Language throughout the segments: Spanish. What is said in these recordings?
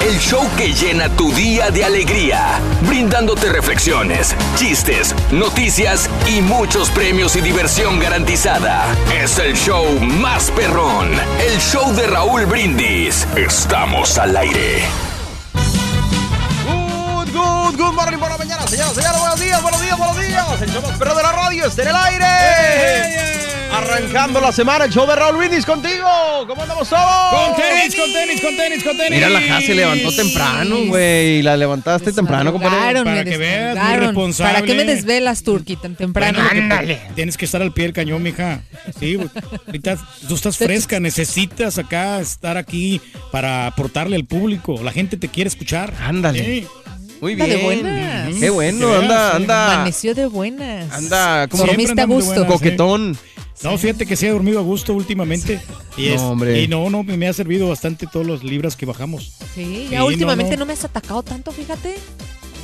El show que llena tu día de alegría, brindándote reflexiones, chistes, noticias y muchos premios y diversión garantizada. Es el show más perrón, el show de Raúl Brindis. Estamos al aire. Good, good, good morning por la mañana, señoras, señores, buenos días, buenos días, buenos días. El show más perro de la radio está en el aire. Arrancando la semana, el show de Raúl Brindis contigo. ¿Cómo andamos todos? Con tenis, con tenis, con tenis, con tenis. Mira, la Jazz se levantó temprano, güey. La levantaste temprano, compadre. Para que veas, muy responsable. ¿Para qué me desvelas, Turki, tan temprano? Bueno, porque Tienes que estar al pie del cañón, mija. Sí, güey. ahorita tú estás fresca, necesitas acá estar aquí para aportarle al público. La gente te quiere escuchar. Ándale. Sí. Muy Anda bien. de buenas. Qué bueno, anda, anda, Amaneció de buenas. anda, como Dormiste a gusto. buenas. coquetón. No, fíjate que sí he dormido a gusto últimamente. Y, No, hombre. y no, no, me ha servido bastante todos los libras que bajamos. Sí, Sí, ya últimamente no, no, no. me has atacado tanto, fíjate.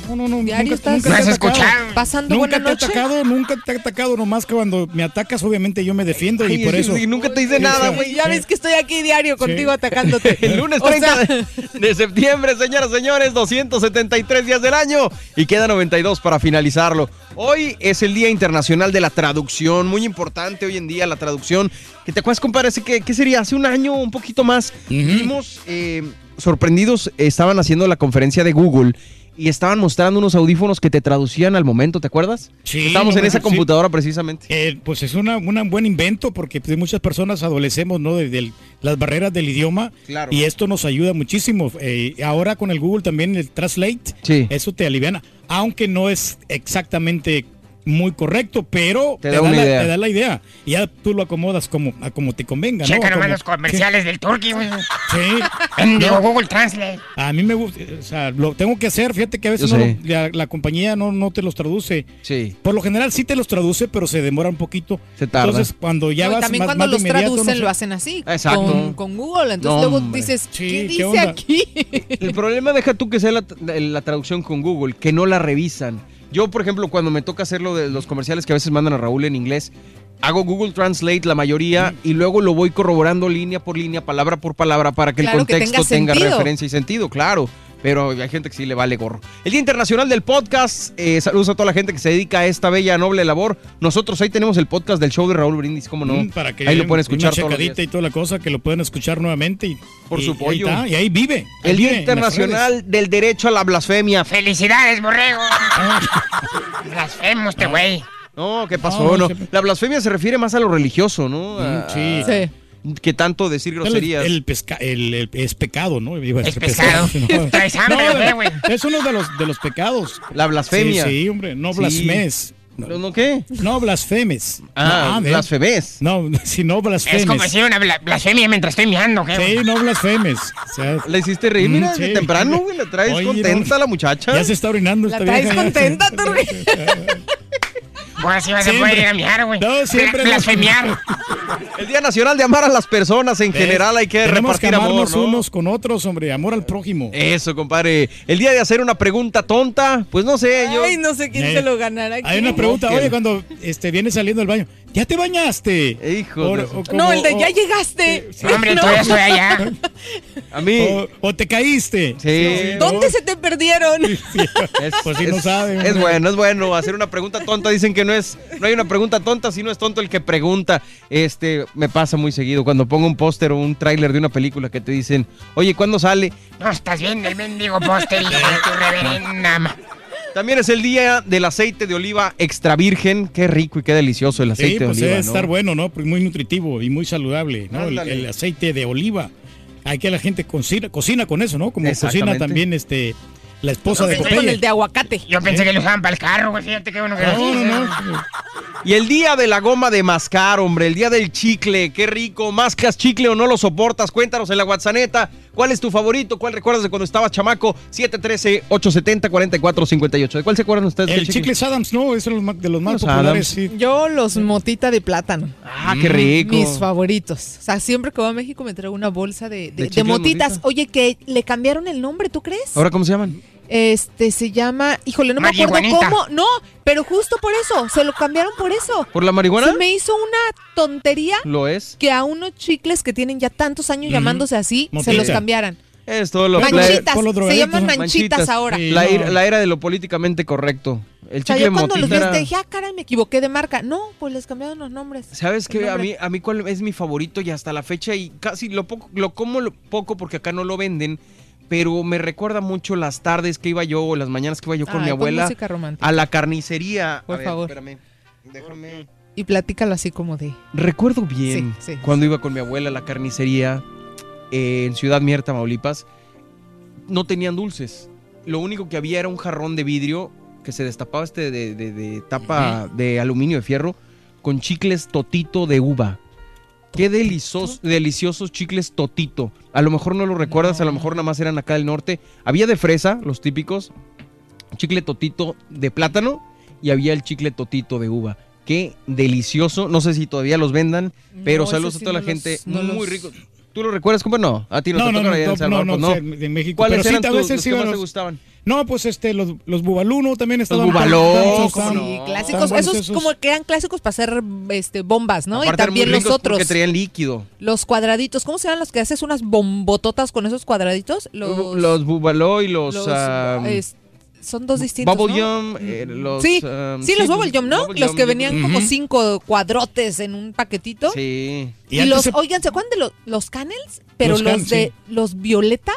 No, no, no. Diario nunca, estás- nunca has atacado. Pasando Nunca buena te he atacado, nunca te he atacado, nomás que cuando me atacas, obviamente yo me defiendo y por es- eso. y nunca te dice Sí, nada, güey. Ya ves que estoy aquí diario contigo atacándote. El lunes O 30 sea, de, septiembre, señoras y señores, 273 días del año y queda 92 para finalizarlo. Hoy es el Día Internacional de la Traducción, muy importante hoy en día la traducción. ¿Que te acuerdas, compadre? Que, ¿Qué sería? Hace un año, un poquito más, vimos eh, sorprendidos, estaban haciendo la conferencia de Google y estaban mostrando unos audífonos que te traducían al momento, ¿te acuerdas? Sí, Estábamos no, en esa sí. computadora precisamente. Eh, pues es una, una- un buen invento porque pues, muchas personas adolecemos ¿no? de, de las barreras del idioma Claro. y esto nos ayuda muchísimo. Eh, ahora con el Google también el Translate, Sí. eso te aliviana, aunque no es exactamente muy correcto, pero Te da la, idea. te da la idea. Y ya tú lo acomodas como, a como te convenga. ¿no? Checa A nomás como- los comerciales del Turkey, güey. Sí. Digo, Google Translate. A mí me gusta, o sea, lo tengo que hacer. Fíjate que a veces no lo- la, la compañía no, no te los traduce. Sí. Por lo general sí te los traduce, pero se demora un poquito. Se tarda. Entonces, cuando ya no, vas también más, cuando más los inmediato, traducen no sé. lo hacen así, Exacto. Con, con Google. Entonces No, luego dices, Sí, ¿qué ¿qué dice onda? aquí? El problema, deja tú que sea la, la- la traducción con Google, que no la revisan. Yo, por ejemplo, cuando me toca hacerlo de los comerciales que a veces mandan a Raúl en inglés, hago Google Translate la mayoría y luego lo voy corroborando línea por línea, palabra por palabra, para que Claro, el que contexto tenga referencia y sentido, claro. Pero hay gente que sí le vale gorro. El Día Internacional del Podcast. eh, saludos a toda la gente que se dedica a esta bella, noble labor. Nosotros ahí tenemos el podcast del show de Raúl Brindis, ¿cómo no? Mm, Para que ahí lo den pueden escuchar una todos los días. y toda la cosa, que lo pueden escuchar nuevamente. Y, Por y- su y ahí pollo. está, y ahí vive. ahí El Día vive Internacional del Derecho a la Blasfemia. Felicidades, borrego. Blasfemo este güey. No, ¿qué pasó? No, No, se- La blasfemia se refiere más a lo religioso, ¿no? Mm, A- sí. Sí. Que tanto decir groserías. el pesca- el- el- es pecado, ¿no? Iba a Es decir pescado. no. Traes hambre, güey. Es uno de los, de los pecados. La blasfemia. Sí, sí, hombre, no Sí. blasfemes. ¿No, No, no qué? no blasfemes. Ah, No, ¿ves? blasfemés. No, si no blasfemes. Es como decir una bla- blasfemia mientras estoy miando, ¿qué? Sí, no blasfemes. O sea, La hiciste reír, Mm, mira, sí. de temprano, güey. La traes Oye, contenta no. la muchacha. ya se está orinando La esta traes vieja, contenta, Turki. Ahora sí vas a Siempre. poder ir a miar, güey. No, siempre Bla- las- Blasfemiar. El Día Nacional de Amar a las Personas en ¿Ves? general hay que Tenemos que repartir amor, amarnos ¿no? unos con otros, hombre. Amor al prójimo. Eso, compadre. El día de hacer una pregunta tonta, pues no sé, yo... Ay, no sé quién Eh, se lo ganará. Hay una pregunta, oye, cuando este, vienes saliendo del baño, ¿ya te bañaste? Hijo de su- No, el de ya o- llegaste. Hombre, No. todavía estoy allá. A mí... o, o te caíste. Sí. ¿Dónde se te perdieron? Es, Pues sí, no es- sabe, Es bueno, es bueno hacer una pregunta tonta. Dicen que no es, no hay una pregunta tonta, sino es tonto el que pregunta. Este, me pasa muy seguido cuando pongo un póster o un tráiler de una película que te dicen, oye, ¿cuándo sale? No estás viendo el mendigo póster, hijo de tu reverenda También es el día del aceite de oliva extra virgen. Qué rico y qué delicioso el aceite Sí, de pues oliva. debe ¿no? estar bueno, ¿no? Pues muy nutritivo y muy saludable, ¿no? El, aceite de oliva. Hay que la gente cocina, cocina con eso, ¿no? Como cocina también este la esposa de Con Popeye. el de aguacate. Yo pensé que lo usaban para el carro, güey. Fíjate qué bueno que lo No, no. Y el día de la goma de mascar, hombre, el día del chicle, qué rico. ¿Mascas chicle o no lo soportas? Cuéntanos en la WhatsApp. ¿Cuál es tu favorito? ¿Cuál recuerdas de cuando estabas chamaco? 713-870-4458. ¿De cuál se acuerdan ustedes? El del chicle Adams, ¿no? Es de los, ma- de los más Los populares. Adams. sí. Yo los motita de plátano. Ah, qué rico. Mis favoritos. O sea, siempre que voy a México me traigo una bolsa de, de- ¿De de chicle de motitas. motita? Oye, que le cambiaron el nombre, ¿tú crees? ¿Ahora cómo se llaman? Este se llama, híjole, no me acuerdo cómo. No, pero justo por eso, se lo cambiaron por eso. ¿Por la marihuana? Se me hizo una tontería Lo es. que a unos chicles que tienen ya tantos años llamándose así, se los cambiaran. Es todo lo Manchitas, se llaman manchitas, ahora. Sí. La, no. era, la era de lo políticamente correcto. El O sea, chicle yo cuando los era- te dije, ah, caray, me equivoqué de marca. No, pues les cambiaron los nombres. ¿Sabes qué? A mí, a mí cuál es mi favorito y hasta la fecha y casi lo poco, lo como lo poco porque acá no lo venden, pero me recuerda mucho las tardes que iba yo o las mañanas que iba yo con Ay, mi abuela a la carnicería. Por a ver, favor. espérame. Déjame. Y platícalo así como de. Recuerdo bien Sí, sí. cuando iba con mi abuela a la carnicería eh, en Ciudad Mierta, Tamaulipas. No tenían dulces. Lo único que había era un jarrón de vidrio que se destapaba este de, de- de tapa de aluminio de fierro con chicles totito de uva. Qué deliciosos, deliciosos chicles totito. A lo mejor no lo recuerdas, a lo mejor nada más eran acá del norte. Había de fresa, los típicos, chicle totito de plátano y había el chicle totito de uva. Qué delicioso. No sé si todavía los vendan, pero No, saludos a toda la no gente. los- no muy los- rico. ¿Tú lo recuerdas, compa? No, a ti no, No, te no, tocan no, allá en no, no, México. ¿Cuáles pero eran sí, tus- los que más te gustaban? No, pues este, los, los bubaluno también estaban. ¿cómo no? Sí, clásicos. Esos como que eran clásicos para hacer este, bombas, ¿no? Aparte y también los otros. Porque traían líquido. Los cuadraditos. ¿Cómo se llaman los que haces unas bombototas con esos cuadraditos? Los. Los, bubaló y los... los, es- son dos distintos. Bubble ¿no? Yum, eh, los... sí, ah, sí, los Bubble Yum, ¿no? Bubble los Yum, que venían como cinco cuadrotes en un paquetito. Sí. Y los, se- oigan, ¿se acuerdan de los, los canels? Pero Los los, Can, de los violeta.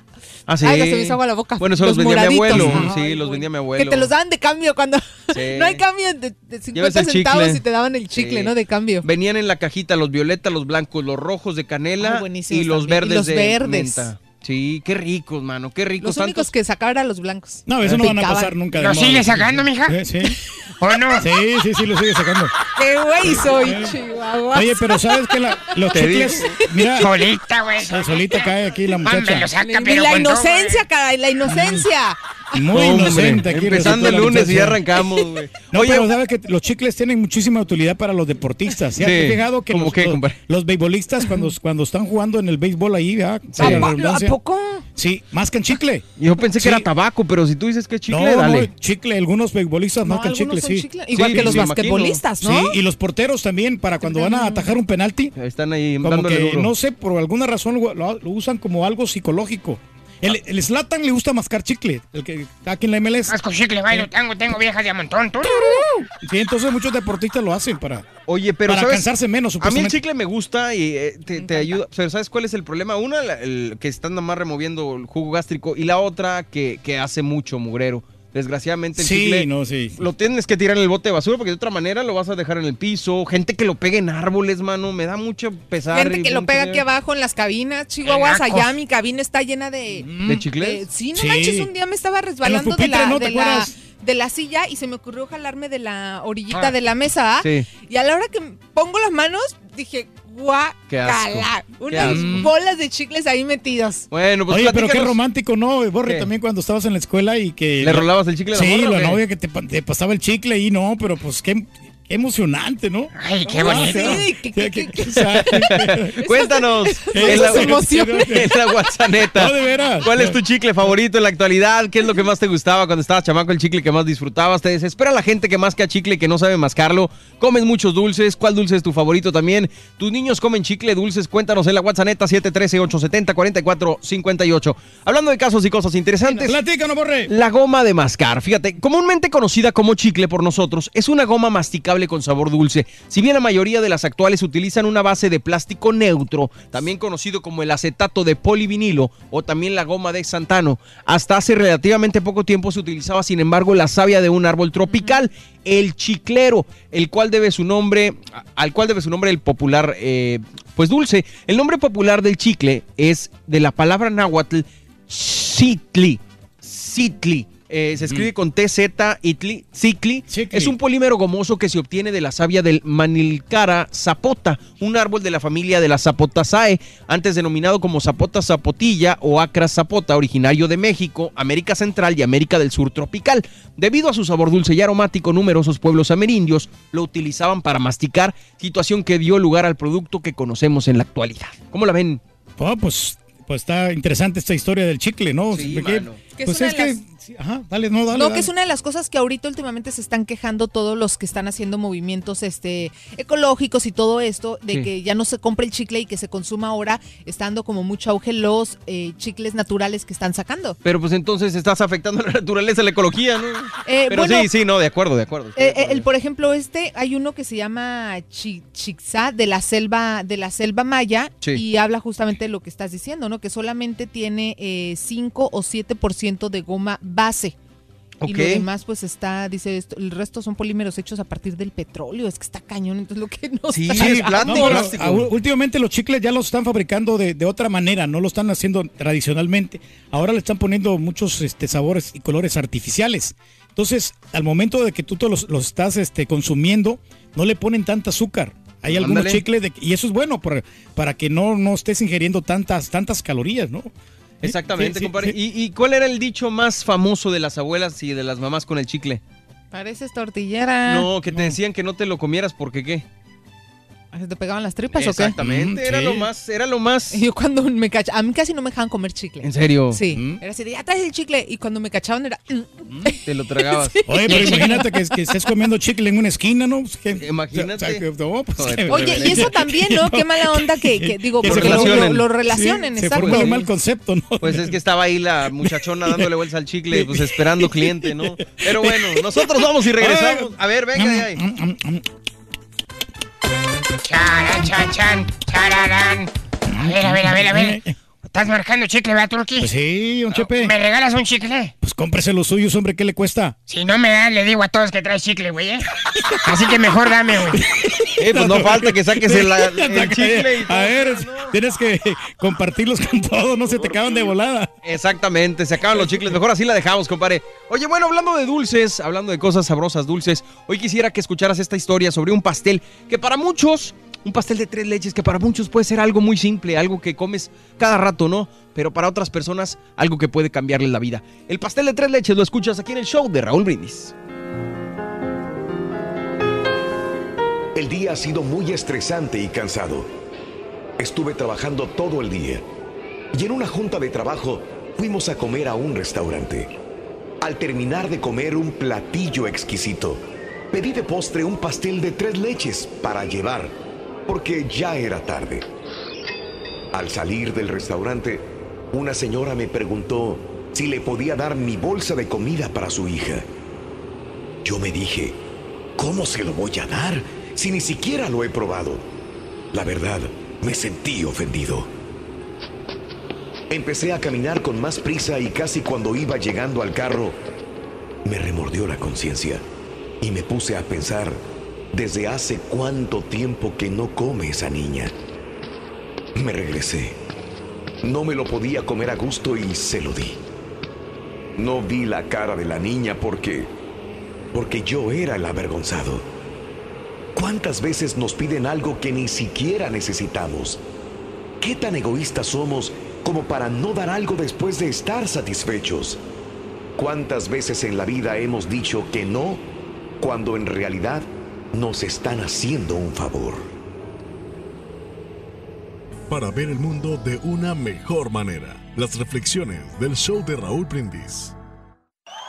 Ah, sí. Ay, ya se me hizo agua la boca. Bueno, eso los, vendía mi abuelo. Ay, sí, los vendía mi abuelo. Que te los daban de cambio cuando Sí. no hay cambio de, de 50 el centavos y te daban el chicle. ¿no? De cambio. Venían en la cajita los violetas, los blancos, los rojos de canela Ay, y los también. Y verdes los de verdes. menta. Sí, qué ricos, mano, qué ricos. Los únicos que sacaban eran los blancos. No, eso no van a pasar nunca. de ¿Lo moda. sigue sacando, mija? Sí, sí. ¿O no? Sí, sí, sí, lo sigue sacando. ¡Qué güey soy, Chihuahua! Oye, pero ¿sabes que la, los Te chicles? Mira, Solita, güey. solita cae aquí la muchacha. lo saca, Y pero la con todo, inocencia, güey. caray, la inocencia. Muy Hombre, inocente aquí. Empezando el lunes y ya arrancamos, güey. No, Oye, pero sabes que los chicles tienen muchísima utilidad para los deportistas. ¿Ya te Sí. has fijado que ¿Cómo los, qué, los, compadre? los beisbolistas cuando, cuando están jugando en el béisbol ahí, ¿verdad? Sí. La ¿A, ¿A poco? Sí, mascan chicle. yo pensé que era tabaco, pero si tú dices que es chicle, no, dale. no, chicle. Algunos beisbolistas No, mascan algunos chicle, son sí. chicle. Igual Sí, que los basquetbolistas, ¿no? Sí, y los porteros también, para cuando van a atajar un penalti, Están ahí como que, duro. no sé, por alguna razón lo, lo- lo usan como algo psicológico. El, el Zlatan le gusta mascar chicle, el que está aquí en la MLS. Asco chicle, bailo, tango, tengo viejas de a montón. tú. Sí, entonces muchos deportistas lo hacen para, Oye, pero para ¿sabes? cansarse menos, A mí el chicle me gusta y eh, te, te ayuda. Pero ¿sabes cuál es el problema? Una, el, que están nada más removiendo el jugo gástrico. Y la otra, que, que hace mucho mugrero. Desgraciadamente el Sí, chicle no, sí. lo tienes que tirar en el bote de basura porque de otra manera lo vas a dejar en el piso. Gente que lo pega en árboles, mano. Me da mucho pesar. Gente y que lo pega aquí abajo en las cabinas, Chihuahuas, allá mi cabina está llena de... ¿De chicles? de- sí, no Sí. manches, un día me estaba resbalando de la, ¿no? ¿Te de, la, acuerdas? de la silla y se me ocurrió jalarme de la orillita Ah. de la mesa, ¿ah? Sí. Y a la hora que pongo las manos, dije. Guacala. Unas bolas de chicles ahí metidos. Bueno, pues Oye, pero qué romántico, ¿no? Borre ¿Qué? también cuando estabas en la escuela y que... ¿Le rolabas el chicle a la Sí, morra la novia que te, pa- te pasaba el chicle y no, pero pues Qué emocionante, ¿no? Ay, qué bonito. Sí, Cuéntanos en la, emociones. en la WhatsApp. No, de veras. ¿Cuál es tu chicle favorito en la actualidad? ¿Qué es lo que más te gustaba cuando estabas chamaco? El chicle que más disfrutabas. ¿Te desespera la gente que más que a chicle que no sabe mascarlo? ¿Comes muchos dulces? ¿Cuál dulce es tu favorito también? ¿Tus niños comen chicle dulces? Cuéntanos en la WhatsApp 713-870-4458. Hablando de casos y cosas interesantes. Platícanos, Borre. La goma de mascar. Fíjate, comúnmente conocida como chicle por nosotros, es una goma masticable con sabor dulce. Si bien la mayoría de las actuales utilizan una base de plástico neutro, también conocido como el acetato de polivinilo o también la goma de xantano, hasta hace relativamente poco tiempo se utilizaba, sin embargo, la savia de un árbol tropical, el chiclero, el cual debe su nombre, al cual debe su nombre el popular, eh, pues dulce. El nombre popular del chicle es de la palabra náhuatl Citli. Citli. Eh, se escribe con TZ, itli, cicli. Cicli. Es un polímero gomoso que se obtiene de la savia del Manilcara zapota, un árbol de la familia de las Zapotaceae, antes denominado como Zapota zapotilla o Acra zapota, originario de México, América Central y América del Sur tropical. Debido a su sabor dulce y aromático, numerosos pueblos amerindios lo utilizaban para masticar, situación que dio lugar al producto que conocemos en la actualidad. ¿Cómo la ven? Oh, pues, pues está interesante esta historia del chicle, ¿no? Sí, mano. Que es pues una es de que. las- sí, ajá, dale, no, dale. No, dale. que es una de las cosas que ahorita últimamente se están quejando todos los que están haciendo movimientos este ecológicos y todo esto, de Sí. que ya no se compre el chicle y que se consuma ahora, está dando como mucho auge los eh, chicles naturales que están sacando. Pero pues entonces estás afectando a la naturaleza, la ecología, ¿no? Eh, Pero bueno, sí, sí, no, de acuerdo, de acuerdo. de Eh, eh, acuerdo. el, por ejemplo, este, hay uno que se llama Chi- Chixá de la selva, de la selva maya, Sí. y habla justamente de lo que estás diciendo, ¿no? Que solamente tiene eh, 5 o 7% de goma base. Y lo demás, pues está, dice esto, el resto son polímeros hechos a partir del petróleo. Es que está cañón, entonces lo que no Sí, está- es plástico, No, plástico. últimamente los chicles ya los están fabricando de, de otra manera, no lo están haciendo tradicionalmente. Ahora le están poniendo muchos este, sabores y colores artificiales. Entonces, al momento de que tú te los, los estás este, consumiendo, no le ponen tanta azúcar. Hay algunos Ándale. chicles de- y eso es bueno por- para que no, no estés ingiriendo tantas, tantas calorías, ¿no? Exactamente, Sí, sí, compadre. sí. ¿Y, y cuál era el dicho más famoso de las abuelas y de las mamás con el chicle? Pareces tortillera. no, que te decían que no te lo comieras porque qué. ¿Se te pegaban las tripas o qué? Exactamente, Mm, era sí. lo más, era lo más. Y yo cuando me cach... A mí casi no me dejaban comer chicle. ¿En serio? Sí. Mm. Era así de, ya traes el chicle. Y cuando me cachaban era... Te lo tragabas. Oye, pero imagínate que, que estés comiendo chicle en una esquina, ¿no? Pues, que- Imagínate. o sea, que- no, pues, Joder, que- pero- Oye, y eso también, ¿no? Qué mala onda que, que digo, Que se porque lo, relacionen. lo- lo relacionen, Sí, Se exacto. un mal concepto, ¿no? Pues es que estaba ahí la muchachona dándole vueltas al chicle, pues esperando cliente, ¿no? Pero bueno, nosotros vamos y regresamos. A ver, venga de ahí. Charan, chan, chan, chararán. A ver, a ver, a ver, a ver. ¿Estás marcando chicle, verdad, Turki? Pues sí, don Chepe. ¿Me regalas un chicle? Pues cómprese los suyos, hombre, ¿qué le cuesta? Si no me das, le digo a todos que traes chicle, güey, ¿eh? Así que mejor dame, güey. Eh, pues no falta que saques el, el chicle y todo. A ver, tienes que compartirlos con todos, no se te acaban de volada. Exactamente, se acaban los chicles. Mejor así la dejamos, compadre. Oye, bueno, hablando de dulces, hablando de cosas sabrosas, dulces, hoy quisiera que escucharas esta historia sobre un pastel que para muchos, un pastel de tres leches, que para muchos puede ser algo muy simple, algo que comes cada rato, ¿no? Pero para otras personas, algo que puede cambiarles la vida. El pastel de tres leches lo escuchas aquí en el show de Raúl Brindis. El día ha sido muy estresante y cansado. Estuve trabajando todo el día. Y en una junta de trabajo fuimos a comer a un restaurante. Al terminar de comer un platillo exquisito, pedí de postre un pastel de tres leches para llevar, porque ya era tarde. Al salir del restaurante, una señora me preguntó si le podía dar mi bolsa de comida para su hija. Yo me dije, ¿cómo se lo voy a dar si ni siquiera lo he probado? La verdad, me sentí ofendido. Empecé a caminar con más prisa y casi cuando iba llegando al carro, me remordió la conciencia y me puse a pensar desde hace cuánto tiempo que no come esa niña. Me regresé. No me lo podía comer a gusto y se lo di. No vi la cara de la niña porque... porque yo era el avergonzado. ¿Cuántas veces nos piden algo que ni siquiera necesitamos? ¿Qué tan egoístas somos como para no dar algo después de estar satisfechos? ¿Cuántas veces en la vida hemos dicho que no cuando en realidad nos están haciendo un favor. Para ver el mundo de una mejor manera, las reflexiones del show de Raúl Brindis.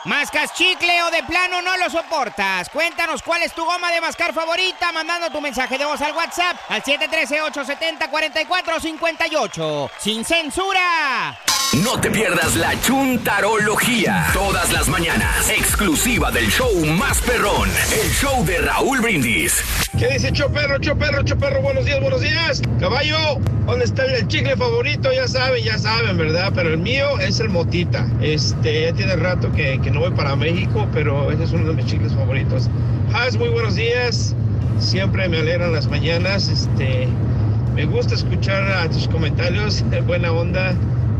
¿Mascas chicle o de plano no lo soportas? Cuéntanos cuál es tu goma de mascar favorita mandando tu mensaje de voz al WhatsApp al 713-870-4458. ¡Sin censura! No te pierdas la chuntarología. Todas las mañanas. Exclusiva del show más perrón. El show de Raúl Brindis. ¿Qué dice Choperro, Choperro, Choperro? Buenos días, buenos días. Caballo, ¿dónde está el chicle favorito? Ya saben, ya saben, ¿verdad? Pero el mío es el Motita. Este, ya tiene rato que, que no voy para México, pero ese es uno de mis chicles favoritos. Has, muy buenos días. Siempre me alegran las mañanas. Este, me gusta escuchar tus comentarios. Buena onda.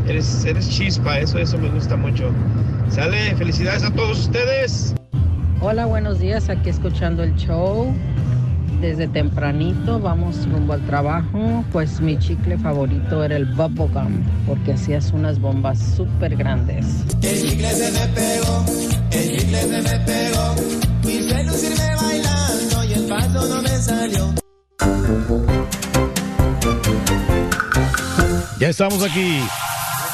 Eres, eres chispa, eso, eso me gusta mucho. Sale, felicidades a todos ustedes. Hola, buenos días. Aquí escuchando el show. Desde tempranito vamos rumbo al trabajo. Pues mi chicle favorito era el bubblegum, porque hacías unas bombas súper grandes. El chicle se me pegó, el chicle se me pegó. Quise lucirme bailando y el paso no me salió. Ya estamos aquí.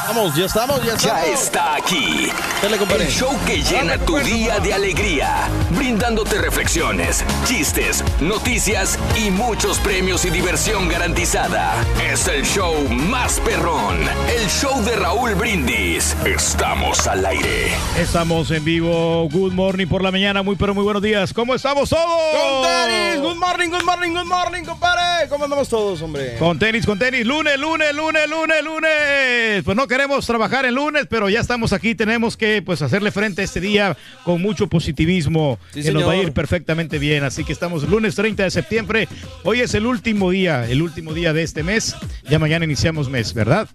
Vamos, ya estamos, ya estamos. Ya está aquí. Dale, compadre. El show que llena tu día de alegría, brindándote reflexiones, chistes, noticias y muchos premios y diversión garantizada. Es el show más perrón, el show de Raúl Brindis. Estamos al aire. Estamos en vivo. Good morning por la mañana. Muy, pero muy buenos días. ¿Cómo estamos todos? Con tenis, good morning, good morning, good morning, compadre. ¿Cómo andamos todos, hombre? Con tenis, con tenis. Lunes, lunes, lunes, lunes, lunes. Pues no queremos trabajar el lunes, pero ya estamos aquí. Tenemos que pues hacerle frente a este día con mucho positivismo. Sí, que nos va a ir perfectamente bien. Así que estamos lunes 30 de septiembre. Hoy es el último día, el último día de este mes. Ya mañana iniciamos mes, ¿verdad?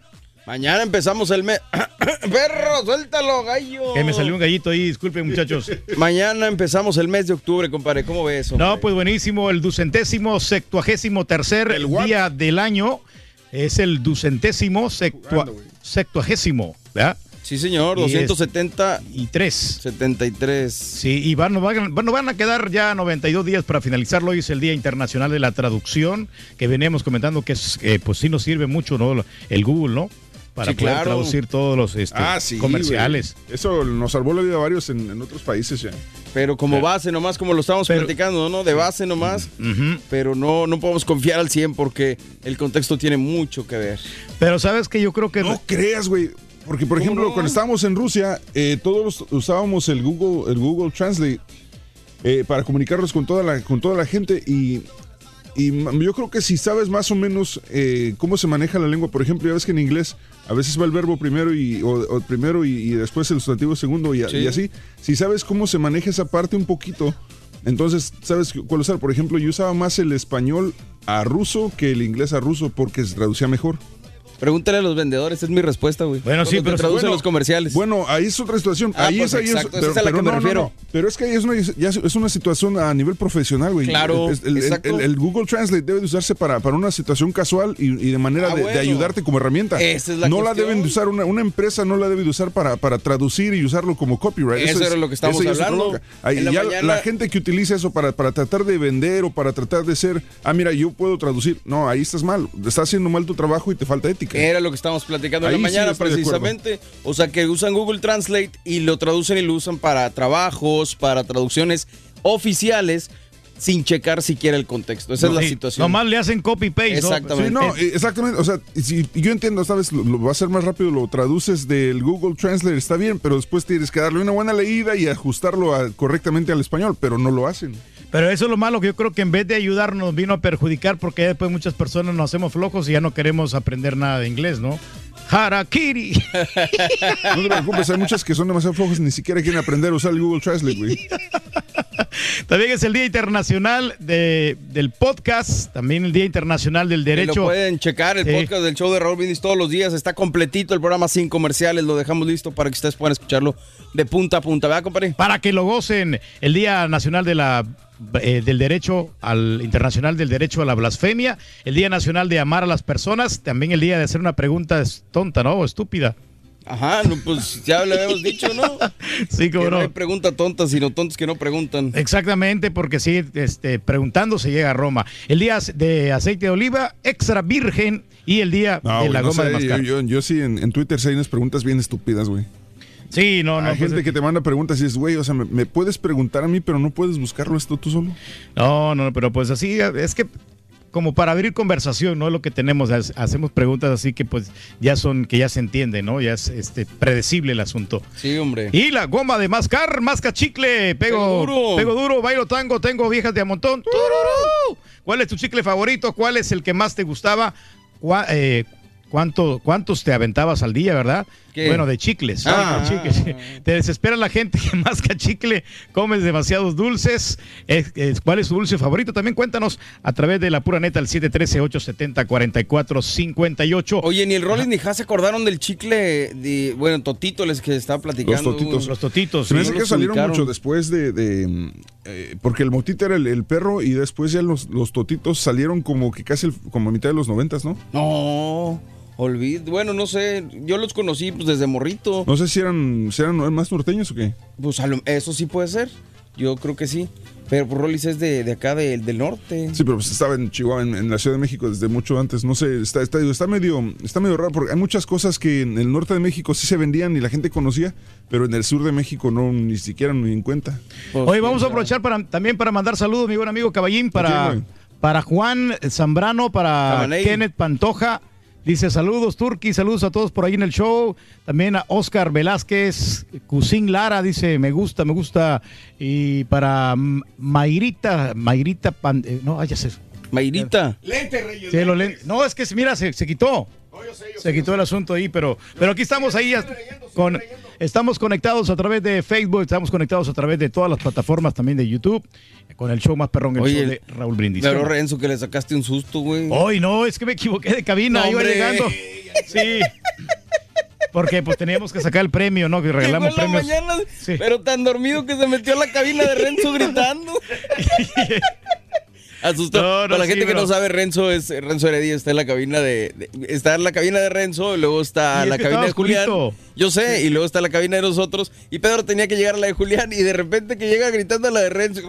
Mañana empezamos el mes. Perro, suéltalo, gallo. Que me salió un gallito ahí, disculpen muchachos. Mañana empezamos el mes de octubre, compadre. ¿Cómo ves eso? No, pues buenísimo, el ducentésimo septuagésimo tercer día del año es el ducentésimo sectua- septuagésimo, ¿verdad? Sí, señor, Y es- 270 y 3. 73. Sí, y van, van, van- van a quedar ya 92 días para finalizarlo. Hoy es el Día Internacional de la Traducción, que veníamos comentando que es, eh, pues sí nos sirve mucho, ¿no? El Google, ¿no? Para Sí, poder claro. traducir todos los este, Ah, sí, comerciales. güey. Eso nos salvó la vida a varios en, en otros países ya. Pero como base nomás, como lo estamos platicando, ¿no? De base nomás. Pero no, no podemos confiar al 100 porque el contexto tiene mucho que ver. Pero sabes que yo creo que... No creas, güey. Porque, por ejemplo, cuando estábamos en Rusia, eh, todos usábamos el Google, el Google Translate eh, para comunicarnos con toda la, con toda la gente y, yo creo que si sabes más o menos eh, cómo se maneja la lengua, por ejemplo, ya ves que en inglés a veces va el verbo primero y, o, o primero y, y después el sustantivo segundo y, Sí. y así. Si sabes cómo se maneja esa parte un poquito, entonces sabes cuál usar. Por ejemplo, yo usaba más el español a ruso que el inglés a ruso porque se traducía mejor. Pregúntale a los vendedores, es mi respuesta, güey. Bueno, sí, pero- traducen bueno, los comerciales. Bueno, ahí es otra situación. Ah, ahí pues es, ahí es- exacto, esa es a la que me no, refiero. no. Pero es que ahí es una, ya es- una situación a nivel profesional, güey. Claro, Es- el, el- exacto. el- el Google Translate debe de usarse para, para una situación casual y, y de manera Ah, de, ayudarte como herramienta. Esa es la no la deben de usar, una, una empresa no la debe de usar para, para traducir y usarlo como copyright. Eso es- era lo que estábamos eso hablando. Ahí la ya mañana- la gente que utiliza eso para, para tratar de vender o para tratar de ser, ah, mira, yo puedo traducir. No, ahí estás mal. Estás haciendo mal tu trabajo y te falta ética. Era lo que estábamos platicando en la mañana, precisamente. O sea, que usan Google Translate y lo traducen y lo usan para trabajos, para traducciones oficiales, sin checar siquiera el contexto. Esa es la situación. Nomás le hacen copy-paste. ¿no? Exactamente. Sí, no, exactamente. O sea, si yo entiendo, ¿sabes? Lo, lo va a ser más rápido, lo traduces del Google Translate, está bien, pero después tienes que darle una buena leída y ajustarlo a- correctamente al español, pero no lo hacen. Pero eso es lo malo que yo creo que en vez de ayudarnos vino a perjudicar porque ya después muchas personas nos hacemos flojos y ya no queremos aprender nada de inglés, ¿no? Harakiri. No te preocupes, hay muchas que son demasiado flojas, ni siquiera quieren aprender a usar el Google Translate, güey. También es el Día Internacional de, del Podcast, también el Día Internacional del Y Derecho. Lo pueden checar, el Sí. podcast del show de Raúl Brindis todos los días. Está completito el programa sin comerciales. Lo dejamos listo para que ustedes puedan escucharlo de punta a punta. ¿Verdad, compadre? Para que lo gocen, el Día Nacional de la, eh, del Derecho al Internacional del Derecho a la Blasfemia, el Día Nacional de Amar a las Personas, también el día de hacer una pregunta es tonta, ¿no? O estúpida. Ajá, no, pues ya lo habíamos dicho, ¿no? Sí, que cómo no no. hay pregunta tonta, sino tontos que no preguntan. Exactamente, porque sí, este, preguntando se llega a Roma. El día de aceite de oliva extra virgen y el día No, de la no goma sé, de mascar. yo, yo- yo sí, en, en Twitter sí hay unas preguntas bien estúpidas, güey. Sí, no, no. Hay pues, gente que te manda preguntas y dices, güey, o sea, me, me puedes preguntar a mí, pero no puedes buscarlo esto tú solo. No, no, pero pues así, es que como para abrir conversación, ¿no? Es lo que tenemos, ha- hacemos preguntas así que pues ya son, que ya se entiende, ¿no? Ya es este, predecible el asunto. Sí, hombre. Y la goma de mascar, masca chicle, pego, Pego duro. pego duro, bailo tango, tengo viejas de a montón. ¡Tururú! ¿Cuál es tu chicle favorito? ¿Cuál es el que más te gustaba? ¿Cuá- eh, ¿Cuánto, ¿Cuántos te aventabas al día, verdad? ¿Qué? Bueno, de chicles. Ah. chicles. Te desespera la gente que masca chicle, comes demasiados dulces. Es- es- ¿Cuál es tu dulce favorito? También cuéntanos a través de la pura neta al 713-870-4458. Oye, ni el Rollins ni Haas se acordaron del chicle de, bueno, Totito les que estaba platicando. Los totitos. Los totitos. Se me hace que salieron ubicaron. mucho después de. de, eh, porque el motita era el, el perro y después ya los, los totitos salieron como que casi el- como a mitad de los noventas, ¿no? No, olvid. Bueno, no sé, yo los conocí pues desde morrito. No sé si eran, si eran más norteños o qué. Pues a lo- eso sí puede ser. Yo creo que sí. Pero pues Rollis es de, de acá de- del norte. Sí, pero pues estaba en Chihuahua, en, en la Ciudad de México desde mucho antes. No sé, está, está, está medio, está medio raro porque hay muchas cosas que en el norte de México sí se vendían y la gente conocía, pero en el sur de México no, ni siquiera ni en cuenta. Pues, Hoy vamos a aprovechar para, también para mandar saludos, mi buen amigo Caballín, ¿A para, para Juan Zambrano, para. Kenneth Pantoja. Dice saludos Turki, saludos a todos por ahí en el show. También a Oscar Velázquez, Cusín Lara, dice me gusta, me gusta. Y para Mayrita, Mayrita, Pan- eh, no, ay, ya sé. Mayrita. Sí, lo len- No, es que mira, se, se quitó. se quitó el asunto ahí, pero, pero aquí estamos ahí. con, estamos conectados a través de Facebook, estamos conectados a través de todas las plataformas también de YouTube, con el show más perrón, el Oye, show de Raúl Brindis. Pero Renzo, que le sacaste un susto, güey. Hoy no, es que me equivoqué de cabina, No, iba hombre. llegando. Sí. Porque pues teníamos que sacar el premio, ¿no? Que regalamos premios. mañana, Sí. pero tan dormido que se metió a la cabina de Renzo gritando. Asustó. No, no, Para la sí, gente que no sabe, Renzo es Renzo Heredia, está en la cabina de, de- está en la cabina de Renzo, y luego está Y la cabina de Julián. oscurito. Yo sé, y luego está la cabina de nosotros. Y Pedro tenía que llegar a la de Julián, y de repente que llega gritando a la de Renzo.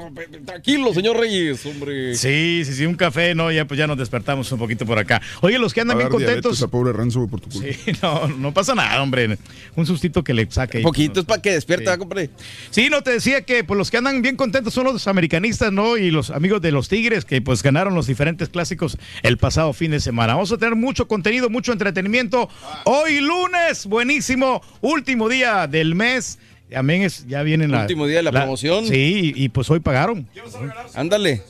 Tranquilo, señor Reyes, hombre. Sí, sí, sí, un café, ¿no? Ya pues ya nos despertamos un poquito por acá. Oye, los que andan bien contentos. a pobre Renzo por tu culpa. Sí, no, no pasa nada, hombre. Un sustito que le saque. Poquito es para que despierte, Sí. ¿va, compadre? Sí, no te decía que pues los que andan bien contentos son los americanistas, ¿no? Y los amigos de los Tigres que pues ganaron los diferentes clásicos el pasado fin de semana. Vamos a tener mucho contenido, mucho entretenimiento. Hoy lunes, buenísimo, último día del mes. También es, ya viene la... Último día de la promoción. Sí, y, y, pues hoy pagaron. Ándale.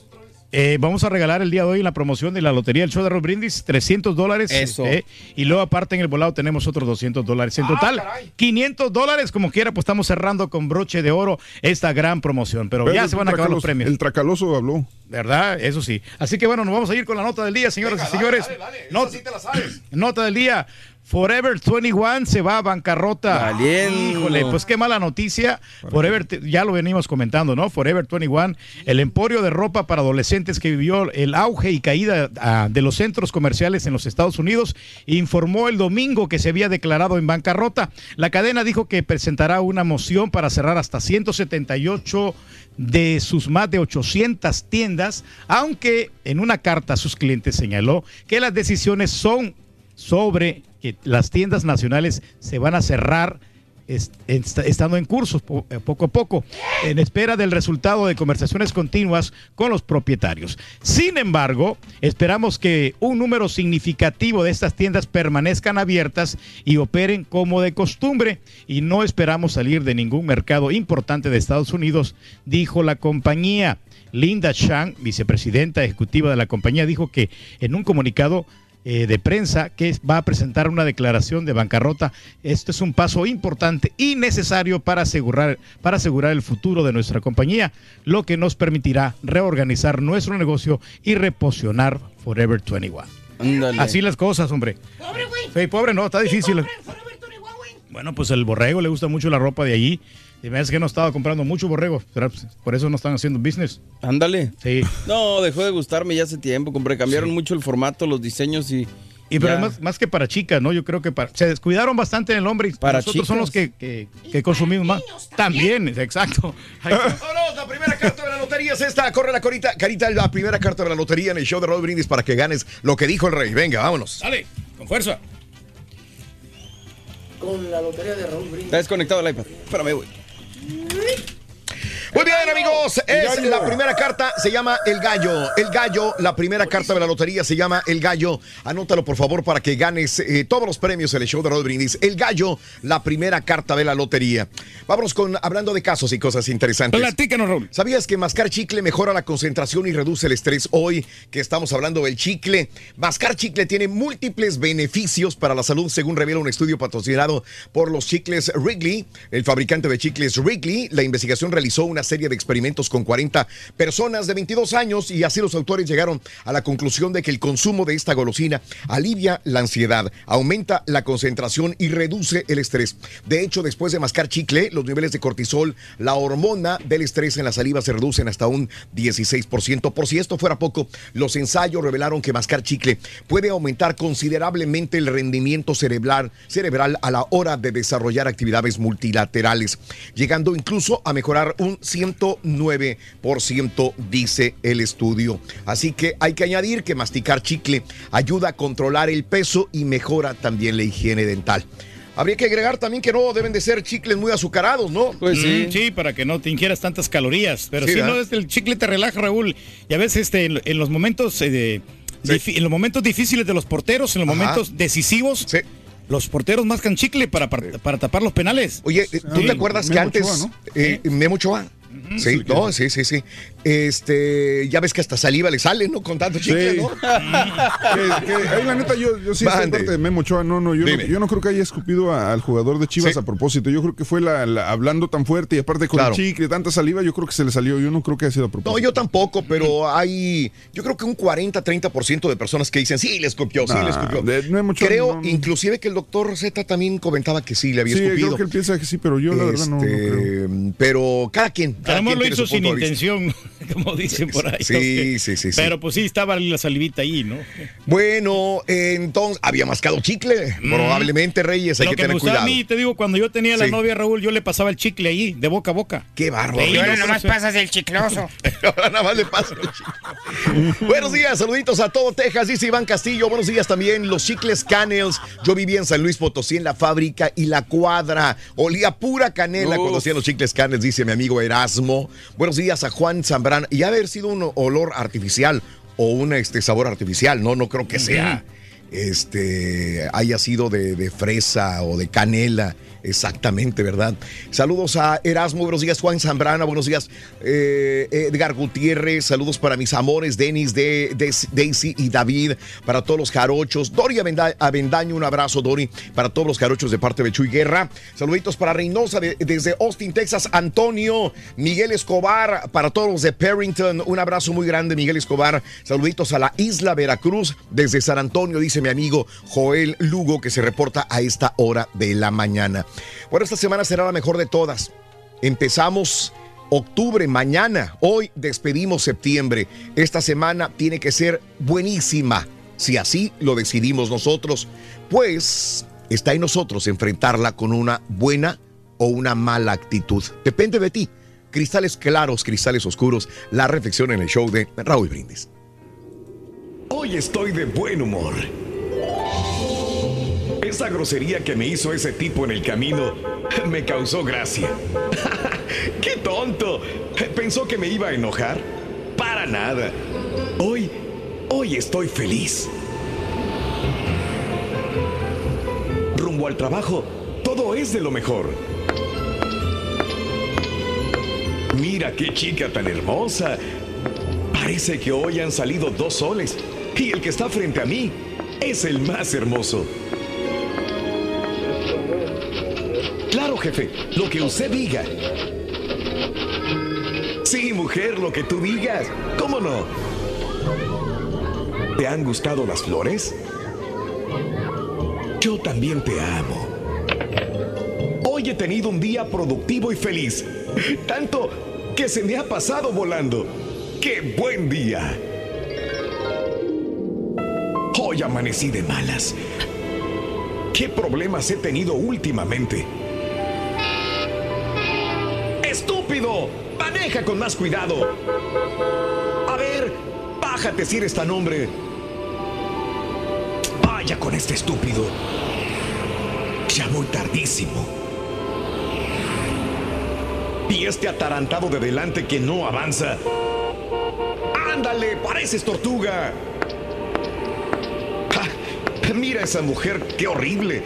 Eh, vamos a regalar el día de hoy en la promoción de la lotería del show de Roll Brindis 300 dólares. Eso. eh, y luego aparte en el volado tenemos otros 200 dólares. Ah, En total, 500 dólares. Como quiera, pues estamos cerrando con broche de oro esta gran promoción. Pero Pero ya se van a acabar los premios. El tracaloso habló. ¿Verdad? Eso sí. Así que bueno, nos vamos a ir con la nota del día, señoras y señores. Not- Nota del día. Forever 21 se va a bancarrota. Valiendo. Híjole, pues qué mala noticia. Forever, ya lo venimos comentando, ¿no? Forever 21, el emporio de ropa para adolescentes que vivió el auge y caída ah, de los centros comerciales en los Estados Unidos, informó el domingo que se había declarado en bancarrota. La cadena dijo que presentará una moción para cerrar hasta 178 de sus más de 800 tiendas, aunque en una carta a sus clientes señaló que las decisiones son sobre que las tiendas nacionales se van a cerrar est- est- estando en curso po- eh, poco a poco, en espera del resultado de conversaciones continuas con los propietarios. Sin embargo, esperamos que un número significativo de estas tiendas permanezcan abiertas y operen como de costumbre y no esperamos salir de ningún mercado importante de Estados Unidos, dijo la compañía. Linda Chang, vicepresidenta ejecutiva de la compañía, dijo que en un comunicado eh, de prensa que va a presentar una declaración de bancarrota. Esto es un paso importante y necesario para asegurar, para asegurar el futuro de nuestra compañía, lo que nos permitirá reorganizar nuestro negocio y reposicionar Forever 21. Ándale. Así las cosas, hombre. Pobre, güey. Sí, pobre, no, está difícil. Bueno, pues el borrego le gusta mucho la ropa de allí. Y me hace que no estaba comprando mucho borrego. ¿Será, pues, Por eso no están haciendo business. Ándale. Sí. No, dejó de gustarme ya hace tiempo. Compré, cambiaron mucho el formato, los diseños y, Y pero más, más que para chicas, ¿no? Yo creo que para, se descuidaron bastante en el hombre y Para nosotros son los que, que, que consumimos más. También, exacto. Vámonos, la primera carta de la lotería es esta. Corre la corita, carita, la primera carta de la lotería en el show de Raúl Brindis para que ganes lo que dijo el rey. Venga, vámonos. Dale, con fuerza. Con la lotería de Raúl Brindis. Está desconectado el iPad. Espérame, güey. Wee! Muy bien, amigos. Es la primera carta, se llama El Gallo. El Gallo, la primera carta de la lotería se llama El Gallo. Anótalo, por favor, para que ganes eh, todos los premios en el show de Raúl Brindis. El Gallo, la primera carta de la lotería. Vámonos con hablando de casos y cosas interesantes. Platícanos, Raúl. ¿Sabías que mascar chicle mejora la concentración y reduce el estrés? Hoy que estamos hablando del chicle, mascar chicle tiene múltiples beneficios para la salud, según revela un estudio patrocinado por los chicles Wrigley, el fabricante de chicles Wrigley. La investigación realizó una serie de experimentos con 40 personas de 22 años y así los autores llegaron a la conclusión de que el consumo de esta golosina alivia la ansiedad, aumenta la concentración y reduce el estrés. De hecho, después de mascar chicle, los niveles de cortisol, la hormona del estrés en la saliva se reducen hasta un 16%. Por si esto fuera poco, los ensayos revelaron que mascar chicle puede aumentar considerablemente el rendimiento cerebral, cerebral a la hora de desarrollar actividades multilaterales, llegando incluso a mejorar un 109%, dice el estudio. Así que hay que añadir que masticar chicle ayuda a controlar el peso y mejora también la higiene dental. Habría que agregar también que no deben de ser chicles muy azucarados, ¿no? Pues sí. Mm, sí, para que no te ingieras tantas calorías. Pero Sí, no, ¿verdad? es el chicle te relaja, Raúl. Y a veces este, en, en los momentos eh, de- en los momentos difíciles de los porteros, en los Ajá. momentos decisivos, Sí. los porteros mascan chicle para, para, para tapar los penales. Oye, ¿tú Sí. te acuerdas que Memo antes Ochoa, ¿no? eh, Memo Sí, no, sí, sí, sí. Este, ya ves que hasta saliva le sale, ¿no? Con tanto chicle, Sí. ¿no? Que- que ahí la neta yo, yo sí estoy Mande. parte de Memo Ochoa. No, no, yo, no, yo no creo que haya escupido a- al jugador de Chivas Sí. a propósito. Yo creo que fue la, la- hablando tan fuerte y aparte con Claro. el chicle, tanta saliva, yo creo que se le salió. Yo no creo que haya sido a propósito. No, yo tampoco, pero hay, yo creo que un 40-30% de personas que dicen, sí, le escupió, sí, Nah, le escupió. de- Memo Ochoa Creo, no, no. inclusive, que el doctor Z también comentaba que sí, le había Sí, escupido. creo que él piensa que sí, pero yo la verdad no, no Este, creo. Pero cada quien. Cada Además quien lo tiene hizo su punto sin intención, como dicen por ahí. Sí, sí, sí, sí. Pero pues sí, estaba la salivita ahí, ¿no? Bueno, entonces, había mascado chicle. Probablemente, Reyes, hay Lo que, que me tener gustaba cuidado. a mí, te digo, cuando yo tenía la Sí. novia Raúl, yo le pasaba el chicle ahí, de boca a boca. Qué bárbaro. Y ahora nomás pasas el chicloso. Ahora nada más le paso el chicle. Buenos días, saluditos a todo Texas, dice Iván Castillo. Buenos días también. Los chicles Canels. Yo vivía en San Luis Potosí en la fábrica y la cuadra. Olía pura canela Uf. cuando hacían los chicles Canels, dice mi amigo Erasmo. Buenos días a Juan Y ha de haber sido un olor artificial o un este, sabor artificial, ¿no? No creo que sea. Este haya sido de, de fresa o de canela, exactamente, ¿verdad? Saludos a Erasmo, buenos días, Juan Zambrana, buenos días, eh, Edgar Gutiérrez, saludos para mis amores, Denis, de, Daisy y David, para todos los jarochos, Dori Avenda- Avendaño, un abrazo, Dori, para todos los jarochos de parte de Chuy Guerra, saluditos para Reynosa de- desde Austin, Texas, Antonio, Miguel Escobar, para todos los de Perrington, un abrazo muy grande, Miguel Escobar, saluditos a la isla Veracruz, desde San Antonio, dice mi amigo Joel Lugo, que se reporta a esta hora de la mañana. Bueno, esta semana será la mejor de todas. Empezamos octubre mañana, hoy despedimos septiembre. Esta semana tiene que ser buenísima, si así lo decidimos nosotros, pues está en nosotros enfrentarla con una buena o una mala actitud. Depende de ti. Cristales claros, cristales oscuros, la reflexión en el show de Raúl Brindis. Hoy estoy de buen humor. Esa grosería que me hizo ese tipo en el camino me causó gracia. ¡Qué tonto! ¿Pensó que me iba a enojar? Para nada. Hoy, hoy estoy feliz. Rumbo al trabajo, todo es de lo mejor. Mira qué chica tan hermosa. Parece que hoy han salido dos soles y el que está frente a mí es el más hermoso. Jefe, lo que usted diga. Sí, mujer, lo que tú digas. ¿Cómo no? ¿Te han gustado las flores? Yo también te amo. Hoy he tenido un día productivo y feliz. Tanto que se me ha pasado volando. ¡Qué buen día! Hoy amanecí de malas. ¿Qué problemas he tenido últimamente? ¡Estúpido! ¡Maneja con más cuidado! A ver, bájate si eres tan hombre. Vaya con este estúpido. Ya voy tardísimo. Y este atarantado de delante que no avanza. ¡Ándale! ¡Pareces tortuga! ¡Ja! Mira a esa mujer, qué horrible.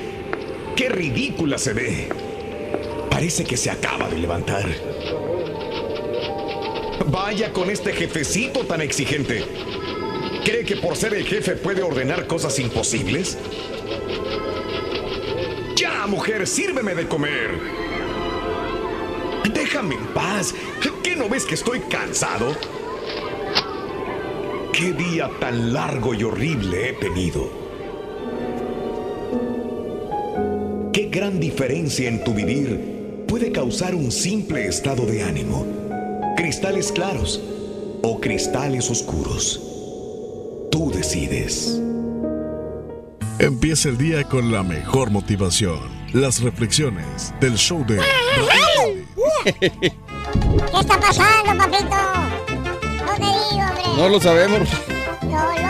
Qué ridícula se ve. Parece que se acaba de levantar. Vaya con este jefecito tan exigente. ¿Cree que por ser el jefe puede ordenar cosas imposibles? Ya, mujer, sírveme de comer. Déjame en paz. ¿Qué no ves que estoy cansado? ¿Qué día tan largo y horrible he tenido? ¿Qué gran diferencia en tu vivir puede causar un simple estado de ánimo? ¿Cristales claros o cristales oscuros? Tú decides. Empieza el día con la mejor motivación. Las reflexiones del show de. ¿Qué está pasando, papito? No te digo, hombre. No lo sabemos.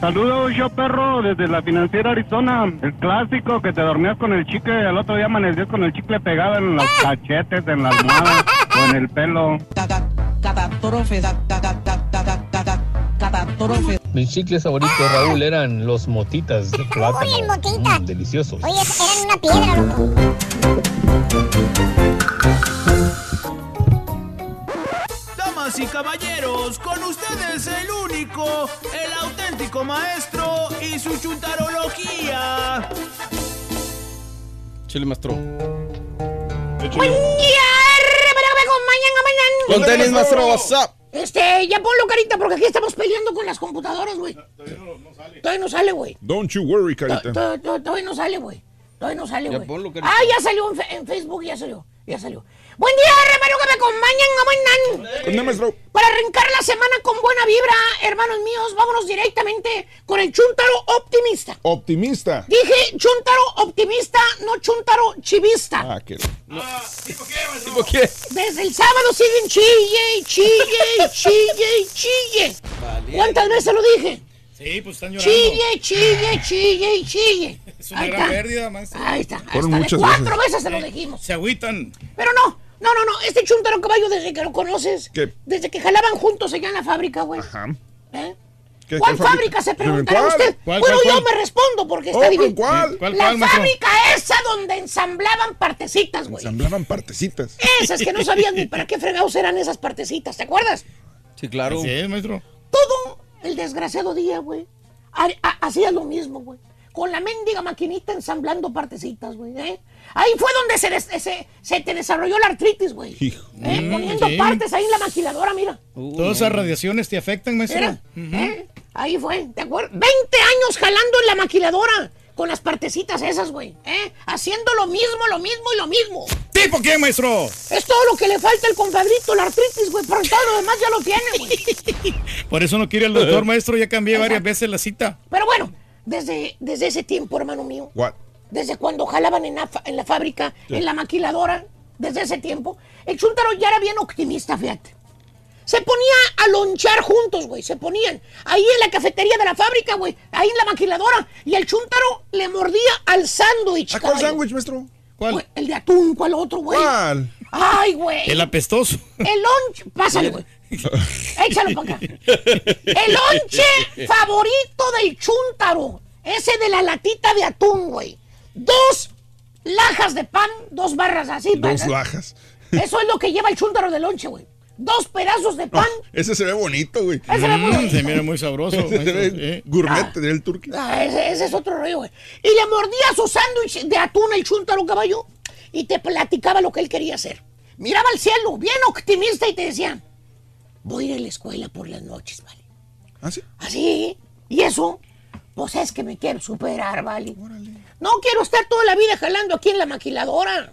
Saludos, yo perro, desde la financiera Arizona. El clásico que te dormías con el chicle y al otro día amanecías con el chicle pegado en los cachetes, en la almohada o en el pelo. Mis chicles favoritos, Raúl, eran los motitas de plátano. Uy, el motita. Mm, deliciosos. Oye, eran una piedra, loco. Y caballeros, con ustedes el único, el auténtico maestro y su chuntarología. Chile maestro. Buen día. Con tenis, maestro, what's up? Este, ya ponlo carita porque aquí estamos peleando con las computadoras, güey. Todavía no sale, güey. Don't you worry, carita. to- to- Todavía no sale, güey. Todavía no sale, Ya güey. ponlo, carita. Ah, ya salió en Facebook, ya salió. Ya salió. Buen día, hermano, que me acompañan. Con maestro. Para arrancar la semana con buena vibra, hermanos míos, vámonos directamente con el Chuntaro optimista. Optimista. Dije Chuntaro optimista, no Chuntaro chivista. Ah, qué. ¿Tipo qué? Desde el sábado siguen chille, y chille, y chille, y chille. ¿Cuántas veces lo dije? Sí, pues están llorando. Chille, chille, chille y chille. Es una Ahí gran está. pérdida, maestro. Ahí está. ahí Fueron está. De muchas Cuatro veces. veces se lo dijimos. Se agüitan. Pero no, no, no, no. Este chuntaro caballo, desde que lo conoces, ¿Qué? desde que jalaban juntos allá en la fábrica, güey. Ajá. ¿Eh? ¿Qué- ¿Cuál fábrica? Se preguntará ¿Cuál? usted. ¿Cuál, bueno, cuál, yo cuál? me respondo porque Oh, está divino. ¿cuál? ¿Cuál, La cuál, maestro? fábrica esa donde ensamblaban partecitas, güey. Ensamblaban partecitas. Esas que no sabían ni para qué fregados eran esas partecitas, ¿te acuerdas? Sí, claro. Sí, maestro. Todo el desgraciado día, güey. ha- ha- Hacía lo mismo, güey. Con la mendiga maquinita ensamblando partecitas, güey. ¿eh? Ahí fue donde se, des- se, se te desarrolló la artritis, güey. ¿eh? Mm, Poniendo sí. partes ahí en la maquiladora, mira. Todas esas radiaciones te afectan, maestro. Mira, ¿eh? Ahí fue, ¿te acuerdas? 20 años jalando en la maquiladora con las partecitas esas, güey. ¿eh? Haciendo lo mismo, lo mismo y lo mismo. ¿Tipo qué, maestro? Es todo lo que le falta al compadrito, la artritis, güey. Pero todo lo demás ya lo tiene, güey. Por eso no quiere el doctor, maestro. Ya cambié varias veces la cita. Pero bueno, desde, desde ese tiempo, hermano mío, What? desde cuando jalaban en la, fa- en la fábrica, Sí. en la maquiladora, desde ese tiempo, el Chuntaro ya era bien optimista, fíjate. Se ponía a lonchar juntos, güey. Se ponían ahí en la cafetería de la fábrica, güey. Ahí en la maquiladora. Y el Chuntaro le mordía al sándwich. ¿A cuál sándwich, maestro? ¿Cuál? Güey, El de atún, ¿cuál otro, güey? ¿Cuál? Ay, güey. El apestoso. El lonche. Pásale, güey. Échalo para acá. El lonche favorito del chúntaro. Ese de la latita de atún, güey. Dos lajas de pan, dos barras así. Dos ¿verdad? lajas. Eso es lo que lleva el chúntaro de lonche, güey. Dos pedazos de pan. Ese se ve bonito, güey. Ese se ve muy Mm, bonito. se mira muy sabroso. Ese se ve Sí. gourmet del turqui. Ah, ese, ese es otro rollo, güey. Y le mordía su sándwich de atún el chúntaro caballo y te platicaba lo que él quería hacer. miraba al cielo, bien optimista y te decía, voy a ir a la escuela por las noches, ¿vale? ¿Ah, sí? Así, y eso, pues es que me quiero superar, ¿vale? No quiero estar toda la vida jalando aquí en la maquiladora.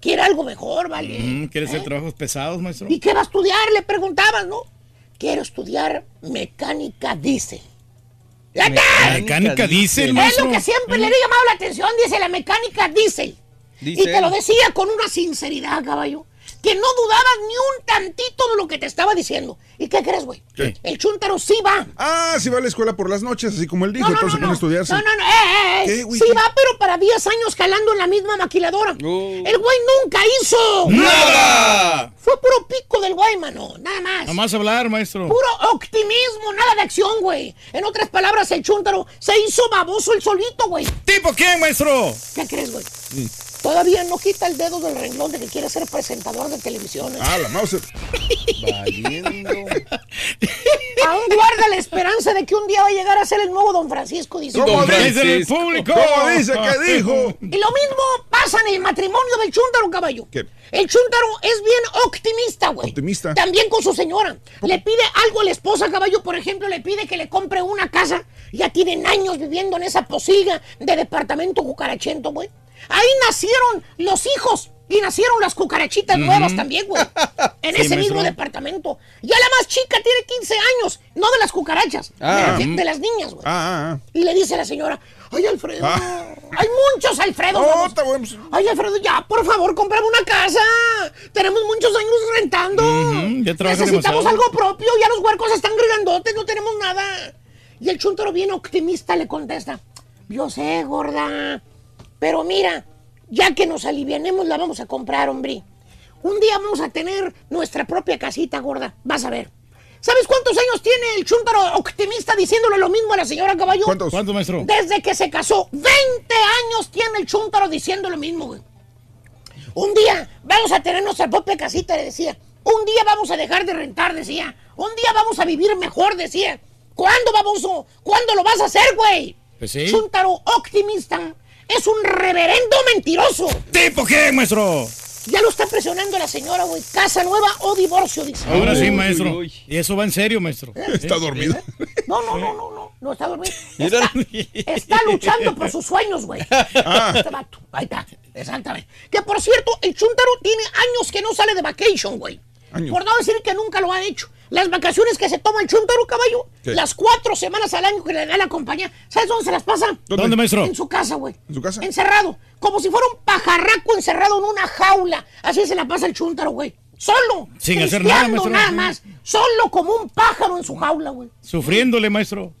Quiero algo mejor, ¿vale? Mm, ¿Quieres hacer ¿Eh? trabajos pesados, maestro? ¿Y qué va a estudiar? Le preguntabas, ¿no? Quiero estudiar mecánica diésel. ¡Fíjate! Mecánica diésel, Es maestro. lo que siempre le había llamado la atención, dice la mecánica diésel. Y Diésel. te lo decía con una sinceridad, caballo. Que no dudabas ni un tantito de lo que te estaba diciendo. ¿Y qué crees, güey? El chúntaro sí va. Ah, sí va a la escuela por las noches, así como él dijo, No, no, entonces no, pone a estudiarse. No, no, no, eh, eh, eh. ¿Qué, güey? Sí ¿Qué? va, pero para 10 años jalando en la misma maquiladora. El güey nunca hizo. ¡Nada! Fue puro pico del güey, mano. Nada más. Nada más hablar, maestro. Puro optimismo, nada de acción, güey. En otras palabras, el chúntaro se hizo baboso el solito, güey. ¿Tipo quién, maestro? ¿Qué crees, güey? Todavía no quita el dedo del renglón de que quiere ser presentador de televisión. Ah, la Mauser. Aún guarda la esperanza de que un día va a llegar a ser el nuevo Don Francisco, dice. ¿Cómo Don dice? Francisco. público. ¿Cómo dice que dijo? Y lo mismo pasa en el matrimonio del chúntaro, caballo. ¿Qué? El chúntaro es bien optimista, güey. Optimista. También con su señora. Le pide algo a la esposa, caballo. Por ejemplo, le pide que le compre una casa. Ya tienen años viviendo en esa posiga de departamento cucarachento, güey. Ahí nacieron los hijos. Y nacieron las cucarachitas nuevas también, güey. En Sí, ese mismo departamento. Ya la más chica tiene 15 años. No de las cucarachas. Ah. de, las- de las niñas, güey. Ah, ah, Y le dice a la señora, ay Alfredo, Ah. hay muchos Alfredos. No, está bueno. Ay Alfredo, ya, por favor, cómprame una casa. Tenemos muchos años rentando. Ya Necesitamos algo propio, ya los huercos están grandotes, no tenemos nada. Y el chuntaro bien optimista le contesta, yo sé, gorda, pero mira, ya que nos alivianemos la vamos a comprar, hombre. Un día vamos a tener nuestra propia casita, gorda, vas a ver. ¿Sabes cuántos años tiene el chuntaro optimista diciéndole lo mismo a la señora Caballo? ¿Cuántos? ¿Cuánto, maestro? Desde que se casó, 20 años tiene el chúntaro diciendo lo mismo, güey. Un día vamos a tener nuestra propia casita, le decía. Un día vamos a dejar de rentar, decía. Un día vamos a vivir mejor, decía. ¿Cuándo vamos a- ¿Cuándo lo vas a hacer, güey? Pues sí. Chúntaro optimista es un reverendo mentiroso. ¿Tipo quién, maestro? Ya lo está presionando la señora, güey. Casa nueva o divorcio, dice. Ahora sí, maestro. uy. Y eso va en serio, maestro. Está dormido. No, no, no, no, no. No está dormido. Está, está luchando por sus sueños, güey. Este vato. Ahí está. Exactamente. Que por cierto, el Chuntaro tiene años que no sale de vacation, güey. Años. Por no decir que nunca lo ha hecho. Las vacaciones que se toma el Chuntaro, caballo, ¿Qué? las cuatro semanas al año que le da la compañía, ¿sabes dónde se las pasa? ¿Dónde, maestro? En su casa, güey. ¿En su casa? Encerrado. Como si fuera un pajarraco encerrado en una jaula. Así se la pasa el Chuntaro, güey. Solo. Sin hacer nada, maestro. nada más. Solo como un pájaro en su jaula, güey Sufriéndole, maestro.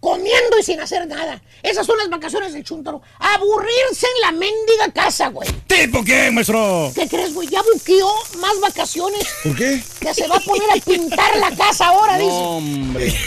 Comiendo y sin hacer nada. Esas son las vacaciones del chúntaro. Aburrirse en la mendiga casa, güey. ¿Tipo quién, maestro? ¿Qué crees, güey? Ya buqueó más vacaciones ¿Por qué? que se va a poner a pintar la casa ahora, dice. Hombre.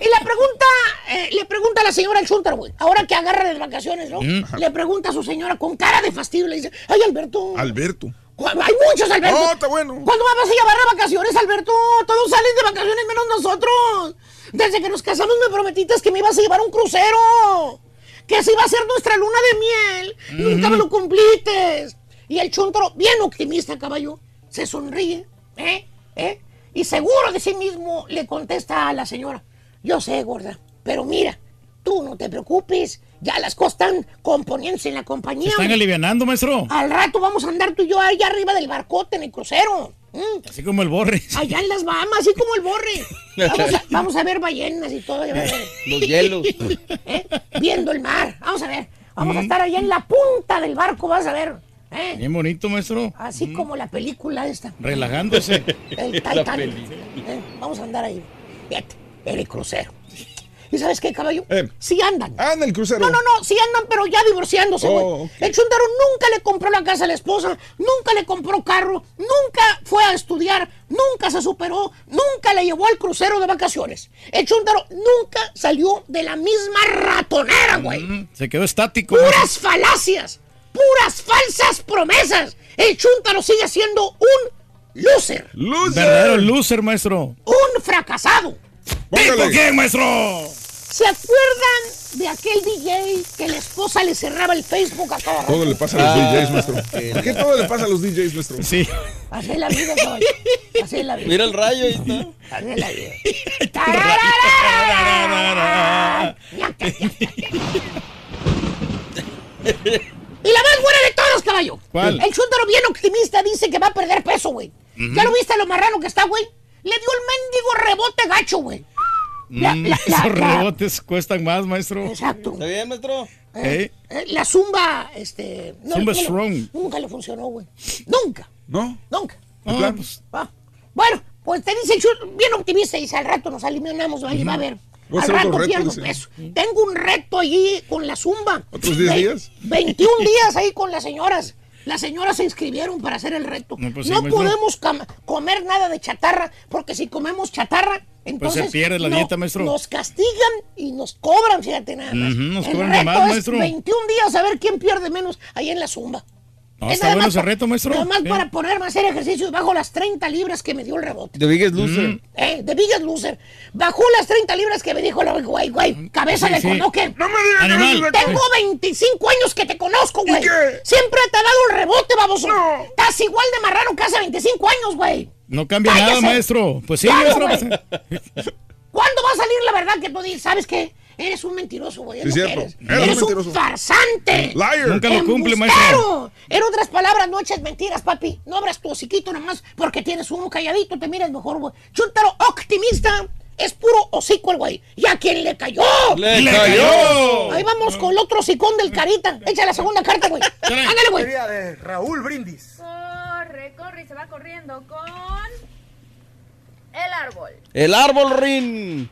Y le pregunta, eh, le pregunta a la señora el chúntaro, güey. Ahora que agarra las vacaciones, ¿no? Mm. Le pregunta a su señora con cara de fastidio. Le dice, ay, Alberto. Alberto. Hay muchos, Alberto. No, está bueno. ¿Cuándo me vas a llevar de vacaciones, Alberto? Todos salen de vacaciones menos nosotros. Desde que nos casamos me prometiste que me ibas a llevar a un crucero. Que así iba a ser nuestra luna de miel. Nunca me lo cumpliste. Y el chuntaro, bien optimista, caballo, se sonríe, ¿eh? ¿eh? Y seguro de sí mismo le contesta a la señora, yo sé, gorda, pero mira, tú no te preocupes, ya las cosas están componiéndose en la ¿Se compañía. están alivianando, maestro? Al rato vamos a andar tú y yo allá arriba del barcote en el crucero. Mm, Así como el borre. Allá en las Bahamas, así como el borre. Vamos a, vamos a ver ballenas y todo. Los hielos. ¿eh? Viendo el mar. Vamos a ver. Vamos a estar allá en la punta del barco, vas a ver. ¿eh? Bien bonito, maestro. Así como la película esta. Relajándose. El Titanic. ¿eh? Vamos a andar ahí. Fíjate, en el crucero. ¿Y sabes qué, caballo? Eh. Sí andan. Ah, en el crucero. No, no, no, sí andan, pero ya divorciándose, güey. Oh. El Chuntaro nunca le compró la casa a la esposa, nunca le compró carro, nunca fue a estudiar, nunca se superó, nunca le llevó al crucero de vacaciones. El Chuntaro nunca salió de la misma ratonera, güey. Mm, Se quedó estático. Puras falacias, puras falsas promesas. El Chuntaro sigue siendo un loser, Loser. Verdadero loser, maestro. un fracasado. ¿Tipo Póngale. quién, maestro? ¿Se acuerdan de aquel DJ que la esposa le cerraba el Facebook a rato. Todo le pasa a los Ah, DJs, maestro. ¿Por qué todo le pasa a los DJs, maestro? Sí. Así es la vida, soy. Así es la vida. Mira el rayo ahí está. Así es la vida. Y la más buena de todos, caballo. ¿Cuál? El chúntaro bien optimista dice que va a perder peso, güey. Ujú. ¿Ya lo viste lo marrano que está, güey? Le dio el mendigo rebote gacho, güey. La- Mm, la- la- esos la- rebotes cuestan más, maestro. Exacto. ¿Está bien, maestro? ¿Eh? Eh, la zumba, este... Zumba no- strong. Nunca le funcionó, güey. Nunca, ¿No? nunca. Ah, pues, Ah, Bueno, pues te dice el bien optimista, dice al rato nos alivianamos, vale, va a ver. Al rato reto, pierdo dice. peso. Tengo un reto allí con la zumba. ¿Otros 10 Ve- días? 21 días ahí con las señoras. Las señoras se inscribieron para hacer el reto. No, No, pues sí, podemos comer nada de chatarra, porque si comemos chatarra, entonces Pues pierde la no- dieta, maestro. nos castigan y nos cobran, fíjate nada más. Ujú, nos el cobran de reto más, es maestro. 21 días a ver quién pierde menos ahí en la zumba. No, Es está bueno ese reto, maestro. Nada más Sí. para ponerme a hacer ejercicios bajo las 30 libras que me dio el rebote. The Biggest Loser. Mm. Eh, The Biggest Loser. Bajó las 30 libras que me dijo la güey, güey. Cabeza Sí, de sí. conoque. ¡No me digas Animal. que- Tengo 25 años que te conozco, güey. qué? Siempre te ha dado el rebote, baboso. Estás igual de marrano que hace 25 años, güey. No cambia Cállese. nada, maestro. Pues sí, maestro. güey. ¿Cuándo va a salir la verdad que tú dices? ¿Sabes qué? Eres un mentiroso, güey. es cierto. Eres, Eres un Eres un mentiroso. farsante. Liar. Nunca lo cumple, maestro. En otras palabras, no eches mentiras, papi. No abras tu hociquito nomás porque tienes un calladito, te miras mejor, güey. Chuntaro optimista. Es puro hocico el güey. ¿Y a quién le cayó? ¡Le cayó! Ahí vamos con el otro hocicón del carita. Echa la segunda carta, güey. Ándale, güey. De Raúl Brindis. Corre, corre y se va corriendo con el árbol. El árbol rin.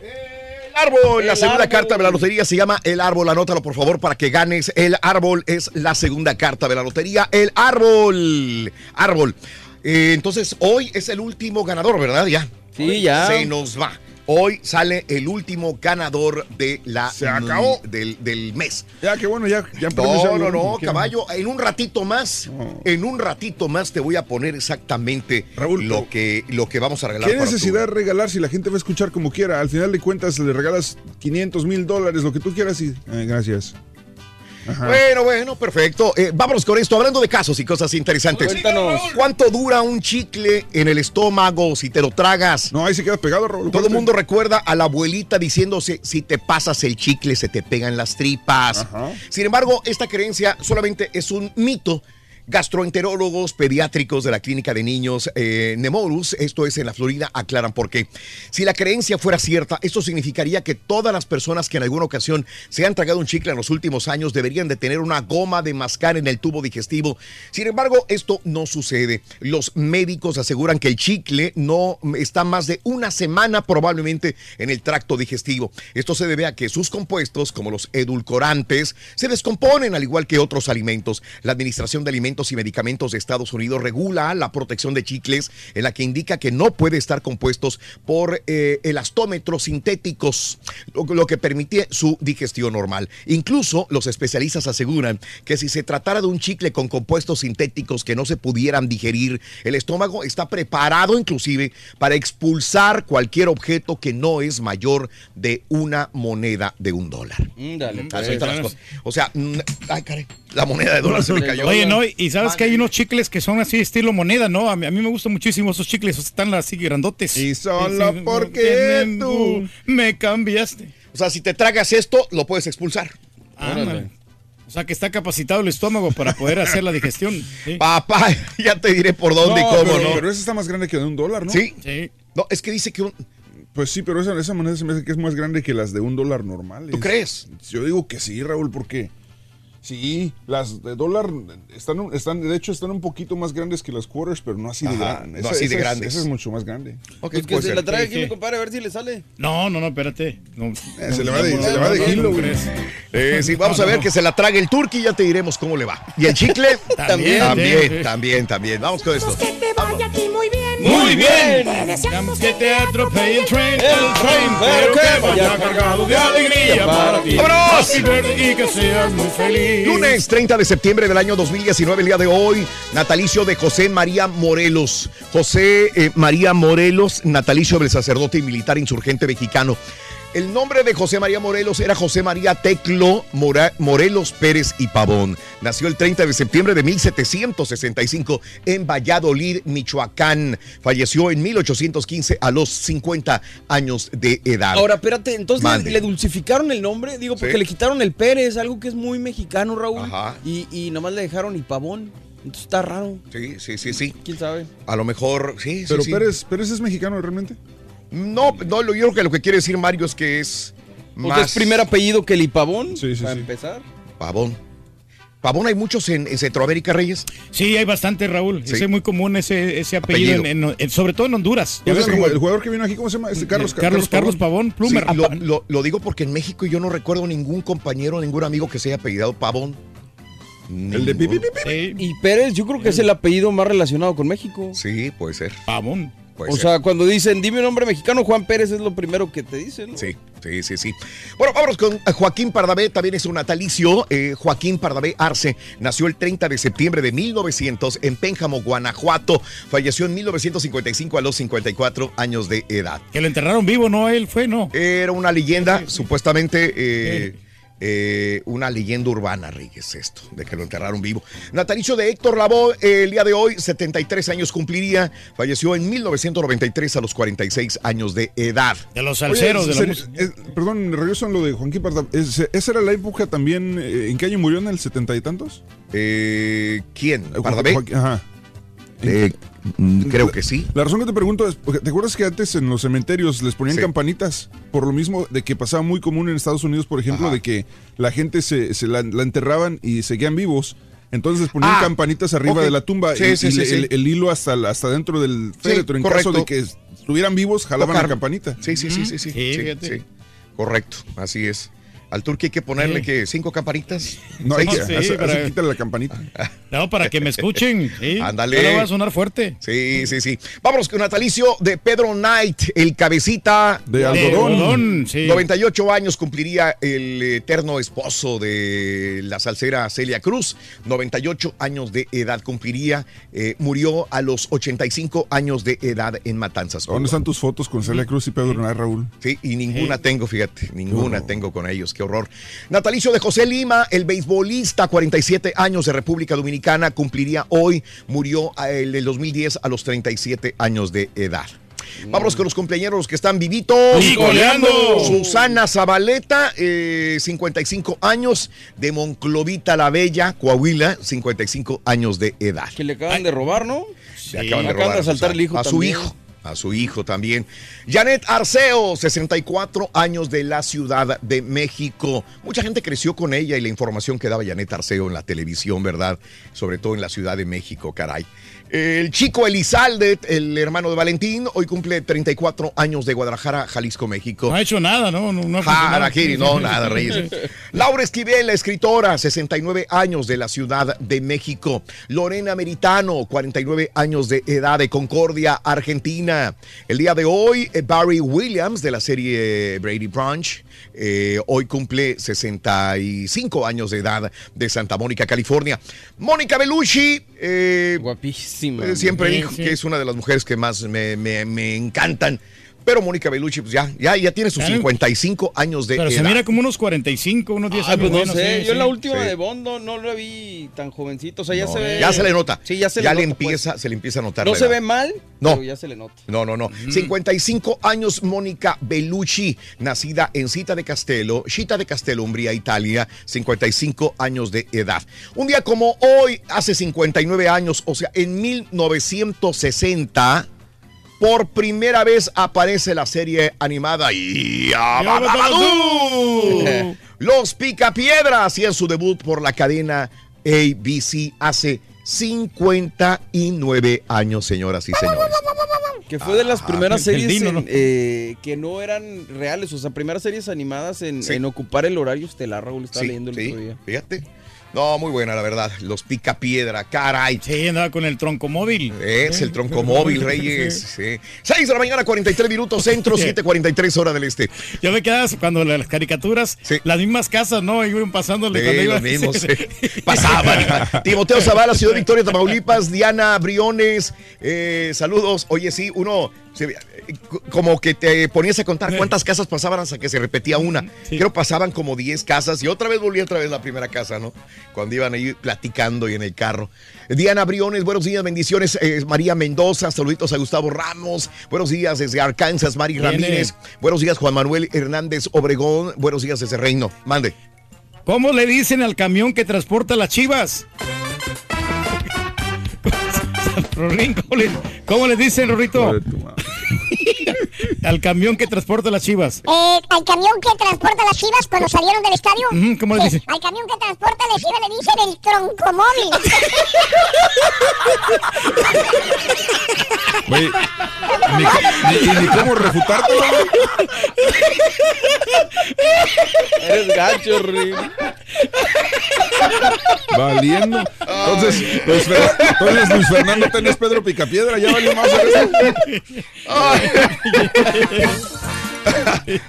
El árbol, la segunda árbol. carta de la lotería se llama El árbol. Anótalo por favor para que ganes. El árbol es la segunda carta de la lotería. El árbol. Árbol. Eh, entonces, hoy es el último ganador, ¿verdad? Ya. Sí, ya. Se nos va. Hoy sale el último ganador de la Se acabó. del, del mes. Ya, qué bueno, ya, ya No, no, no, caballo. En un ratito más, en un ratito más te voy a poner exactamente Raúl, lo que lo que vamos a regalar. ¿Qué para necesidad de regalar si la gente va a escuchar como quiera? Al final de cuentas le regalas 500 mil dólares, lo que tú quieras y... eh, gracias. Ajá. Bueno, bueno, perfecto. Eh, vámonos con esto, hablando de casos y cosas interesantes. Cuéntanos. ¿Cuánto dura un chicle en el estómago si te lo tragas? No, ahí se queda pegado, Raúl. Todo el mundo recuerda a la abuelita diciéndose, si te pasas el chicle se te pegan las tripas. Ajá. Sin embargo, esta creencia solamente es un mito. Gastroenterólogos pediátricos de la clínica de niños eh, Nemorus, esto es en la Florida, aclaran por qué. Si la creencia fuera cierta, esto significaría que todas las personas que en alguna ocasión se han tragado un chicle en los últimos años deberían de tener una goma de mascar en el tubo digestivo. Sin embargo, esto no sucede. Los médicos aseguran que el chicle no está más de una semana probablemente en el tracto digestivo. Esto se debe a que sus compuestos, como los edulcorantes, se descomponen al igual que otros alimentos. La Administración de Alimentos y Medicamentos de Estados Unidos regula la protección de chicles en la que indica que no puede estar compuestos por eh, elastómetros sintéticos, lo, lo que permite su digestión normal. Incluso los especialistas aseguran que si se tratara de un chicle con compuestos sintéticos que no se pudieran digerir, el estómago está preparado inclusive para expulsar cualquier objeto que no es mayor de una moneda de un dólar. Mm, dale, Así pues. están las cosas. O sea, mm, ay, caray, la moneda de dólar se me cayó. Oye, no, y sabes que hay unos chicles que son así estilo moneda, ¿no? A mí, a mí me gustan muchísimo esos chicles, están así grandotes. Y solo Sí, sí, porque tú me cambiaste. O sea, si te tragas esto, lo puedes expulsar. Ándale. O sea, que está capacitado el estómago para poder hacer la digestión. Sí. Papá, ya te diré por dónde y cómo, pero, ¿no? pero esa está más grande que de un dólar, ¿no? Sí. Sí. No, es que dice que un... Pues sí, pero esa, esa moneda se me hace que es más grande que las de un dólar normales. ¿Tú crees? Yo digo que sí, Raúl, porque sí, las de dólar están, están, de hecho, están un poquito más grandes que las quarters, pero no así de grandes. no así de es- grandes. Esa es mucho más grande. Ok, Pues que puede se ser. la trae aquí sí. mi compadre a ver si le sale. No, no, no, espérate. No, Eh, se le va de- se le va de no, kilo, no güey. Eh, sí, vamos a ver que se la trague el turqui y ya te diremos cómo le va. ¿Y el chicle? También, También, también, también. Vamos con esto. Que te vaya aquí muy bien. Muy bien. Te deseamos Que te atropelle el tren, el tren, pero que vaya cargado de alegría para ti. ¡Vámonos! Y que seas muy feliz. Lunes 30 de septiembre del año 2019, el día de hoy, natalicio de José María Morelos. José eh, María Morelos, natalicio del sacerdote y militar insurgente mexicano. El nombre de José María Morelos era José María Teclo Mora- Morelos Pérez y Pavón. Nació el 30 de septiembre de 1765 en Valladolid, Michoacán. Falleció en 1815 a los 50 años de edad. Ahora, espérate, entonces le, Mande. le dulcificaron el nombre, digo, porque Sí. le quitaron el Pérez, algo que es muy mexicano, Raúl. Ajá. Y, y nomás le dejaron y pavón. Entonces está raro. Sí, sí, sí, sí. ¿Quién sabe? A lo mejor, sí, sí, Pero sí. Pérez, Pérez es mexicano realmente. No, no, lo- yo creo que lo que quiere decir Mario es que es Porque más es primer apellido que el Ipavón, Sí, sí, para sí. empezar. Pavón. Pavón hay muchos en, en Centroamérica, Reyes. Sí, hay bastante, Raúl. Sí. Ese es muy común ese, ese apellido, Apellido. en- en- sobre todo en Honduras. Ya ves el, como- el jugador que vino aquí, ¿cómo se llama? Este Carlos, Carlos, Carlos Pavón, Plumer. Sí, lo, lo- lo digo porque en México yo no recuerdo ningún compañero, ningún amigo que se haya apellidado Pavón. El de pipi, pipi. Sí, Y Pérez, yo creo que es el apellido más relacionado con México. Sí, puede ser. Pavón. Puede o ser. sea, cuando dicen, dime un nombre mexicano, Juan Pérez es lo primero que te dicen. ¿no? Sí, sí, sí, sí. Bueno, vámonos con eh, Joaquín Pardavé, también es un natalicio. Eh, Joaquín Pardavé Arce nació el 30 de septiembre de 1900 en Pénjamo, Guanajuato. Falleció en 1955 a los 54 años de edad. Que lo enterraron vivo, no, él fue, no. Era una leyenda, supuestamente eh, eh, una leyenda urbana, Ríguez, esto, de que lo enterraron vivo. Natalicio de Héctor Lavoe, eh, el día de hoy, 73 años cumpliría. Falleció en 1993 a los 46 años de edad. De los Oye, salseros, de la eh, perdón, regreso en lo de Joaquín Parda. ¿Es- ¿Esa era la época también? eh, ¿En qué año murió? ¿En el setenta y tantos? Eh, ¿Quién? Joaquín- Ajá. Eh, mm, creo que sí. La razón que te pregunto es, ¿te acuerdas que antes en los cementerios les ponían Sí. campanitas? Por lo mismo de que pasaba muy común en Estados Unidos, por ejemplo, Ajá. de que la gente se, se la, la enterraban y seguían vivos. Entonces les ponían Ah, campanitas arriba de la tumba Sí, y, sí, y sí, le- sí. El, el hilo hasta, hasta dentro del féretro. en caso correcto. de que estuvieran vivos, jalaban Tocar. la campanita. Sí, sí, sí, sí, sí. Sí, sí, fíjate. sí. Correcto, así es. Al turque hay que ponerle Sí. que cinco campanitas. No, hay que, Sí, hace- para- hace- quítale la campanita. No, para que me escuchen. Sí. Ándale. Ahora va a sonar fuerte. Sí, sí, sí. Vámonos con natalicio de Pedro Knight, el cabecita De algodón. algodón, sí. 98 años cumpliría el eterno esposo de la salsera Celia Cruz. 98 años de edad cumpliría. eh, murió a los 85 años de edad en Matanzas. ¿Dónde están tus fotos con Celia Cruz y Pedro Nay, Raúl? Sí, y ninguna tengo, fíjate, ninguna tengo con ellos, qué horror. Natalicio de José Lima, el beisbolista, 47 años de República Dominicana, cumpliría hoy, murió a- el del 2010 a los 37 años de edad. Vámonos con los compañeros que están vivitos. ¡Y! Susana Zabaleta, eh, 55 años, de Monclovita la Bella, Coahuila, 55 años de edad. Que le acaban de robar, ¿no? Le acaban de Acaban robar de el hijo a su hijo. A su hijo también. Janet Arceo, 64 años de la Ciudad de México. Mucha gente creció con ella y la información que daba Janet Arceo en la televisión, ¿verdad? Sobre todo en la Ciudad de México, caray. El chico Elizalde, el hermano de Valentín, hoy cumple 34 años de Guadalajara, Jalisco, México. No ha hecho nada, ¿no? No, no ha no, nada, Reyes. Laura Esquivel, la escritora, 69 años de la Ciudad de México. Lorena Meritano, 49 años de edad de Concordia, Argentina. El día de hoy, eh, Barry Williams de la serie Brady Bunch. eh, hoy cumple 65 años de edad de Santa Mónica, California. Mónica Bellucci, eh, Guapísima. Eh, siempre dijo que es una de las mujeres que más me, me- me encantan. Pero Mónica Bellucci, pues ya, ya, ya tiene sus Claro. 55 años de Pero se edad. mira como unos 45, unos 10 Ah, años. pues no menos, sé, sí, yo en la sí. última Sí. de Bondo no lo vi tan jovencito, o sea, ya No, se ve... ya se le nota. Sí, ya se ya le le nota, pues. empieza, se le empieza a notar. No la se ve mal, No. pero ya se le nota. No, no, no. 55 años Mónica Bellucci, nacida en Cita de Castello, Cita de Castello, Umbría, Italia, 55 años de edad. Un día como hoy, hace 59 años, o sea, en 1960, por primera vez aparece la serie animada Yabababadoo. Los Picapiedra hacían su debut por la cadena ABC hace 59 años, señoras y señores. Que fue de las Ajá. primeras series Dino, en, ¿no? eh, que no eran reales, o sea, primeras series animadas en, Sí. en ocupar el horario estelar, Raúl, estaba Sí, leyendo el sí, otro día. fíjate. No, muy buena, la verdad. Los Picapiedra, caray. Sí, andaba con el tronco móvil. Es el tronco móvil, Reyes. Sí. 6 de la mañana, 43 minutos centro, 7:43 hora del este. Yo me quedaba cuando las caricaturas, Sí. las mismas casas, ¿no? Iban pasándole cuando iba- los mismos, sí. Pasaban. Timoteo Zavala, Ciudad Victoria, Tamaulipas. Diana Briones, eh, saludos. Oye, sí, uno Eh, co- como que te ponías a contar cuántas casas pasaban hasta que se repetía una. Creo pasaban como 10 casas y otra vez volvía otra vez la primera casa, ¿no? Cuando iban ahí platicando y en el carro. Diana Briones, buenos días, bendiciones. Eh, María Mendoza, saluditos a Gustavo Ramos. Buenos días desde Arkansas, Mari. Ramírez. Buenos días, Juan Manuel Hernández Obregón. Buenos días desde Reino. Mande. ¿Cómo le dicen al camión que transporta las chivas? Rorín, ¿cómo le, cómo le dicen, Rorrito? al camión que transporta las chivas. Eh, al camión que transporta las chivas cuando salieron del estadio. ¿cómo le dice? Al camión que transporta las chivas le dicen el troncomóvil. Güey, ni, ni- y ni cómo refutártelo. Eres gacho, Rin. Valiendo. Entonces, Luis, Fer- entonces Luis Fernando tenés Pedro Picapiedra, ya valió más eso.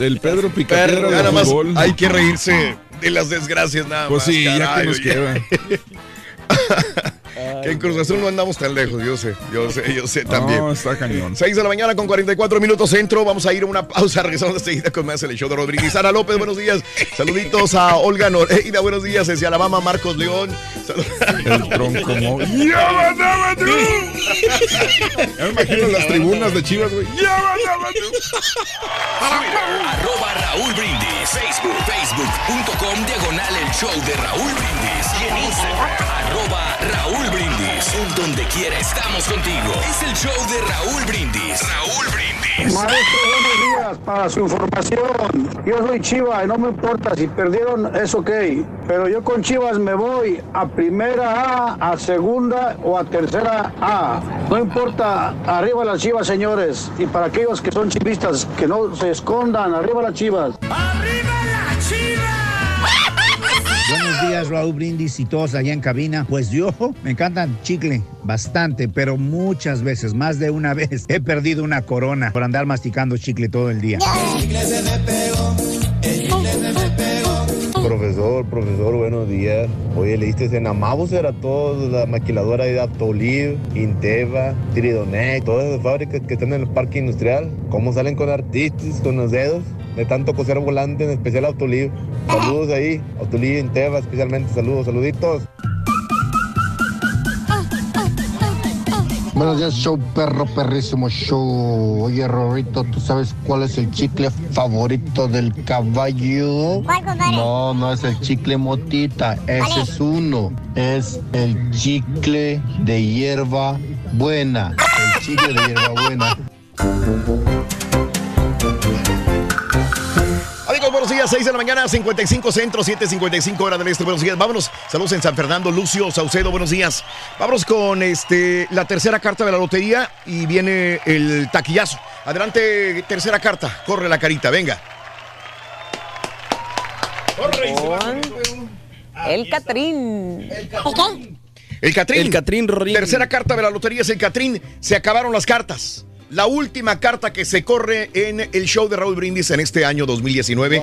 El Pedro Ya del nada más hay que reírse de las desgracias nada Pues más. sí, ya que nos oye. queda. Que en Cruz Azul no andamos tan lejos, yo sé, yo sé, yo sé también. No, está cañón. 6 de la mañana con 44 minutos centro. Vamos a ir a una pausa. Regresamos enseguida con más el show de Rodríguez. Ana López, buenos días. Saluditos a Olga Noreida, buenos días. Desde Alabama, Marcos León. Salud- El tronco móvil. ¡Ya va, ya va, tú! Ya me imagino las tribunas de Chivas, güey. ¡Ya va, ya va, Arroba Raúl Brindis. Facebook, facebook.com diagonal el show de Raúl Brindis. Y en Instagram, arroba Raúl Brindis. En donde quiera estamos contigo. Es el show de Raúl Brindis. Raúl Brindis. Maestro, buenos días. Para su información, yo soy Chiva y no me importa si perdieron, es ok. Pero yo con Chivas me voy a primera A, a segunda o a tercera A. No importa, arriba las Chivas, señores. Y para aquellos que son chivistas, que no se escondan, arriba las Chivas. Buenos días, Raúl Brindis y todos allá en cabina. Pues yo me encantan chicle bastante, pero muchas veces, más de una vez, he perdido una corona por andar masticando chicle todo el día. Profesor, profesor, buenos días. Oye, leíste en Amabus era todo, la maquiladora de Aptoliv, Inteva, Tridonec, todas esas fábricas que están en el parque industrial. ¿Cómo salen con artistas, con los dedos? De tanto coser volante, en especial Autoliv. Saludos ahí, Autoliv, Inteva, especialmente saludos, saluditos. Buenos días, show perro, perrísimo show. Oye, Rorrito, ¿tú sabes cuál es el chicle favorito del caballo? ¿Cuál, compadre? No, no es el chicle motita, ese es uno. Es el chicle de hierba buena. El chicle de hierba buena. Buenos días, 6 de la mañana, 55 centro, 7.55 hora del este. Buenos días, vámonos. Saludos en San Fernando, Lucio Saucedo, buenos días. Vámonos con este la tercera carta de la lotería y viene el taquillazo. Adelante, tercera carta. Corre la carita, venga. El Catrín. El Catrín. El Catrín Ring. Tercera carta de la lotería es el Catrín. Se acabaron las cartas. La última carta que se corre en el show de Raúl Brindis en este año 2019.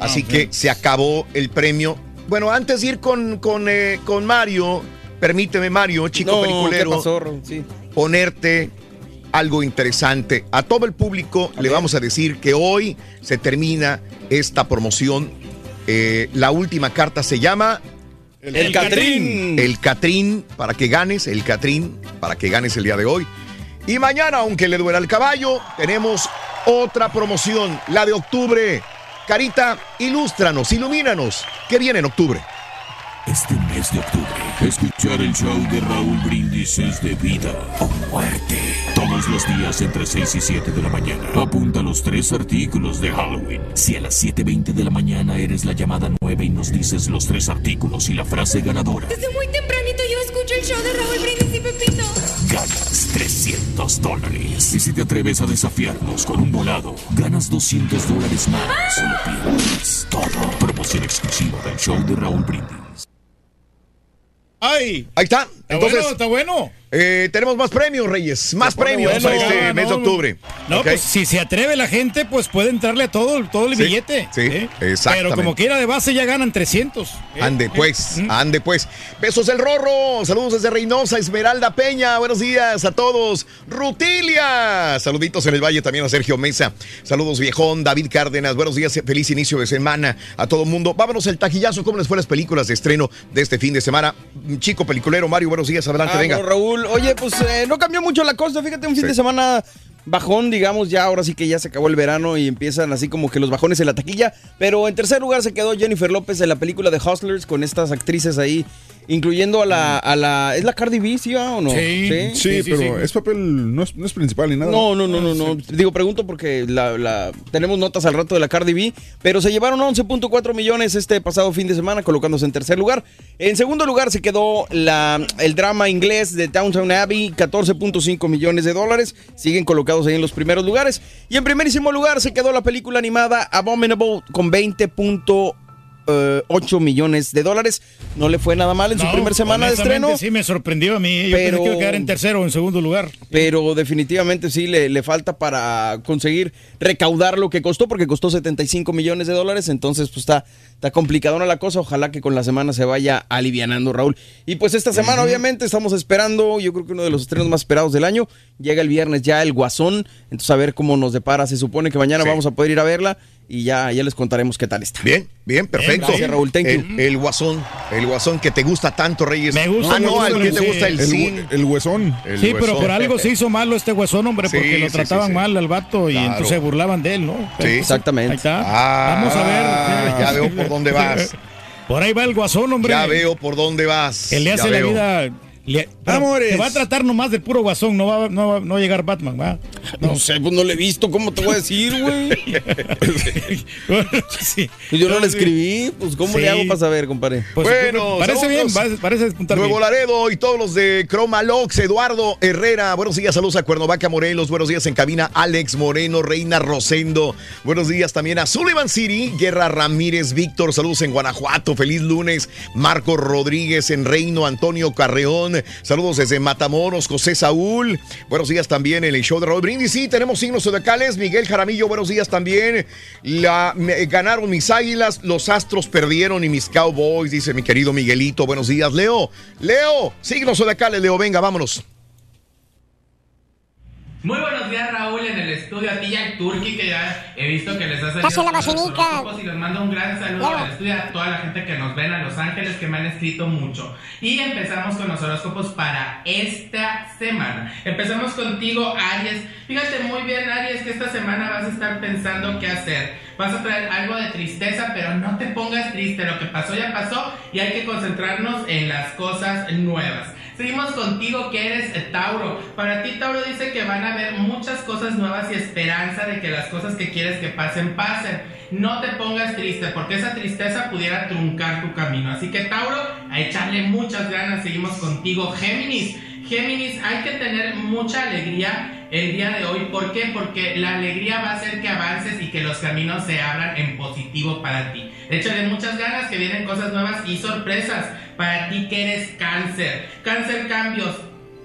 Así que se acabó el premio. Bueno, antes de ir con, con, eh, con Mario, permíteme, Mario, chico No, peliculero, ponerte algo interesante. A todo el público le vamos a decir que hoy se termina esta promoción. Eh, la última carta se llama El Catrín. el Catrín para que ganes, el Catrín para que ganes el día de hoy. Y mañana, aunque le duela el caballo, tenemos otra promoción, la de octubre. Carita, ilústranos, ilumínanos. ¿Qué viene en octubre? Este mes de octubre, escuchar el show de Raúl Brindis es de vida o muerte. Todos los días entre 6 y 7 de la mañana. Apunta los tres artículos de Halloween. Si a las 7.20 de la mañana eres la llamada 9 y nos dices los tres artículos y la frase ganadora, Desde muy tempranito el show de Raúl Brindis y Pepito. ganas 300 dólares. Y si te atreves a desafiarnos con un volado, ganas 200 dólares más. Solo pierdes todo. Promoción exclusiva del show de Raúl Brindis. ¡Ay! Ahí está. Entonces, bueno, está bueno. eh, tenemos más premios, Reyes. Más premios bueno. para este Ah, mes de octubre. No, pues si se atreve la gente, pues puede entrarle a todo, todo el Sí, billete. sí, ¿eh? Pero como quiera de base ya ganan 300. ¿eh? Ande pues, ande pues. Besos del Rorro, saludos desde Reynosa, Esmeralda Peña, buenos días a todos. Rutilia, saluditos en el Valle también a Sergio Mesa. Saludos viejón, David Cárdenas, buenos días, feliz inicio de semana a todo el mundo. Vámonos el taquillazo, ¿cómo les fue las películas de estreno de este fin de semana? Chico peliculero, Mario, buenos días, adelante, Ah, venga. Raúl, oye, pues eh, no cambió mucho la cosa, fíjate, un fin Sí. de semana bajón, digamos, ya ahora sí que ya se acabó el verano y empiezan así como que los bajones en la taquilla, pero en tercer lugar se quedó Jennifer López en la película de Hustlers con estas actrices ahí, incluyendo a la, a la ¿es la Cardi B, sí o no? Sí, pero es papel, no es, no es principal ni nada. No, no, no, no, no. Digo, pregunto porque la, la- tenemos notas al rato de la Cardi B, pero se llevaron 11.4 millones este pasado fin de semana, colocándose en tercer lugar. En segundo lugar se quedó la, el drama inglés de Downtown Abbey, 14.5 millones de dólares. Siguen colocados ahí en los primeros lugares. Y en primerísimo lugar se quedó la película animada Abominable con 20.8 millones de dólares. No le fue nada mal en su No, primer semana de estreno. Sí, me sorprendió a mí. Yo Pero- pensé que iba a quedar en tercero o en segundo lugar. pero definitivamente sí le, le falta para conseguir recaudar lo que costó, porque costó 75 millones de dólares, entonces pues está, está complicadona la cosa, ojalá que con la semana se vaya alivianando Raúl. Y pues esta semana obviamente estamos esperando, yo creo que uno de los estrenos más esperados del año, llega el viernes ya el Guasón, entonces a ver cómo nos depara, se supone que mañana vamos a poder ir a verla y ya, ya les contaremos qué tal está. Bien, bien, perfecto. Gracias, Raúl, thank you. el, el guasón, el guasón que te gusta tanto, Reyes. Me gusta, Ah, no, al que te gusta el, El huesón. El sí, pero por algo se hizo malo este huesón, hombre, Sí, porque lo trataban sí, sí. mal al vato y Claro. entonces se burlaban de él, ¿no? Sí, exactamente. Ahí está. Ah, Vamos a ver. ya veo por dónde vas. Por ahí va el guasón, hombre. Ya veo por dónde vas. Él le hace la vida. Le- Amores. Te va a tratar nomás del puro guasón, no va, no va, no va a llegar Batman, va. No sé, pues no le he visto, ¿cómo te voy a decir, güey? sí. Yo no le escribí, pues ¿cómo Sí. le hago para saber, compadre? Pues, Bueno, parece bien, parece, Nuevo bien. Laredo y todos los de Cromalox, Eduardo Herrera, buenos días, saludos a Cuernavaca, Morelos, buenos días en cabina, Alex Moreno, Reina Rosendo, buenos días también a Sullivan City, Guerra Ramírez, Víctor, saludos en Guanajuato, feliz lunes, Marco Rodríguez en Reino, Antonio Carreón, saludos desde Matamoros, José Saúl, buenos días también en el show de Raúl Brindis, sí, tenemos signos zodiacales, Miguel Jaramillo, buenos días también, La, me- ganaron mis águilas, los astros perdieron y mis cowboys, dice mi querido Miguelito, buenos días, Leo, Leo, signos zodiacales, Leo, venga, vámonos. Muy buenos días, Raúl, en el estudio. A ti y al Turki, que ya he visto que les ha salido la los Y les mando un gran saludo al estudio a toda la gente que nos ven a Los Ángeles, que me han escrito mucho. Y empezamos con los horóscopos para esta semana. Empezamos contigo, Aries. Fíjate muy bien, Aries, que esta semana vas a estar pensando qué hacer. Vas a traer algo de tristeza, pero no te pongas triste. Lo que pasó ya pasó y hay que concentrarnos en las cosas nuevas. Seguimos contigo que eres Tauro. Para ti Tauro dice que van a haber muchas cosas nuevas y esperanza de que las cosas que quieres que pasen, pasen. No te pongas triste porque esa tristeza pudiera truncar tu camino. Así que Tauro, a echarle muchas ganas. Seguimos contigo Géminis. Géminis, hay que tener mucha alegría el día de hoy. ¿Por qué? Porque la alegría va a hacer que avances y que los caminos se abran en positivo para ti. Échale muchas ganas que vienen cosas nuevas y sorpresas para ti que eres cáncer. Cáncer cambios.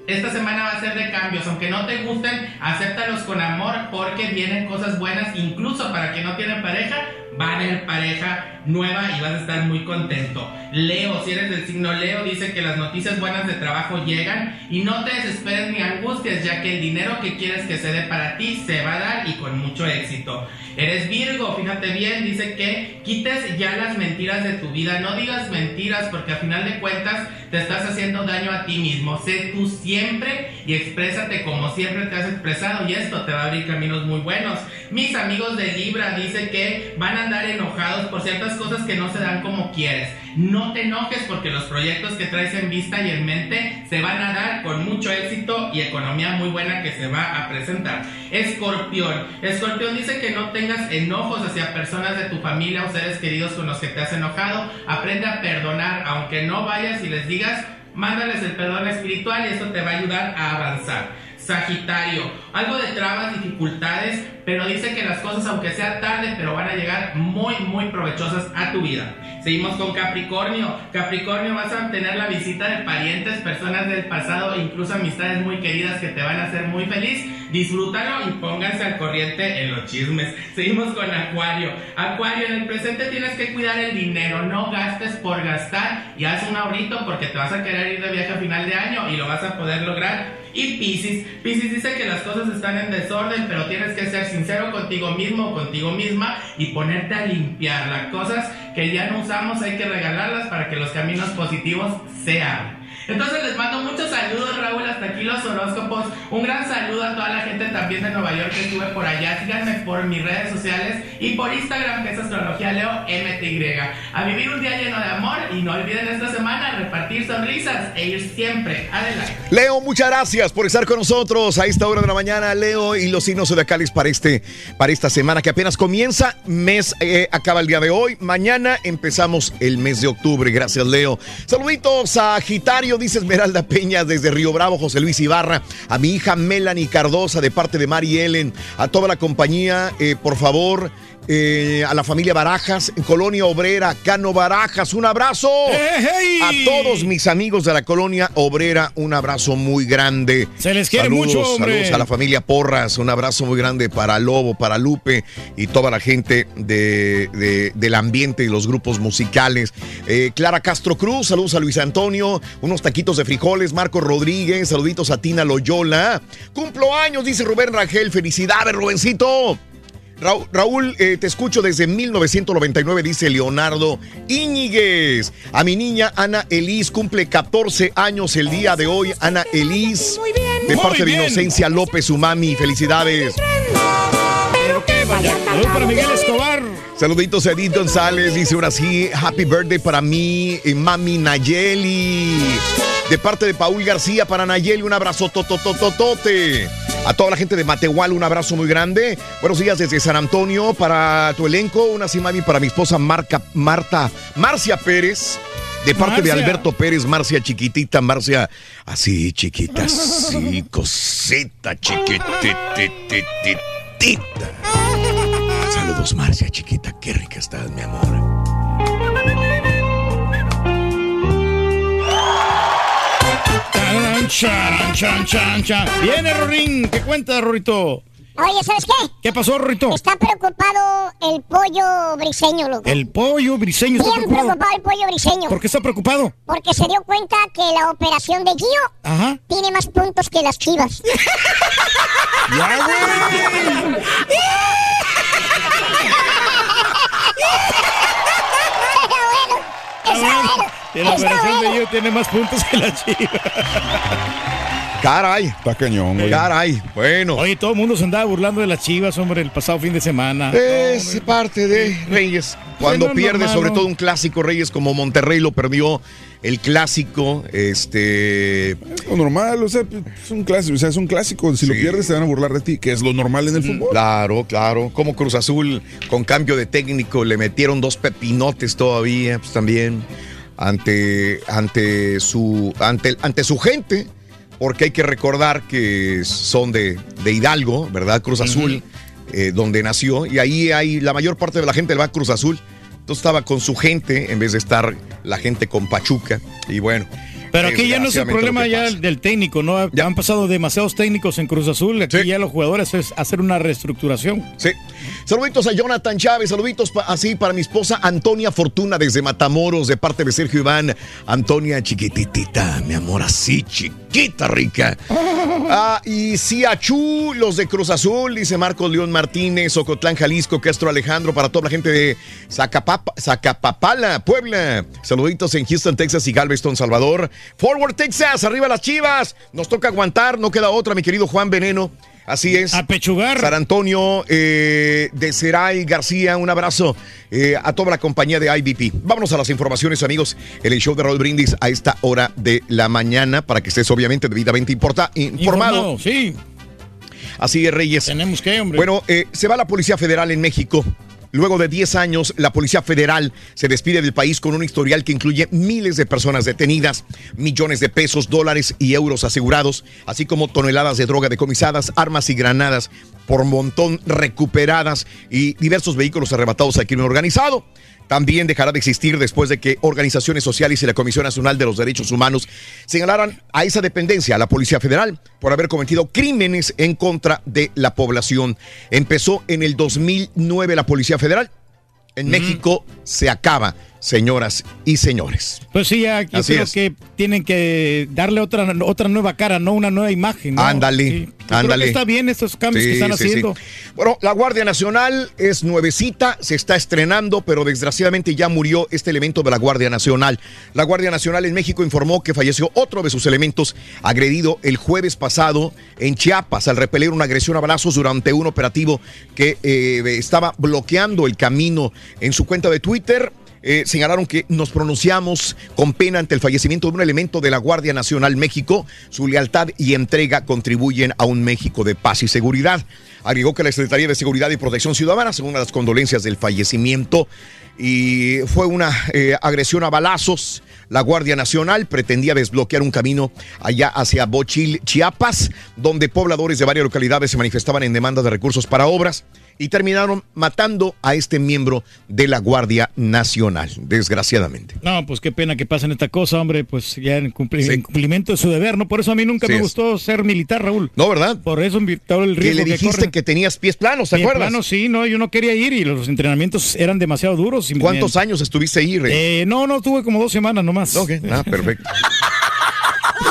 Esta semana va a ser de cambios, aunque no te gusten, acéptalos con amor porque vienen cosas buenas, incluso para quien no tiene pareja, va a haber pareja nueva y vas a estar muy contento. Leo, si eres del signo Leo, dice que las noticias buenas de trabajo llegan y no te desesperes ni angusties, ya que el dinero que quieres que se dé para ti se va a dar y con mucho éxito. Eres Virgo, fíjate bien, dice que quites ya las mentiras de tu vida, no digas mentiras porque a final de cuentas te estás haciendo daño a ti mismo. Sé tú siempre y exprésate como siempre te has expresado y esto te va a abrir caminos muy buenos. Mis amigos de Libra dice que van a andar enojados por ciertas cosas que no se dan como quieres. No te enojes porque los proyectos que traes en vista y en mente se van a dar con mucho éxito y economía muy buena que se va a presentar. Escorpión. Escorpión dice que no tengas enojos hacia personas de tu familia o seres queridos con los que te has enojado. Aprende a perdonar, aunque no vayas y les digas, mándales el perdón espiritual y eso te va a ayudar a avanzar. Sagitario, algo de trabas, dificultades, pero dice que las cosas, aunque sea tarde, pero van a llegar muy, muy provechosas a tu vida. Seguimos con Capricornio. Capricornio, vas a tener la visita de parientes, personas del pasado, incluso amistades muy queridas que te van a hacer muy feliz. Disfrútalo y pónganse al corriente en los chismes. Seguimos con Acuario. Acuario, en el presente tienes que cuidar el dinero, no gastes por gastar y haz un ahorrito porque te vas a querer ir de viaje a final de año y lo vas a poder lograr. Y Pisces, Pisces dice que las cosas están en desorden, pero tienes que ser sincero contigo mismo o contigo misma y ponerte a limpiar. Las cosas que ya no usamos hay que regalarlas para que los caminos positivos se abran. Entonces les mando muchos saludos, Raúl, hasta aquí los horóscopos. Un gran saludo a toda la gente también de Nueva York que estuve por allá. Síganme por mis redes sociales y por Instagram, que es Astrología Leo MTY. A vivir un día lleno de amor y no olviden esta semana repartir sonrisas e ir siempre adelante. Leo, muchas gracias por estar con nosotros a esta hora de la mañana. Leo y los signos zodiacales para, este, para esta semana que apenas comienza. Mes eh, acaba el día de hoy. Mañana empezamos el mes de octubre. Gracias, Leo. Saluditos a Gitario, dice Esmeralda Peña desde Río Bravo, José Luis Ibarra. A mi hija Melanie Cardosa de parte de Mari Ellen. A toda la compañía, eh, por favor. Eh, a la familia Barajas, en Colonia Obrera, Cano Barajas, un abrazo. A todos mis amigos de la Colonia Obrera, un abrazo muy grande. Se les quiere Saludos, mucho, hombre. Saludos a la familia Porras, un abrazo muy grande para Lobo, para Lupe y toda la gente de, de- del ambiente y los grupos musicales. Eh, Clara Castro Cruz, saludos a Luis Antonio, unos taquitos de frijoles, Marco Rodríguez, saluditos a Tina Loyola. Cumplo años, dice Rubén Rangel, felicidades, Rubencito. Raúl, Raúl, eh, te escucho desde 1999, dice Leonardo Íñiguez. A mi niña Ana Elis cumple 14 años el día de hoy. Ana Elis, de Muy parte de bien. Inocencia López, su mami. Felicidades. Saludos para Miguel Escobar. Saluditos a Edith González, dice ahora sí, happy birthday para mí, eh, mami Nayeli. De parte de Paul García para Nayeli, un abrazo totototote. A toda la gente de Matehual, un abrazo muy grande. Buenos días desde San Antonio para tu elenco, una sí, mami, para mi esposa Marca, Marta, Marcia Pérez. De parte de. Alberto Pérez, Marcia chiquitita, Marcia, así chiquita, así, cosita chiquititititita. Saludos, Marcia, chiquita. Qué rica estás, mi amor. Charan, chan, chan, chan. Viene Rorín, ¿qué cuenta, Rorito? Oye, ¿sabes qué? ¿Qué pasó, Rorito? Está preocupado el pollo briseño, loco. El pollo briseño está preocupado. preocupado el pollo briseño. ¿Por qué está preocupado? Porque se dio cuenta que la operación de Gio Ajá. tiene más puntos que las chivas. ¡Ya, güey! Está bueno. La operación de yo tiene más puntos que la chiva. Caray. Está cañón, güey. Caray. Bueno. Oye, todo el mundo se andaba burlando de las chivas, hombre, el pasado fin de semana. Es parte de Reyes. Cuando no, pierde, normal, sobre ¿no? todo un clásico Reyes como Monterrey lo perdió, el clásico, este. Lo normal, o sea, es un clásico. O sea, es un clásico. Si lo pierdes, se van a burlar de ti, que es lo normal en el fútbol. Claro, claro. Como Cruz Azul, con cambio de técnico, le metieron dos pepinotes todavía, pues también, ante, ante, su, ante, ante su gente, porque hay que recordar que son de, de Hidalgo, ¿verdad? Cruz Azul, eh, donde nació, y ahí hay la mayor parte de la gente le va a Cruz Azul. Entonces estaba con su gente en vez de estar la gente con Pachuca. Y bueno. Pero aquí ya no es el problema ya del técnico, ¿no? Han pasado demasiados técnicos en Cruz Azul. Aquí ya los jugadores es hacer una reestructuración. Sí. Saluditos a Jonathan Chávez, saluditos pa- así para mi esposa Antonia Fortuna desde Matamoros, de parte de Sergio Iván. Antonia chiquititita, mi amor, así chiquita, rica. Ah, y Siachú, los de Cruz Azul, dice Marcos León Martínez, Ocotlán, Jalisco, Castro Alejandro, para toda la gente de Zacapapa- Zacapapala, Puebla. Saluditos en Houston, Texas y Galveston, Salvador. Forward, Texas, arriba las chivas. Nos toca aguantar, no queda otra, mi querido Juan Veneno. Así es. A pechugar. San Antonio eh, de Seray García, un abrazo eh, a toda la compañía de IBP. Vámonos a las informaciones, amigos, en el show de Raúl Brindis a esta hora de la mañana para que estés obviamente debidamente importa, informado. sí. Así es, Reyes. Tenemos que, hombre. Bueno, eh, se va la Policía Federal en México Luego de 10 años, la Policía Federal se despide del país con un historial que incluye miles de personas detenidas, millones de pesos, dólares y euros asegurados, así como toneladas de droga decomisadas, armas y granadas por montón recuperadas y diversos vehículos arrebatados al crimen organizado. También dejará de existir después de que organizaciones sociales y la Comisión Nacional de los Derechos Humanos señalaran a esa dependencia, a la Policía Federal, por haber cometido crímenes en contra de la población. Empezó en el 2009 la Policía Federal. En México se acaba, señoras y señores. Pues sí, ya yo Así creo es. que tienen que darle otra, otra nueva cara, no una nueva imagen. ¿no? Ándale, Sí. Ándale. que está bien estos cambios que Sí, están sí, sí. haciendo. Bueno, la Guardia Nacional es nuevecita, se está estrenando, pero desgraciadamente ya murió este elemento de la Guardia Nacional. La Guardia Nacional en México informó que falleció otro de sus elementos agredido el jueves pasado en Chiapas al repeler una agresión a balazos durante un operativo que eh, estaba bloqueando el camino. En su cuenta de Twitter eh, señalaron que nos pronunciamos con pena ante el fallecimiento de un elemento de la Guardia Nacional México. Su lealtad y entrega contribuyen a un México de paz y seguridad. Agregó que la Secretaría de Seguridad y Protección Ciudadana, según las condolencias del fallecimiento, y fue una eh, agresión a balazos. La Guardia Nacional pretendía desbloquear un camino allá hacia Bochil, Chiapas, donde pobladores de varias localidades se manifestaban en demanda de recursos para obras y terminaron matando a este miembro de la Guardia Nacional, desgraciadamente. No, pues qué pena que pasen esta cosa, hombre, pues ya en, cumpli- en cumplimiento de su deber, ¿no? Por eso a mí nunca Sí me es. gustó ser militar, Raúl. No, ¿verdad? Por eso todo el Que riesgo le que dijiste corren. que tenías pies planos, ¿te Bien acuerdas? plano, sí, no, yo no quería ir y los entrenamientos eran demasiado duros. y ¿Cuántos me- años estuviste ahí, Rey? Eh, no, no, tuve como dos semanas nomás. Ok, ah, perfecto.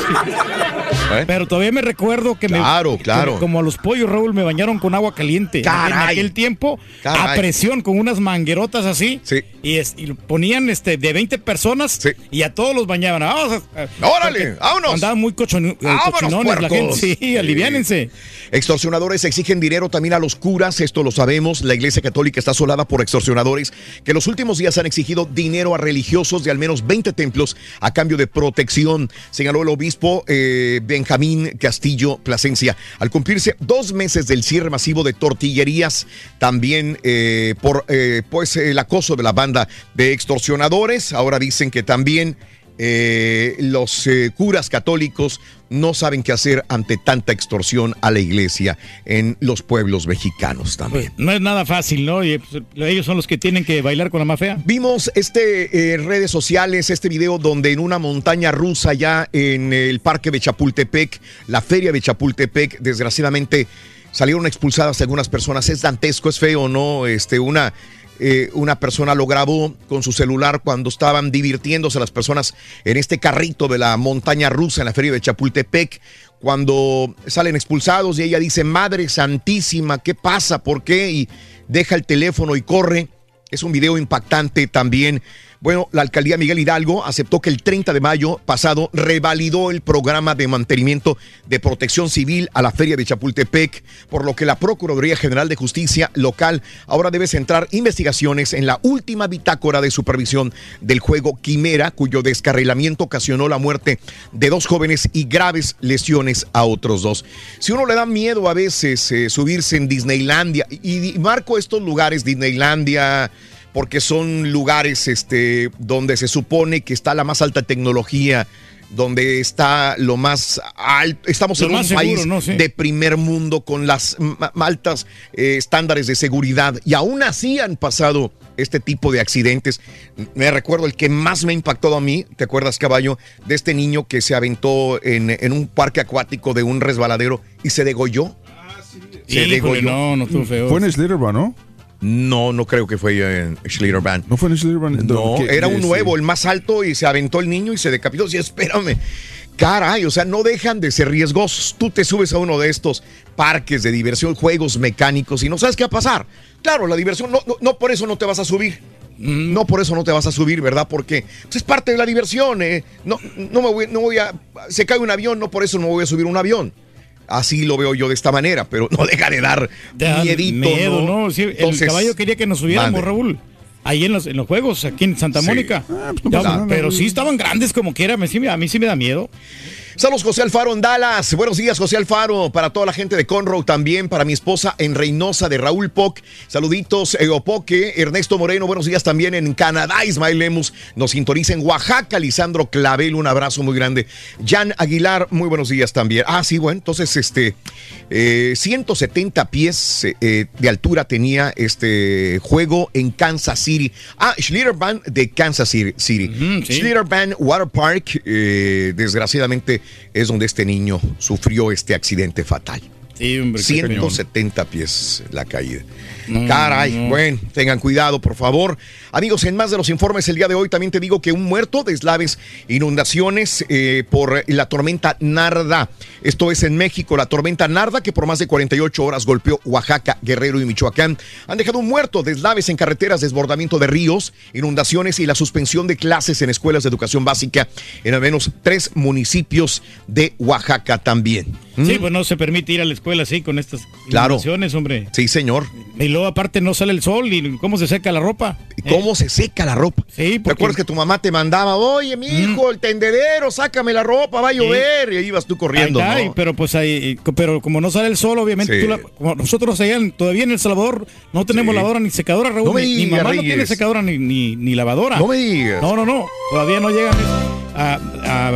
Pero todavía me recuerdo que Claro, me. claro. Como, como a los pollos, Raúl, me bañaron con agua caliente. Caray. En aquel tiempo, Caray. a presión, con unas manguerotas así. Sí. Y, es- y ponían este de 20 personas y a todos los bañaban. Vamos a- ¡Órale! ¡Vámonos! Andaban muy cochon- eh, ¡Vámonos, cochinones la gente. puercos! Sí, aliviánense. Extorsionadores exigen dinero también a los curas, esto lo sabemos. La Iglesia Católica está asolada por extorsionadores que los últimos días han exigido dinero a religiosos de al menos 20 templos a cambio de protección, señaló el obispo eh, Benjamín Castillo Plasencia. Al cumplirse dos meses del cierre masivo de tortillerías, también eh, por eh, pues, el acoso de la banda de extorsionadores, ahora dicen que también eh, los eh, curas católicos no saben qué hacer ante tanta extorsión a la iglesia en los pueblos mexicanos también. No es nada fácil, ¿no? Y, pues, ellos son los que tienen que bailar con la más fea. Vimos este en redes sociales, este video donde en una montaña rusa ya en el parque de Chapultepec, la feria de Chapultepec, desgraciadamente salieron expulsadas algunas personas. Es dantesco, es feo, ¿no? Este, una, eh, una persona lo grabó con su celular cuando estaban divirtiéndose las personas en este carrito de la montaña rusa en la feria de Chapultepec. Cuando salen expulsados y ella dice, Madre Santísima, ¿qué pasa? ¿Por qué? Y deja el teléfono y corre. Es un video impactante también. Bueno, la alcaldía Miguel Hidalgo aceptó que el 30 de mayo pasado revalidó el programa de mantenimiento de protección civil a la feria de Chapultepec, por lo que la Procuraduría General de Justicia local ahora debe centrar investigaciones en la última bitácora de supervisión del juego Quimera, cuyo descarrilamiento ocasionó la muerte de dos jóvenes y graves lesiones a otros dos. Si uno le da miedo a veces eh, subirse en Disneylandia, y, y marco estos lugares, Disneylandia, porque son lugares este, donde se supone que está la más alta tecnología, donde está lo más alto. Estamos Lo en un seguro, país ¿no? Sí. de primer mundo con las altas eh, estándares de seguridad y aún así han pasado este tipo de accidentes. Me recuerdo el que más me ha impactado a mí, ¿te acuerdas, caballo? De este niño que se aventó en, en un parque acuático de un resbaladero y se degolló. Se Híjole, degolló. no, no estuvo feo. Fue en Schlitterbahn, ¿no? No, no creo que fue en Schlitterbahn. No fue en Schlitterbahn. No, era un sí. nuevo, el más alto, y se aventó el niño y se decapitó. Sí, espérame. Caray, o sea, no dejan de ser riesgosos. Tú te subes a uno de estos parques de diversión, juegos mecánicos y no sabes qué va a pasar. Claro, la diversión, no, no, no por eso no te vas a subir. No por eso no te vas a subir, ¿verdad? Porque pues, es parte de la diversión. ¿eh? No, no me voy, no voy a. Se cae un avión, no por eso no me voy a subir un avión. Así lo veo yo de esta manera, pero no deja de dar da miedito. miedo, ¿no? ¿no? Sí, el caballo quería que nos subiéramos, mande. Raúl. Ahí en los, en los juegos, aquí en Santa Sí. Mónica. Ya, pasa nada, pero sí estaban grandes como quiera, sí me- a mí sí me da miedo. Saludos José Alfaro en Dallas. Buenos días José Alfaro. Para toda la gente de Conroe también. Para mi esposa en Reynosa de Raúl Poc. Saluditos eh, Opoque. Ernesto Moreno. Buenos días también en Canadá. Ismael Lemus nos sintoniza en Oaxaca. Lisandro Clavel. Un abrazo muy grande. Jan Aguilar. Muy buenos días también. Ah, sí, bueno. Entonces, este, eh, 170 pies eh, de altura tenía este juego en Kansas City. Ah, Schlitterbahn de Kansas City. City. sí. Water Park, eh, desgraciadamente, es donde este niño sufrió este accidente fatal. Sí, hombre, qué cañón. 170 pies la caída. No, Caray, no. bueno, tengan cuidado, por favor. Amigos, en más de los informes el día de hoy también te digo que un muerto, deslaves, inundaciones eh, por la tormenta Narda. Esto es en México, la tormenta Narda que por más de 48 horas golpeó Oaxaca, Guerrero y Michoacán. Han dejado un muerto, deslaves en carreteras, desbordamiento de ríos, inundaciones y la suspensión de clases en escuelas de educación básica en al menos tres municipios de Oaxaca también. Sí, pues no se permite ir a la escuela así con estas Claro. hombre. Sí, señor. Y luego aparte no sale el sol y cómo se seca la ropa. ¿Y cómo se seca la ropa? Sí, ¿Te acuerdas que tu mamá te mandaba, oye, mi hijo, el tendedero, sácame la ropa, va a llover? Y ahí ibas tú corriendo, Acá, ¿no? y- pero pues ahí, pero como no sale el sol, obviamente Sí. tú la- como nosotros allá todavía en El Salvador no tenemos Sí. lavadora ni secadora, Raúl. No me digas, mamá no tiene secadora ni, ni, ni lavadora. No me digas. No, no, no. Todavía no llegan a,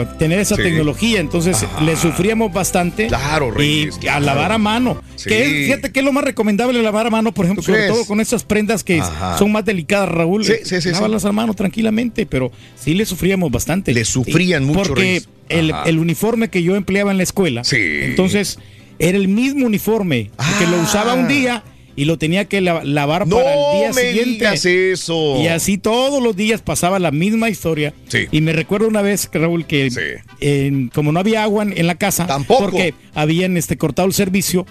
a tener esa Sí. tecnología. Entonces Ajá. le sufríamos bastante. Claro, Reyes, Y claro. a lavar a mano. Sí. Que es- fíjate que es lo más recomendable lavar a mano, por ejemplo, ¿Tú sobre todo con esas prendas que Ajá. son más delicadas, Raúl. Sí, sí, sí, Lávalas a mano tranquilamente, pero sí le sufríamos bastante. Le sufrían mucho, Porque el, el uniforme que yo empleaba en la escuela, entonces era el mismo uniforme, que lo usaba un día y lo tenía que la- lavar No para el día me siguiente. digas eso. Y así todos los días pasaba la misma historia. Sí. Y me recuerdo una vez, Raúl, que en- como no había agua en, en la casa, porque habían este, cortado el servicio,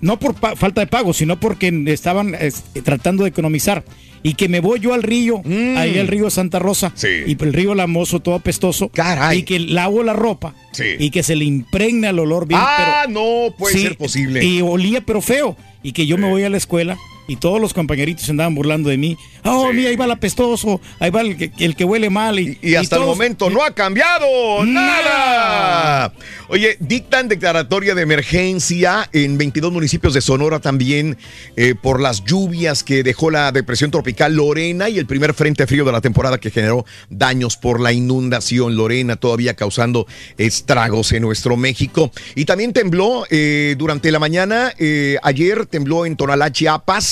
no por falta de pago, sino porque estaban es, tratando de economizar. Y que me voy yo al río, ahí al río Santa Rosa, y el río Lamoso todo apestoso, y que lavo la ropa, y que se le impregna el olor bien. Ah, pero, no puede Sí, ser posible. Y olía pero feo. Y que yo me voy a la escuela y todos los compañeritos se andaban burlando de mí. Oh, mira, ahí va el apestoso, ahí va el que, el que huele mal. Y, Y hasta el todos- momento no ha cambiado nada. Oye, dictan declaratoria de emergencia en 22 municipios de Sonora también eh, por las lluvias que dejó la depresión tropical Lorena y el primer frente frío de la temporada que generó daños por la inundación Lorena, todavía causando estragos en nuestro México. Y también tembló eh, durante la mañana, eh, ayer tembló en Tonalá, Chiapas,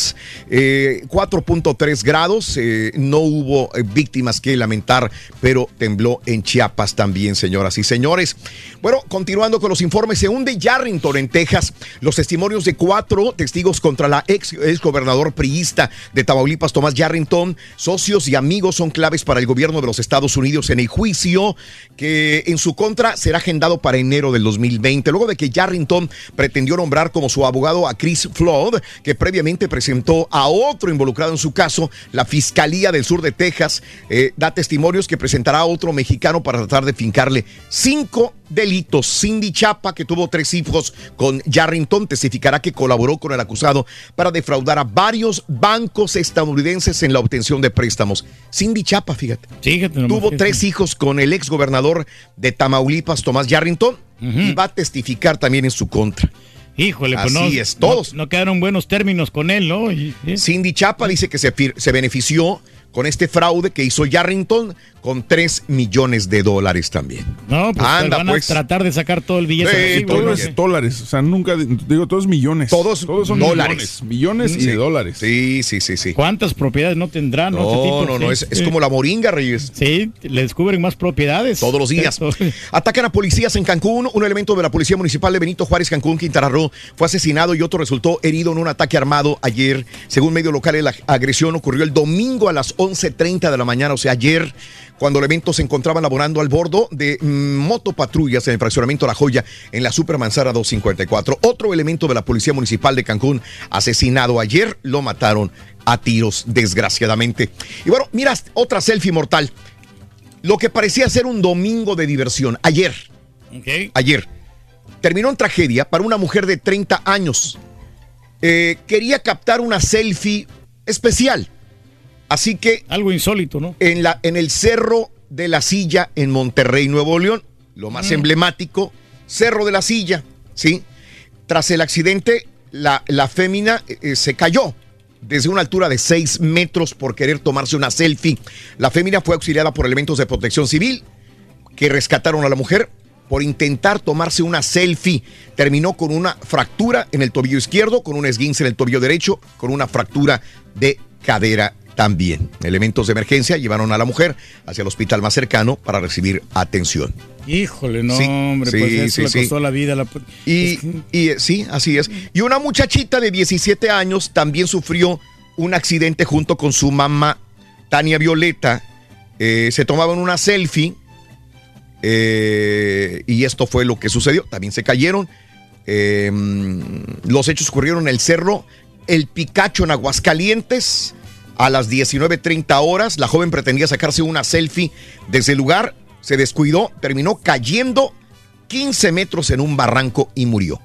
eh, 4.3 grados, eh, no hubo eh, víctimas que lamentar, pero tembló en Chiapas también, señoras y señores. Bueno, continuando con los informes, se hunde Yarrington en Texas. Los testimonios de cuatro testigos contra la ex, ex gobernador priista de Tamaulipas, Tomás Yarrington, socios y amigos son claves para el gobierno de los Estados Unidos en el juicio que en su contra será agendado para enero del 2020, luego de que Yarrington pretendió nombrar como su abogado a Chris Flood, que previamente presentó a otro involucrado en su caso, la Fiscalía del Sur de Texas, eh, da testimonios que presentará a otro mexicano para tratar de fincarle cinco delitos. Cindy Chapa, que tuvo tres hijos con Yarrington, testificará que colaboró con el acusado para defraudar a varios bancos estadounidenses en la obtención de préstamos. Cindy Chapa, fíjate. Tuvo tres hijos con el ex gobernador de Tamaulipas, Tomás Yarrington, y va a testificar también en su contra. Híjole, pues Así no, es, todos. No, no quedaron buenos términos con él, ¿no? Y- y- Cindy Chapa dice que se, se benefició con este fraude que hizo Yarrington con 3 millones de dólares también. No, pues Anda, van a pues. tratar de sacar todo el billete. Sí, Todo es dólares, o sea, nunca, digo, todos millones. Todos, son dólares. Millones, millones y de dólares. Sí, sí, sí, sí. ¿Cuántas propiedades no tendrán? No, No, Este tipo, no, no, sí, es, es como la moringa, Reyes. Sí, le descubren más propiedades. Todos los días. Atacan a policías en Cancún. Un elemento de la Policía Municipal de Benito Juárez, Cancún, Quintana Roo, fue asesinado y otro resultó herido en un ataque armado ayer. Según medio local, la agresión ocurrió el domingo a las 11.30 de la mañana, o sea, ayer, cuando elementos se encontraban laborando al bordo de mm, motopatrullas en el fraccionamiento La Joya, en la Supermanzara 254. Otro elemento de la Policía Municipal de Cancún, asesinado ayer, lo mataron a tiros, desgraciadamente. Y bueno, mira, otra selfie mortal. Lo que parecía ser un domingo de diversión, ayer, ayer, terminó en tragedia para una mujer de 30 años. Eh, quería captar una selfie especial. Así que... Algo insólito, ¿no? En, la, en el Cerro de la Silla en Monterrey, Nuevo León. lo más emblemático, Cerro de la Silla, ¿sí? Tras el accidente, la, la fémina eh, se cayó desde una altura de 6 metros por querer tomarse una selfie. La fémina fue auxiliada por elementos de protección civil que rescataron a la mujer por intentar tomarse una selfie. Terminó con una fractura en el tobillo izquierdo, con un esguince en el tobillo derecho, con una fractura de cadera también. Elementos de emergencia llevaron a la mujer hacia el hospital más cercano para recibir atención. Híjole, no, Sí, hombre, sí, pues eso sí, le costó la vida. La... Y, y, sí, así es. Y una muchachita de 17 años también sufrió un accidente junto con su mamá, Tania Violeta. Eh, se tomaban una selfie eh, y esto fue lo que sucedió. También se cayeron. Eh, los hechos ocurrieron en el cerro El Picacho en Aguascalientes a las 19.30 horas. La joven pretendía sacarse una selfie desde el lugar, se descuidó, terminó cayendo 15 metros en un barranco y murió.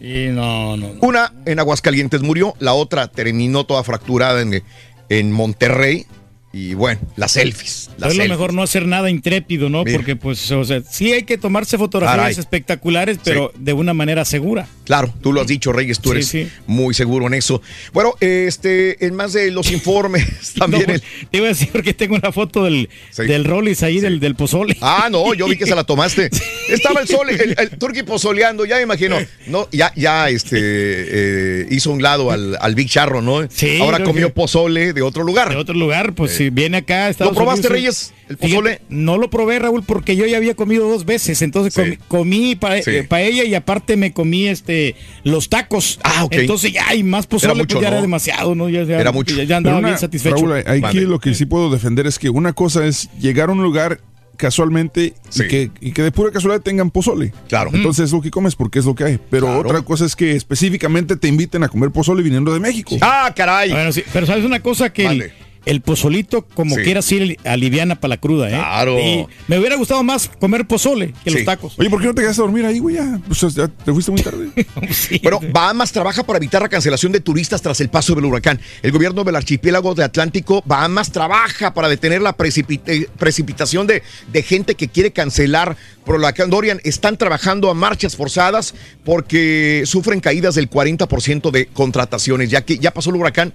Y no, no, no. Una en Aguascalientes murió, la otra terminó toda fracturada en, en Monterrey. Y bueno, las selfies. Las es lo mejor no hacer nada intrépido, ¿no? Mira. Porque, pues, o sea, sí hay que tomarse fotografías Caray. espectaculares, pero de una manera segura. Claro, tú lo has dicho, Reyes, tú Sí, eres sí. muy seguro en eso. Bueno, este, en más de los informes, también No, el- Te iba a decir porque tengo una foto del, del Rollis ahí, del, del pozole. Ah, no, yo vi que se la tomaste. Estaba el sol, el, el turqui pozoleando, ya me imagino. No, ya, ya este eh, hizo un lado al, al Big Charro, ¿no? Sí, Ahora comió que- pozole de otro lugar. De otro lugar, pues si viene acá. Estados ¿Lo probaste, Unidos, Reyes? ¿El Fíjate, pozole? no lo probé, Raúl, porque yo ya había comido dos veces. Entonces comí, comí pa- Sí. eh, paella y aparte me comí este los tacos. Ah, ok. Entonces ya, y más pozole, Era mucho, pues ya ¿no? era demasiado, ¿no? Ya, ya- Era mucho. Ya, ya andaba una- bien satisfecho. Raúl, aquí Vale. lo que sí puedo defender es que una cosa es llegar a un lugar casualmente y, que, y que de pura casualidad tengan pozole. Claro. Entonces es lo que comes porque es lo que hay. Pero Claro. otra cosa es que específicamente te inviten a comer pozole viniendo de México. Ah, caray. Bueno, sí, pero sabes una cosa que el, el pozolito, como Sí. quiera, sí aliviana para la cruda, ¿eh? Claro. Y me hubiera gustado más comer pozole que los tacos. Oye, ¿por qué no te quedaste a dormir ahí, güey? Ya, pues ya te fuiste muy tarde. Bueno, Bahamas trabaja para evitar la cancelación de turistas tras el paso del huracán. El gobierno del archipiélago de Atlántico, Bahamas, trabaja para detener la precipita- precipitación de, de gente que quiere cancelar por el huracán Dorian. Están trabajando a marchas forzadas porque sufren caídas del 40% de contrataciones, ya que ya pasó el huracán,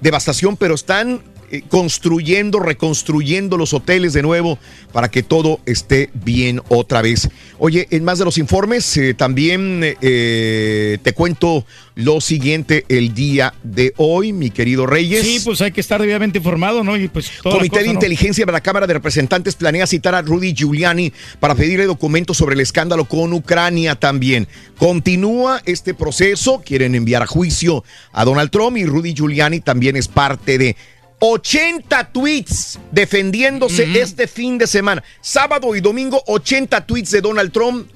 devastación, pero están construyendo, reconstruyendo los hoteles de nuevo para que todo esté bien otra vez. Oye, en más de los informes, eh, también eh, te cuento lo siguiente el día de hoy, mi querido Reyes. Sí, pues hay que estar debidamente informado, ¿no? Y pues Comité cosa, de ¿no? Inteligencia de la Cámara de Representantes planea citar a Rudy Giuliani para pedirle documentos sobre el escándalo con Ucrania también. Continúa este proceso, quieren enviar a juicio a Donald Trump y Rudy Giuliani también es parte de 80 tweets defendiéndose este fin de semana. Sábado y domingo, 80 tweets de Donald Trump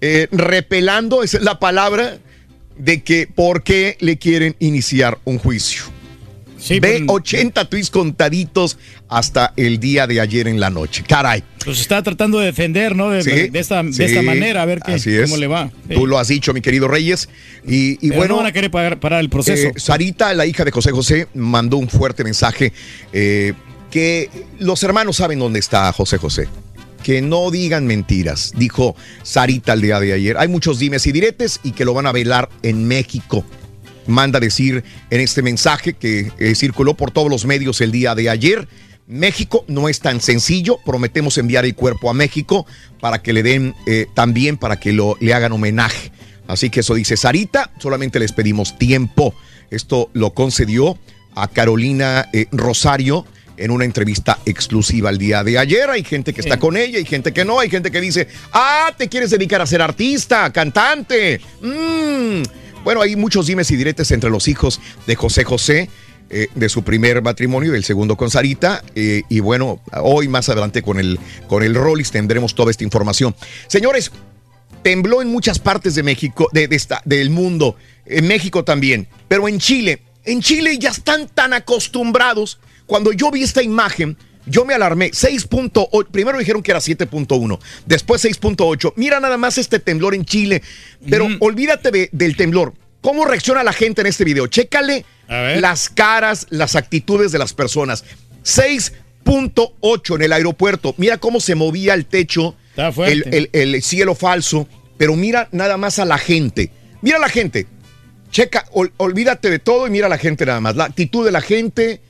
eh, repelando, esa es la palabra, de que por qué le quieren iniciar un juicio. Ve 80 tweets contaditos hasta el día de ayer en la noche. Caray. Pues está tratando de defender, ¿no? De, Sí, de esta, de sí, esta manera, a ver qué, cómo le va. Sí. Tú lo has dicho, mi querido Reyes. Y, y Pero bueno. no van a querer pagar, parar el proceso. Eh, Sarita, la hija de José José, mandó un fuerte mensaje eh, que los hermanos saben dónde está José José. Que no digan mentiras, dijo Sarita el día de ayer. Hay muchos dimes y diretes y que lo van a velar en México. Manda decir en este mensaje que eh, circuló por todos los medios el día de ayer. México no es tan sencillo. Prometemos enviar el cuerpo a México para que le den eh, también, para que lo, le hagan homenaje. Así que eso dice Sarita, solamente les pedimos tiempo. Esto lo concedió a Carolina eh, Rosario en una entrevista exclusiva el día de ayer. Hay gente que está con ella, hay gente que no, hay gente que dice, ah, te quieres dedicar a ser artista, cantante. Mm. Bueno, hay muchos dimes y diretes entre los hijos de José José. eh, de su primer matrimonio y del segundo con Sarita. eh, y bueno, hoy más adelante con el, con el Rollis tendremos toda esta información. Señores, tembló en muchas partes de México, de, de esta, del mundo, en México también, pero en Chile, en Chile ya están tan acostumbrados. Cuando yo vi esta imagen, yo me alarmé. 6.8, primero dijeron que era 7.1, después 6.8. Mira nada más este temblor en Chile, pero olvídate de- del temblor. ¿Cómo reacciona la gente en este video? Chécale las caras, las actitudes de las personas. 6.8 en el aeropuerto. Mira cómo se movía el techo Está fuerte. el, el- el cielo falso, pero mira nada más a la gente. Mira a la gente. Checa, ol- olvídate de todo y mira a la gente nada más. La actitud de la gente.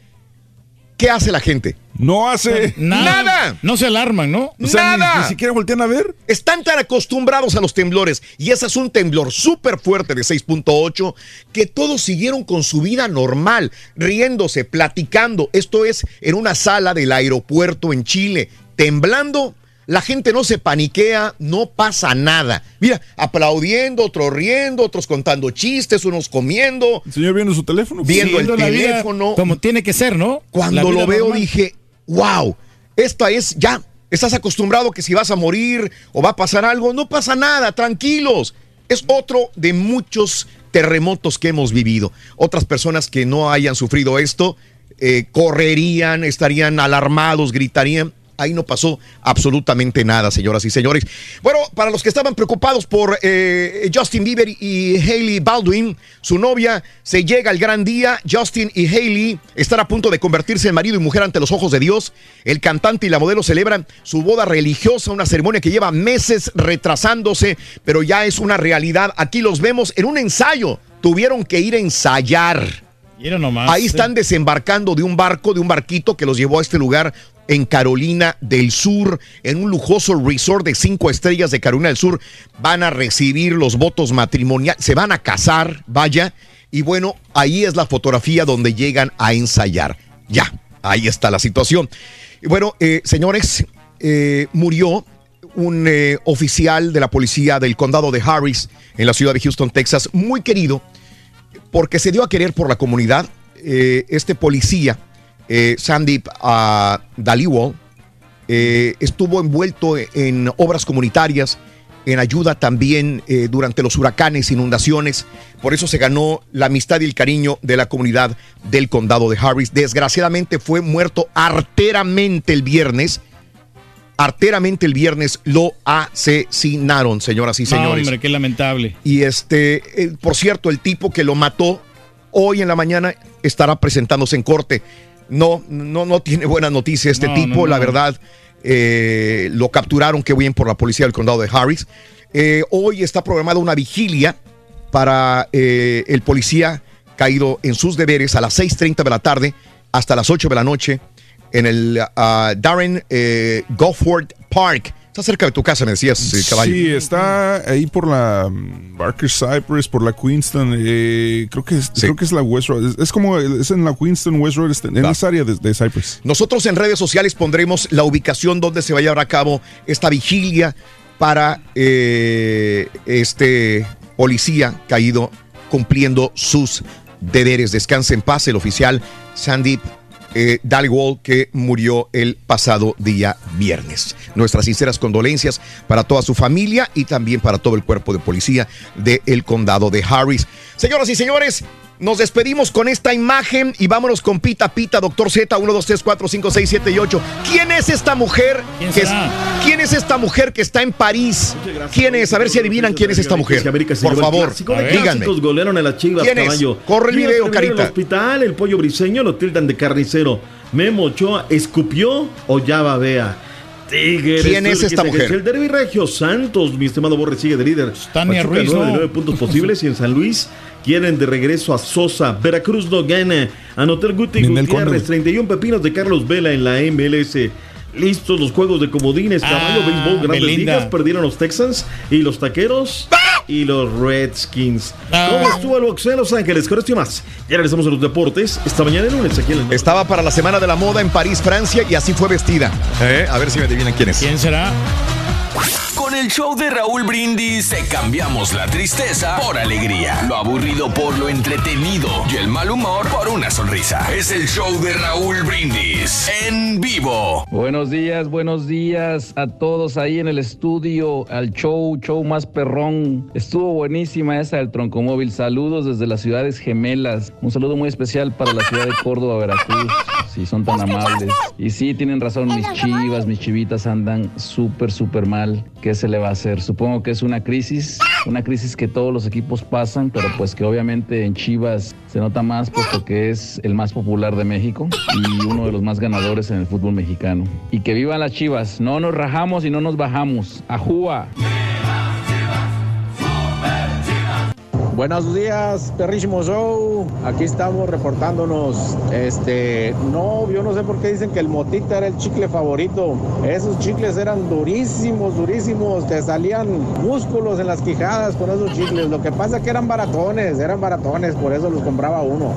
¿Qué hace la gente? No hace Nada. No se alarman, ¿no? Nada. siquiera voltean a ver. Están tan acostumbrados a los temblores y ese es un temblor súper fuerte de 6.8 que todos siguieron con su vida normal, riéndose, platicando. Esto es en una sala del aeropuerto en Chile, temblando. La gente no se paniquea, no pasa nada. Mira, aplaudiendo, otros riendo, otros contando chistes, unos comiendo. El señor viendo su teléfono. Viendo el vida teléfono. como tiene que ser, ¿no? Cuando lo veo normal. dije, wow, esta es ya. Estás acostumbrado que si vas a morir o va a pasar algo, no pasa nada, tranquilos. Es otro de muchos terremotos que hemos vivido. Otras personas que no hayan sufrido esto eh, correrían, estarían alarmados, gritarían. Ahí no pasó absolutamente nada, señoras y señores. Bueno, para los que estaban preocupados por eh, Justin Bieber y Hailey Baldwin, su novia, se llega el gran día. Justin y Hailey están a punto de convertirse en marido y mujer ante los ojos de Dios. El cantante y la modelo celebran su boda religiosa, una ceremonia que lleva meses retrasándose, pero ya es una realidad. Aquí los vemos en un ensayo. Tuvieron que ir a ensayar. Nomás. Ahí están desembarcando de un barco, de un barquito que los llevó a este lugar en Carolina del Sur, en un lujoso resort de cinco estrellas de Carolina del Sur. Van a recibir los votos matrimoniales, se van a casar, vaya. Y bueno, ahí es la fotografía donde llegan a ensayar. Ya, ahí está la situación. Y bueno, eh, señores, eh, murió un eh, oficial de la policía del condado de Harris en la ciudad de Houston, Texas, muy querido porque se dio a querer por la comunidad. Este policía, eh, Sandeep ah, Dhaliwal, eh, estuvo envuelto en obras comunitarias, en ayuda también eh, durante los huracanes, inundaciones. Por eso se ganó la amistad y el cariño de la comunidad del condado de Harris. Desgraciadamente fue muerto arteramente el viernes. Arteramente el viernes lo asesinaron, señoras y No, señores. hombre, qué lamentable. Y este, eh, por cierto, el tipo que lo mató hoy en la mañana estará presentándose en corte. No, no, no tiene buena noticia este No, tipo, no, la verdad. eh, lo capturaron, qué bien por la policía del condado de Harris. Eh, hoy está programada una vigilia para eh, el policía caído en sus deberes a las 6.30 de la tarde hasta las 8 de la noche en el ah, Darren eh, Gofford Park. Está cerca de tu casa, me decías, eh, caballo. Sí, está ahí por la mm, Barker Cypress, por la Queenston. eh, creo, que es, creo que es la West Road. Es, es como es en la Queenston West Road, este, en esa área de, de Cypress. Nosotros en redes sociales pondremos la ubicación donde se va a llevar a cabo esta vigilia para eh, este policía caído cumpliendo sus deberes. Descanse en paz el oficial Sandeep eh, Dhaliwal que murió el pasado día viernes. Nuestras sinceras condolencias para toda su familia y también para todo el cuerpo de policía del condado de Harris. Señoras y señores, nos despedimos con esta imagen y vámonos con Pita Pita, Doctor Z, 1, 2, 3, 4, 5, 6, 7 y 8. ¿Quién es esta mujer? ¿Quién que es-? ¿Quién es esta mujer que está en París? ¿Quién es? A ver si adivinan quién es esta mujer. Por favor, díganme. golearon a las Chivas, ¿Quién es? caballo. Corre el video, Carita. el hospital, el pollo briseño lo tildan de carnicero. Memo Ochoa escupió o ya babea. Tigres. ¿Quién es esta mujer? El Derby Regio Santos, mi estimado Borre, sigue de líder. Tania Ruiz, nueve de ¿no? nueve puntos posibles y en San Luis quieren de regreso a Sosa. Veracruz no gana. Anotó el Guti Ninel Gutiérrez, Conde. 31 pepinos de Carlos Vela en la MLS. Listos los juegos de comodines, caballo, Ah, béisbol, grandes Belinda. ligas. Perdieron los Texans y los taqueros y los Redskins. Ah. ¿Cómo estuvo el boxeo en Los Ángeles? Con esto y más. Ya regresamos a los deportes. Esta mañana en lunes aquí en el Estaba para la Semana de la Moda en París, Francia, y así fue vestida. ¿Eh? A ver si me adivinan quién es. ¿Quién será? Con el show de Raúl Brindis te cambiamos la tristeza por alegría, lo aburrido por lo entretenido y el mal humor por una sonrisa. Es el show de Raúl Brindis en vivo. Buenos días, buenos días a todos ahí en el estudio, al show, show más perrón. Estuvo buenísima esa del Troncomóvil. Saludos desde las ciudades gemelas. Un saludo muy especial para la ciudad de Córdoba, Veracruz, si son tan amables. Y sí, tienen razón, mis chivas, mis chivitas andan súper, súper mal. ¿Qué se le va a hacer? Supongo que es una crisis una crisis que todos los equipos pasan, pero pues que obviamente en Chivas se nota más puesto que es el más popular de México y uno de los más ganadores en el fútbol mexicano. Y que vivan las Chivas, no nos rajamos y no nos bajamos. ¡Ajúa! Buenos días, perrísimo show. Aquí estamos reportándonos. Este, no, yo no sé por qué dicen que el motita era el chicle favorito. Esos chicles eran durísimos, durísimos. Te salían músculos en las quijadas con esos chicles. Lo que pasa es que eran baratones, eran baratones, por eso los compraba uno.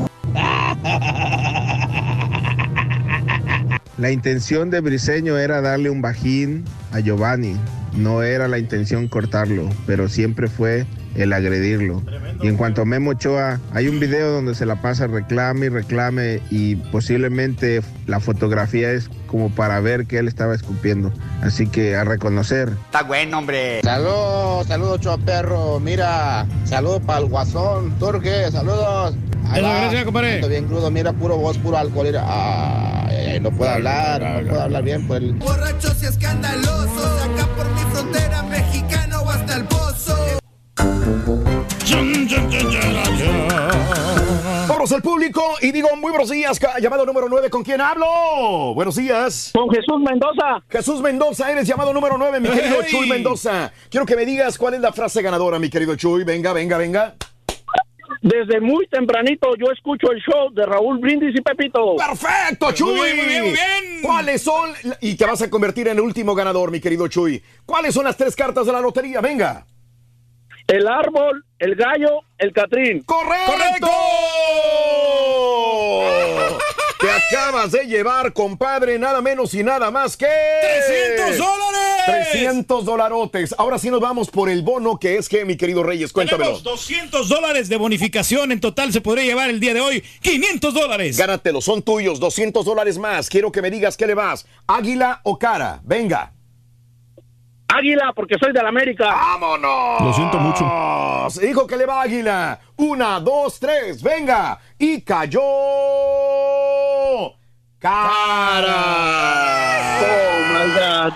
La intención de Briseño era darle un bajín a Giovanni. No era la intención cortarlo, pero siempre fue el agredirlo. Y en cuanto a Memo Ochoa, hay un video donde se la pasa reclame y reclame y posiblemente la fotografía es como para ver que él estaba escupiendo. Así que a reconocer. Está bueno, hombre. Saludos, saludos, Ochoa Perro. Mira, saludos para el guasón. Turque, saludos. Gracias, compadre. Bien crudo, mira, puro voz, puro alcohol. Mira. Ay, ay, ay, no puedo hablar, no puedo hablar bien. Pues. Borrachos y escandalosos, acá por mi frontera Vamos al público y digo muy buenos días. Llamado número 9, ¿con quién hablo? Buenos días. Con Jesús Mendoza. Jesús Mendoza, eres llamado número 9, mi querido Hey. Chuy Mendoza. Quiero que me digas cuál es la frase ganadora, mi querido Chuy. Venga, venga, venga. Desde muy tempranito yo escucho el show de Raúl Brindis y Pepito. ¡Perfecto, Chuy! ¿Cuáles son? Y te vas a convertir en el último ganador, mi querido Chuy. ¿Cuáles son las tres cartas de la lotería? Venga. El árbol, el gallo, el catrín. ¡Correcto! Te acabas de llevar, compadre, nada menos y nada más que... ¡300 dólares! 300 dolarotes. Ahora sí nos vamos por el bono que es que, mi querido Reyes, cuéntamelo. Tenemos 200 dólares de bonificación. En total se podría llevar el día de hoy 500 dólares. Gánatelo, son tuyos, 200 dólares más. Quiero que me digas qué le vas, águila o cara. Venga. Águila, porque soy de la América. ¡Vámonos! Lo siento mucho. Dijo que le va águila. Una, dos, tres, venga. Y cayó. Cara. Oh my God.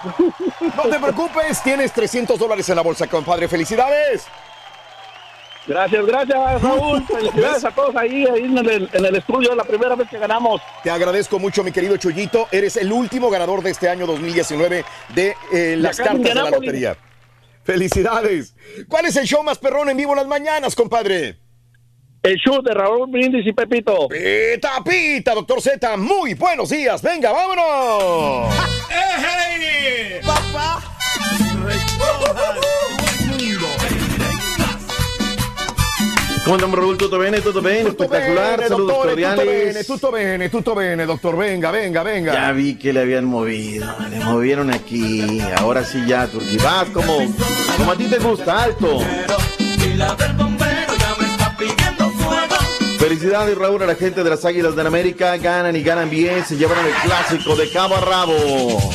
No te preocupes, tienes 300 dólares en la bolsa, compadre. ¡Felicidades! Gracias, gracias, Raúl. Felicidades a todos ahí, ahí en el, en el estudio. Es la primera vez que ganamos. Te agradezco mucho, mi querido Chuyito. Eres el último ganador de este año 2019 de eh, las cartas de la lotería. ¡Felicidades! ¿Cuál es el show más perrón en vivo en las mañanas, compadre? El show de Raúl Brindis y Pepito. Pita, pita, doctor Z. Muy buenos días. Venga, vámonos. Papá, ¿Cómo andamos, Raúl? ¿Todo bien? ¿Todo bien? Espectacular. Bene, Saludos bene, cordiales. tutto bene, tutto bene, doctor. Venga, venga, venga. Ya vi que le habían movido. Le movieron aquí. Ahora sí ya, Turquí. Vas como, como a ti te gusta, alto. Felicidades, Raúl, a la gente de las Águilas del América. Ganan y ganan bien. Se llevaron el clásico de cabo a rabo.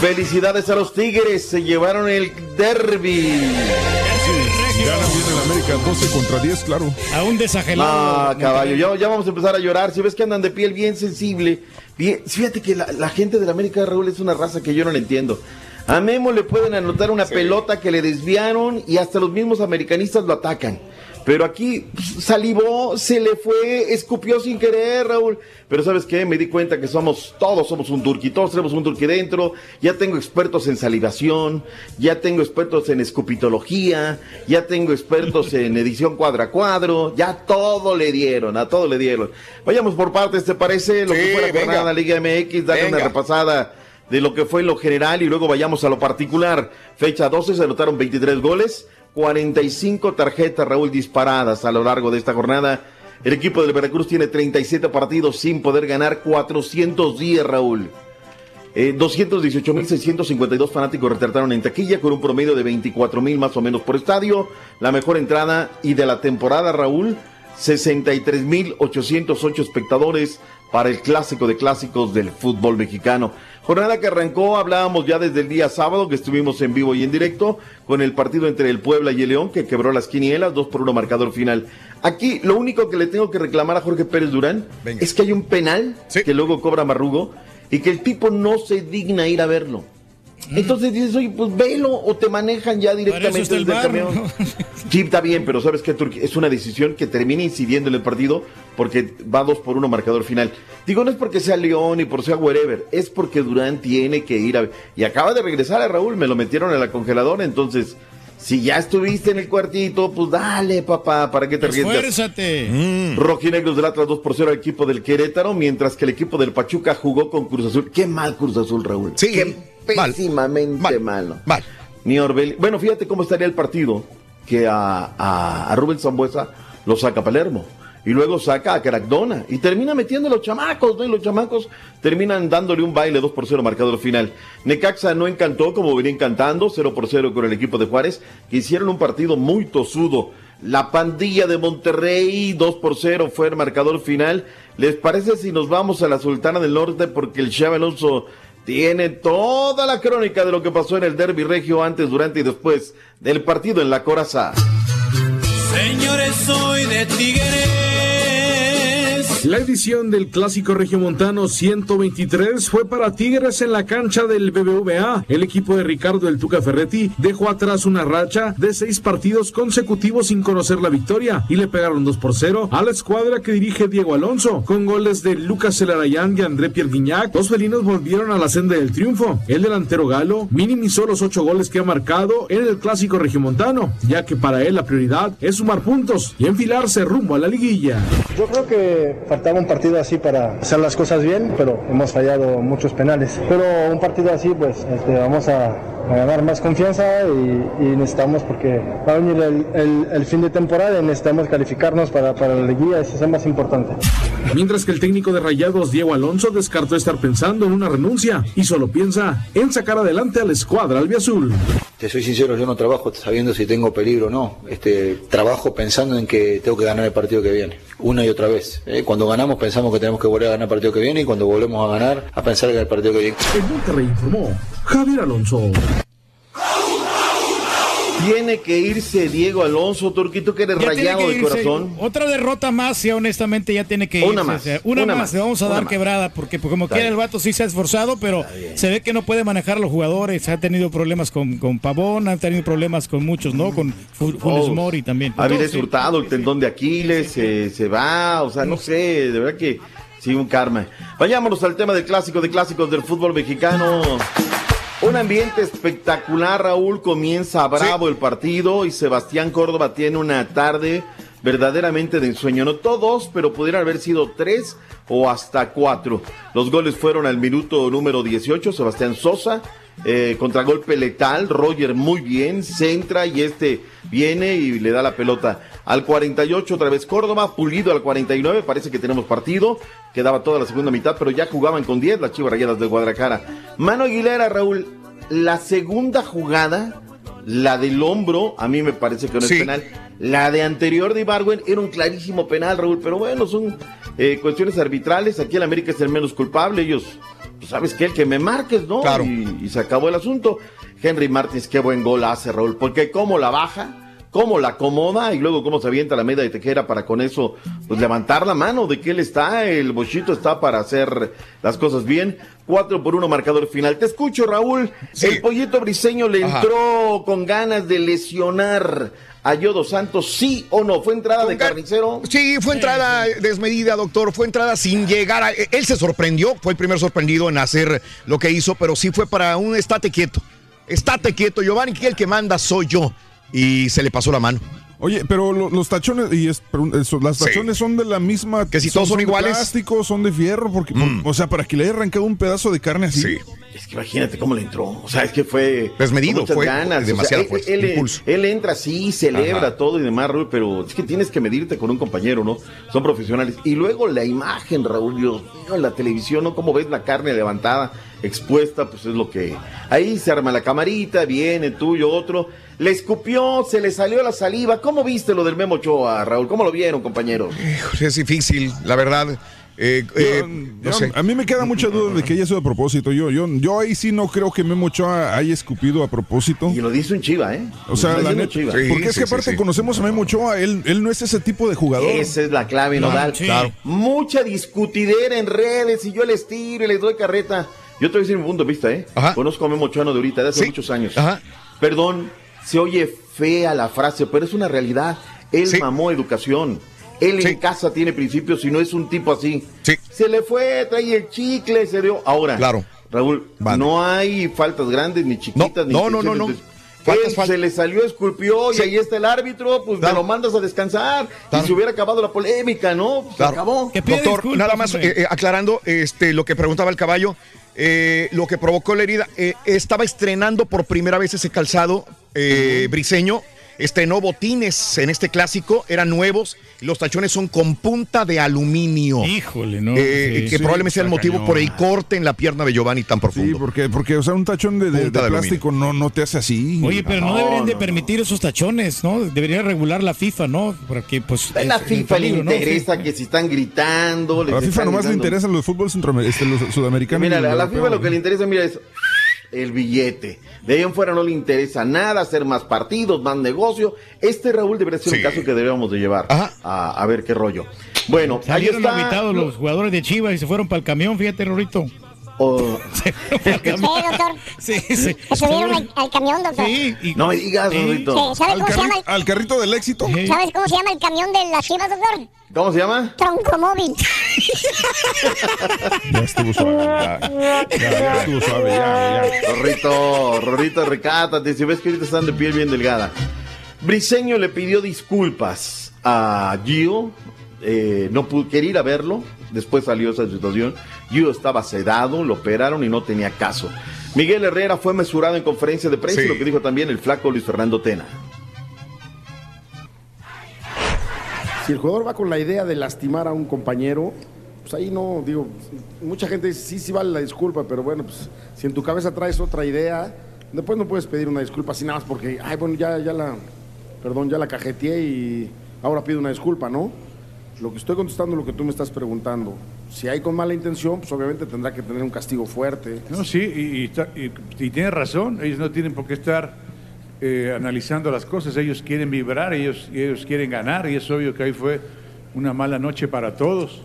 Felicidades a los Tigres. Se llevaron el derby. Gana bien el América, 12 contra 10, claro. A un desagelado. No, caballo, ya, ya vamos a empezar a llorar. Si ves que andan de piel bien sensible, bien, fíjate que la, la gente de la América Raúl es una raza que yo no la entiendo. A Memo le pueden anotar una pelota que le desviaron y hasta los mismos americanistas lo atacan. Pero aquí salivó, se le fue, escupió sin querer, Raúl. Pero ¿sabes qué? Me di cuenta que somos, todos somos un turqui, todos tenemos un turqui dentro. Ya tengo expertos en salivación, ya tengo expertos en escupitología, ya tengo expertos en edición cuadro a cuadro, ya todo le dieron, a todo le dieron. Vayamos por partes, ¿te parece? Lo Sí, que fue la venga. jornada Liga MX, darle una repasada de lo que fue lo general y luego vayamos a lo particular. Fecha 12 se anotaron 23 goles, 45 tarjetas Raúl disparadas a lo largo de esta jornada. El equipo del Veracruz tiene 37 partidos sin poder ganar 410 Raúl. Eh, 218.652 fanáticos retrataron en taquilla con un promedio de 24.000 más o menos por estadio. La mejor entrada y de la temporada, Raúl, 63.808 espectadores para el clásico de clásicos del fútbol mexicano. Jornada que arrancó, hablábamos ya desde el día sábado que estuvimos en vivo y en directo con el partido entre el Puebla y el León que quebró las quinielas, dos por uno marcador final. Aquí lo único que le tengo que reclamar a Jorge Pérez Durán es que hay un penal que luego cobra Marrugo y que el tipo no se digna ir a verlo. Entonces dices, oye, pues velo o te manejan ya directamente desde el camión. ¿no? Sí, está bien, pero sabes que es una decisión que termina incidiendo en el partido porque va dos por uno marcador final. Digo, no es porque sea León y por sea wherever, es porque Durán tiene que ir a... Y acaba de regresar a Raúl, me lo metieron en la congeladora, entonces... Si ya estuviste en el cuartito, pues dale, papá, ¿para qué te arriesgas? Esfuérzate. Rojinegros del Atlas 2 por 0 al equipo del Querétaro, mientras que el equipo del Pachuca jugó con Cruz Azul. Qué mal Cruz Azul, Raúl. Sí, Qué mal. pésimamente malo. Mal. Ni Orbelín. Bueno, fíjate cómo estaría el partido que a, a, a Rubén Zambuesa lo saca Palermo. Y luego saca a Caracdona. Y termina metiendo a los chamacos, ¿no? Y los chamacos terminan dándole un baile 2 por 0 marcador final. Necaxa no encantó como venía encantando, 0 por 0 con el equipo de Juárez, que hicieron un partido muy tosudo. La pandilla de Monterrey, 2 por 0 fue el marcador final. ¿Les parece si nos vamos a la Sultana del Norte? Porque el Chave Alonso tiene toda la crónica de lo que pasó en el Derby Regio antes, durante y después del partido en la Coraza. Señores, soy de Tigres. La edición del Clásico Regiomontano 123 fue para Tigres en la cancha del BBVA. El equipo de Ricardo El Tuca Ferretti dejó atrás una racha de seis partidos consecutivos sin conocer la victoria y le pegaron 2 por 0 a la escuadra que dirige Diego Alonso. Con goles de Lucas Elarayán y André Pierre Guignac, los felinos volvieron a la senda del triunfo. El delantero galo minimizó los ocho goles que ha marcado en el Clásico Regiomontano, ya que para él la prioridad es sumar puntos y enfilarse rumbo a la liguilla. Yo creo que faltaba un partido así para hacer las cosas bien, pero hemos fallado muchos penales. Pero un partido así, pues este, vamos a, a ganar más confianza y, y necesitamos, porque va a venir el, el- el fin de temporada y necesitamos calificarnos para, para la liguilla, eso es más importante. Mientras que el técnico de Rayados, Diego Alonso, descartó estar pensando en una renuncia y solo piensa en sacar adelante a la escuadra albiazul. Te soy sincero, yo no trabajo sabiendo si tengo peligro o no. Este, trabajo pensando en que tengo que ganar el partido que viene, una y otra vez. ¿eh? Cuando ganamos pensamos que tenemos que volver a ganar el partido que viene y cuando volvemos a ganar a pensar que el partido que viene. En Monterrey informó Javier Alonso. Tiene que irse Diego Alonso, Turquito, que eres Ya rayado de corazón. Otra derrota más, y honestamente ya tiene que irse. Una más, o sea, una, una más, más, le vamos a dar más. quebrada, porque pues, como Está quiera el vato sí se ha esforzado, pero se ve que no puede manejar a los jugadores. Ha tenido problemas con, con Pavón, ha tenido problemas con muchos, ¿no? Con Fu- Funes Oh, Mori también. Todos, sí. Hurtado, el tendón de Aquiles, se, se va, o sea, no sé, de verdad que sí, un karma. Vayámonos al tema del clásico de clásicos del fútbol mexicano. Un ambiente espectacular, Raúl. Comienza bravo el partido y Sebastián Córdoba tiene una tarde verdaderamente de ensueño. No todos, pero pudieran haber sido tres o hasta cuatro. Los goles fueron al minuto número 18, Sebastián Sosa. Eh, contragolpe letal, Roger muy bien, centra y este viene y le da la pelota al 48 otra vez Córdoba, Pulido al 49, parece que tenemos partido, quedaba toda la segunda mitad, pero ya jugaban con 10 las Chivas Rayadas de Guadalajara. Mano Aguilera, Raúl, la segunda jugada, la del hombro, a mí me parece que no es Sí. penal. La de anterior de Ibargüen era un clarísimo penal, Raúl, pero bueno, son eh, cuestiones arbitrales. Aquí el América es el menos culpable. Ellos, pues, ¿sabes qué? El que me marques, ¿no? Claro. Y, y se acabó el asunto. Henry Martins, qué buen gol hace, Raúl, porque cómo la baja, cómo la acomoda y luego cómo se avienta la media de tejera para con eso, pues levantar la mano de que él está, el bochito está para hacer las cosas bien. Cuatro por uno marcador final. Te escucho, Raúl. El pollito briseño le Ajá. entró con ganas de lesionar a Yodo Santos, sí o no. ¿Fue entrada de carnicero? Sí, fue entrada desmedida, doctor. Fue entrada sin llegar a. Él se sorprendió, fue el primer sorprendido en hacer lo que hizo, pero sí fue para un estate quieto. Estate quieto, Giovanni, que el que manda soy yo. Y se le pasó la mano. Oye, pero lo- los tachones, y es- pero eso, las Sí. tachones son de la misma. Que si todos son de iguales. Mm. plástico, son de fierro, porque, o sea, para que le haya arrancado un pedazo de carne así. Es que imagínate cómo le entró. O sea, es que fue. Desmedido, fue ganas. demasiada O sea, fuerza, él, impulso. él entra así, celebra Ajá. todo y demás, Raúl, pero es que tienes que medirte con un compañero, ¿no? Son profesionales. Y luego la imagen, Raúl, Dios mío, en la televisión, ¿no? Como ves la carne levantada, expuesta, pues es lo que. Ahí se arma la camarita, viene tuyo, otro. Le escupió, se le salió la saliva. ¿Cómo viste lo del Memo Ochoa, Raúl? ¿Cómo lo vieron, compañeros? Híjole, Es difícil, la verdad. Eh, eh, no Yo- sé. A mí me queda mucha duda de que haya sido a propósito. Yo, yo, yo ahí sí no creo que Memo Ochoa haya escupido a propósito. Y lo dice un chiva, ¿eh? O sea, Lo la neta, porque es que aparte conocemos a Memo Ochoa, él, él no es ese tipo de jugador. Esa es la clave, No, Nodal. sí. Claro. Mucha discutidera en redes y yo les tiro y les doy carreta. Yo te voy a decir mi punto de vista, ¿eh? Conozco a Memo Ochoa de ahorita, de hace muchos años. Perdón, se oye fea la frase, pero es una realidad. Él mamó educación. Él en casa tiene principios y no es un tipo así. Se le fue, trae el chicle, se dio. Ahora, Claro. Raúl, no hay faltas grandes ni chiquitas ni no, no, no, no. Él faltas. se le salió, esculpió y ahí está el árbitro, pues me lo mandas a descansar. Y se hubiera acabado la polémica, ¿no? Se Claro. acabó. Doctor, nada más eh, eh, aclarando este, lo que preguntaba el caballo, eh, lo que provocó la herida. eh, estaba estrenando por primera vez ese calzado eh, briseño. Estrenó botines en este clásico, eran nuevos. Los tachones son con punta de aluminio. Híjole, no. Eh, Sí, que sí, probablemente sea el motivo cañón. por el corte en la pierna de Giovanni tan profundo. Sí, porque, porque o sea, un tachón de, de- Punta de de plástico no, no te hace así. Oye, pero no, deberían de permitir esos tachones, ¿no? Debería regular la FIFA, ¿no? Porque, pues. A la es- FIFA le interesa que si están gritando. A la FIFA nomás le gritando. interesan los fútbol este, los sudamericanos. Mira, a la FIFA lo que le interesa, mira, es el billete. De ahí en fuera no le interesa nada, hacer más partidos, más negocio. Este Raúl debería ser un caso que deberíamos de llevar a, a ver qué rollo. Bueno, ahí Salieron está. habitados los jugadores de Chivas y se fueron para el camión, fíjate, Rorito. Camión. Sí, doctor. Sí, sí. Se subieron al, al camión, doctor. Sí, y- No me digas, Sí. Rorito. Sí, ¿sabe Al, cómo se llama? carri- al carrito del éxito. ¿Sabes cómo se llama el camión de las chivas, doctor? ¿Cómo se llama? Troncomóvil. Ya estuvo suave. Ya, ya, ya estuvo suave, ya, ya. Rorrito, Rorrito, recátate. Si ves que ahorita están de piel bien delgada. Briseño le pidió disculpas a Gio. eh, no pudo, quería ir a verlo. Después salió esa situación. Gio estaba sedado, lo operaron y no tenía caso. Miguel Herrera fue mesurado en conferencia de prensa, Sí. lo que dijo también el flaco Luis Fernando Tena. Si el jugador va con la idea de lastimar a un compañero, pues ahí no, digo, mucha gente dice, sí, sí vale la disculpa, pero bueno, pues si en tu cabeza traes otra idea, después no puedes pedir una disculpa así nada más porque, ay, bueno, ya, ya la, perdón, ya la cajeteé y ahora pido una disculpa, ¿no? Lo que estoy contestando es lo que tú me estás preguntando. Si hay con mala intención, pues obviamente tendrá que tener un castigo fuerte. No, sí, y, y tiene razón, ellos no tienen por qué estar eh, analizando las cosas, ellos quieren vibrar, ellos, ellos quieren ganar, y es obvio que ahí fue una mala noche para todos.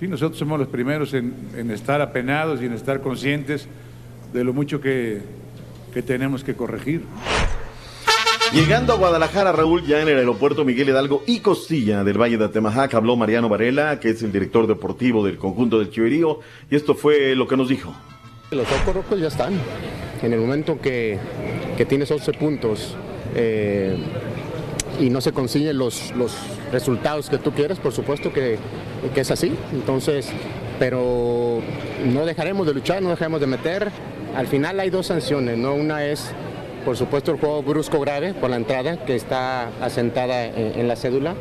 Sí, nosotros somos los primeros en, en estar apenados y en estar conscientes de lo mucho que, que tenemos que corregir. Llegando a Guadalajara, Raúl, ya en el aeropuerto Miguel Hidalgo y Costilla del Valle de Atemajac, habló Mariano Varela, que es el director deportivo del conjunto del Chiverío, y esto fue lo que nos dijo. Los focos rojos ya están. En el momento que, que tienes 11 puntos eh, y no se consiguen los, los resultados que tú quieres, por supuesto que, que es así. Entonces, pero no dejaremos de luchar, no dejaremos de meter. Al final hay dos sanciones, ¿no? Una es, por supuesto, el juego brusco grave por la entrada, que está asentada en, la cédula.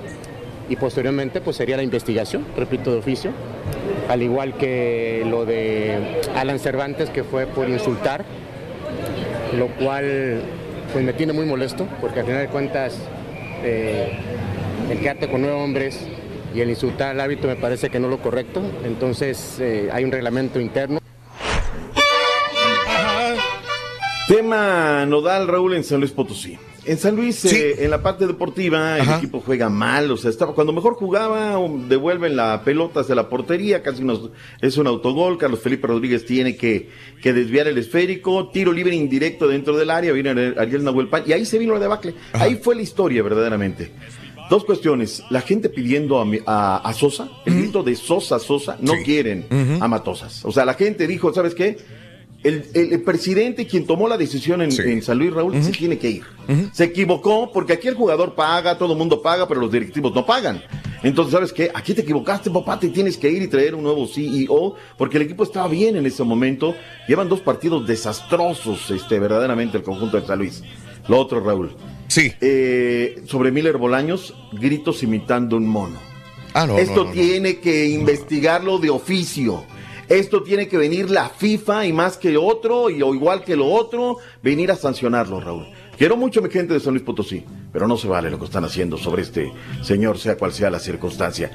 Y posteriormente, pues sería la investigación, repito, de oficio al igual que lo de Alan Cervantes, que fue por insultar, lo cual pues me tiene muy molesto, porque al final de cuentas eh, el quedarte con nueve hombres y el insultar al hábito me parece que no es lo correcto, entonces eh, hay un reglamento interno. Tema nodal, Raúl, en San Luis Potosí. En San Luis, eh, en la parte deportiva, el equipo juega mal, o sea, estaba, cuando mejor jugaba, um, devuelven la pelota hacia la portería, casi nos, es un autogol, Carlos Felipe Rodríguez tiene que, que desviar el esférico, tiro libre indirecto dentro del área, viene Ariel Nahuel Pan, y ahí se vino la debacle, ahí fue la historia verdaderamente. Dos cuestiones, la gente pidiendo a, a- a Sosa, el grito de Sosa, Sosa, no quieren a Matosas, o sea, la gente dijo, ¿sabes qué? El, presidente quien tomó la decisión en, en San Luis Raúl se tiene que ir. Se equivocó porque aquí el jugador paga, todo el mundo paga, pero los directivos no pagan. Entonces, ¿sabes qué? Aquí te equivocaste, papá, te tienes que ir y traer un nuevo CEO, porque el equipo estaba bien en ese momento. Llevan dos partidos desastrosos, este, verdaderamente, el conjunto de San Luis. Lo otro, Raúl. Sí. sobre Miller Bolaños, gritos imitando un mono. Ah, no, Esto no, no, no. tiene que investigarlo de oficio. Esto tiene que venir la FIFA y más que otro, y, o igual que lo otro, venir a sancionarlo, Raúl. Quiero mucho a mi gente de San Luis Potosí, pero no se vale lo que están haciendo sobre este señor, sea cual sea la circunstancia.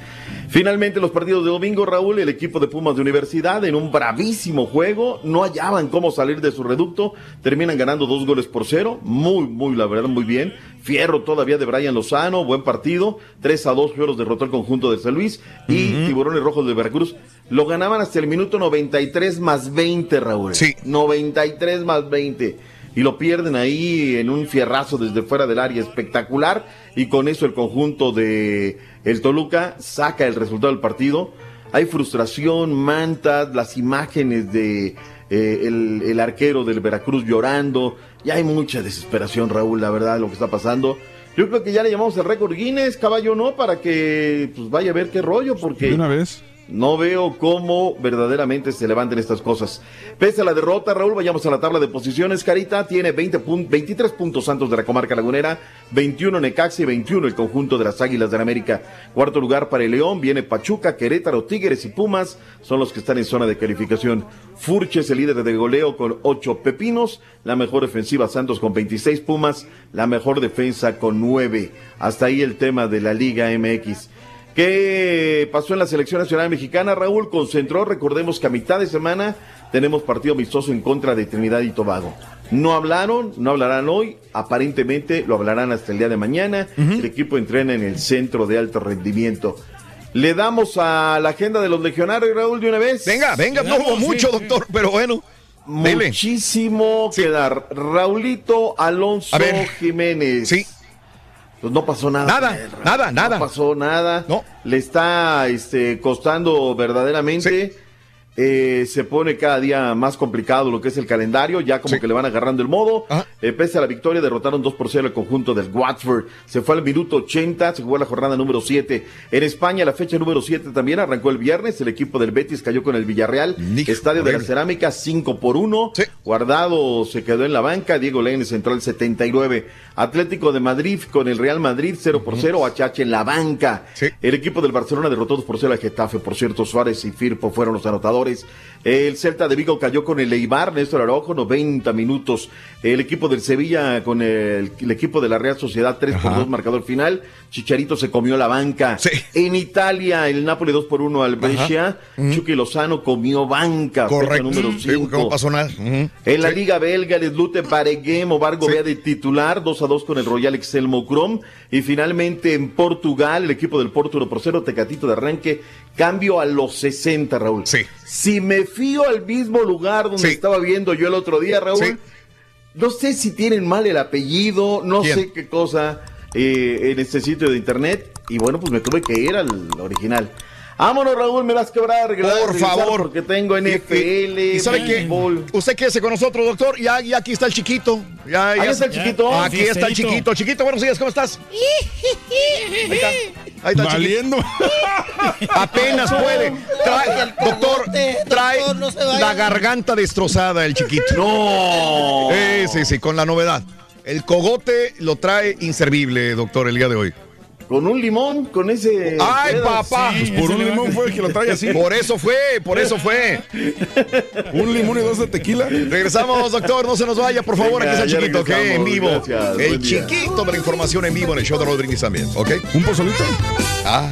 Finalmente, los partidos de domingo, Raúl, el equipo de Pumas de Universidad, en un bravísimo juego, no hallaban cómo salir de su reducto, terminan ganando dos goles por cero, muy, muy, la verdad, muy bien. Fierro todavía de Brian Lozano, buen partido, 3 a 2 Fieros derrotó el conjunto de San Luis y Tiburones Rojos de Veracruz lo ganaban hasta el minuto 93 más 20, Raúl. Sí. 93 más 20. Y lo pierden ahí en un fierrazo desde fuera del área espectacular. Y con eso el conjunto de el Toluca saca el resultado del partido. Hay frustración, mantas, las imágenes de eh, el, el arquero del Veracruz llorando. Ya hay mucha desesperación, Raúl, la verdad, lo que está pasando. Yo creo que ya le llamamos el récord Guinness, caballo, ¿no? Para que pues, vaya a ver qué rollo, porque... De una vez. No veo cómo verdaderamente se levanten estas cosas. Pese a la derrota, Raúl, vayamos a la tabla de posiciones. Carita tiene 20 pun- 23 puntos Santos de la comarca lagunera, 21 Necaxa y 21 el conjunto de las Águilas de la América. Cuarto lugar para el León, viene Pachuca, Querétaro, Tigres y Pumas, son los que están en zona de calificación. Furches, el líder de goleo con 8 pepinos, la mejor defensiva Santos con 26 Pumas, la mejor defensa con 9. Hasta ahí el tema de la Liga MX. ¿Qué pasó en la selección nacional mexicana? Raúl concentró, recordemos que a mitad de semana tenemos partido amistoso en contra de Trinidad y Tobago. No hablaron, no hablarán hoy, aparentemente lo hablarán hasta el día de mañana. El equipo entrena en el centro de alto rendimiento. Le damos a la agenda de los legionarios, Raúl, de una vez. Venga, venga, no hubo mucho, doctor, pero bueno. dele. Muchísimo que dar. Raulito Alonso. Jiménez. Sí. Pues no pasó nada. Nada, él, nada, nada. No pasó nada. No. Le está este, costando verdaderamente. Eh, se pone cada día más complicado lo que es el calendario, ya como que le van agarrando el modo. Eh, pese a la victoria, derrotaron 2 por 0 el conjunto del Watford. Se fue al minuto 80, se jugó la jornada número 7. En España, la fecha número 7 también arrancó el viernes. El equipo del Betis cayó con el Villarreal. Estadio de la. Cerámica, 5 por 1. Guardado se quedó en la banca. Diego Lainez entró al 79. Atlético de Madrid con el Real Madrid, 0 por 0. HH en la banca. El equipo del Barcelona derrotó 2 por 0 al Getafe. Por cierto, Suárez y Firpo fueron los anotadores. El Celta de Vigo cayó con el Eibar, Néstor Araujo, 90 minutos. El equipo del Sevilla con el, el equipo de la Real Sociedad, 3 por 2 marcador final. Chicharito se comió la banca. En Italia, el Napoli 2 por 1 al Brescia. Chucky Lozano comió banca. Correcto. número Sí, 5. no pasó nada. Ujú. En la Sí. Liga Belga, el Slute Bareguem, Ovar Gobea de titular, 2 a 2 con el Royal Excelmo Crom. Y finalmente en Portugal, el equipo del Porto 1 por 0, Tecatito de arranque, cambio a los 60, Raúl. Sí. Si me fío al mismo lugar donde estaba viendo yo el otro día, Raúl, Sí. no sé si tienen mal el apellido, no ¿Quién? sé qué cosa eh, en este sitio de internet. Y bueno, pues me tuve que ir al original. Vámonos, Raúl, me vas a quebrar. Por favor. Porque tengo NFL, ¿Y sabe qué? Usted quédese con nosotros, doctor. Ya, ya aquí está el chiquito. Ya, ya Ahí está el chiquito. Aquí está el chiquito. Chiquito, buenos días, ¿cómo estás? Ahí está. Ahí está el Valiendo. Apenas puede. Trae- doctor, trae la garganta destrozada el chiquito. No. Sí, sí, sí, con la novedad. El cogote lo trae inservible, doctor, el día de hoy. Con un limón, con ese. ¡Ay, papá! Pues por un limón fue el que lo trae así. Por eso fue, por eso fue. Un limón y dos de tequila. Regresamos, doctor, no se nos vaya, por favor. Venga, Aquí está chiquito, que en vivo. gracias, el chiquito de la información en vivo en el show de Brindis también, ¿ok? ¿Un pozolito? Ah.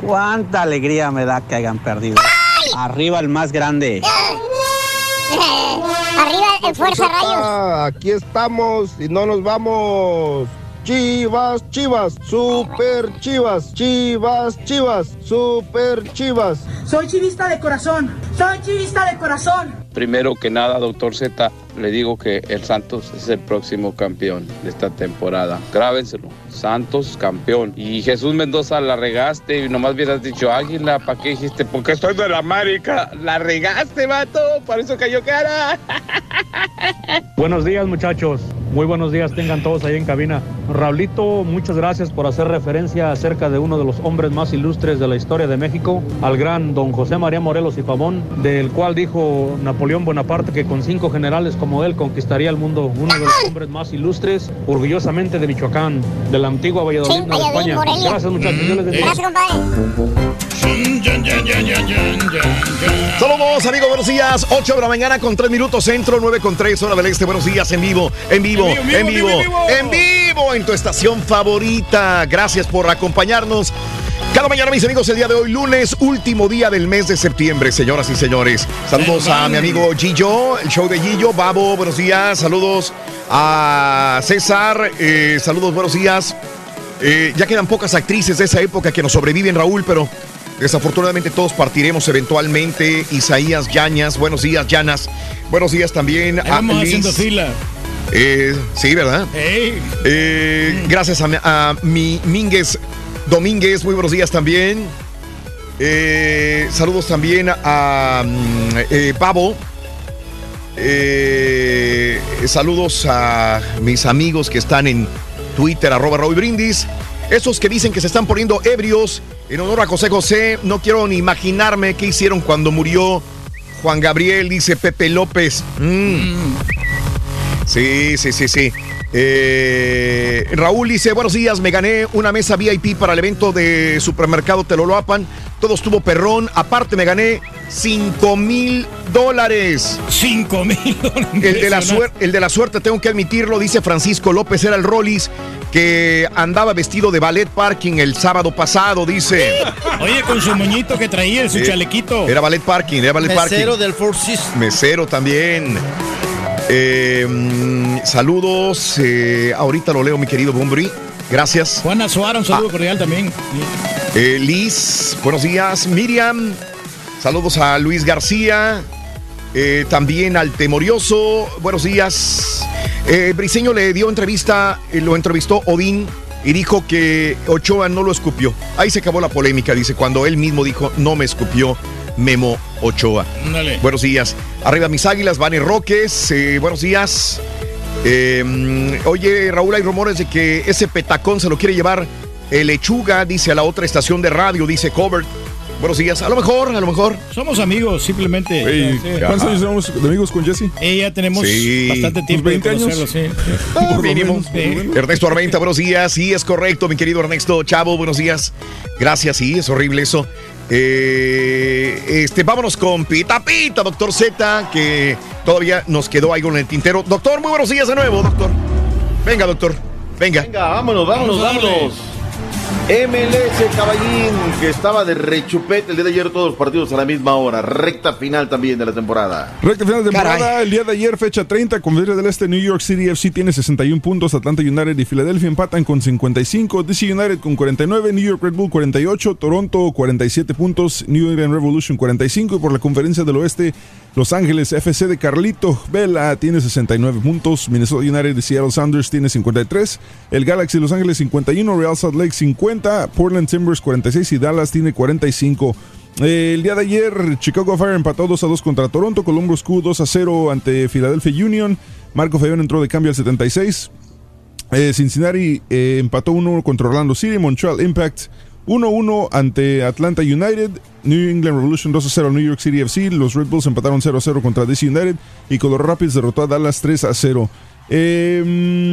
cuánta alegría me da que hayan perdido. Arriba el más grande. Arriba el Fuerza Rayos. Ah, Aquí estamos y no nos vamos. Chivas, chivas, super chivas, chivas, chivas, super chivas. Soy chivista de corazón. Soy chivista de corazón. Primero que nada, doctor Z, le digo que el Santos es el próximo campeón de esta temporada. Grábenselo. Santos campeón. Y Jesús Mendoza la regaste y nomás hubieras dicho águila. ¿Para qué dijiste? Porque estoy de la América. La regaste, vato. Por eso cayó cara. Buenos días muchachos, muy buenos días tengan todos ahí en cabina. Raulito, muchas gracias por hacer referencia acerca de uno de los hombres más ilustres de la historia de México, al gran don José María Morelos y Pavón. del cual dijo Napoleón Bonaparte que con cinco generales como él conquistaría el mundo, uno de los hombres más ilustres, orgullosamente de Michoacán, de la antigua Valladolid, Nueva Valladolid, España. Morelia. Gracias muchachos, Dios les bendiga. Gracias, compadre. Saludos, amigos, buenos días. 8 de la mañana con 3 minutos centro, 9 con 3 hora del este. Buenos días, en vivo, en vivo, en vivo, en vivo, en vivo, en tu estación favorita. Gracias por acompañarnos. Cada mañana, mis amigos, el día de hoy, lunes, último día del mes de septiembre, señoras y señores. Saludos a mi amigo Gillo, el show de Gillo. Babo, buenos días. Saludos a César. eh, saludos, buenos días. Eh, ya quedan pocas actrices de esa época que nos sobreviven, Raúl, pero desafortunadamente todos partiremos eventualmente. Isaías Yañas, buenos días, Llanas. Buenos días también a Liz. haciendo fila. Eh, sí, ¿verdad? Eh, gracias a, mi- a mi Mínguez Domínguez, muy buenos días también. Eh, saludos también a mm, eh, Pavo. Eh, saludos a mis amigos que están en Twitter, arroba Raúl Brindis. Esos que dicen que se están poniendo ebrios en honor a José José. No quiero ni imaginarme qué hicieron cuando murió Juan Gabriel, dice Pepe López. Mm. Sí, sí, sí, sí. Eh, Raúl dice, buenos días, me gané una mesa VIP para el evento de supermercado Teloloapan. Todo estuvo perrón. Aparte me gané 5 mil dólares. 5 mil El de, la suer- el de la suerte, tengo que admitirlo, dice Francisco López, era el Rollis que andaba vestido de ballet parking el sábado pasado, dice. Oye, con su moñito que traía, su Eh, chalequito. Era ballet parking, era ballet parking. Mesero del Four Seasons. Mesero también. Eh, mm, saludos. eh, ahorita lo leo, mi querido Bumbri. Gracias. Juana Suara, un saludo cordial también. Eh, Liz, buenos días. Miriam, saludos a Luis García. eh, también al Temorioso, buenos días. Briseño le dio entrevista, lo entrevistó Odín y dijo que Ochoa no lo escupió. Ahí se acabó la polémica, dice, cuando él mismo dijo, no me escupió Memo Ochoa. Buenos días. Arriba mis águilas, Vane Roques. eh, buenos días. Eh, mm, oye, Raúl, hay rumores de que ese petacón se lo quiere llevar el lechuga, dice a la otra estación de radio, dice Covert. Buenos días. A lo mejor, a lo mejor. Somos amigos, simplemente. Ey, Sí. ¿Cuántos años tenemos de amigos con Jesse? Eh, ya tenemos Sí. bastante tiempo ¿Unos 20 de años? sí. Ah, Por mínimo. menos, por lo menos. Ernesto Armenta, buenos días. Sí, es correcto, mi querido Ernesto Chavo, buenos días. Gracias, sí, es horrible eso. Eh, este, vámonos con Pita Pita, doctor Z, que todavía nos quedó algo en el tintero. Doctor, muy buenos días de nuevo, doctor. Venga, doctor. Venga. Venga, vámonos, vámonos, vámonos. MLS Caballín, que estaba de rechupete el día de ayer todos los partidos a la misma hora. Recta final también de la temporada. Recta final de temporada, Caray. el día de ayer, fecha 30, Conferencia del Este, New York City FC tiene 61 puntos, Atlanta United y Filadelfia empatan con 55, DC United con 49, New York Red Bull 48, Toronto 47 puntos, New England Revolution 45 y por la Conferencia del Oeste, Los Ángeles FC de Carlito Vela tiene 69 puntos, Minnesota United y Seattle Sounders tiene 53, el Galaxy Los Ángeles 51, Real Salt Lake 50, Portland Timbers 46 y Dallas tiene 45. Eh, el día de ayer, Chicago Fire empató 2 a 2 contra Toronto, Columbus Q 2 a 0 ante Philadelphia Union, Marco Fabián entró de cambio al 76, eh, Cincinnati eh, empató 1 contra Orlando City, Montreal Impact 1-1 ante Atlanta United, New England Revolution 2 a 0 al New York City FC, los Red Bulls empataron 0 a 0 contra DC United y Colorado Rapids derrotó a Dallas 3 a 0. Eh,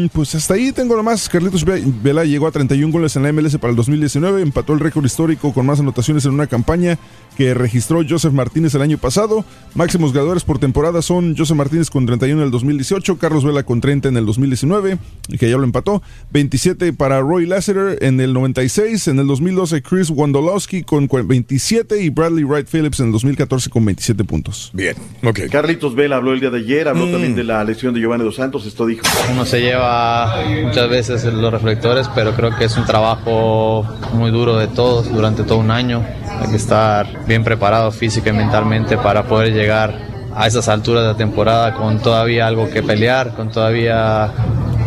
mm, pues hasta ahí tengo lo más. Carlitos Ve- Vela llegó a 31 goles en la MLS para el 2019, empató el récord histórico con más anotaciones en una campaña que registró Joseph Martínez el año pasado. Máximos ganadores por temporada son Joseph Martínez con 31 en el 2018, Carlos Vela con 30 en el 2019, y que ya lo empató. 27 para Roy Lasseter en el 96, en el 2012 Chris Wondolowski con cua- 27 y Bradley Wright Phillips en el 2014 con 27 puntos. Bien, ok. Carlitos Vela habló el día de ayer, Mm. habló también de la lesión de Giovanni Dos Santos. Esto dijo. Uno se lleva muchas veces los reflectores, pero creo que es un trabajo muy duro de todos durante todo un año. Hay que estar bien preparado física y mentalmente para poder llegar a esas alturas de la temporada con todavía algo que pelear, con todavía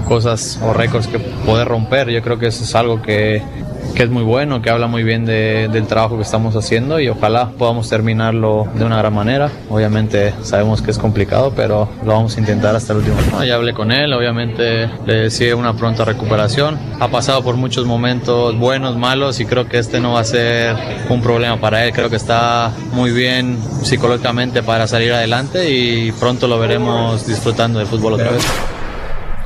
cosas o récords que poder romper. Yo creo que eso es algo que que es muy bueno, que habla muy bien de- del trabajo que estamos haciendo y ojalá podamos terminarlo de una gran manera. Obviamente sabemos que es complicado, pero lo vamos a intentar hasta el último. No, ya hablé con él, obviamente le decía una pronta recuperación. Ha pasado por muchos momentos buenos, malos y creo que este no va a ser un problema para él. Creo que está muy bien psicológicamente para salir adelante y pronto lo veremos disfrutando del fútbol otra vez.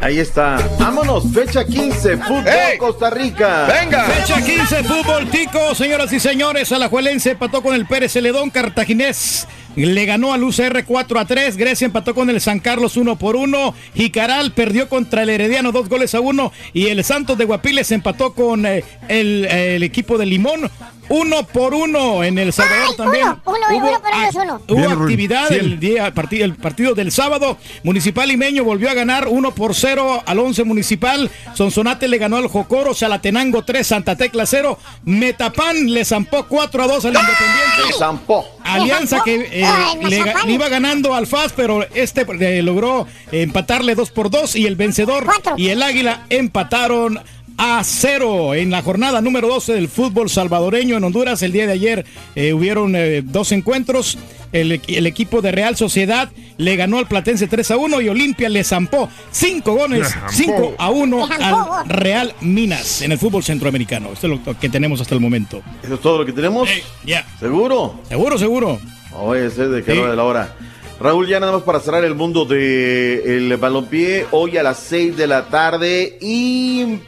Ahí está. Vámonos, fecha 15, fútbol Costa Rica. Fecha 15, fútbol tico, señoras y señores. Alajuelense empató con el Pérez Celedón, Cartaginés. Le ganó al UCR 4 a 3. Grecia empató con el San Carlos 1 por 1. Jicaral perdió contra el Herediano 2 goles a 1. Y el Santos de Guapiles empató con eh, el, eh, el equipo de Limón 1 por 1. En El Salvador también. Uno, uno, hubo uno por uno es uno. Hubo Bien, actividad Sí. el día partido, el partido del sábado. Municipal Limeño volvió a ganar 1 por 0 al 11 Municipal. Sonsonate le ganó al Jocoro, Chalatenango 3, Santa Tecla 0. Metapan le zampó 4 a 2 al Independiente. Zampó. Alianza que eh, Ay, le, le iba ganando al FAS, pero este eh, logró empatarle 2 por 2 y el vencedor Cuatro. y el Águila empataron a cero en la jornada número 12 del fútbol salvadoreño en Honduras. El día de ayer eh, hubieron eh, dos encuentros. El, el equipo de Real Sociedad le ganó al Platense 3 a 1 y Olimpia le zampó 5 goles, Le zampó. 5 a 1 Le zampó. al Real Minas en el fútbol centroamericano. Esto es lo que tenemos hasta el momento. ¿Eso es todo lo que tenemos? Ya. ¿Seguro? Seguro, seguro. Vaya a ser de que Sí. no de la hora. Raúl, ya nada más para cerrar el mundo del el balompié, hoy a las 6 de la tarde, imperdible.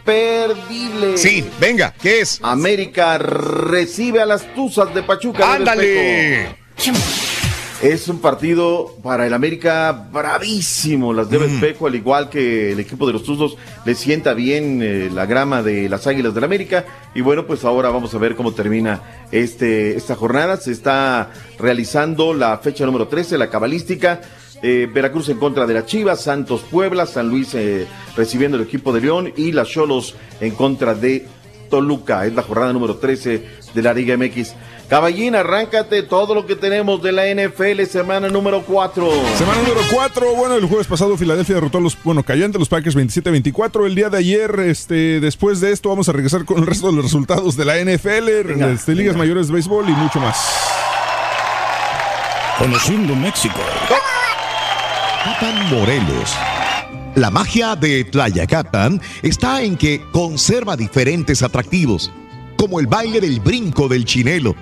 Sí, venga, ¿qué es? América recibe a las Tuzas de Pachuca. de ¡Ándale! Es un partido para el América bravísimo. Las de Espejo, al igual que el equipo de los Tuzos, le sienta bien eh, la grama de las Águilas del América. Y bueno, pues ahora vamos a ver cómo termina este, esta jornada. Se está realizando la fecha número 13, la cabalística. Eh, Veracruz en contra de la Chivas, Santos Puebla, San Luis eh, recibiendo el equipo de León y las Cholos en contra de Toluca. Es la jornada número 13 de la Liga MX. Caballín, arráncate todo lo que tenemos de la NFL, semana número 4. Semana número 4, bueno, el jueves pasado Filadelfia derrotó a los, bueno, cayó ante los Packers 27-24. El día de ayer, este, después de esto, vamos a regresar con el resto de los resultados de la NFL, Venga, este, ligas mayores de béisbol y mucho más. Conociendo México. Capan Morelos. La magia de Tlayacapan está en que conserva diferentes atractivos, como el baile del brinco del chinelo,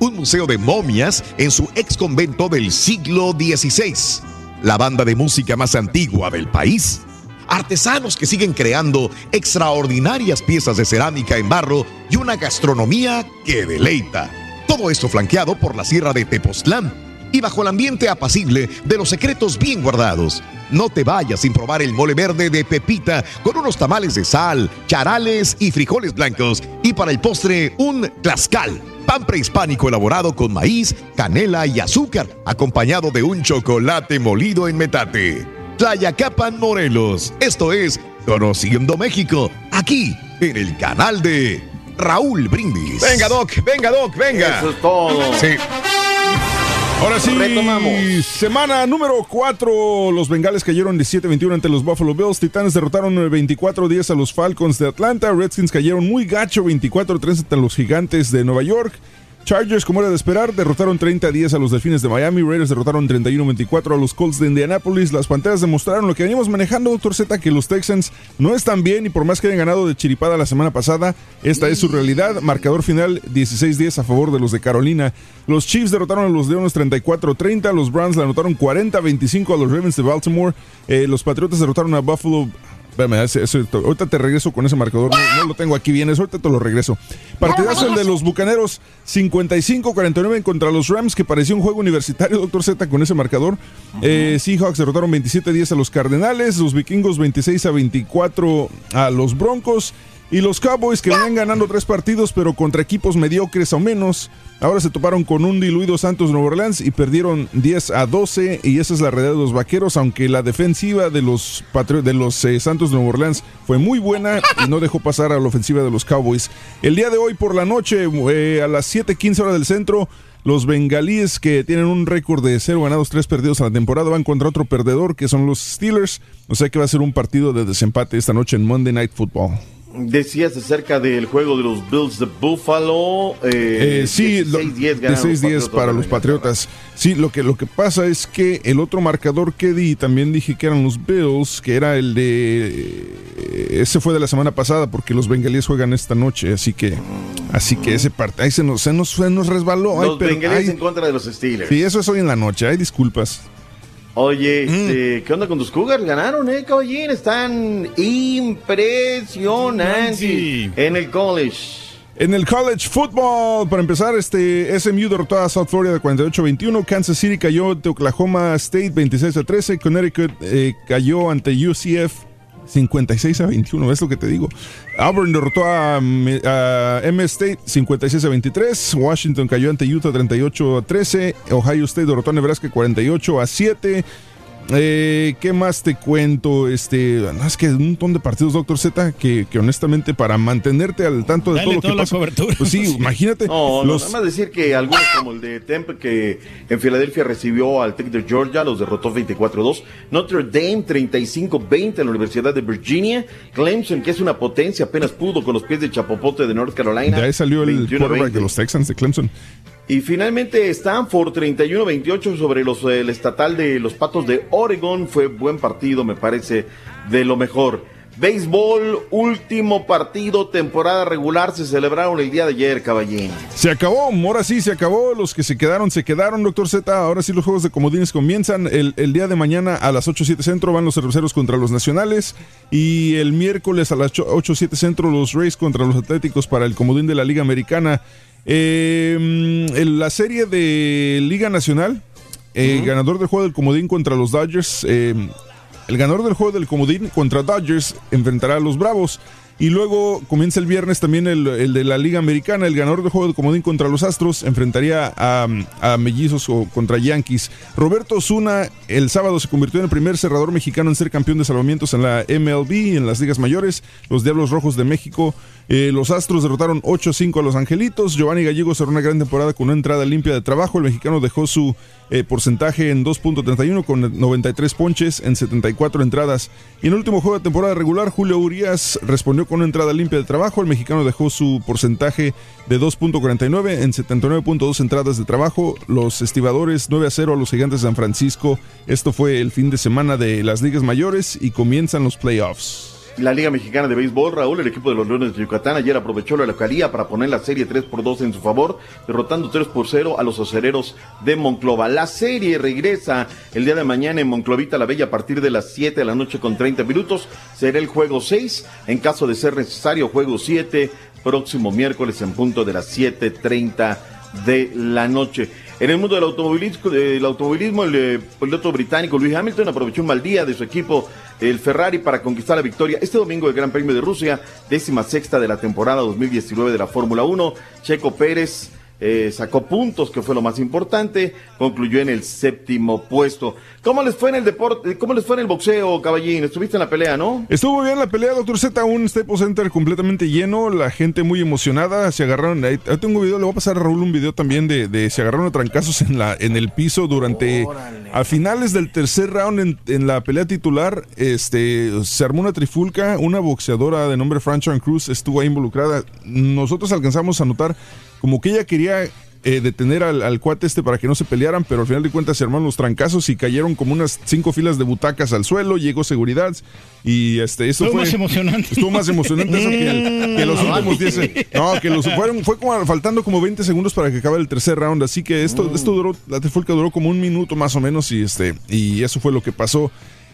un museo de momias en su ex convento del siglo XVI, la banda de música más antigua del país, artesanos que siguen creando extraordinarias piezas de cerámica en barro y una gastronomía que deleita. Todo esto flanqueado por la sierra de Tepoztlán y bajo el ambiente apacible de los secretos bien guardados. No te vayas sin probar el mole verde de Pepita con unos tamales de sal, charales y frijoles blancos y para el postre un tlascal, pan prehispánico elaborado con maíz, canela y azúcar, acompañado de un chocolate molido en metate. Tlayacapan Morelos, esto es Conociendo México, aquí en el canal de Raúl Brindis. Venga Doc, venga Doc, venga. Eso es todo. Sí. Ahora sí, Retomamos. semana número 4. Los Bengales cayeron 17-21 ante los Buffalo Bills. Titanes derrotaron 24-10 a los Falcons de Atlanta. Redskins cayeron muy gacho 24-3 ante los Gigantes de Nueva York. Chargers, como era de esperar, derrotaron 30-10 a los Delfines de Miami. Raiders derrotaron 31-24 a los Colts de Indianapolis. Las Panteras demostraron lo que veníamos manejando, Doctor Z, que los Texans no están bien y por más que hayan ganado de chiripada la semana pasada, esta es su realidad. Marcador final 16-10 a favor de los de Carolina. Los Chiefs derrotaron a los Leones 34-30. Los Browns le anotaron 40-25 a los Ravens de Baltimore. Eh, los Patriotas derrotaron a Buffalo. Espérame, ese- ese- ahorita te regreso con ese marcador. No, no lo tengo aquí bien, eso ahorita te lo regreso. Partidazo el de los Bucaneros 55-49 contra los Rams, que parecía un juego universitario, doctor Z, con ese marcador. Eh, Seahawks derrotaron 27-10 a los Cardenales. Los Vikingos 26-24 a los Broncos. Y los Cowboys que venían ganando tres partidos, pero contra equipos mediocres o menos, ahora se toparon con un diluido Santos Nueva Orleans y perdieron 10 a 12. Y esa es la realidad de los vaqueros, aunque la defensiva de los, Patri- de los eh, Santos Nueva Orleans fue muy buena y no dejó pasar a la ofensiva de los Cowboys. El día de hoy por la noche, eh, a las 7:15 horas del centro. Los bengalíes que tienen un récord de 0 ganados, 3 perdidos a la temporada van contra otro perdedor que son los Steelers. O sea que va a ser un partido de desempate esta noche en Monday Night Football. Decías acerca del juego de los Bills de Buffalo. Eh, Eh, sí, lo- 16-10 de ganaron 6-10 Patriotas para los. Patriotas. Sí, lo que, lo que pasa es que el otro marcador que di, también dije que eran los Bills, que era el de... eh, Ese fue de la semana pasada, porque los bengalíes juegan esta noche, así que... Así que ese partido, ahí se nos, se nos, se nos resbaló. ay, Los pero- bengalíes ay, en contra de los Steelers. sí, eso es hoy en la noche, hay disculpas. Oye, Mm. este, ¿qué onda con tus Cougars? Ganaron, ¿eh, caballín? Están impresionantes en el college. En el college football, para empezar, este SMU derrotó a South Florida 48-21, Kansas City cayó ante Oklahoma State 26-13, Connecticut eh, cayó ante UCF 56 a 21, es lo que te digo. Auburn derrotó a, a M State 56 a 23, Washington cayó ante Utah 38 a 13, Ohio State derrotó a Nebraska 48 a 7. Eh, ¿Qué más te cuento? Este, no, es que un montón de partidos, Doctor Z, que, que honestamente para mantenerte al tanto de Dale todo lo que pasa. cobertura. Pues sí, imagínate. No, no, los- nada más decir que algunos como el de Temple que en Filadelfia recibió al Tech de Georgia, los derrotó 24-2. Notre Dame 35-20 en la Universidad de Virginia. Clemson, que es una potencia, apenas pudo con los pies de Chapopote de North Carolina. de ahí salió el 21-20. quarterback de los Texans de Clemson. Y finalmente Stanford 31-28 sobre los, eh, el estatal de los Patos de Oregon. Fue buen partido, me parece, de lo mejor. Béisbol, último partido, temporada regular, se celebraron el día de ayer, caballín. Se acabó, ahora sí se acabó. Los que se quedaron, se quedaron, doctor Z. Ahora sí los juegos de comodines comienzan. El, el día de mañana a las 8-7 centro van los cerveceros contra los nacionales. Y el miércoles a las 8-7 centro los Rays contra los Atléticos para el comodín de la Liga Americana. Eh, en la serie de Liga Nacional, eh, ganador del juego del comodín contra los Dodgers. eh, el ganador del juego del comodín contra Dodgers enfrentará a los Bravos. Y luego comienza el viernes también el, de la Liga Americana. El ganador del juego del comodín contra los Astros enfrentaría a, Mellizos o contra Yankees. Roberto Osuna el sábado se convirtió en el primer cerrador mexicano en ser campeón de salvamientos en la MLB, en las ligas mayores. Los Diablos Rojos de México. eh, los Astros derrotaron 8-5 a los Angelitos. Giovanni Gallego cerró una gran temporada con una entrada limpia de trabajo. El mexicano dejó su eh, porcentaje en 2.31 con 93 ponches en 74 entradas. Y en el último juego de temporada regular, Julio Urias respondió con una entrada limpia de trabajo. El mexicano dejó su porcentaje de 2.49 en 79.2 entradas de trabajo. Los estibadores 9 a 0 a los gigantes de San Francisco. Esto fue el fin de semana de las ligas mayores y comienzan los playoffs. La Liga Mexicana de Béisbol, Raúl, el equipo de los Leones de Yucatán ayer aprovechó la localía para poner la serie 3 por 2 en su favor, derrotando 3 por 0 a los acereros de Monclova. La serie regresa el día de mañana en Monclovita la Bella a partir de las 7 de la noche con 30 minutos. Será el juego 6, en caso de ser necesario, juego 7, próximo miércoles en punto de las 7.30 de la noche. En el mundo del automovilismo, del el eh, piloto británico Luis Hamilton aprovechó un mal día de su equipo, el Ferrari, para conquistar la victoria. Este domingo el Gran Premio de Rusia, décima sexta de la temporada 2019 de la Fórmula 1. Checo Pérez eh, sacó puntos, que fue lo más importante, concluyó en el séptimo puesto. ¿Cómo les fue en el deporte? ¿Cómo les fue en el boxeo, caballín? Estuviste en la pelea, ¿no? Estuvo bien la pelea, Doctor Z, un Staples Center completamente lleno, la gente muy emocionada, se agarraron, ahí ahí tengo un video, le voy a pasar a Raúl un video también de, de se agarraron a trancazos en, la, en el piso durante, a finales del tercer round en, en la pelea titular, este, se armó una trifulca, una boxeadora de nombre Franchon Cruz estuvo ahí involucrada, nosotros alcanzamos a notar como que ella quería eh, detener al, al cuate este para que no se pelearan, pero al final de cuentas se armaron los trancazos y cayeron como unas cinco filas de butacas al suelo, llegó seguridad y este esto Estuvo fue más emocionante. Estuvo más emocionante eso que, el- que los últimos 10. No, que los fueron fue como faltando como 20 segundos para que acabe el tercer round, así que esto esto duró la trifulca duró como un minuto más o menos y este y eso fue lo que pasó.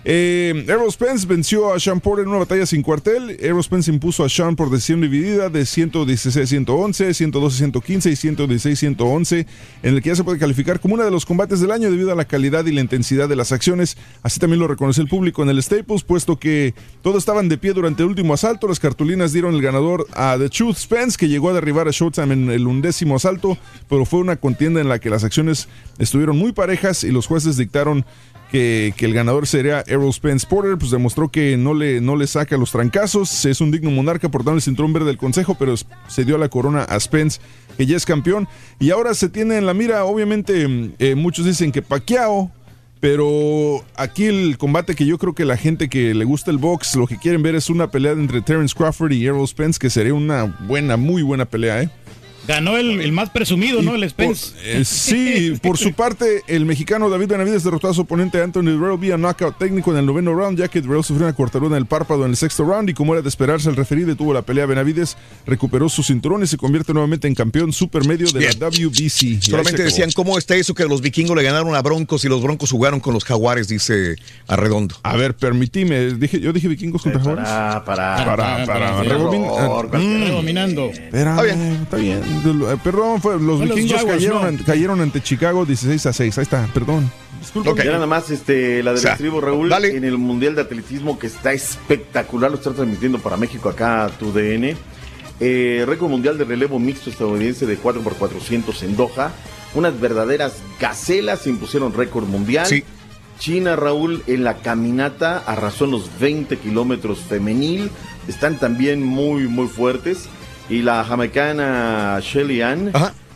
Eh, Errol Spence venció a Sean Porter en una batalla sin cuartel. Errol Spence impuso a Sean por decisión dividida de 116-111, 112-115 y 116-111, en el que ya se puede calificar como uno de los combates del año debido a la calidad y la intensidad de las acciones. Así también lo reconoció el público en el Staples, puesto que todos estaban de pie durante el último asalto. Las cartulinas dieron el ganador a The Truth Spence, que llegó a derribar a Showtime en el undécimo asalto, pero fue una contienda en la que las acciones estuvieron muy parejas y los jueces dictaron que, el ganador sería Errol Spence. Porter, pues demostró que no le, no le saca los trancazos, es un digno monarca portando el cinturón verde del consejo, pero se dio la corona a Spence, que ya es campeón, y ahora se tiene en la mira, obviamente, eh, muchos dicen que Pacquiao, Pero aquí el combate que yo creo que la gente que le gusta el box, lo que quieren ver es una pelea entre Terence Crawford y Errol Spence, que sería una buena, muy buena pelea, ¿eh? Ganó el, el más presumido, ¿no? El Spence. Eh, sí, por su parte, el mexicano David Benavides derrotó a su oponente Anthony Durrell vía knockout técnico en el noveno round, ya que Durrell sufrió una cortadura en el párpado en el sexto round y como era de esperarse, el referee detuvo la pelea. Benavides recuperó su cinturón y se convierte nuevamente en campeón supermedio de Bien. la WBC. Solamente decían cómo está eso que los vikingos le ganaron a Broncos y los Broncos jugaron con los Jaguares, dice Arredondo. A ver, permitime, dije, yo dije vikingos contra jaguares. Para, para, para, para, Error, cualquier- Dominando. Espera, está bien. Eh, Perdón, fue- los Fue los vikingos Jaguars, cayeron, ¿no? an- cayeron ante Chicago 16 a 6. Ahí está, perdón. Disculpa. Ya nada más este, la del O sea, estribo, Raúl, dale. en el Mundial de Atletismo que está espectacular, lo está transmitiendo para México acá tu DN. Eh, récord mundial de relevo mixto estadounidense de 4x400 en Doha. Unas verdaderas gacelas se impusieron récord mundial. Sí. China, Raúl, en la caminata arrasó en los 20 kilómetros femenil. Están también muy, muy fuertes. Y la jamaicana Shelly Ann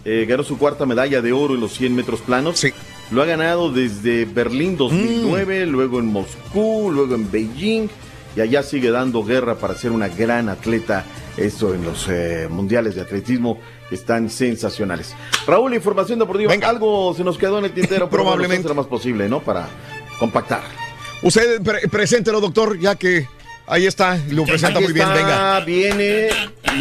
eh, ganó su cuarta medalla de oro en los 100 metros planos. Lo ha ganado desde Berlín 2009, luego en Moscú, luego en Beijing. Y allá sigue dando guerra para ser una gran atleta. Esto en los eh, mundiales de atletismo están sensacionales. Raúl, información deportiva. Algo se nos quedó en el tintero, pero Probablemente. será más posible, ¿no? Para compactar. Usted pre- preséntelo, doctor, ya que ahí está, lo presenta muy bien, venga. Viene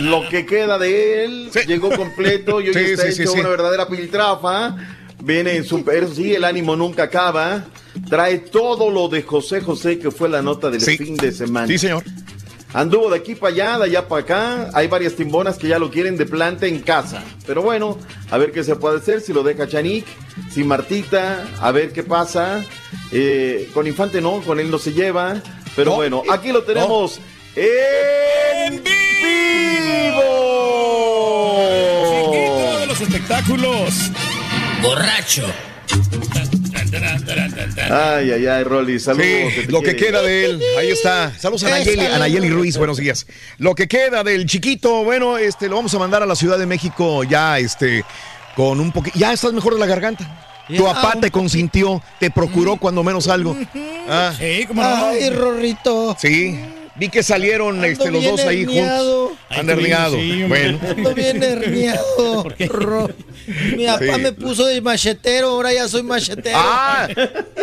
lo que queda de él. Llegó completo y hoy Sí, está sí, hecho una verdadera piltrafa. Viene en su. Eso sí, el ánimo nunca acaba. Trae todo lo de José José, que fue la nota del fin de semana. Sí, señor. Anduvo de aquí para allá, de allá para acá. Hay varias timbonas que ya lo quieren de planta en casa. Pero bueno, a ver qué se puede hacer. Si lo deja Chanik, si Martita, a ver qué pasa. Eh, con Infante no, con él no se lleva. Pero bueno, aquí lo tenemos en vivo. de los espectáculos. Borracho. Ay, ay, ay, Rolly, saludos. Sí, lo que queda de él, ahí está. Saludos a Nayeli, a Nayeli Ruiz, buenos días. Lo que queda del chiquito, bueno, este, lo vamos a mandar a la Ciudad de México ya, este, con un poquito. Ya estás mejor de la garganta. Tu papá te consintió, te procuró cuando menos algo. Ah, Sí, cómo no. Ay, Rorrito. sí. Vi que salieron este, los dos ahí herniado. juntos. Han herniado. sí, bueno. Ando bien herniado. Ro- Mi papá Sí. me puso de machetero, ahora ya soy machetero. Ah,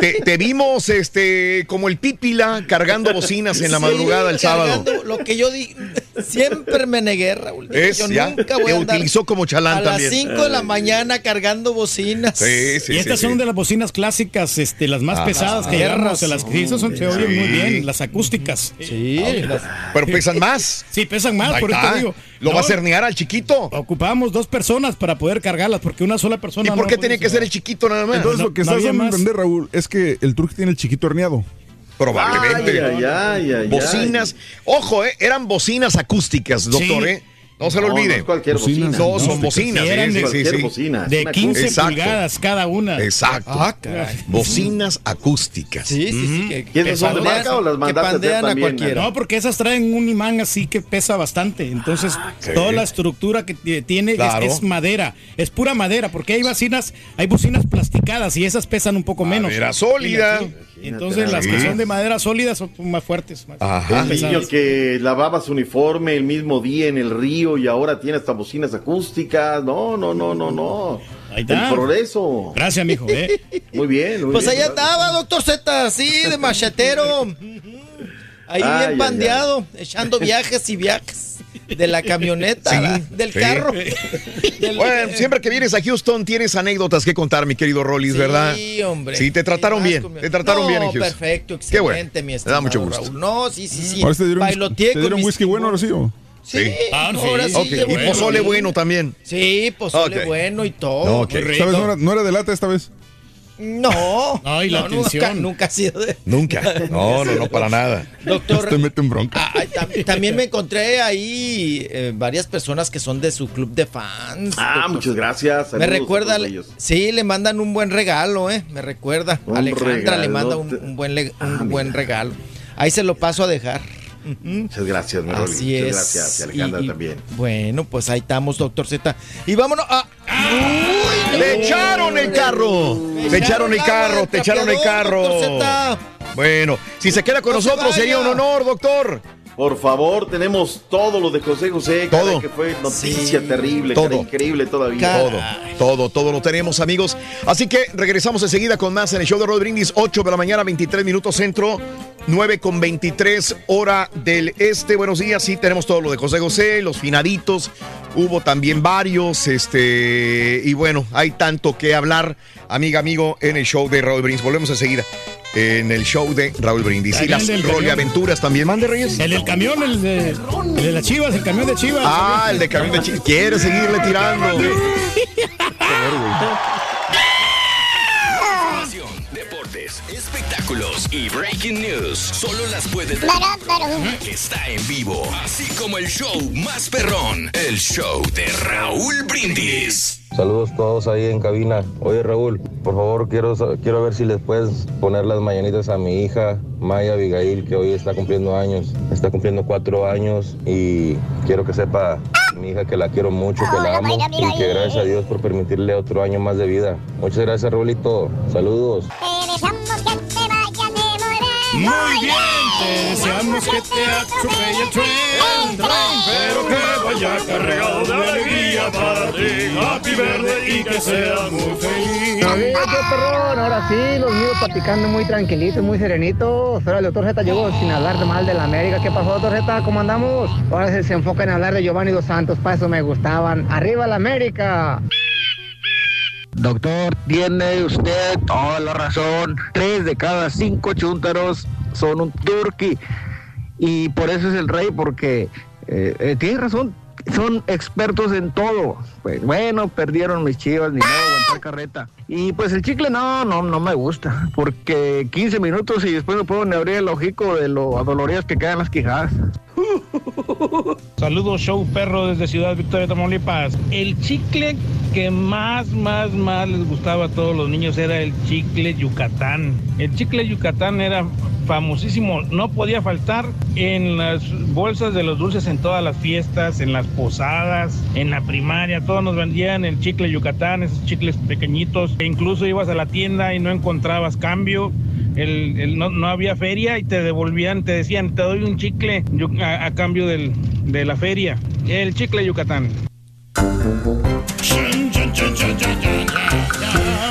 te, te vimos este como el pípila cargando bocinas en la Sí, madrugada el sábado. Lo que yo di, siempre me negué, Raúl. Es, yo ya, nunca voy te a andar utilizó como chalán a las también. 5 de la mañana cargando bocinas. Sí, sí, y estas sí, son sí. de las bocinas clásicas, este, las más Ah, pesadas que tienes llevamos. razón. Las que esas son, se oyen Sí. muy bien, las acústicas. Sí. Pero pesan más. Sí, pesan más, Ahí por eso te digo. ¿Lo No, vas a herniar al chiquito? Ocupábamos dos personas para poder cargarlas, porque una sola persona. ¿Y por no qué tiene que ser el chiquito nada más? Entonces no- lo que no estás dando a entender, Raúl, es que el truco tiene el chiquito herniado. Probablemente. Ay, ay, ay, ay, bocinas. Ojo, eh, eran bocinas acústicas, doctor, Sí. ¿eh? No se lo No, olvide. no es cualquier Bocinas bocina. No, son bocinas. Sí, eran sí, de sí, cualquier sí. bocina. De Una 15 Exacto. pulgadas cada una. Exacto. Ah. Bocinas acústicas. Sí, sí, sí. Que, ¿Y esas son de pandean- marca o las mandaste pandean a cualquiera. No, porque esas traen un imán así que pesa bastante. Entonces, toda la estructura que tiene es- Claro. es, madera. Es pura madera, porque hay bocinas, hay bocinas plasticadas y esas pesan un poco menos. Madera sólida. Sí. Entonces, las que son de madera sólida son más fuertes. Más, Ajá. El niño que lavaba su uniforme el mismo día en el río y ahora tiene hasta bocinas acústicas. No, no, no, no, no. Ahí está. El progreso. Gracias, mijo. ¿eh? Muy bien, muy Pues bien. ahí andaba, doctor Z, sí, de machetero. Ahí Ay, bien pandeado, echando viajes y viajes. De la camioneta, Sí, del sí. carro. Del- Bueno, siempre que vienes a Houston tienes anécdotas que contar, mi querido Rollis, Sí, ¿verdad? hombre. Sí, te trataron Sí, bien. conmigo. Te trataron No, bien en Houston. perfecto, Qué bueno. excelente, mi Me da estimado mucho gusto. Raúl. No, sí, sí, sí. Ahora te dieron, Bailoteé te con dieron mis whisky bueno, ahora sí. ¿o? Sí, Ah, sí. ahora sí. Ok, de Y bueno. pozole bueno también. Sí, pozole bueno y todo. No, ok. Qué rico. ¿Sabes? No era, no era de lata esta vez. No, No, y la nunca, atención. nunca ha sido de... Nunca. No, no, no, para nada. Doctor, Te meten bronca. Ah, ay, también me encontré ahí eh, varias personas que son de su club de fans. Ah, doctor. muchas gracias. Me Saludos recuerda, ellos. sí, le mandan un buen regalo, ¿eh? Me recuerda. Un Alejandra le manda un, buen, le- un Ah, buen mira. regalo. Ahí se lo paso a dejar. Muchas gracias, mi Rolly. Así Muchas es. gracias. Y Alejandra Y- y- también. Bueno, pues ahí estamos, doctor Z. Y vámonos a. ¡Uy, Te echaron el carro. Te echaron el carro, te echaron el carro. Bueno, si se queda con nosotros sería un honor, doctor. Por favor, tenemos todo lo de José José. Todo. que fue noticia terrible, Todo. increíble todavía. Todo, todo, todo lo tenemos, amigos. Así que regresamos enseguida con más en el show de Rod Brindis, 8 de la mañana, 23 minutos centro, 9 con 23 hora del este. Buenos días, sí, tenemos todo lo de José José, los finaditos. Hubo también varios, este, y bueno, hay tanto que hablar, amiga, amigo, en el show de Raúl Brindis. Volvemos enseguida en el show de Raúl Brindis. Y las roleaventuras también, mande Reyes. El del camión, el de, el de las chivas, el camión de chivas. Ah, el de camión de chivas. Quiere seguirle tirando. espectáculos y breaking news. Solo las puede dar que está en vivo. Así como el show más perrón, el show de Raúl Brindis. Saludos todos ahí en cabina. Oye Raúl, por favor quiero, quiero ver si les puedes poner las mañanitas a mi hija Maya Abigail, que hoy está cumpliendo años. Está cumpliendo cuatro años y quiero que sepa mi hija que la quiero mucho, que la amo y que gracias a Dios por permitirle otro año más de vida. Muchas gracias Raulito. Saludos. Muy bien, te deseamos que te atropelle el tren, pero que vaya cargado de alegría para ti, Happy Verde, y que seas muy feliz. Oye, qué perrón, ahora sí, los míos platicando muy tranquilitos, muy serenitos. Ahora el doctor Z llegó sin hablar de mal de la América. ¿Qué pasó, doctor Z? ¿Cómo andamos? Ahora se, se enfoca en hablar de Giovanni Dos Santos, para eso me gustaban. ¡Arriba la América! Doctor, tiene usted toda la razón. Tres de cada cinco chúntaros son un turqui. Y por eso es el rey, porque eh, eh, tiene razón. Son expertos en todo. Pues bueno, perdieron mis chivas, ni modo, aguantar carreta. Y pues el chicle no, no, no me gusta. Porque 15 minutos y después no puedo ni abrir el ojico de lo adoloridas que quedan las quijadas. Saludos, show perro desde Ciudad Victoria, Tamaulipas. El chicle que más, más, más les gustaba a todos los niños era el chicle Yucatán. El chicle Yucatán era famosísimo, no podía faltar en las bolsas de los dulces en todas las fiestas, en las posadas, en la primaria, todos nos vendían el chicle Yucatán, esos chicles pequeñitos, e incluso ibas a la tienda y no encontrabas cambio. El, el- no, no había feria y te devolvían, te decían, te doy un chicle a, a cambio del- de la feria. El chicle Yucatán.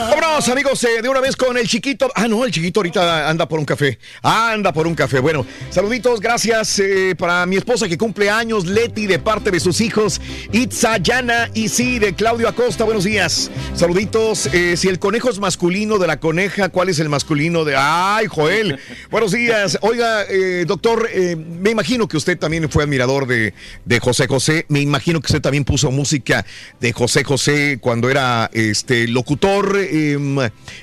Vámonos, amigos, eh, de una vez con el chiquito. Ah, no, el chiquito ahorita anda por un café. Anda por un café. Bueno, saluditos, gracias eh, para mi esposa que cumple años, Leti, de parte de sus hijos, Itza, Yana y sí, de Claudio Acosta. Buenos días. Saluditos. eh, si el conejo es masculino de la coneja, ¿cuál es el masculino de. ¡Ay, Joel! Buenos días. Oiga, doctor, me imagino que usted también fue admirador de, de José José. Me imagino que usted también puso música de José José cuando era este locutor em,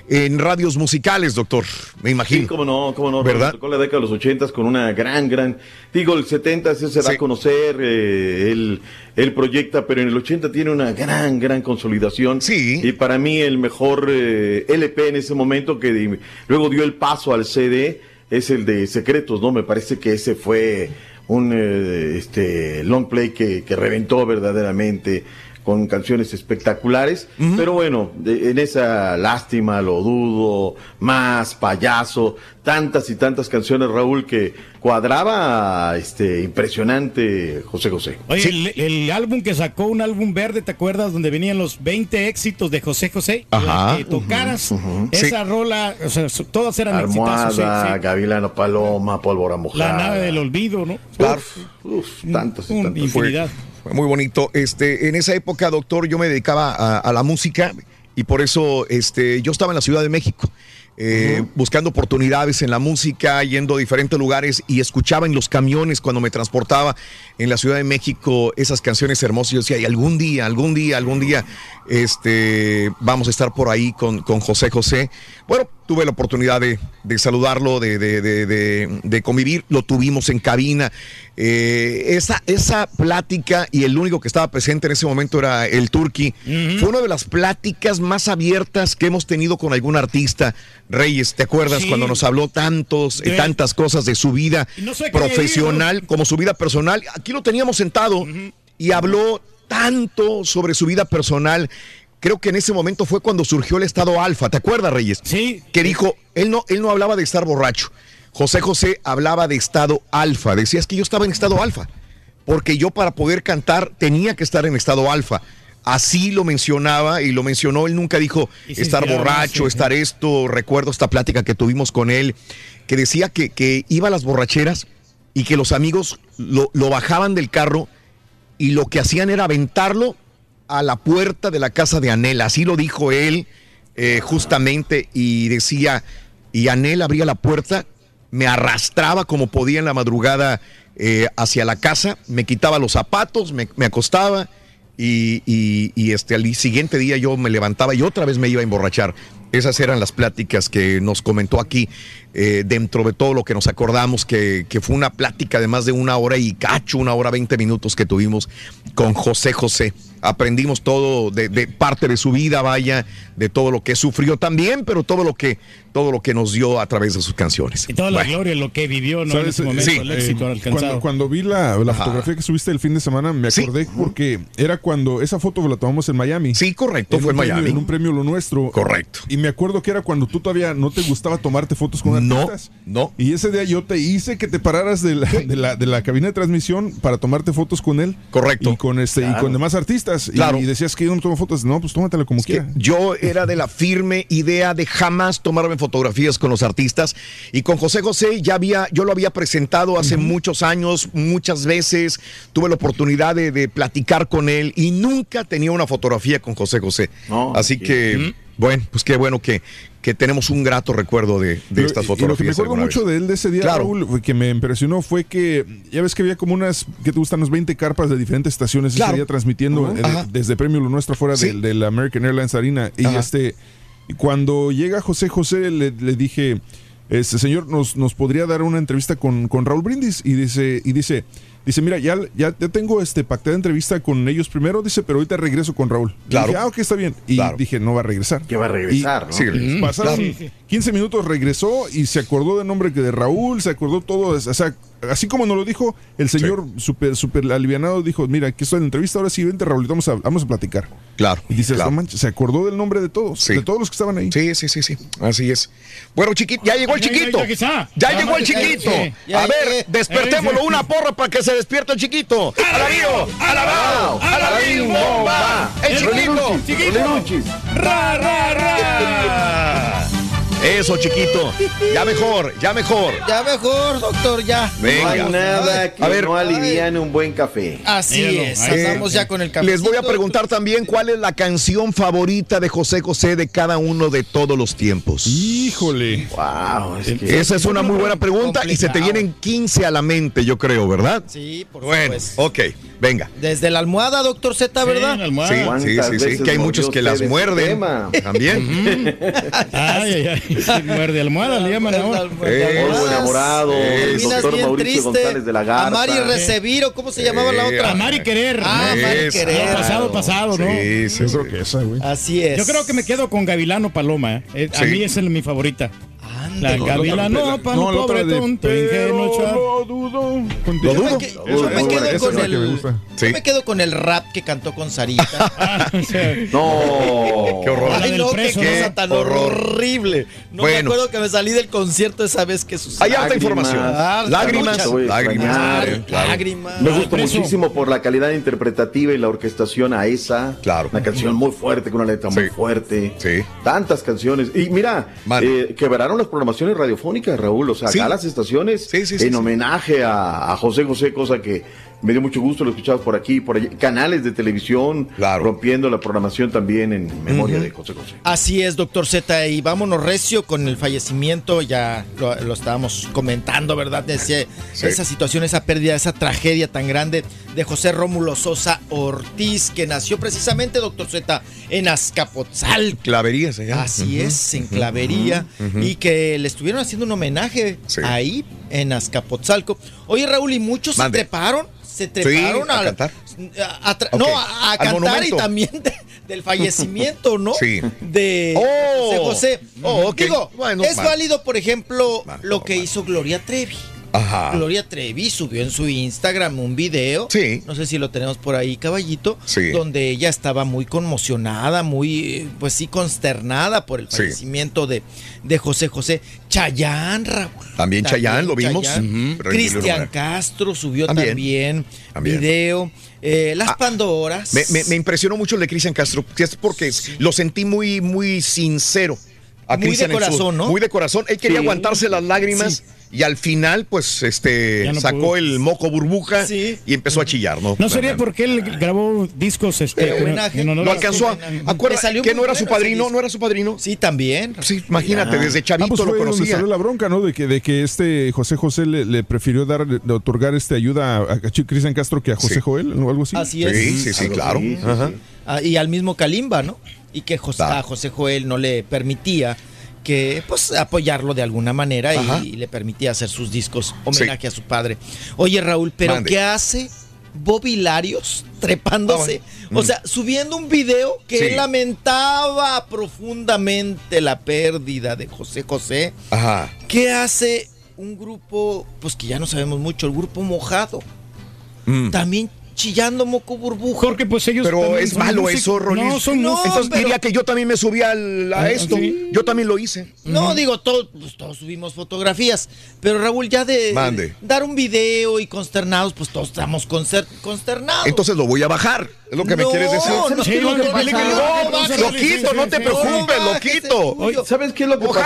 en radios musicales, doctor. Me imagino. Sí, cómo no, cómo no. ¿Verdad? Tocó la década de los ochentas con una gran, gran. Digo, el 70 ese se da a conocer, eh, él, él proyecta, pero en el 80 tiene una gran, gran consolidación. Sí. Y para mí el mejor eh, LP en ese momento que luego dio el paso al CD es el de Secretos, ¿no? Me parece que ese fue un eh, este long play que, que reventó verdaderamente con canciones espectaculares, pero bueno, de- en esa lástima, lo dudo, más payaso, tantas y tantas canciones, Raúl, que cuadraba este impresionante José José. Oye, el, el álbum que sacó, un álbum verde, ¿te acuerdas? Donde venían los 20 éxitos de José José. Ajá. Que tocaras esa Sí. rola, o sea, todas eran exitazos. sí, Almohada, sí. Gavilano Paloma, Pólvora Mojada. La nave del olvido, ¿no? Claro. Uf, tantos y tantos. infinidad. Fue muy bonito. Este, en esa época, doctor, yo me dedicaba a, a la música y por eso este, yo estaba en la Ciudad de México. eh, buscando oportunidades en la música, yendo a diferentes lugares y escuchaba en los camiones cuando me transportaba en la Ciudad de México esas canciones hermosas. Yo decía, y algún día, algún día, algún día, este, vamos a estar por ahí con, con José José. Bueno, tuve la oportunidad de, de saludarlo, de- de- de convivir, lo tuvimos en cabina. Eh, esa, esa plática y el único que estaba presente en ese momento era el Turqui. Fue una de las pláticas más abiertas que hemos tenido con algún artista. Reyes, ¿te acuerdas Sí. cuando nos habló tantos, eh, tantas cosas de su vida no profesional como su vida personal? Aquí lo teníamos sentado y habló tanto sobre su vida personal creo que en ese momento fue cuando surgió el estado alfa. ¿Te acuerdas, Reyes? Sí. Que dijo, él no, él no hablaba de estar borracho. José José hablaba de estado alfa. Decías que yo estaba en estado alfa. Porque yo para poder cantar tenía que estar en estado alfa. Así lo mencionaba y lo mencionó. Él nunca dijo estar borracho, estar esto. Recuerdo esta plática que tuvimos con él, que decía que, que iba a las borracheras y que los amigos lo, lo bajaban del carro y lo que hacían era aventarlo a la puerta de la casa de Anel. Así lo dijo él eh, justamente y decía, y Anel abría la puerta, me arrastraba como podía en la madrugada eh, hacia la casa, me quitaba los zapatos, me, me acostaba y, y- y, este, al siguiente día yo me levantaba y otra vez me iba a emborrachar. Esas eran las pláticas que nos comentó aquí, eh, dentro de todo lo que nos acordamos, que, que fue una plática de más de una hora y cacho, una hora veinte minutos que tuvimos con José José. Aprendimos todo de, de parte de su vida, vaya, de todo lo que sufrió también, pero todo lo que, todo lo que nos dio a través de sus canciones. Y toda la Bueno. gloria, lo que vivió ¿no? en ese momento, Sí, el éxito eh, alcanzado. Cuando, cuando vi la, la fotografía que subiste el fin de semana, me acordé porque era cuando esa foto la tomamos en Miami. Sí, correcto, En fue en premio- Miami. En un premio lo nuestro. Correcto. Y me acuerdo que era cuando tú todavía no te gustaba tomarte fotos con No, no. Y ese día yo te hice que te pararas de la, de la, de la cabina de transmisión para tomarte fotos con él. Correcto. Y con este y con demás artistas. Y- Claro. Y, decías que yo no tomo fotos. No, pues tómatela como que quiera. yo era de la firme idea de jamás tomarme fotografías con los artistas y con José José ya había yo lo había presentado hace muchos años muchas veces tuve la oportunidad de, de platicar con él y nunca tenía una fotografía con José José No, así sí. que bueno pues qué bueno que, que tenemos un grato recuerdo de, de Pero- estas y lo que fotografías me acuerdo mucho vez. de él de ese día, Claro. Raúl, que me impresionó fue que ya ves que había como unas, que te gustan? Unas 20 carpas de diferentes estaciones Claro. ese día transmitiendo Ajá. desde Premio Lo Nuestro fuera Sí. del, del American Airlines Arena. Y Ajá. este, cuando llega José José, le, le dije, este señor, nos, nos podría dar una entrevista con, con Raúl Brindis. Y dice, y dice, dice, mira, ya, ya, ya tengo este pactada entrevista con ellos primero, dice, pero ahorita regreso con Raúl. Y Claro. dije, ah, ok, está bien. Y Claro. dije, no va a regresar. Que va a regresar, ¿no? Sí, Y Pasaron Claro. 15 minutos, regresó y se acordó del nombre que de Raúl, se acordó todo. O sea, así como nos lo dijo, el señor súper super alivianado dijo: Mira, aquí estoy en la entrevista, ahora sí, vente, Raúl, vamos a, vamos a platicar. claro Y dices: claro. No manches, se acordó del nombre de todos, Sí. de todos los que estaban ahí. Sí, sí, sí, sí. Así es. Bueno, chiquito, ya llegó el ya, chiquito. ya que está. Ya Ya, llegó el chiquito. sí. A ver, despertémoslo una porra para que se despierte el chiquito. ¡Alabío! ¡Alabao! ¡Alabío! ¡Bomba! ¡El chiquito! Roliruchis. ¡Ra, ra, ra! Eso, chiquito. Ya mejor, ya mejor. Ya mejor, doctor, ya. No hay Venga. nada que A ver. no aliviane un buen café. Así Míralo, es, andamos ya con el café. Les voy a preguntar también cuál es la canción favorita de José José de cada uno de todos los tiempos. Híjole. Wow, es que Esa es una muy buena pregunta y se te vienen 15 a la mente, yo creo, ¿verdad? Sí, por Bueno, supuesto. ok, venga. Desde la almohada, doctor Z, Sí, ¿verdad? en la almohada. Sí, ¿Cuántas sí, sí, sí, que hay muchos que las muerden tema? también. Ay, ay, ay. Muerde almohada, le llaman ahora. Eh, Polvo enamorado, el doctor Mauricio triste. González de la Garza. Amar y recibir, ¿o cómo se llamaba la Eh, otra? Amar y querer. Ah, amar y querer. Pasado, pasado, ¿no? Sí, sí, creo que esa, güey. Así es. Yo creo que me quedo con Gavilano Paloma. ¿eh? Eh, A mí es mi favorita. La otra pobre tonto, ingenuo char- no dudo. Lo dudo. Yo me, que- yo quedo con el, gusta. Sí. yo me quedo con el rap que cantó con Sarita. Ah, No. Qué horror. Ay, no, preso, qué ¿no? cosa tan horror. horrible. No Bueno. me acuerdo que me salí del concierto esa vez que sucedió. Hay Lágrimas. información. Lágrimas, lágrimas. Lágrimas. Me gusta preso. muchísimo por la calidad interpretativa y la orquestación a esa. Claro. Una canción muy fuerte, con una letra muy fuerte. Sí. Tantas canciones. Y mira, eh, quebraron las programaciones radiofónicas, Raúl. O sea, Sí. acá las estaciones Sí, sí, sí, en homenaje a, a José José, cosa que me dio mucho gusto, lo escuchabas por aquí, por allí. Canales de televisión Claro. rompiendo la programación también en memoria de José José. Así es, doctor Z, y vámonos recio con el fallecimiento, ya lo, lo estábamos comentando, ¿verdad? Sí. Esa situación, esa pérdida, esa tragedia tan grande de José Rómulo Sosa Ortiz, que nació precisamente, doctor Z, en Azcapotzalco. Claverías allá. Así es, en Clavería, y que le estuvieron haciendo un homenaje Sí. ahí en Azcapotzalco. Oye, Raúl, y muchos Mande. se treparon, se treparon a cantar. a- a No, a, cantar y también de- del fallecimiento, ¿no? Sí. De Oh. José José. Oh. Digo, Bueno, es válido, por ejemplo, lo que hizo Gloria Trevi. Ajá. Gloria Trevi subió en su Instagram un video. Sí. No sé si lo tenemos por ahí, caballito. Sí. Donde ella estaba muy conmocionada, muy, pues sí, consternada por el Sí. fallecimiento de, de José José. Chayán, Raúl. También Chayanne, lo vimos. Cristian Castro subió También. también, También. Ah. video. Eh, las Pandoras. Me, me- me impresionó mucho el de Cristian Castro, que es porque lo sentí muy, muy sincero. A Muy de corazón, ¿no? Muy de corazón. Él quería Sí. aguantarse las lágrimas y al final, pues, este, no sacó pudo. el moco burbuja y empezó a chillar, ¿no? No sería porque él grabó discos este, Eh, en honor Lo a- alcanzó a. Acuerda, que no era su padrino, no era su padrino. Sí, también. Sí, imagínate, desde Ah, chavito pues lo donde conocía. salió la bronca, ¿no? De que, de que este José José le, le prefirió dar, otorgar este ayuda a, a Cristian Castro que a José Sí. Joel o algo así. Así es. Algo así. Ajá. Ah, y al mismo Kalimba, ¿no? Y que José, a José Joel no le permitía que pues apoyarlo de alguna manera y, le permitía hacer sus discos homenaje a su padre. Oye Raúl, pero Mande. ¿qué hace Bobby Larios trepándose? Ah, O sea, subiendo un video que Sí. él lamentaba profundamente la pérdida de José José. Ajá. ¿Qué hace un grupo, pues que ya no sabemos mucho, el grupo mojado? Mm. También chillando moco burbuja. Porque pues ellos Pero también es son malo eso, Rolis. No, son músicos. Entonces pero- diría que yo también me subí al- a Ah, esto. sí. Yo también lo hice. No, digo, todos, pues, todos subimos fotografías. Pero Raúl, ya de Mande. dar un video y consternados, pues todos estamos consternados. Entonces lo voy a bajar. Es lo que me No, quieres decir. no, ¿Sabes sí, lo no, que pasa? que No, Lo quito, sí, no sí, te sí. preocupes, No, lo quito. ¿Sabes qué es lo que pasa,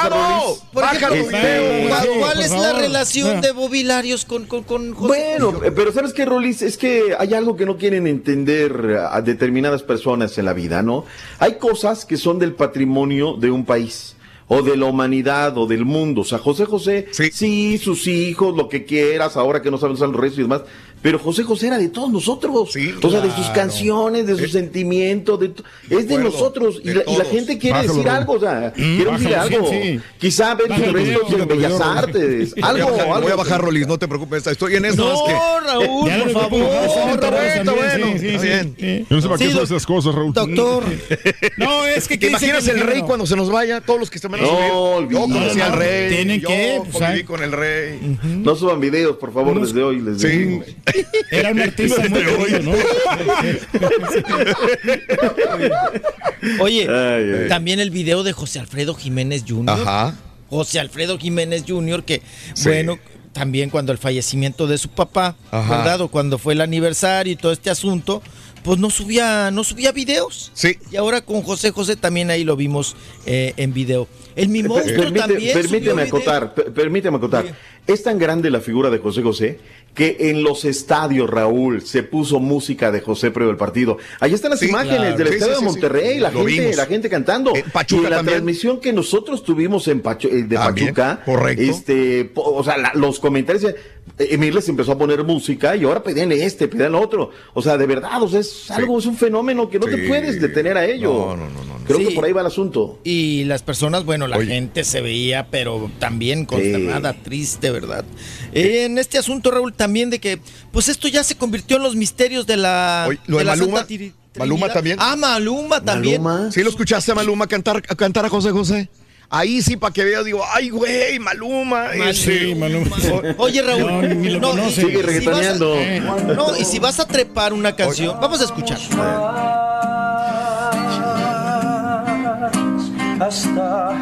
ejemplo, video. ¿cuál, sí, es la relación Ah. de Bobby Larios con, con, con José Bueno, eh, pero ¿sabes qué, Rolis? Es que hay algo que no quieren entender a determinadas personas en la vida, ¿no? Hay cosas que son del patrimonio de un país o de la humanidad o del mundo. O sea, José José, sí, sus hijos, lo que quieras, ahora que no saben usar los restos y demás. Pero José José era de todos nosotros. o sea, de sus canciones, de sus sentimientos, de to- es de acuerdo, nosotros. Y la, y la gente quiere Bájalo, decir algo, o sea, Mm, quiere decir algo. sí, sí. Quizá ver sus restos en Bellas. Artes. Voy a Algo, voy a algo. bajar, Rolis, no te preocupes. Estoy en eso. No, es que... Raúl, por favor. Está bueno, también, está bueno. sí, sí, Está sí, bien. sí. Yo no sé para Sí, qué son esas cosas, Raúl. Doctor. No, es que ¿Te ¿qué dice imaginas el rey cuando se nos vaya? Todos los que se van a No, subir. Yo conocí al No, rey. tienen yo que, pues, conviví hay- con el rey. No suban videos, por favor, desde hoy. Les Sí. Era un artista muy querido, ¿no? Oye, Ay, ay. también el video de José Alfredo Jiménez Jr. Ajá. José Alfredo Jiménez Jr., que, Sí. bueno, también cuando el fallecimiento de su papá, Ajá. ¿verdad? O cuando fue el aniversario y todo este asunto, pues no subía, no subía videos. Sí. Y ahora con José José también ahí lo vimos eh, en video. El mi Per- monstruo permite- también. permíteme acotar, per- permíteme acotar. Es tan grande la figura de José José que en los estadios, Raúl, se puso música de José previo al partido. Ahí están las Sí, imágenes claro. del Sí, estadio sí, de Monterrey, la gente, vimos. la gente cantando. En Pachuca y la también. transmisión que nosotros tuvimos en Pachu- eh, de También, Pachuca, correcto. este, o sea, la- los comentarios, eh, Emir les empezó a poner música y ahora pedían este, pedían otro. O sea, de verdad, o sea, es algo, es un fenómeno que no te puedes detener a ello. No, no, no, no, no. Creo Sí. que por ahí va el asunto. Y las personas, bueno, la Oye. gente se veía, pero también consternada, triste, ¿verdad? en este asunto, Raúl, también de que, pues esto ya se convirtió en los misterios de la. Oye, lo de la Maluma, Santa Maluma también. Ah, Maluma también. Maluma. ¿Sí lo escuchaste a Maluma cantar, cantar a José José? Ahí sí, para que veas, digo, ay, güey, Maluma. Mal- este, Sí, Maluma. Oye, Raúl. No, lo no, y- Sigue si vas a- reggaetoneando. Eh. no, y si vas a trepar una canción, vamos a escuchar. hasta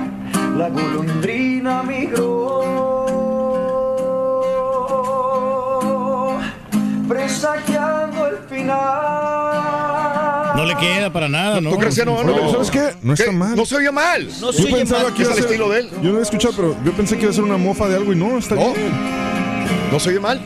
la golondrina migró, presagiando el final. No le queda para nada, ¿no? ¿Tú crees que no? No. ¿Sabes qué? No está ¿Qué? mal. No se oye mal. No se Yo oye pensaba mal. que iba a Es el ser- estilo de él. Yo no he escuchado, pero yo pensé que iba a ser una mofa de algo y no, está No. bien. No se oye mal.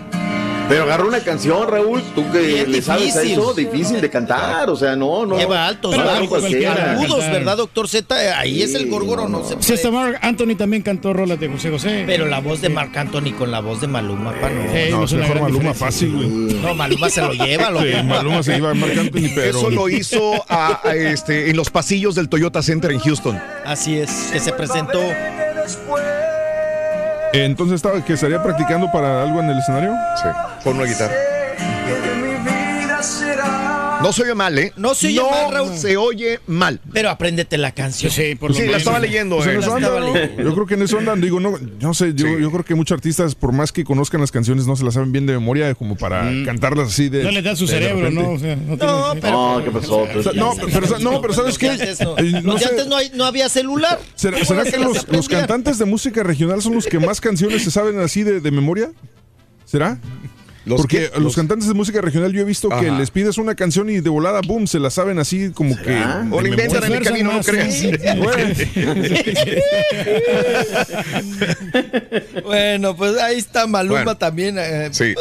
Pero agarró una canción, Raúl, tú que le sabes a eso, difícil de cantar, o sea, no, no. Lleva altos, Pero bajos, agudos. ¿verdad, doctor Z? Ahí es el gorgoro, no, se Si puede. Mark Anthony también cantó rolas de José José. Pero la voz de Marc Anthony con la voz de Maluma, pa, no. No, no es una mejor Maluma diferencia. fácil, güey. No, Maluma se lo lleva, lo Sí, lleva. Maluma se iba a Marc Anthony, pero... Eso lo hizo a- a este, en los pasillos del Toyota Center en Houston. Así es, que se presentó. Eh, Entonces, estaba, ¿que estaría practicando para algo en el escenario? Sí, con una guitarra. No se oye mal, ¿eh? No se oye No mal, Raúl. se oye mal. Pero apréndete la canción. Sí, por lo Sí, la estaba leyendo. Pues en eh. la estaba ¿no? leyendo. Yo creo que en eso andan, digo, no, no sé, yo, yo creo que muchos artistas, por más que conozcan las canciones, no se las saben bien de memoria, como para cantarlas así de. No le da su cerebro. ¿no? O sea, no, No, tiene- pero. No, ¿qué pasó? O sea, no, pero, no, pero ¿sabes qué? antes no, Eh, no los de sé, antes no, hay- no había celular. ¿Será, ¿Cómo será se que los, cantantes de música regional son los que más canciones se saben así de, de memoria? ¿Será? ¿Los Porque los, cantantes de música regional yo he visto que les pides una canción y de volada, boom, se la saben así como que... O de le inventan en el camino, no creas. sí. Bueno, pues ahí está Maluma Bueno. también. eh, Sí.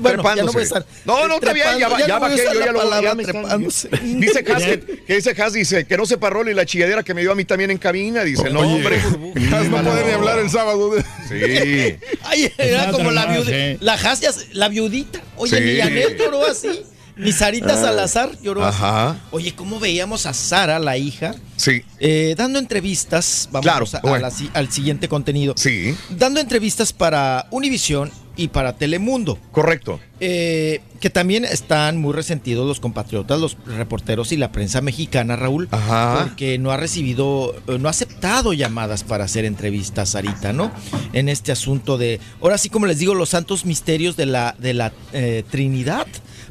bueno, ya no voy a estar. No, no, está bien, ya, va- ya no voy a bajé, usar yo la ya lo ya me están- trepándose. Dice Has que, que dice Has, dice que no se paró ni la chilladera que me dio a mí también en cabina. Dice, no, Oye, hombre. Has no puede ni hablar el sábado. Sí. Ay, era como la más, viudita. eh. La La viudita. Oye, Sí. ni Yanel lloró así. Ni Sarita Salazar lloró Ajá. así. Oye, ¿cómo veíamos a Sara, la hija, Sí. eh, dando entrevistas? Vamos Claro, a- a bueno. la si- al siguiente contenido. Sí. Dando entrevistas para Univisión y para Telemundo. Correcto. Eh, que también están muy resentidos los compatriotas, los reporteros y la prensa mexicana, Raúl, Ajá. porque no ha recibido, eh, no ha aceptado llamadas para hacer entrevistas, Sarita, ¿no? En este asunto de, ahora sí como les digo, los santos misterios de la, de la eh, Trinidad,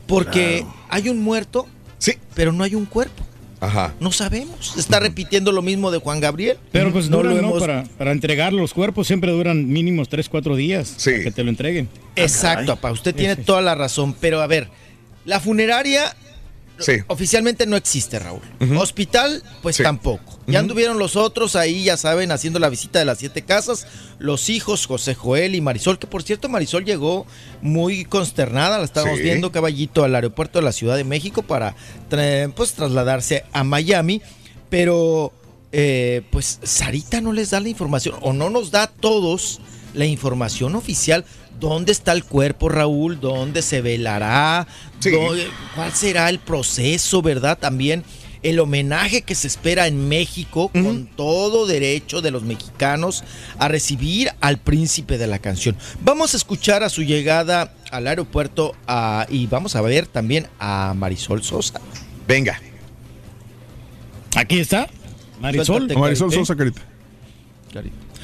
porque hay un muerto, Sí. pero no hay un cuerpo. Ajá. No sabemos. Se Está repitiendo lo mismo de Juan Gabriel. Pero pues no duran, lo ¿no? hemos. Para, para entregar los cuerpos siempre duran mínimos 3, 4 días Sí. para que te lo entreguen. Exacto, papá. Usted tiene toda la razón. Pero a ver, la funeraria Sí. oficialmente no existe, Raúl. Hospital, pues Sí. tampoco. Ya anduvieron los otros ahí, ya saben, haciendo la visita de las siete casas. Los hijos, José Joel y Marisol, que por cierto, Marisol llegó muy consternada. La estábamos Sí. viendo, caballito, al aeropuerto de la Ciudad de México para pues trasladarse a Miami. Pero, eh, pues, Sarita no les da la información, o no nos da a todos la información oficial. ¿Dónde está el cuerpo, Raúl? ¿Dónde se velará? Sí. ¿Dónde- ¿Cuál será el proceso, verdad? También el homenaje que se espera en México, con todo derecho de los mexicanos a recibir al príncipe de la canción. Vamos a escuchar a su llegada al aeropuerto a- y vamos a ver también a Marisol Sosa. Venga. Aquí está. Marisol. Suéltate. Marisol Carita. Sosa, carita.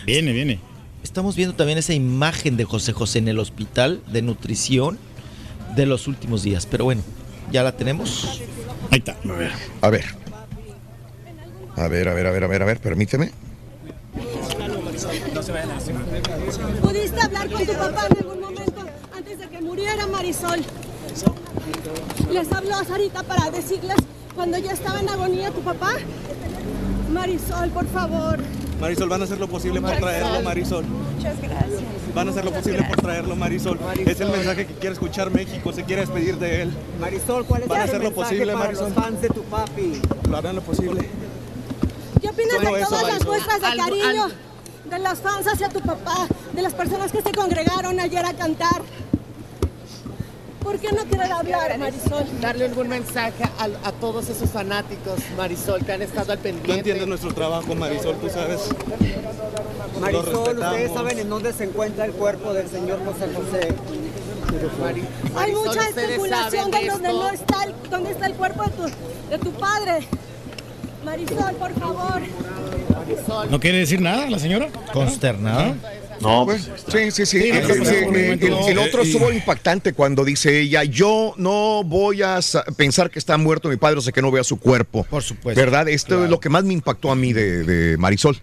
Viene, viene. Estamos viendo también esa imagen de José José en el hospital de nutrición de los últimos días. Pero bueno, ya la tenemos. Ahí está. A ver. A ver, a ver, a ver, a ver, a ver, permíteme. ¿Pudiste hablar con tu papá en algún momento antes de que muriera Marisol? ¿Les habló a Sarita para decirles cuando ya estaba en agonía tu papá? Marisol, por favor. Marisol, van a hacer lo posible por traerlo, Marisol. Muchas gracias. Van a hacer lo posible por traerlo, Marisol. Es el mensaje que quiere escuchar México, se quiere despedir de él. Marisol, ¿cuál es Van a el hacer lo mensaje posible, para Marisol. los fans de tu papi? Lo harán lo posible. ¿Qué opinas de eso, todas las muestras de cariño de las fans hacia tu papá, de las personas que se congregaron ayer a cantar? ¿Por qué no quieren hablar, Marisol? Darle algún mensaje a, a todos esos fanáticos, Marisol, que han estado al pendiente. Tú entiendes nuestro trabajo, Marisol, tú sabes. Marisol, ustedes saben en dónde se encuentra el cuerpo del señor José José. Hay mucha especulación de de donde esto. no está el, dónde está el cuerpo de tu, de tu padre. Marisol, por favor. ¿No quiere decir nada la señora? Consternada. No, Pues, sí, sí, sí. Sí, El, no, el- no. otro Eh, estuvo impactante cuando dice ella, yo no voy a sa- pensar que está muerto mi padre, o sea que no vea su cuerpo. Por supuesto. ¿Verdad? Esto es lo que más me impactó a mí de, de Marisol.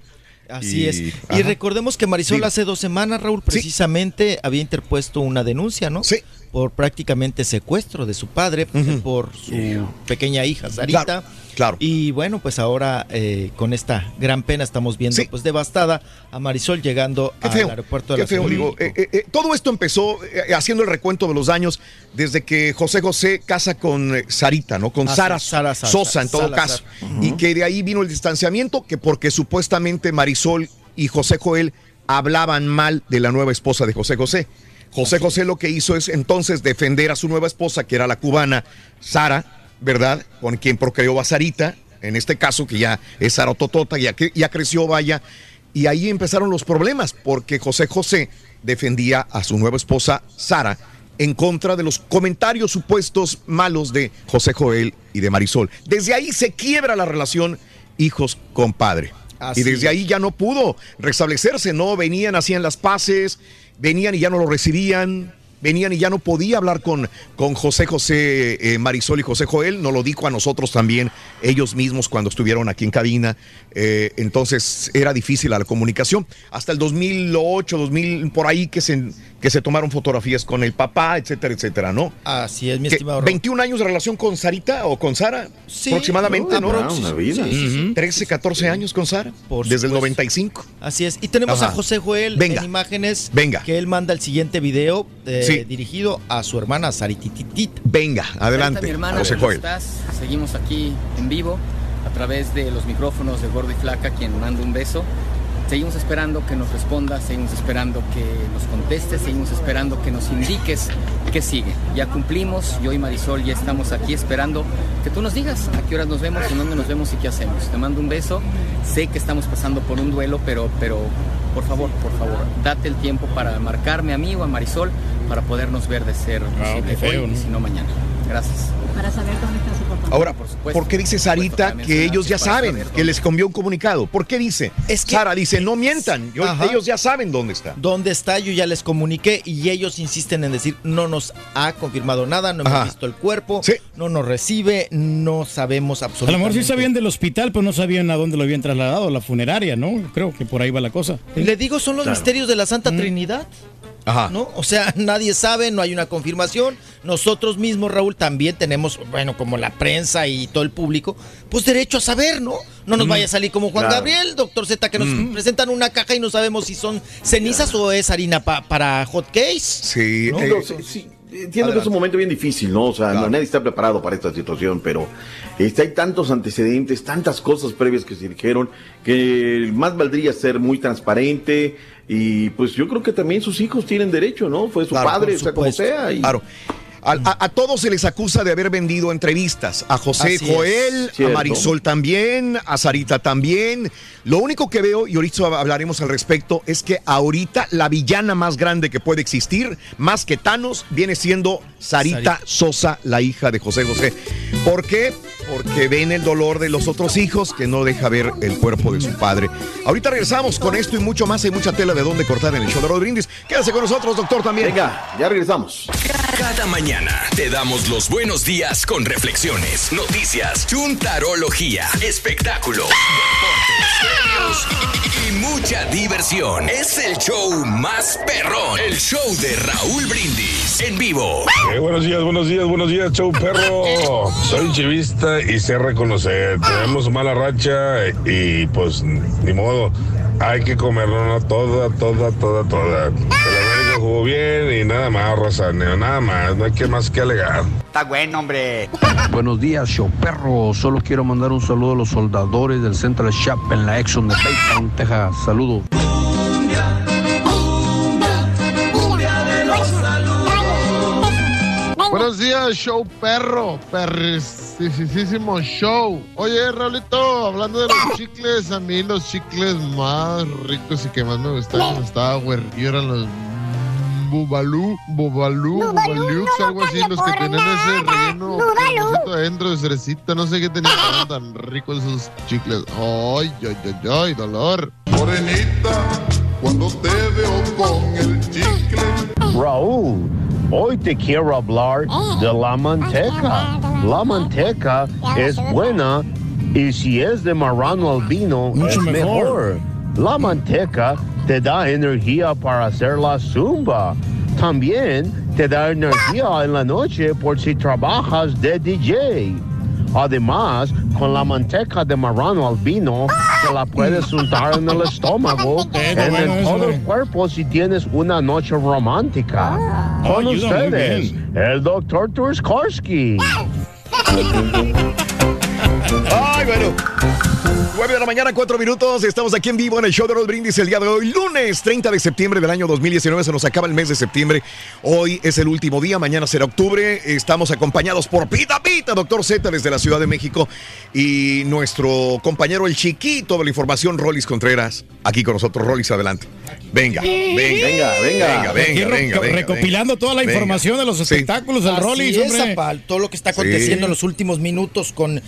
Así Y- es. Y ajá. recordemos que Marisol hace dos semanas, Raúl, precisamente había interpuesto una denuncia, ¿no? Sí. Por prácticamente secuestro de su padre, por su pequeña hija, Sarita. Claro, claro. Y bueno, pues ahora eh, con esta gran pena estamos viendo Sí. pues devastada a Marisol llegando Qué al aeropuerto de qué la feo, digo, eh, eh, todo esto empezó haciendo el recuento de los años desde que José José casa con Sarita, ¿no? Con Ah, Sara, Sara Sosa en todo caso. Y que de ahí vino el distanciamiento, que porque supuestamente Marisol y José Joel hablaban mal de la nueva esposa de José José. José José lo que hizo es entonces defender a su nueva esposa, que era la cubana Sara, ¿verdad? Con quien procreó a Sarita, en este caso que ya es Sara Totota, ya, que- ya creció, vaya. Y ahí empezaron los problemas, porque José José defendía a su nueva esposa Sara en contra de los comentarios supuestos malos de José Joel y de Marisol. Desde ahí se quiebra la relación hijos con padre. Así y desde es. ahí ya no pudo restablecerse, ¿no? Venían, hacían las paces, venían y ya no lo recibían, venían y ya no podía hablar con, con José José eh, Marisol y José Joel, nos lo dijo a nosotros también, ellos mismos cuando estuvieron aquí en cabina, eh, entonces era difícil la comunicación. Hasta el 2008, 2000, por ahí que se, que se tomaron fotografías con el papá, etcétera, etcétera, ¿no? Así es, mi Que estimado. Raúl. 21 años de relación con Sarita o con Sara, Sí, aproximadamente, ¿no? aprox- Una vida. sí, sí, sí. 13, 14 años con Sara, Por desde el supuesto. 95. Así es. Y tenemos Ajá. a José Joel Venga. en imágenes. Venga. Que él manda el siguiente video eh, Sí. dirigido a su hermana Saritititit. Venga, mi hermana, ¿cómo estás? Seguimos aquí en vivo a través de los micrófonos de Gordo y Flaca, quien manda un beso. Seguimos esperando que nos respondas, seguimos esperando que nos contestes, seguimos esperando que nos indiques qué sigue. Ya cumplimos, yo y Marisol ya estamos aquí esperando que tú nos digas a qué horas nos vemos, en dónde nos vemos y qué hacemos. Te mando un beso, sé que estamos pasando por un duelo, pero, pero por favor, por favor, date el tiempo para marcarme a mí o a Marisol para podernos ver de ser posible qué feo, hoy ¿no? y si no mañana. Gracias. Para saber dónde está su papá. Ahora, Por supuesto, ¿por qué dice por supuesto, Sarita que ellos ya saben saber que les envió un comunicado? ¿Por qué dice? Sara dice, no mientan, yo- ellos ya saben dónde está. ¿Dónde está? Yo ya les comuniqué y ellos insisten en decir, no nos ha confirmado nada, no hemos Ajá. visto el cuerpo, no nos recibe, no sabemos A lo absolutamente. mejor sí sabían del hospital, pero no sabían a dónde lo habían trasladado, la funeraria, ¿no? Creo que por ahí va la cosa. Le digo, son los Claro. misterios de la Santa Trinidad. Ajá. ¿No? O sea, nadie sabe, no hay una confirmación. Nosotros mismos, Raúl, también tenemos, bueno, como la prensa y todo el público, pues derecho a saber, ¿no? No nos Mm. vaya a salir como Juan Claro. Gabriel, doctor Z, que nos Mm. presentan una caja y no sabemos si son cenizas o es harina pa- para hot case. Sí, ¿no? Digo, sí, sí, entiendo que es un momento bien difícil, ¿no? O sea, no- nadie está preparado para esta situación, pero este, hay tantos antecedentes, tantas cosas previas que se dijeron, que más valdría ser muy transparente y pues yo creo que también sus hijos tienen derecho, ¿no? Fue su Claro, padre, o sea, como sea. y- Claro. A, a- a todos se les acusa de haber vendido entrevistas. A José Así. Joel, a. Marisol también, a Sarita también. Lo único que veo, y ahorita hablaremos al respecto, es que ahorita la villana más grande que puede existir, más que Thanos, viene siendo Sarita, Sarita. Sosa, la hija de José José. ¿Por qué? Porque ven el dolor de los otros hijos que no deja ver el cuerpo de su padre. Ahorita regresamos con esto y mucho más. Hay mucha tela de dónde cortar en el show de Rod Brindis. Quédase con nosotros, doctor, también. Venga, ya regresamos. Cada mañana te damos los buenos días con reflexiones, noticias, chuntarología, premios y mucha diversión. Es el show más perrón, el show de Raúl Brindis en vivo. Eh, buenos días, buenos días, buenos días, show perro. Soy chivista y sé reconocer. Tenemos mala racha y pues ni modo. Hay que comerlo toda, toda, toda, toda. El América jugó bien y nada más, raza, nada más. No hay que más que alegar. Está bueno, hombre. Buenos días, show perro. Solo quiero mandar un saludo a los soldadores del Central Shop en la Exxon de Baytown, Texas. Saludos. Buenos días, show perro, perrisísimo show. Oye, Raulito, hablando de los chicles, a mí los chicles más ricos y que más me gustaban estaba güerillo eran los Bubalú, Bubalú, Bubalux, algo así, los que tenían ese relleno adentro de cerecita, no sé qué tenían tan ricos esos chicles. Ay, ay, ay, ay, dolor. Morenita, cuando te veo con el chicle. Raúl, hoy te quiero hablar de la manteca. La manteca es buena y si es de marrano albino es mejor. La manteca te da energía para hacer la zumba. También te da energía en la noche por si trabajas de DJ. Además, con la manteca de marrano albino, te la puedes untar en el estómago, en el, todo el cuerpo si tienes una noche romántica. Con ayuda muy ustedes, el doctor Turskorsky. Ay, bueno. 9 de la mañana, 4 minutos. Estamos aquí en vivo en el show de los brindis el día de hoy, lunes 30 de septiembre del año 2019. Se nos acaba el mes de septiembre. Hoy es el último día, mañana será octubre. Estamos acompañados por Pita Pita, doctor Z desde la Ciudad de México y nuestro compañero el chiquito de la información, Rolis Contreras, aquí con nosotros. Rolis, adelante. Venga, venga, venga, venga, venga, venga, venga, recopilando toda la venga. información de los Sí. espectáculos del Así Rollis, es, hombre. Todo lo que está aconteciendo Sí. en los últimos minutos con eh,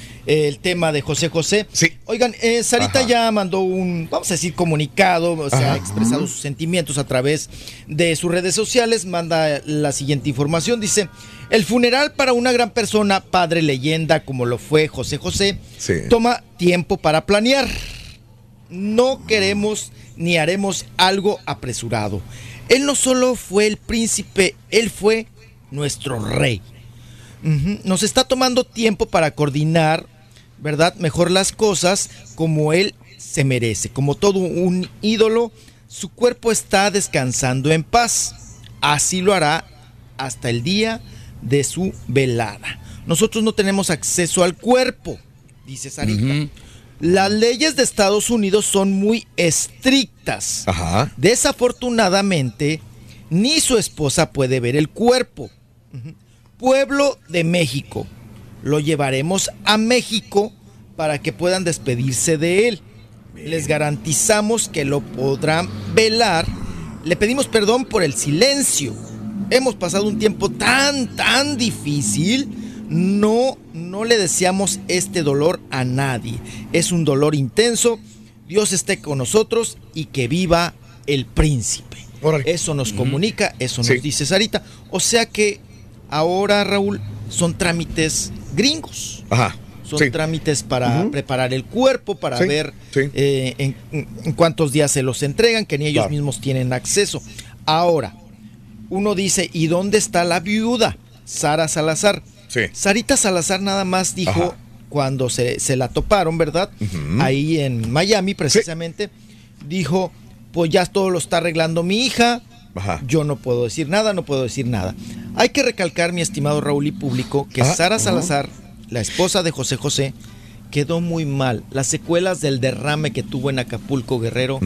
el tema de José José. Oigan, eh, Sarita Ajá. ya mandó un, vamos a decir, comunicado, o sea, ha expresado sus sentimientos a través de sus redes sociales. Manda la siguiente información. Dice, el funeral para una gran persona, padre leyenda, como lo fue José José, toma tiempo para planear. No queremos ni haremos algo apresurado. Él no solo fue el príncipe, él fue nuestro rey. Nos está tomando tiempo para coordinar, ¿verdad? Mejor las cosas como él se merece. Como todo un ídolo, su cuerpo está descansando en paz. Así lo hará hasta el día de su velada. Nosotros no tenemos acceso al cuerpo, dice Sarita. Las leyes de Estados Unidos son muy estrictas. Desafortunadamente, ni su esposa puede ver el cuerpo. Pueblo de México. Lo llevaremos a México para que puedan despedirse de él. Les garantizamos que lo podrán velar. Le pedimos perdón por el silencio. Hemos pasado un tiempo tan, tan difícil. No, no le deseamos este dolor a nadie. Es un dolor intenso. Dios esté con nosotros y que viva el príncipe. Eso nos comunica, eso nos dice Sarita. O sea que ahora, Raúl, son trámites gringos. Ajá. Son Sí. trámites para preparar el cuerpo, para Sí, ver sí. eh, en, en cuántos días se los entregan, que ni ellos Claro. mismos tienen acceso. Ahora, uno dice, ¿y dónde está la viuda? Sara Salazar. Sarita Salazar nada más dijo Ajá. cuando se, se la toparon, ¿verdad? Ahí en Miami, precisamente, dijo, pues ya todo lo está arreglando mi hija. Yo no puedo decir nada, no puedo decir nada. Hay que recalcar, mi estimado Raúl y público, que Ah, Sara ajá. Salazar, la esposa de José José, quedó muy mal. Las secuelas del derrame que tuvo en Acapulco Guerrero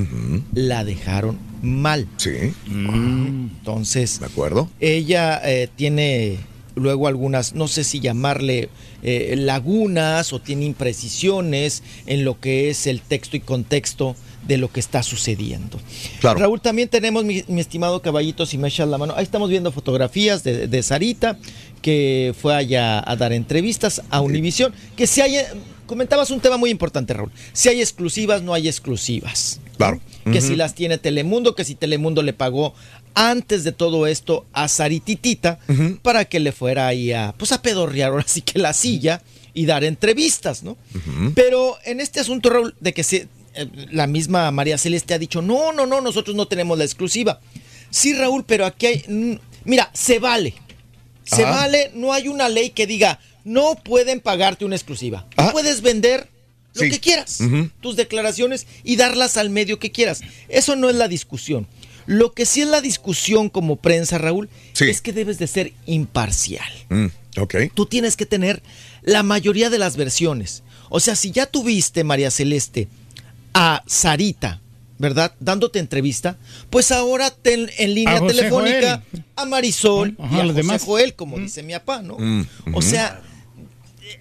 la dejaron mal. Sí. Entonces, ¿De acuerdo? ella eh, tiene luego algunas, no sé si llamarle eh, lagunas o tiene imprecisiones en lo que es el texto y contexto de lo que está sucediendo. Claro. Raúl, también tenemos, mi, mi estimado caballito, si me echas la mano, ahí estamos viendo fotografías de, de Sarita, que fue allá a dar entrevistas a Univisión, que si hay, comentabas un tema muy importante, Raúl, si hay exclusivas, no hay exclusivas. Claro. Que si las tiene Telemundo, que si Telemundo le pagó antes de todo esto a Sarititita para que le fuera ahí a, pues a pedorrear ahora sí que la silla y dar entrevistas, ¿no? Pero en este asunto, Raúl, de que se, la misma María Celeste ha dicho, no, no, no, nosotros no tenemos la exclusiva. Sí, Raúl, pero aquí hay, mm, mira, se vale. Se Ajá. vale, no hay una ley que diga, no pueden pagarte una exclusiva. Tú puedes vender lo Sí. que quieras, tus declaraciones y darlas al medio que quieras. Eso no es la discusión. Lo que sí es la discusión como prensa, Raúl, es que debes de ser imparcial. Mm, ok. Tú tienes que tener la mayoría de las versiones. O sea, si ya tuviste, María Celeste, a Sarita, ¿verdad? Dándote entrevista, pues ahora ten en línea A telefónica Joel. a Marisol Ajá, y a los José demás. Joel, como dice mi papá, ¿no? Mm, O sea,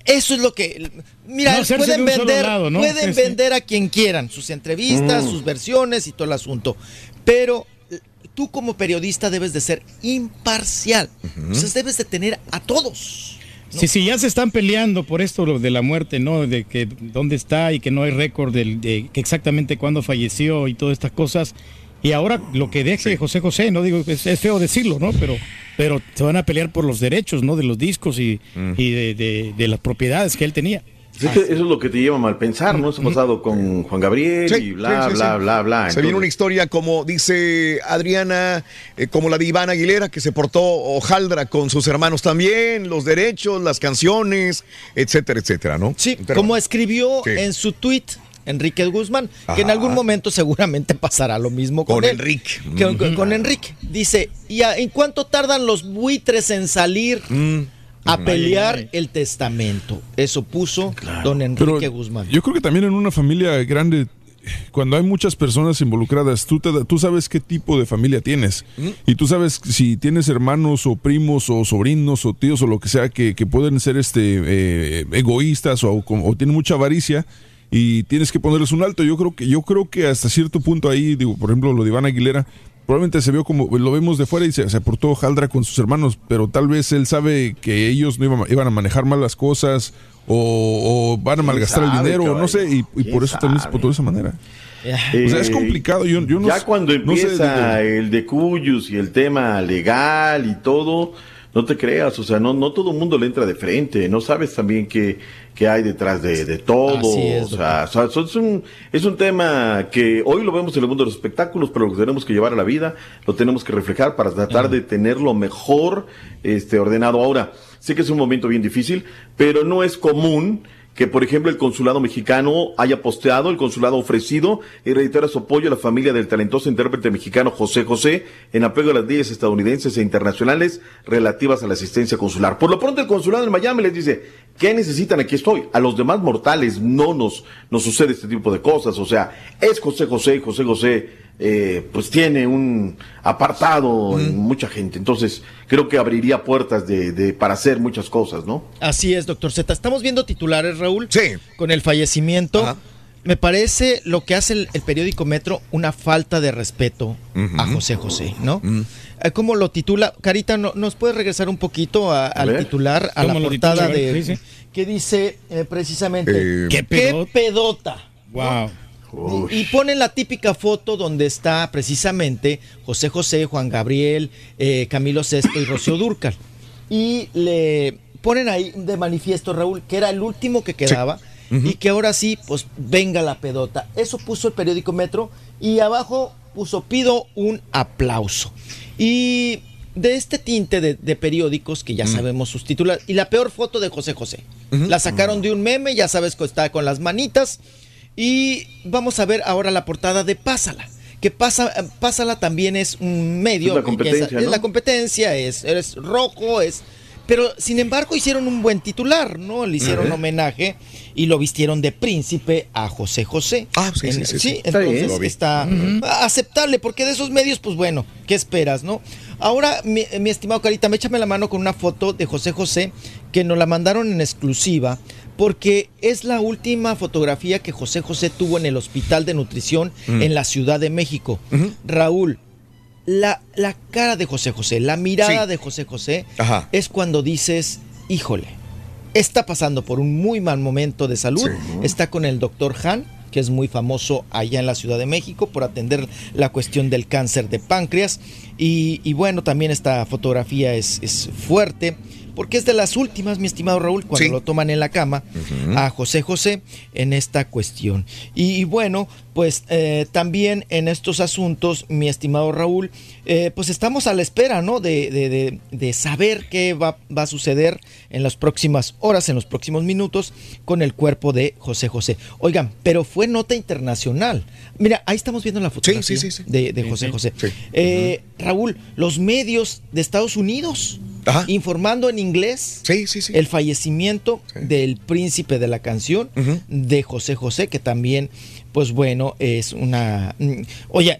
eso es lo que. Mira, No pueden vender, lado, ¿no? pueden Este. vender a quien quieran, sus entrevistas, Mm. sus versiones y todo el asunto. Pero tú como periodista debes de ser imparcial. Entonces debes de tener a todos. Sí, sí, ya se están peleando por esto lo de la muerte, ¿no? De que dónde está y que no hay récord del- de, que exactamente cuándo falleció y todas estas cosas. Y ahora lo que deje José José, no digo, es, es feo decirlo, ¿no? Pero, pero se van a pelear por los derechos, ¿no? De los discos y, y de, de- de las propiedades que él tenía. Es que eso es lo que te lleva a mal pensar, ¿no? Eso ha pasado con Juan Gabriel y bla, Sí, sí, bla, sí. bla, bla. Se viene una historia como dice Adriana, eh, como la de Iván Aguilera, que se portó hojaldra con sus hermanos también, los derechos, las canciones, etcétera, etcétera, ¿no? Sí, Como escribió en su tweet Enrique Guzmán, que en algún momento seguramente pasará lo mismo con, Con él. Enrique. Que- con, Enrique. Dice, ¿y a- en cuánto tardan los buitres en salir? Mm. A pelear el testamento. Eso puso don Enrique Pero Guzmán. Yo creo que también en una familia grande, cuando hay muchas personas involucradas, tú, te da- tú sabes qué tipo de familia tienes. Y tú sabes si tienes hermanos o primos o sobrinos o tíos o lo que sea que, que pueden ser este eh, egoístas o, o tienen mucha avaricia y tienes que ponerles un alto. Yo creo que, yo creo que hasta cierto punto ahí, digo, por ejemplo, lo de Iván Aguilera, probablemente se vio como, lo vemos de fuera y se, se portó Jaldra con sus hermanos, pero tal vez él sabe que ellos no iban, iban a manejar mal las cosas o, o van a malgastar el sabe, dinero, o no caballo? sé, y, y por eso también se portó de esa manera. O sea, es Eh, complicado. Yo, yo no ya cuando no sé, empieza el de Cuyus y el tema legal y todo, no te creas, o sea, no, no todo el mundo le entra de frente, no sabes también qué, qué hay detrás de, de todo, es, o sea, o sea, eso es, un, es un tema que hoy lo vemos en el mundo de los espectáculos, pero lo tenemos que llevar a la vida, lo tenemos que reflejar para tratar de tenerlo mejor este, ordenado. Ahora, sé que es un momento bien difícil, pero no es común que, por ejemplo, el consulado mexicano haya posteado, el consulado ofrecido y reitera su apoyo a la familia del talentoso intérprete mexicano José José en apego a las leyes estadounidenses e internacionales relativas a la asistencia consular. Por lo pronto, el consulado en Miami les dice, ¿qué necesitan? Aquí estoy. A los demás mortales no nos, nos sucede este tipo de cosas. O sea, es José José José José eh, pues tiene un apartado en mucha gente. Entonces, creo que abriría puertas de, de- para hacer muchas cosas, ¿no? Así es, doctor Z. Estamos viendo titulares, Raúl. Sí. Con el fallecimiento. Me parece lo que hace el, el periódico Metro una falta de respeto a José José, ¿no? Eh, ¿Cómo lo titula? Carita, ¿no- ¿nos puedes regresar un poquito a- al ver. titular, a la ¿Cómo lo portada titula? De... sí, sí. que dice eh, precisamente... Eh, ¿Qué pedota? pedota? Wow. Y ponen la típica foto donde está precisamente José José, Juan Gabriel, eh, Camilo Sesto y Rocío Durcal. Y le ponen ahí de manifiesto, Raúl, que era el último que quedaba y que ahora sí, pues venga la pedota. Eso puso el periódico Metro y abajo puso pido un aplauso. Y de este tinte de, de periódicos que ya sabemos sus titulares, y la peor foto de José José. La sacaron de un meme, ya sabes que está con las manitas. Y vamos a ver ahora la portada de Pásala. Que pasa, Pásala también es un medio. Es la que competencia, es ¿no? la competencia, es, es rojo, es. Pero sin embargo hicieron un buen titular, ¿no? Le hicieron homenaje y lo vistieron de príncipe a José José. Ah, sí, sí, En- sí, sí. Está entonces está aceptable, porque de esos medios, pues bueno, ¿qué esperas, no? Ahora, mi, mi estimado Carita, me échame la mano con una foto de José José que nos la mandaron en exclusiva, porque es la última fotografía que José José tuvo en el Hospital de Nutrición Mm. en la Ciudad de México. Raúl, la, la cara de José José, la mirada Sí. de José José Ajá. es cuando dices, híjole, está pasando por un muy mal momento de salud, está con el doctor Han, que es muy famoso allá en la Ciudad de México por atender la cuestión del cáncer de páncreas. Y, y bueno, también esta fotografía es, es fuerte. Porque es de las últimas, mi estimado Raúl, cuando lo toman en la cama a José José en esta cuestión. Y, y bueno, pues eh, también en estos asuntos, mi estimado Raúl, eh, pues estamos a la espera, ¿no? De, de- de- de saber qué va, va a suceder en las próximas horas, en los próximos minutos, con el cuerpo de José José. Oigan, pero fue nota internacional. Mira, ahí estamos viendo la fotografía sí, sí, sí. de, de Sí, José sí. José. Sí. Eh, Raúl, los medios de Estados Unidos informando en inglés el fallecimiento del príncipe de la canción de José José, que también, pues bueno, es una... mm, Oye,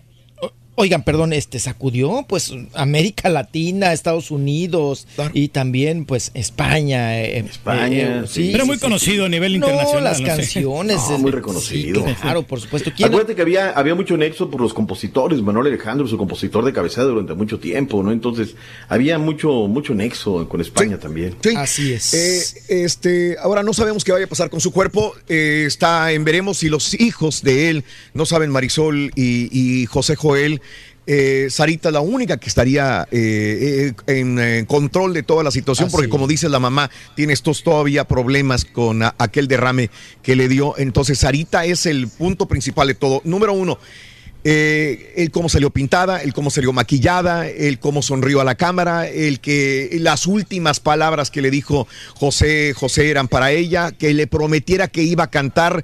oigan, perdón, este sacudió pues América Latina, Estados Unidos y también pues España. eh, España, eh, sí. Era muy conocido a nivel internacional, No, las no canciones. No, es- muy reconocido. sí, claro, por supuesto. ¿Quién- Acuérdate que había, había mucho nexo por los compositores. Manuel Alejandro, su compositor de cabecera durante mucho tiempo, ¿no? Entonces, había mucho, mucho nexo con España también. Así es. Eh, este, ahora no sabemos qué vaya a pasar con su cuerpo. eh, está en veremos si los hijos de él no saben Marisol y, y José Joel. Eh, Sarita la única que estaría eh, eh, en eh, control de toda la situación, Así porque como dice la mamá, tiene estos todavía problemas con a- aquel derrame que le dio. Entonces, Sarita es el punto principal de todo. Número uno, eh, el cómo salió pintada, el cómo salió maquillada, el cómo sonrió a la cámara, el que las últimas palabras que le dijo José José eran para ella, que le prometiera que iba a cantar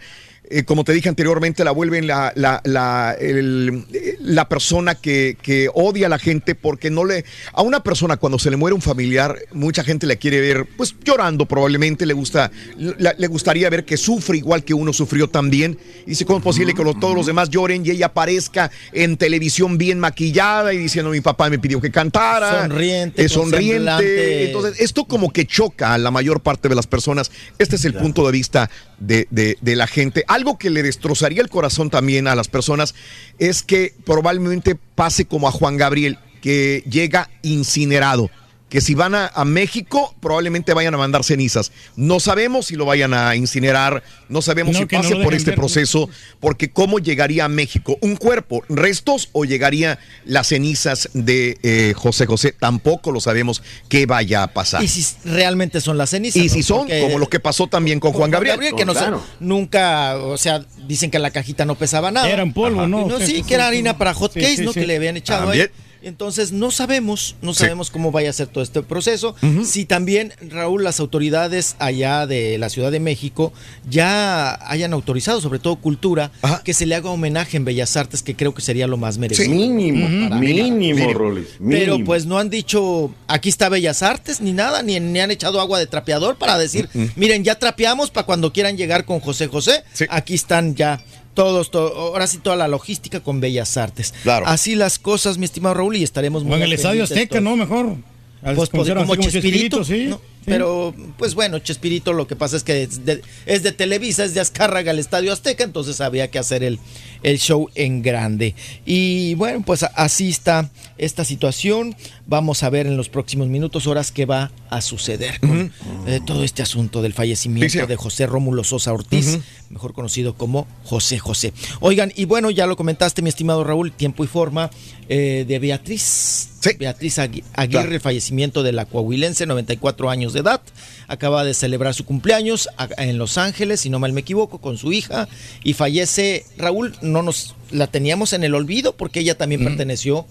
eh, como te dije anteriormente, la vuelven la, la, la, el- la persona que, que odia a la gente porque no le... A una persona cuando se le muere un familiar, mucha gente le quiere ver pues llorando probablemente, le, gusta, la- le gustaría ver que sufre igual que uno sufrió también. Y dice, ¿cómo es posible que los- todos los demás lloren y ella aparezca en televisión bien maquillada y diciendo, mi papá me pidió que cantara? Sonriente, eh, sonriente. semblante. Entonces, esto como que choca a la mayor parte de las personas. Este es el punto de vista de, de- de la gente. Algo que le destrozaría el corazón también a las personas es que probablemente pase como a Juan Gabriel, que llega incinerado. Que si van a, a México, probablemente vayan a mandar cenizas. No sabemos si lo vayan a incinerar, no sabemos No, si no pase por este ver. proceso, porque ¿cómo llegaría a México? ¿Un cuerpo, restos o llegaría las cenizas de eh, José José? Tampoco lo sabemos qué vaya a pasar. Y si realmente son las cenizas. Y si son, Porque- como lo que pasó también con Juan Gabriel. que no sé, nunca, o sea, dicen que la cajita no pesaba nada. Era en polvo, Ajá. ¿no? Y no Sí, que era harina para hot Sí, case, sí, ¿no? sí. Que le habían echado También. ahí. Entonces no sabemos, no Sí. sabemos cómo vaya a ser todo este proceso. Si también, Raúl, las autoridades allá de la Ciudad de México ya hayan autorizado, sobre todo Cultura, que se le haga homenaje en Bellas Artes, que creo que sería lo más merecido. Mínimo, Para mí. mínimo, Roles. Pero pues no han dicho, aquí está Bellas Artes, ni nada, ni, ni han echado agua de trapeador para decir, miren, ya trapeamos para cuando quieran llegar con José José. Aquí están ya todos, to- ahora sí toda la logística con Bellas Artes. Claro. Así las cosas, mi estimado Raúl, y estaremos O muy en el Estadio Azteca, todo. ¿no? Mejor. Al Pues, pues, como como Chespirito, sí. ¿no? Pero, pues bueno, Chespirito lo que pasa es que es de, es de Televisa, es de Azcárraga el Estadio Azteca, entonces había que hacer el, el show en grande. Y bueno, pues así está esta situación. Vamos a ver en los próximos minutos, horas, qué va a suceder con eh, todo este asunto del fallecimiento de José Rómulo Sosa Ortiz, mejor conocido como José José. Oigan, y bueno, ya lo comentaste, mi estimado Raúl, tiempo y forma eh, de Beatriz. Beatriz Agui- Aguirre, Claro. el fallecimiento de la coahuilense, 94 años de edad. Acaba de celebrar su cumpleaños en Los Ángeles, si no mal me equivoco, con su hija. Y fallece, Raúl, no nos la teníamos en el olvido porque ella también perteneció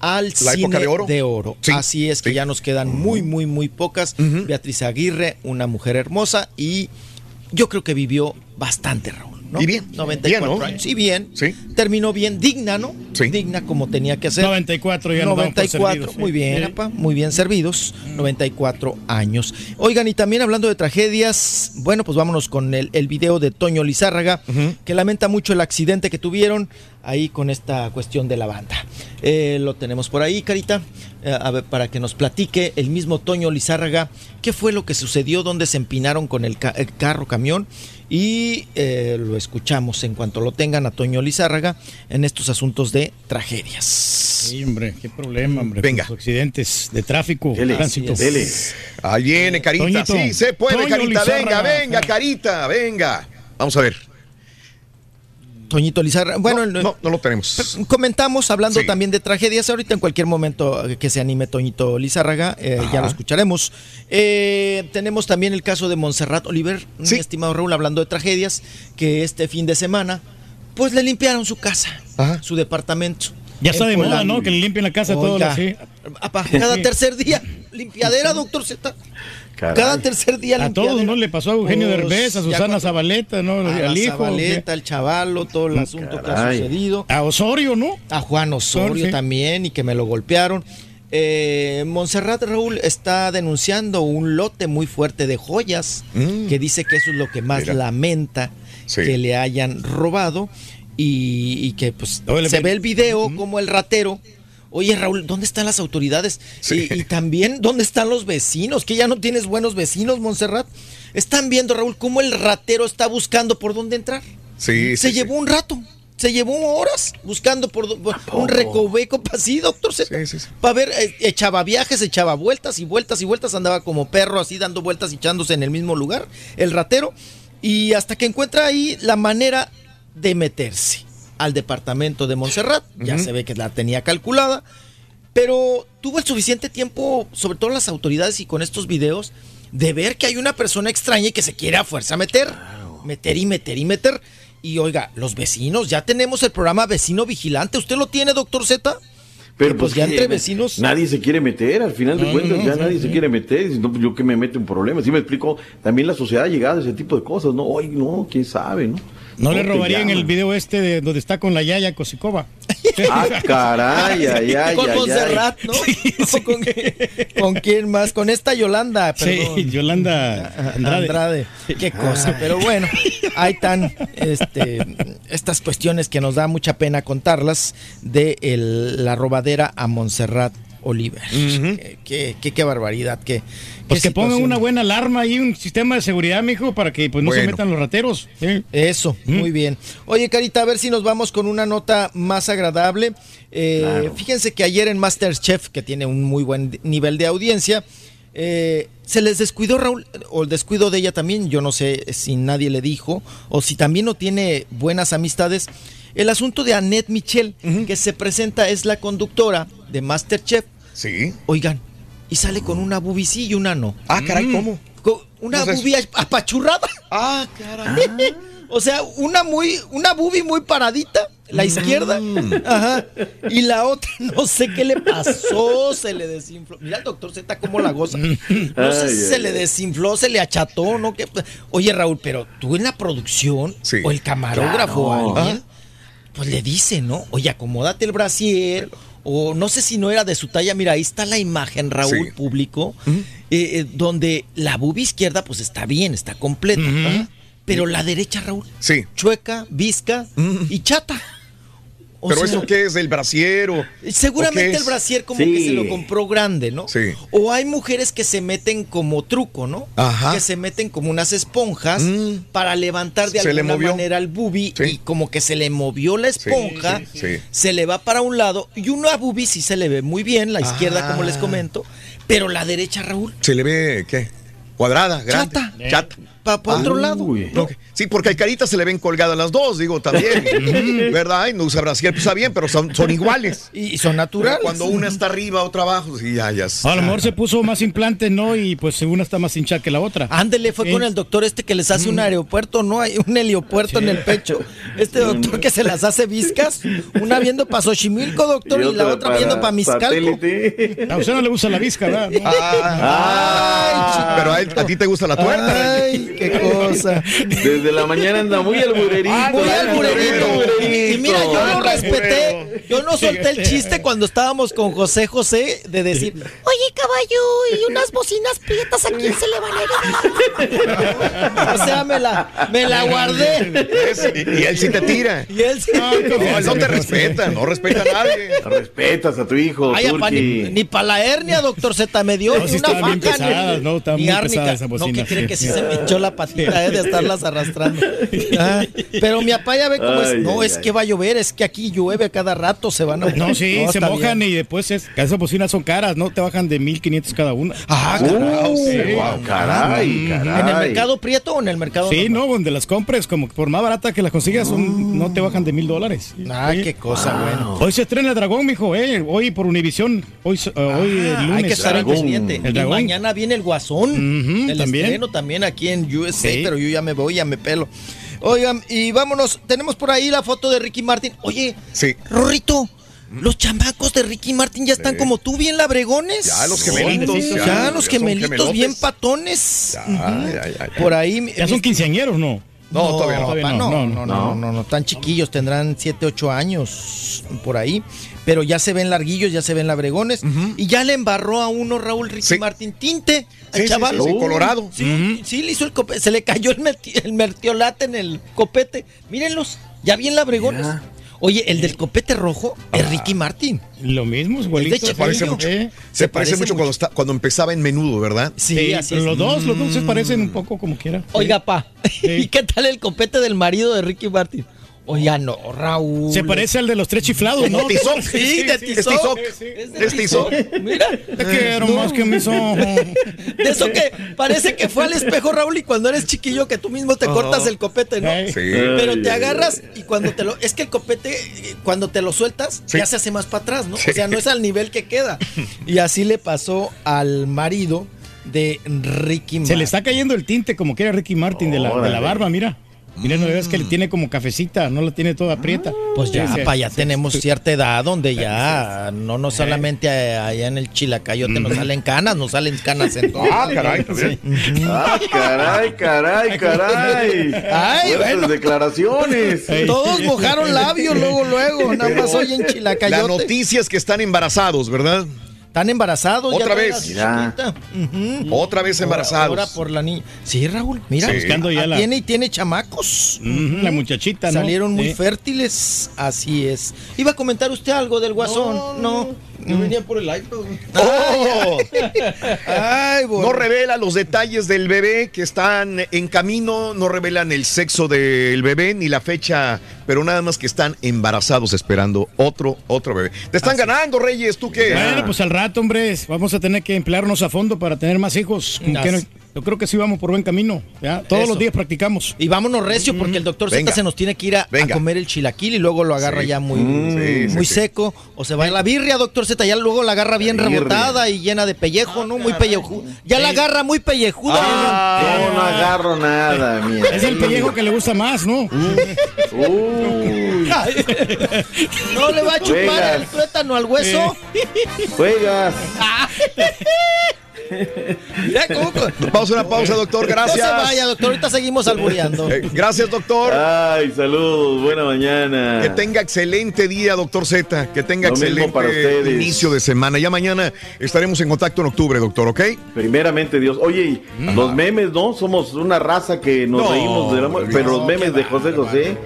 al La cine época de oro. de oro. Así es que ya nos quedan muy, muy, muy pocas. Beatriz Aguirre, una mujer hermosa y yo creo que vivió bastante, Raúl. ¿No? Y bien. 94 Bien, ¿no? años. Sí, bien. Terminó bien, digna, ¿no? Digna como tenía que ser. 94 ya nos damos por 94, servidos, sí. muy bien, Sí. apa, muy bien servidos. 94 años. Oigan, y también hablando de tragedias, bueno, pues vámonos con el, el video de Toño Lizárraga, que lamenta mucho el accidente que tuvieron ahí con esta cuestión de la banda. Eh, lo tenemos por ahí, Carita, eh, a ver, para que nos platique el mismo Toño Lizárraga, qué fue lo que sucedió, dónde se empinaron con el, ca- el carro, camión, y eh, lo escuchamos en cuanto lo tengan a Toño Lizárraga en estos asuntos de tragedias. Sí, hombre, qué problema, hombre. Venga. los accidentes de tráfico, Dele, tránsito. dele. Ahí viene, Carita. Toñito. sí, se puede, Toño Carita. Venga, venga, Carita, venga. Vamos a ver. Toñito Lizárraga. Bueno, no, no lo tenemos. Comentamos hablando Sí. también de tragedias. Ahorita en cualquier momento que se anime Toñito Lizárraga, eh, ya lo escucharemos. Eh, tenemos también el caso de Montserrat Oliver, mi estimado Raúl, hablando de tragedias, que este fin de semana, pues le limpiaron su casa, su departamento. Ya está de moda. ¿no? Que le limpien la casa todo Oiga, así. apa, cada Sí. tercer día, limpiadera, doctor Z. Cada tercer día A todos, ¿no? Le pasó a Eugenio Todos, Derbez, a Susana cuando- Zabaleta, ¿no? a Al hijo. Zabaleta, al chavalo, todo el asunto que ha sucedido. A Osorio, ¿no? A Juan Osorio Sí. también y que me lo golpearon. Eh, Montserrat Raúl está denunciando un lote muy fuerte de joyas que dice que eso es lo que más Mira. lamenta Sí. que le hayan robado y, y que pues se ve- ve el video como el ratero. Oye Raúl, ¿dónde están las autoridades? Y, y también, ¿dónde están los vecinos? Que ya no tienes buenos vecinos, Montserrat. Están viendo, Raúl, cómo el ratero está buscando por dónde entrar. Sí, Se sí, llevó un rato. Se llevó horas buscando por, un recoveco para sí, doctor Z. Para ver, eh, echaba viajes, echaba vueltas y vueltas y vueltas, andaba como perro así dando vueltas y echándose en el mismo lugar, el ratero, y hasta que encuentra ahí la manera de meterse al departamento de Montserrat, ya se ve que la tenía calculada, pero tuvo el suficiente tiempo, sobre todo las autoridades y con estos videos, de ver que hay una persona extraña y que se quiere a fuerza meter, meter y meter y meter. Y oiga, los vecinos, ya tenemos el programa Vecino Vigilante. ¿Usted lo tiene, doctor Z? Pero pues ya que entre vecinos. Nadie se quiere meter, al final de cuentas ya sí, nadie sí. se quiere meter. no, pues yo que me mete un problema. Si me explico, también la sociedad ha llegado a ese tipo de cosas, ¿no? Oye, no, quién sabe, ¿no? No le te robarían el video este de donde está con la Yaya Kosikova. Ah, caray, ay, ay, con ay, Montserrat, ¿no? ¿O ¿Con, con quién más? Con esta Yolanda, perdón. Sí, Yolanda Andrade. Andrade. Qué cosa. Pero bueno, hay tan este, estas cuestiones que nos da mucha pena contarlas de el- la robadera a Montserrat Oliver. Qué- qué, qué- qué barbaridad. Qué, Pues qué que pongan una buena alarma y un sistema de seguridad, mijo, para que pues no se metan los rateros. ¿eh? Eso, muy bien. Oye, Carita, a ver si nos vamos con una nota más agradable. Eh, Claro. Fíjense que ayer en Masterchef, que tiene un muy buen nivel de audiencia, eh, se les descuidó Raúl, o el descuido de ella también, yo no sé si nadie le dijo, o si también no tiene buenas amistades. El asunto de Annette Michel, que se presenta, es la conductora de Masterchef. Sí. Oigan, y sale con una bubi sí y una no. Ah, caray, ¿cómo? Con una ¿Cómo es bubi apachurrada. Ah, caray. O sea, una muy, una bubi muy paradita, la izquierda, ajá, y la otra, no sé qué le pasó, se le desinfló. Mira el doctor Z cómo la goza. No sé Ay, si ay, se le desinfló, se le acható, ¿no? ¿Qué? Oye, Raúl, pero tú en la producción, o el camarógrafo, Claro. o alguien, pues le dice, ¿no? Oye, acomódate el brasier, o no sé si no era de su talla. Mira, ahí está la imagen, Raúl, Sí. público, eh, eh, donde la bubi izquierda, pues está bien, está completa. Pero la derecha, Raúl, Sí. chueca, visca y chata. O ¿Pero sea, eso qué es? ¿El brasiero? Seguramente ¿O qué el brasier como Sí. que se lo compró grande, ¿no? Sí. O hay mujeres que se meten como truco, ¿no? Ajá. Mm. Que se meten como unas esponjas para levantar de Se le alguna movió. manera al bubi y como que se le movió la esponja, Sí, sí. se le va para un lado y una bubi sí se le ve muy bien, la izquierda como les Ah. comento, pero la derecha, Raúl, ¿Se le ve qué? ¿Cuadrada? ¿Grande? Chata. Chata. para otro lado. Ok. Sí, porque al Carita se le ven colgadas las dos, digo, también. ¿Verdad? Y no usa brasier, pues está bien, pero son, son iguales. Y son naturales. Cuando una está arriba, otra abajo, sí, ya, ya. A lo mejor se puso más implante, ¿no? Y pues una está más hinchada que la otra. Ándele, fue Sí. con el doctor este que les hace un aeropuerto, ¿no? Hay un heliopuerto en el pecho. Este doctor que se las hace viscas, una viendo para Xochimilco, doctor, y, la otra viendo para Miscalco. A usted no le gusta la visca, ¿verdad? No. Ah, pero a, él- a ti te gusta la tuerta. Ay, qué cosa. Desde la mañana anda muy alburerito. Muy ¿eh? alburerito. Y, mira, yo Anda respeté. Yo no solté el chiste cuando estábamos con José José de decir, Oye, caballo, y unas bocinas prietas a quién se le van a heredar. o sea, me la, me la guardé. Y, y él sí te tira. Y él sí. No, él no te respeta, no respeta a nadie. Respetas a tu hijo, Ay, apa, ni, para la hernia, doctor Z me dio. No, ni sí una faca, ni- no, estaban ni muy No, bocinas, que cree que sí se me echó la patita eh, de estarlas arrastrando. Ah, pero mi papá ya ve cómo es. Ay, No, ay, es ay. que va a llover, es que aquí llueve cada rato, se van a. No, sí, se mojan bien. y después es, esas bocinas son caras, ¿no? Te bajan de 1500 cada una. Ah, caray. sí. Guau, caray, caray. ¿En el mercado prieto o en el mercado Sí, normal? no, donde las compres, como por más barata que las consigas, son, no te bajan de mil dólares. Ah, qué cosa, bueno. Hoy se estrena el dragón, mijo, eh. Hoy por Univisión. Hoy, eh, hoy el Ah, lunes. hay que estar al pendiente. El Y dragón. mañana viene el guasón. El también. también aquí en USA, Sí. pero yo ya me voy, ya me pelo. Oigan, y vámonos. Tenemos por ahí la foto de Ricky Martin. Oye, Sí. Rorrito, los chamacos de Ricky Martin ya están como tú, bien labregones. Ya, los gemelitos, Ya, ya, los ya son gemelitos gemelotes. bien patones. Ay, ay, ay. Por ahí. Ya son quinceañeros, ¿no? No, todavía no. papá, Todavía no, no, no, no, no. no, no, no, tan chiquillos, tendrán 7, 8 años por ahí, pero ya se ven larguillos, ya se ven labregones, y ya le embarró a uno Raúl Ricky Sí. Martín tinte al Sí, chaval. sí, sí, colorado. Sí, sí, le hizo el copete, se le cayó el, el mertiolate en el copete. Mírenlos, ya bien labregones. Oye, el del copete rojo es Ricky Martin. Lo mismo, igualito. Se parece mucho. Eh, Se, parece, mucho, cuando, está, cuando empezaba en menudo, ¿verdad? Sí, Sí, así es. los dos, los dos se parecen un poco como quiera. Oiga, pa, ¿y qué tal el copete del marido de Ricky Martin? Oiga, no, Raúl. Se parece al de los tres chiflados, ¿no? De Tizoc. Sí, de Es Tizoc. Es de Es Tizoc. Tizoc. Mira. Te quiero más que mis ojos. De eso que parece que fue al espejo, Raúl, y cuando eres chiquillo que tú mismo te cortas el copete, ¿no? Sí. Pero te agarras y cuando te lo... Es que el copete, eh, cuando te lo sueltas, Sí. ya se hace más para atrás, ¿no? O sea, no es al nivel que queda. Y así le pasó al marido de Ricky Se Martin. le está cayendo el tinte como que era Ricky Martin de la, de la Órale. barba, mira. Mira, no ves que le tiene como cafecita, no la tiene toda aprieta. Pues ya, Sí, sí. pa, ya tenemos cierta edad donde ya no no solamente allá en el chilacayote nos salen canas, nos salen canas en todo. Ah, caray, Sí. Ah, caray, caray, caray. Ay, bueno. declaraciones. Todos mojaron labios luego, luego, nada más hoy en La chilacayote. noticia es que están embarazados, ¿verdad? Están embarazados. Otra ya vez. Ujú. Otra vez embarazados. Ahora por la niña. Sí, Raúl, mira. Sí. Buscando ya Ah, la- Tiene y tiene chamacos. La muchachita, ¿no? Salieron muy Sí. fértiles. Así es. ¿Iba a comentar usted algo del guasón? No. Yo venía por el iPad. ¡Oh! Ay, bueno. No revela los detalles del bebé que están en camino, no revelan el sexo del bebé ni la fecha, pero nada más que están embarazados esperando otro, otro bebé. Te están ganando, Reyes, ¿tú qué? Bueno, pues al rato, hombre, vamos a tener que emplearnos a fondo para tener más hijos. Como que no- yo creo que sí vamos por buen camino. ¿ya? Todos Eso. los días practicamos. Y vámonos recio porque el doctor Venga. Z se nos tiene que ir a, comer el chilaquil y luego lo agarra Sí. ya muy, Mm, sí, muy sí. seco. O se va a la birria, doctor Z, ya luego la agarra bien birria. rebotada y llena de pellejo, ¿no? Muy pellejuda. Ya la agarra muy pellejuda. Ah, no, no agarro nada, mira. Es el pellejo que le gusta más, ¿no? no le va a chupar Juegas. el tuétano al hueso. Juegas. Ya, ¿cómo? Vamos a una pausa, doctor, gracias. No se vaya, doctor, ahorita seguimos albureando. Eh, gracias, doctor. Ay, saludos, buena mañana. Que tenga excelente día, doctor Z. Que tenga Lo excelente para inicio de semana. Ya mañana estaremos en contacto en octubre, doctor, ¿ok? Primeramente Dios. Oye, y los memes, ¿no? Somos una raza que nos No, reímos de la Pero los memes de José José,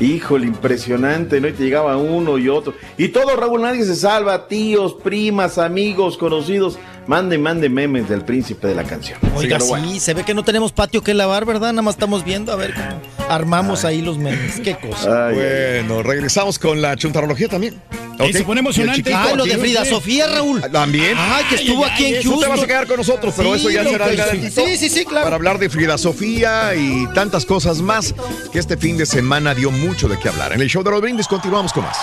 híjole, impresionante, ¿no? Y te llegaba uno y otro. Y todo, Raúl, nadie se salva. Tíos, primas, amigos, conocidos. Mande, mande memes del príncipe de la canción. Oiga, sí, bueno. se ve que no tenemos patio que lavar, ¿verdad? Nada más estamos viendo a ver cómo armamos ahí los memes. Qué cosa. bueno, regresamos con la chuntarología también. Ahí ¿ok? se pone emocionante. Ay, lo de Frida Sofía, Raúl. También. Ay, que estuvo aquí en Tú te vas a Houston. quedar con nosotros, pero Sí, eso ya será el garantito. sí, sí, sí, claro. Para hablar de Frida Sofía y tantas cosas más que este fin de semana dio mucho de qué hablar. En el show de los brindis continuamos con más.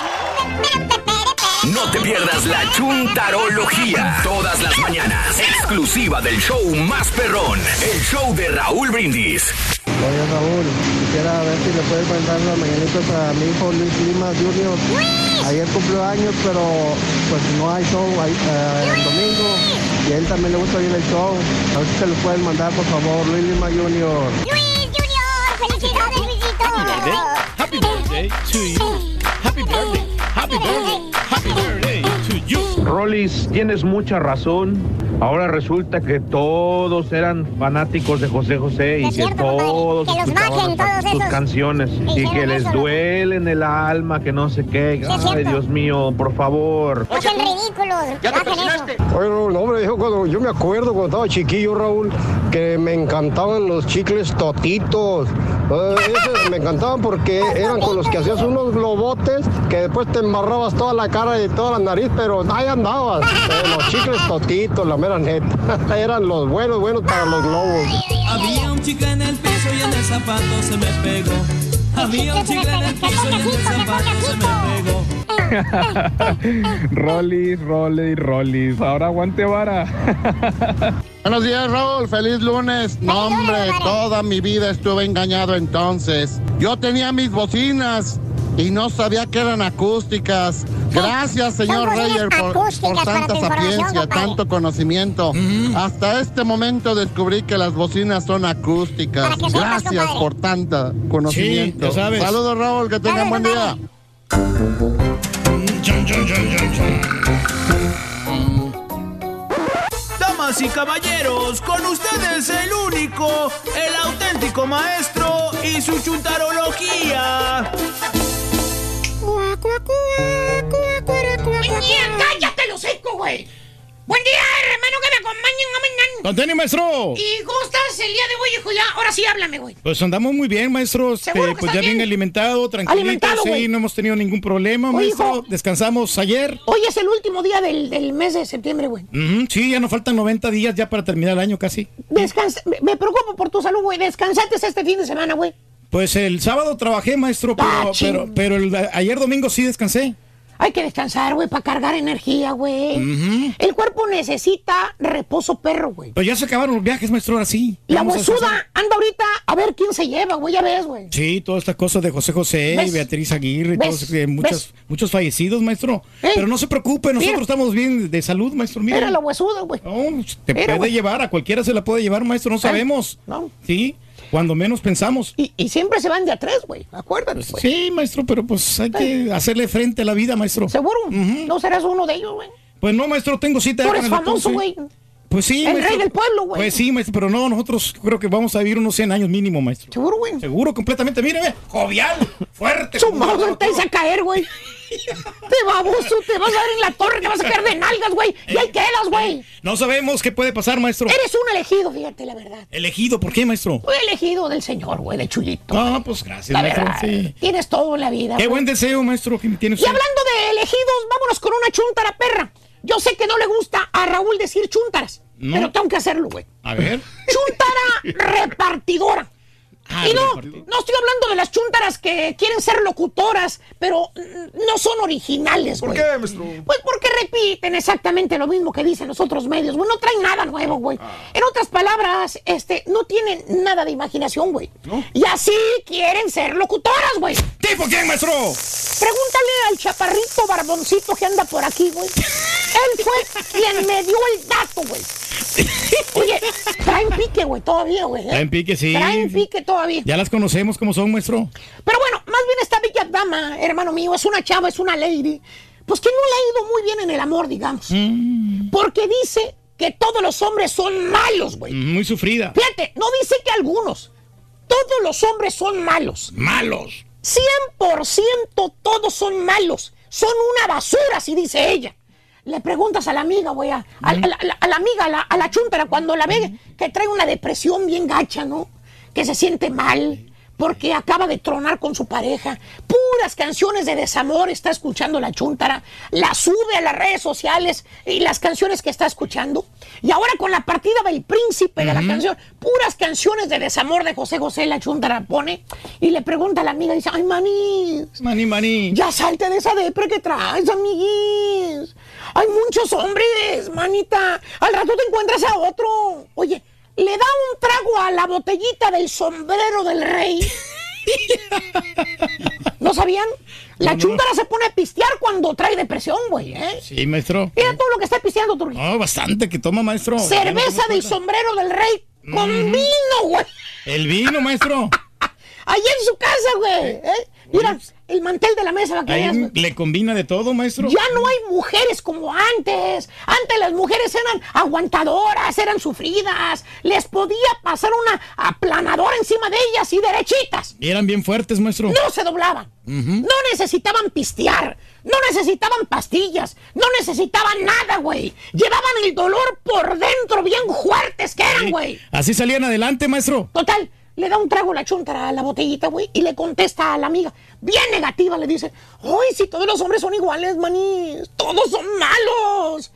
No te pierdas la chuntarología. Todas las mañanas. Exclusiva del show más perrón. El show de Raúl Brindis. Oye Raúl, quisiera ver si le puedes mandar las mañanitas a mi hijo Luis Limas Jr. Ayer cumplió años, pero pues no hay show ahí, eh, el domingo y a él también le gusta oír el show. A ver si se lo pueden mandar, por favor, Luis Limas Jr. ¡Felicidades, Luisito! Happy birthday to you. Happy birthday. Happy birthday. Happy birthday you. Rolis, tienes mucha razón. Ahora resulta que todos eran fanáticos de José José y Es que cierto, todos compadre. Que los escuchaban bajen todos sus esos. canciones y que les eso, ¿no? duele en el alma, que no sé qué. Ay, cierto. Dios mío, por favor. Hacen ridículos. Bajen eso. Oye, Raúl, no, hombre, yo, cuando, yo me acuerdo cuando estaba chiquillo, Raúl, que me encantaban los chicles totitos. Eh, esos me encantaban porque eran con los que hacías unos globotes que después te embarrabas toda la cara y toda la nariz, pero ahí andabas. Eh, los chicles totitos, la mera neta. eran los buenos, buenos para los globos. Había un chicle en el piso y en el zapato se me pegó. Había un chicle en el piso y en el zapato se me pegó. Rolis, Rolis, Rolis. Ahora aguante vara. Buenos días, Raúl. Feliz lunes. No, hombre, toda mi vida estuve engañado entonces. Yo tenía mis bocinas y no sabía que eran acústicas. Gracias, señor Reyer, por, tanta sapiencia, tanto conocimiento. Hasta este momento descubrí que las bocinas son acústicas. Sepas, Gracias por tanto conocimiento. Saludos, Raúl. Que tengan buen día. Damas y caballeros, con ustedes el único, el auténtico maestro y su chuntarología. ¡Cállate los hocico, güey! Buen día, hermano, que me acompañen a mañana. Con tenis, maestro. ¿Y cómo estás el día de hoy, hijo? Ya, ahora sí háblame, güey. Pues andamos muy bien, maestro. ¿Seguro Este, pues ya estás bien bien? alimentado, tranquilito. Alimentado, sí, güey. no hemos tenido ningún problema, Oye, maestro. hijo. Descansamos ayer. Hoy es el último día del, del mes de septiembre, güey. Sí, ya nos faltan 90 días ya para terminar el año casi. Descansa, me, me preocupo por tu salud, güey. Descansaste este fin de semana, güey. Pues el sábado trabajé, maestro, pero, Ah, pero, pero el, ayer domingo sí descansé. Hay que descansar, güey, para cargar energía, güey. Ujú. El cuerpo necesita reposo perro, güey. Pues ya se acabaron los viajes, maestro, ahora sí. La huesuda anda ahorita a ver quién se lleva, güey, ya ves, güey. Sí, todas estas cosas de José José, ¿Ves? Beatriz Aguirre, ¿Ves? todos, eh, muchos, ¿Ves? muchos fallecidos, maestro. Pero no se preocupe, nosotros Mira. estamos bien de salud, maestro. Mira. Era la huesuda, güey. No, te Mira, puede llevar, a cualquiera se la puede llevar, maestro, no sabemos. No. Sí, cuando menos pensamos. Y, y siempre se van de a tres, güey. Acuérdate, güey. Sí, maestro, pero pues hay que hacerle frente a la vida, maestro. ¿Seguro? ¿No serás uno de ellos, güey? Pues no, maestro, tengo cita. Tú eres famoso, sí. Pues sí, El maestro. rey del pueblo, güey. Pues sí, maestro, pero no, nosotros creo que vamos a vivir unos 100 años mínimo, maestro. ¿Seguro, güey? Seguro, completamente. Míreme, jovial, fuerte. Su un te vas a caer, güey. Te baboso, te vas a dar en la torre, te vas a caer de nalgas, güey. Y ahí quedas, güey. No sabemos qué puede pasar, maestro. Eres un elegido, fíjate la verdad. Elegido, ¿por qué, maestro? Fue elegido del señor, güey, de Chuyito. Ah, pues gracias, La maestro. verdad, sí. tienes todo en la vida. Qué buen deseo, maestro, que tiene Y hablando de elegidos, vámonos con una chuntara perra. Yo sé que no le gusta a Raúl decir chuntaras, No. pero tengo que hacerlo, güey. A ver. Chuntara repartidora. Ah, y no, no estoy hablando de las chuntaras que quieren ser locutoras, pero mm, no son originales, ¿Por güey. qué, maestro? Pues porque repiten exactamente lo mismo que dicen los otros medios, güey. No traen nada nuevo, güey. Ah. En otras palabras, este, no tienen nada de imaginación, güey. Y así quieren ser locutoras, güey. ¿Tipo quién, maestro? Pregúntale al chaparrito barboncito que anda por aquí, güey. Él fue quien me dio el dato, güey. Oye, traen pique, güey, todavía, güey. ¿eh? Traen pique, sí. Traen pique todavía. Ya las conocemos como son, maestro. Pero bueno, más bien esta bella dama, hermano mío, es una chava, es una lady. Pues que no le ha ido muy bien en el amor, digamos. Mm. Porque dice que todos los hombres son malos, güey. Muy sufrida. Fíjate, no dice que algunos. Todos los hombres son malos. Malos. 100% todos son malos. Son una basura, así dice ella. Le preguntas a la amiga, güey, a, a- a la, a amiga, a la, a la chuntara, cuando la ve que trae una depresión bien gacha, ¿no? Que se siente mal porque acaba de tronar con su pareja. Puras canciones de desamor está escuchando la chuntara. La sube a las redes sociales y las canciones que está escuchando. Y ahora con la partida del príncipe de la canción, puras canciones de desamor de José José, la chuntara pone y le pregunta a la amiga, dice, ay, manís, Mani, mani. ya salte de esa depre que traes, amiguis. Hay muchos hombres, manita. Al rato te encuentras a otro. Oye, le da un trago a la botellita del sombrero del rey. ¿No sabían? La No, no. se pone a pistear cuando trae depresión, güey, ¿eh? Sí, maestro. Mira todo lo que está pisteando, Turquía. No, bastante que toma, maestro. No Cerveza tomo del sombrero del rey con vino, güey. El vino, maestro. Ahí en su casa, güey. ¿eh? Mira, el mantel de la mesa va a caer, le combina de todo, maestro. Ya no hay mujeres como antes. Antes las mujeres eran aguantadoras, eran sufridas. Les podía pasar una aplanadora encima de ellas y derechitas. Y eran bien fuertes, maestro. No se doblaban. No necesitaban pistear. No necesitaban pastillas. No necesitaban nada, güey. Llevaban el dolor por dentro bien fuertes que eran, güey. Así salían adelante, maestro. Total, le da un trago la chuntara a la botellita, güey, y le contesta a la amiga, bien negativa, le dice, ay, si todos los hombres son iguales, manís, todos son malos.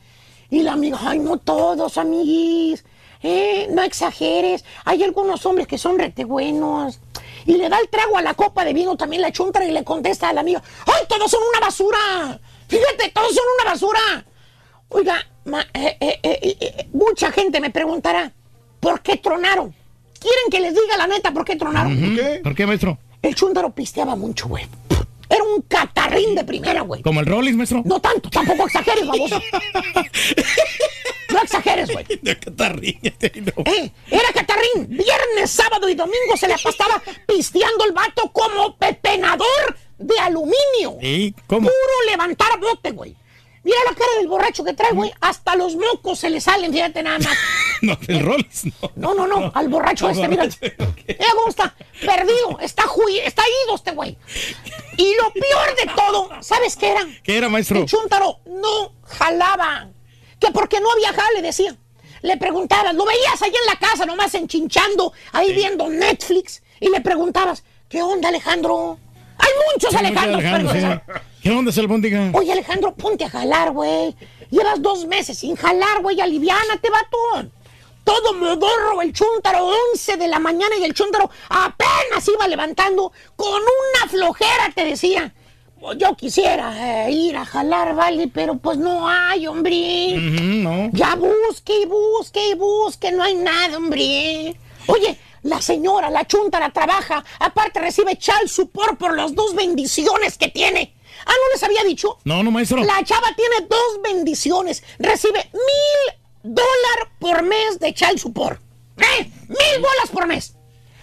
Y la amiga, ay, no todos, amiguis, eh, no exageres, hay algunos hombres que son rete buenos. Y le da el trago a la copa de vino también la chuntara y le contesta a la amiga, ay, todos son una basura. Fíjate, todos son una basura. Oiga, eh, eh, eh, mucha gente me preguntará, ¿por qué tronaron? ¿Quieren que les diga la neta por qué tronaron? Ujú. ¿Por qué, maestro? El chúndaro pisteaba mucho, güey. Era un catarrín de primera, güey. Como el Rollis, maestro. No tanto, tampoco exageres, baboso. No exageres, güey. De catarrín. Eh, era catarrín. Viernes, sábado y domingo se le pasaba pisteando el vato como pepenador de aluminio. ¿Y cómo? Puro levantar bote, güey. Mira la cara del borracho que trae, güey. Hasta los mocos se le salen, fíjate nada más. No, el Rollis, no. No, no, no, al borracho este, mira. borracho, Mira cómo está. Perdido, está, está ido este güey. Y lo peor de todo, ¿sabes qué era? ¿Qué era, maestro? El chúntaro no jalaba. Que porque no había jale, decía. Le preguntabas, lo veías ahí en la casa, nomás enchinchando, ahí viendo Netflix. Y le preguntabas, ¿qué onda, Alejandro? Hay muchos Alejandros. Alejandro, pero- sí. ¿Qué onda, Salbóndiga? Oye, Alejandro, ponte a jalar, güey. Llevas dos meses sin jalar, güey. Aliviánate, vato. Todo modorro, el chúntaro, 11 de la mañana y el chúntaro apenas iba levantando con una flojera, te decía. pues yo quisiera eh, ir a jalar, vale, pero pues no hay, hombre. no. Ya busque y busque y busque, no hay nada, hombre. Oye, la señora, la chuntara, trabaja, aparte recibe chal support por las dos bendiciones que tiene. Ah, ¿no les había dicho? No, no, maestro. La chava tiene dos bendiciones. Recibe mil dólares por mes de child support. ¡Eh! ¡Mil bolas por mes!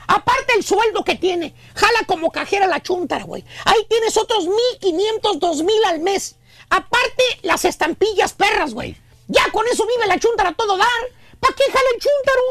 Aparte el sueldo que tiene. Jala como cajera la chuntara, güey. Ahí tienes otros mil quinientos, dos mil al mes. Aparte las estampillas perras, güey. Ya con eso vive la chuntara a todo dar. ¿Para qué jala el chuntaro?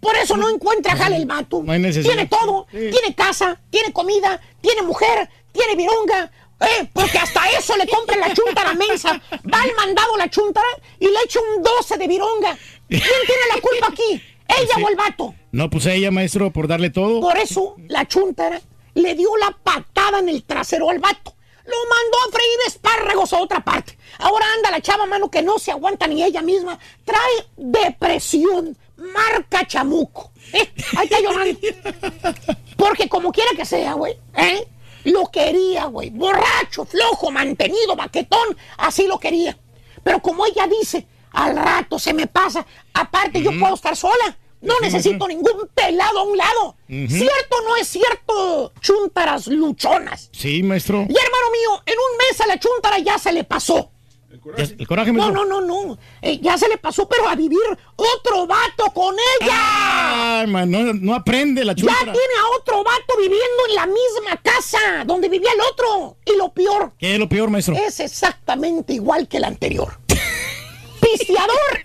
Por eso no encuentra jala el mato. No hay necesidad. Tiene todo. Sí. Tiene casa, tiene comida, tiene mujer, tiene vironga. Eh, porque hasta eso le compra la chuntara mensa. Va al mandado la chuntara y le echa un 12 de vironga. ¿Quién tiene la culpa aquí? ¿Ella o el vato? No, pues ella, maestro, por darle todo. Por eso la chuntara le dio la patada en el trasero al vato. Lo mandó a freír espárragos a otra parte. Ahora anda la chava, mano, que no se aguanta ni ella misma. Trae depresión, marca chamuco. Eh, ahí está llorando. Porque como quiera que sea, güey, ¿eh? Lo quería, güey. Borracho, flojo, mantenido, baquetón. Así lo quería. Pero como ella dice, al rato se me pasa. Aparte, yo puedo estar sola. No necesito ningún pelado a un lado. ¿Cierto o no es cierto? Chuntaras luchonas. Sí, maestro. Y hermano mío, en un mes a la chuntara ya se le pasó. Ya- El coraje, No, no, no, no. Eh, ya se le pasó, pero a vivir otro vato con ella. Ay, man, no, no aprende la Ya chuntara. tiene a otro vato viviendo en la misma casa donde vivía el otro. Y lo peor, ¿Qué es lo peor, maestro? es exactamente igual que el anterior. Pisteador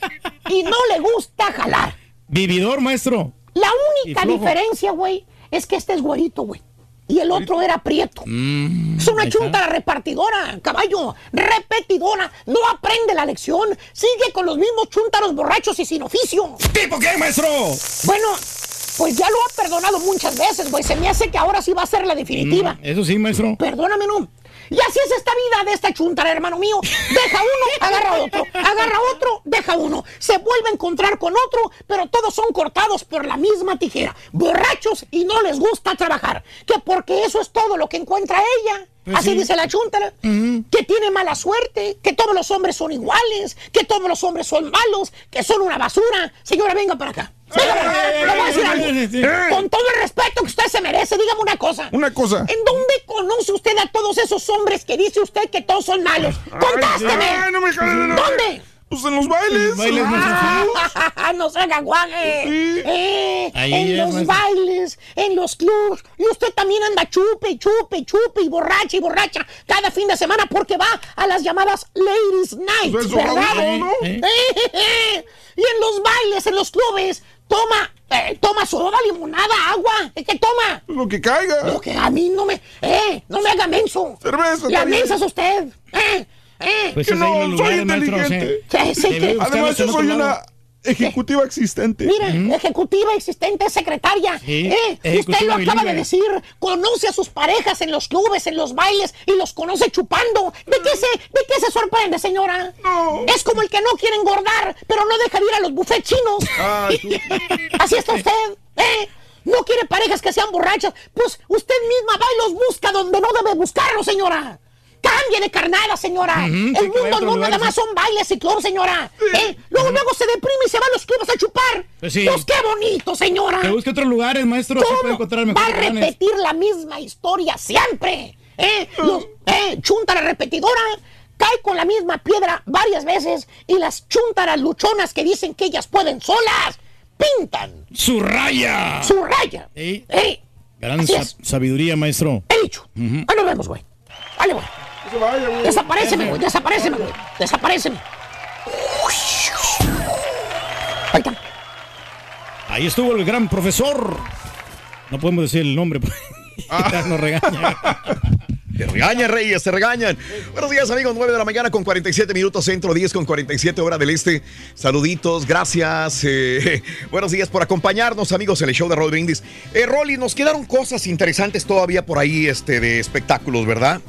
y no le gusta jalar. Vividor, maestro. La única diferencia, güey, es que este es güerito, güey. Y el otro era prieto. Mm, Es una chuntara repartidora, caballo, repetidora. No aprende la lección. Sigue con los mismos chúntaros borrachos y sin oficio. ¿Tipo qué, maestro? Bueno, pues ya lo ha perdonado muchas veces, güey. Se me hace que ahora sí va a ser la definitiva. Mm, Eso sí, maestro. Perdóname, no. Y así es esta vida de esta chuntara, hermano mío. Deja uno, agarra otro. Agarra otro, deja uno. Se vuelve a encontrar con otro, pero todos son cortados por la misma tijera. Borrachos y no les gusta trabajar. Que porque eso es todo lo que encuentra ella. Pues así sí. dice la chuntara. Que tiene mala suerte, que todos los hombres son iguales, que todos los hombres son malos, que son una basura. Señora, venga para acá. Algo. Con todo el respeto que usted se merece, dígame una cosa. Una cosa. ¿En dónde conoce usted a todos esos hombres que dice usted que todos son malos? ¡Contásteme! Ay, no me jale, no, no. ¿Dónde? Pues en los bailes. bailes, Ah, no se haga guaje. Eh, Ahí en los bailes, en los clubs. Y usted también anda chupe, chupe, y chupe y borracha y borracha cada fin de semana porque va a las llamadas Ladies Night, Pues ¿verdad? ¿Eh? y en los bailes, en los clubes, toma, eh, toma soda, limonada, agua. ¿Qué qué toma? Lo que caiga. Lo que a mí no me. ¡Eh! ¡No me haga menso! Cerveza, ¡La mensa es usted! ¡Eh! ¡Eh! Pues Que no, soy maestro, inteligente. Sí. sí, que- Además, yo soy lado. una ejecutiva existente. Mira, ejecutiva existente, secretaria. Sí, Eh, usted lo acaba de decir. Conoce a sus parejas en los clubes, en los bailes y los conoce chupando. ¿De qué se, de qué se sorprende, señora? No. Es como el que no quiere engordar, pero no deja de ir a los buffets chinos. Así está usted, ¿eh? No quiere parejas que sean borrachas. Pues usted misma va y los busca donde no debe buscarlos, señora. Cambie de carnada, señora. El mundo no nada más son bailes y clubs, señora. ¿Eh? Luego, luego se deprime y se va a los clubes a chupar. Pues sí. Pues qué bonito, señora. Que busque otros lugares, maestro. Se puede ¿Cómo encontrar va a planes. repetir la misma historia siempre? ¿Eh? Los, eh, chuntara repetidora cae con la misma piedra varias veces y las chuntaras luchonas que dicen que ellas pueden solas pintan ¡Su raya! su raya. ¿Eh? Gran es. sabiduría, maestro. He dicho. Ahí nos vemos, güey. Vale, güey. Que se vaya, güey. Desapareceme, güey. Desapareceme, güey. Desapareceme. Ahí está. Ahí estuvo el gran profesor. No podemos decir el nombre. pues. Ah. Nos regaña. Te regañan, Reyes, te regañan. Buenos días, amigos. 9 de la mañana con 47 minutos, centro 10 con 47 hora del este. Saluditos, gracias. eh, buenos días por acompañarnos, amigos, en el show de Roll Brindis. Eh, Rolly, nos quedaron cosas interesantes todavía por ahí este, de espectáculos, ¿verdad?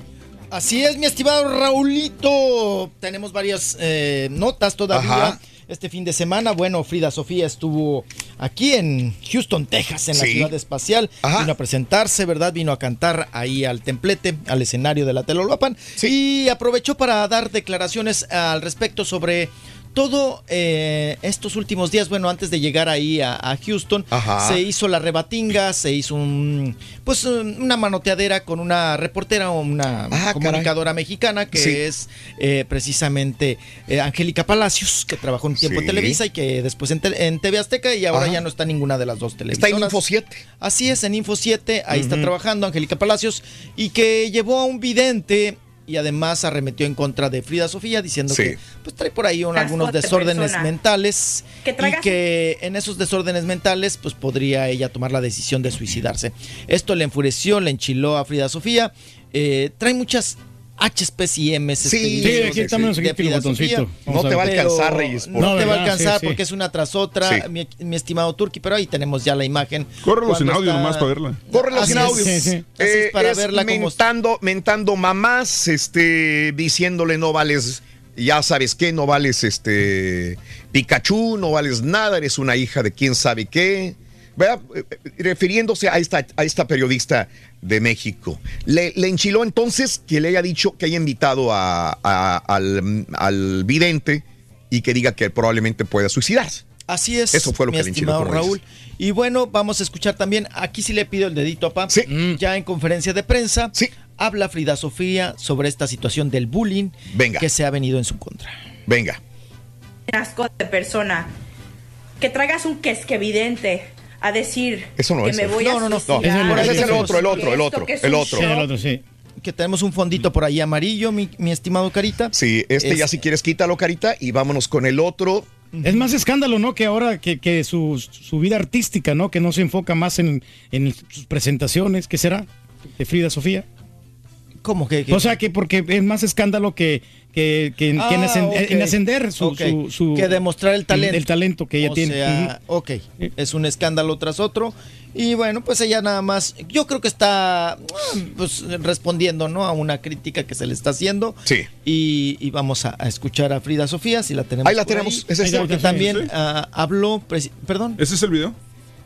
Así es, mi estimado Raulito. Tenemos varias eh, notas todavía. Ajá. este fin de semana. Bueno, Frida Sofía estuvo aquí en Houston, Texas, en la Sí. ciudad espacial. Vino a presentarse, ¿verdad? Vino a cantar ahí al templete, al escenario de la Telolapan. Y aprovechó para dar declaraciones al respecto sobre todo eh, estos últimos días, bueno, antes de llegar ahí a, a Houston, Ajá. se hizo la rebatinga, se hizo un, pues un- una manoteadera con una reportera o una Ah, comunicadora mexicana que Sí. es eh, precisamente eh, Angélica Palacios, que trabajó un tiempo Sí. en Televisa y que después en, Te- en TV Azteca y ahora Ajá. ya no está en ninguna de las dos Está televisoras. en Info 7. Así es, en Info 7, ahí está trabajando Angélica Palacios y que llevó a un vidente y además arremetió en contra de Frida Sofía diciendo Sí. que pues trae por ahí un- algunos de desórdenes persona. mentales Que y que en esos desórdenes mentales pues podría ella tomar la decisión de suicidarse. Esto le enfureció, le enchiló a Frida Sofía. Eh, trae muchas Ms. Sí, este, sí, aquí estamos, Frida el botoncito. No te va a alcanzar, Reyes, por- No, No, te va a ¿verdad? alcanzar Sí, sí. porque es una tras otra, Sí. mi, mi estimado Turki, pero ahí tenemos ya la imagen. Córrelos en Cuando audio está- nomás para verla. En es. audio. Sí, sí. Es, Eh, para es verla como mentando, mentando mamás, este, diciéndole no vales, ya sabes qué, no vales este Pikachu, no vales nada, eres una hija de quién sabe qué. ¿Verdad? Eh, eh, Refiriéndose a esta, a esta periodista de México. Le, le enchiló entonces que le haya dicho que haya invitado a- a- al, al vidente y que diga que probablemente pueda suicidarse. Así es. Eso fue lo mi que le enchiló, Raúl. Y bueno, vamos a escuchar también, aquí sí le pido el dedito a Pap, Mm. ya en conferencia de prensa, habla Frida Sofía sobre esta situación del bullying Venga. que se ha venido en su contra. Venga. asco de persona. Que traigas un que es que evidente a decir Eso no que es. me voy No, a no, no. suicidar. Ese es el que otro, el otro, el otro, que el sí. Que tenemos un fondito por ahí amarillo, mi, mi estimado Carita. Sí, este ya si quieres quítalo, Carita, y vámonos con el otro. Es más escándalo, ¿no? Que ahora que, que su, su vida artística, ¿no? Que no se enfoca más en, en sus presentaciones. ¿Qué será? De Frida Sofía. ¿Cómo que? O sea, que porque es más escándalo que, que, que, que en, Ah, en ascender su, Ok. su- su- que demostrar el talento. El talento que ella O tiene. sea, ok, es un escándalo tras otro. Y bueno, pues ella nada más, yo creo que está pues, respondiendo ¿no? a una crítica que se le está haciendo. Sí. Y, y vamos a, a escuchar a Frida Sofía, si la tenemos. Ahí la tenemos, es esta. Porque también sí. ah, habló, perdón. ¿Ese es el video?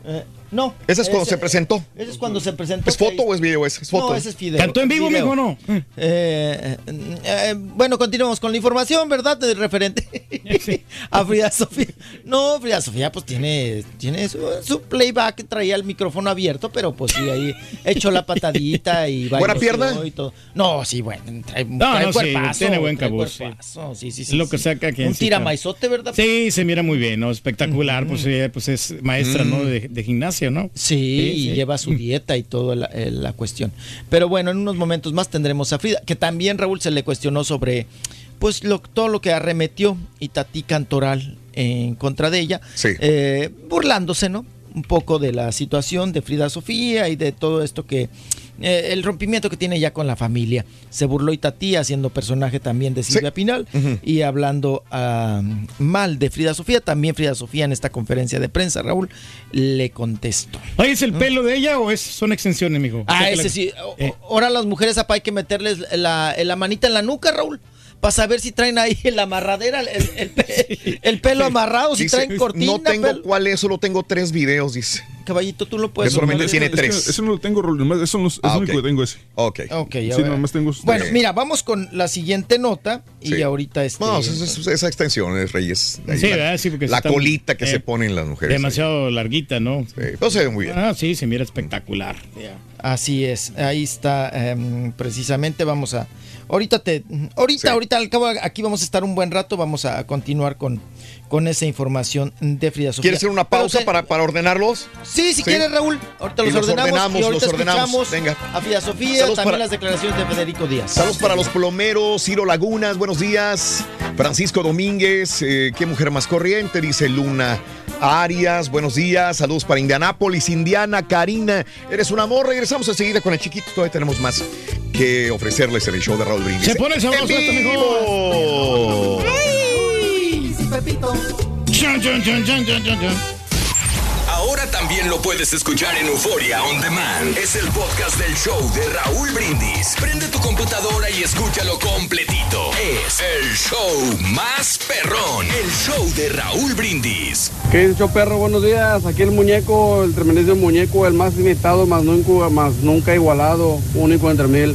Eh, no. ¿Ese es cuando ese- se presentó? Ese es cuando se presentó. ¿Es foto o es video? ese? Es foto. No, ese es video. ¿Cantó en vivo, Video. mijo, no? Eh, eh, bueno, continuamos con la información, ¿verdad? De referente a Frida Sofía. No, Frida Sofía pues tiene, tiene su, su playback, traía el micrófono abierto, pero pues sí, ahí echó la patadita y ¿Buena bailoteó pierna? Y todo. No, sí, bueno, trae, No, trae no, sí, cuerpazo, tiene buen cabuz, sí. sí, sí, Es sí, lo que sí. saca que Un sí, tiramaizote, ¿verdad? Sí, se mira muy bien, ¿no? Espectacular, pues, ella, pues es maestra, ¿no? De, de gimnasia, ¿no? Sí, y lleva su dieta y toda la, eh, la cuestión. Pero bueno, en unos momentos más tendremos a Frida, que también Raúl se le cuestionó sobre pues lo, todo lo que arremetió Itatí Cantoral en contra de ella, Sí. eh, burlándose, ¿no? Un poco de la situación de Frida Sofía y de todo esto que eh, el rompimiento que tiene ya con la familia. Se burló Itatí haciendo personaje también de Silvia Pinal y hablando ah, mal de Frida Sofía. También Frida Sofía en esta conferencia de prensa, Raúl, le contestó. Oye, ¿es el pelo de ella o es, son extensiones, mijo? Ah, ese la- sí. Eh. Ahora las mujeres, apa, hay que meterles la, la manita en la nuca, Raúl. Para saber si traen ahí la amarradera, el, el pe- el pelo amarrado, si Dice, traen cortina. No tengo cuál es, solo tengo tres videos, dice. Caballito, tú lo puedes Que solamente tiene Es que tres. Ese no lo tengo, eso no es, Ah, lo único que tengo ese. Ok. Ok, a Sí, nomás tengo Bueno, tres. mira, vamos con la siguiente nota y Sí. ahorita este. No, es, es- es- esa extensión es Reyes. Ahí Sí, la, ¿verdad? Sí, porque la colita que eh, se ponen las mujeres. Demasiado larguita, ¿no? Sí, pero se ve muy bien. Ah, sí, se mira espectacular. Así es, ahí está em, precisamente vamos a ahorita te ahorita ahorita al cabo aquí vamos a estar un buen rato, vamos a continuar con con esa información de Frida Sofía. ¿Quieres hacer una pausa para, para ordenarlos? Sí, si Sí. quieres Raúl, ahorita Y los, los ordenamos, ordenamos, y ahorita los ordenamos. Venga. a Frida Sofía, Saludos también para- las declaraciones de Federico Díaz. Saludos para los plomeros, Ciro Lagunas, buenos días. Francisco Domínguez, eh, qué mujer más corriente, dice Luna Arias, buenos días. Saludos para Indianápolis, Indiana, Karina, eres un amor. Regresamos enseguida con el chiquito, todavía tenemos más que ofrecerles en el show de Raúl Brindis. Se pone sabroso ¡En esto, vivo! Chon, chon, chon. Ahora también lo puedes escuchar en Euforia On Demand. Es el podcast del show de Raúl Brindis. Prende tu computadora y escúchalo completito. Es el show más perrón. El show de Raúl Brindis. ¿Qué dicho perro? Buenos días. Aquí el muñeco, el tremendísimo muñeco, el más imitado, más nunca, más nunca igualado, único entre mil.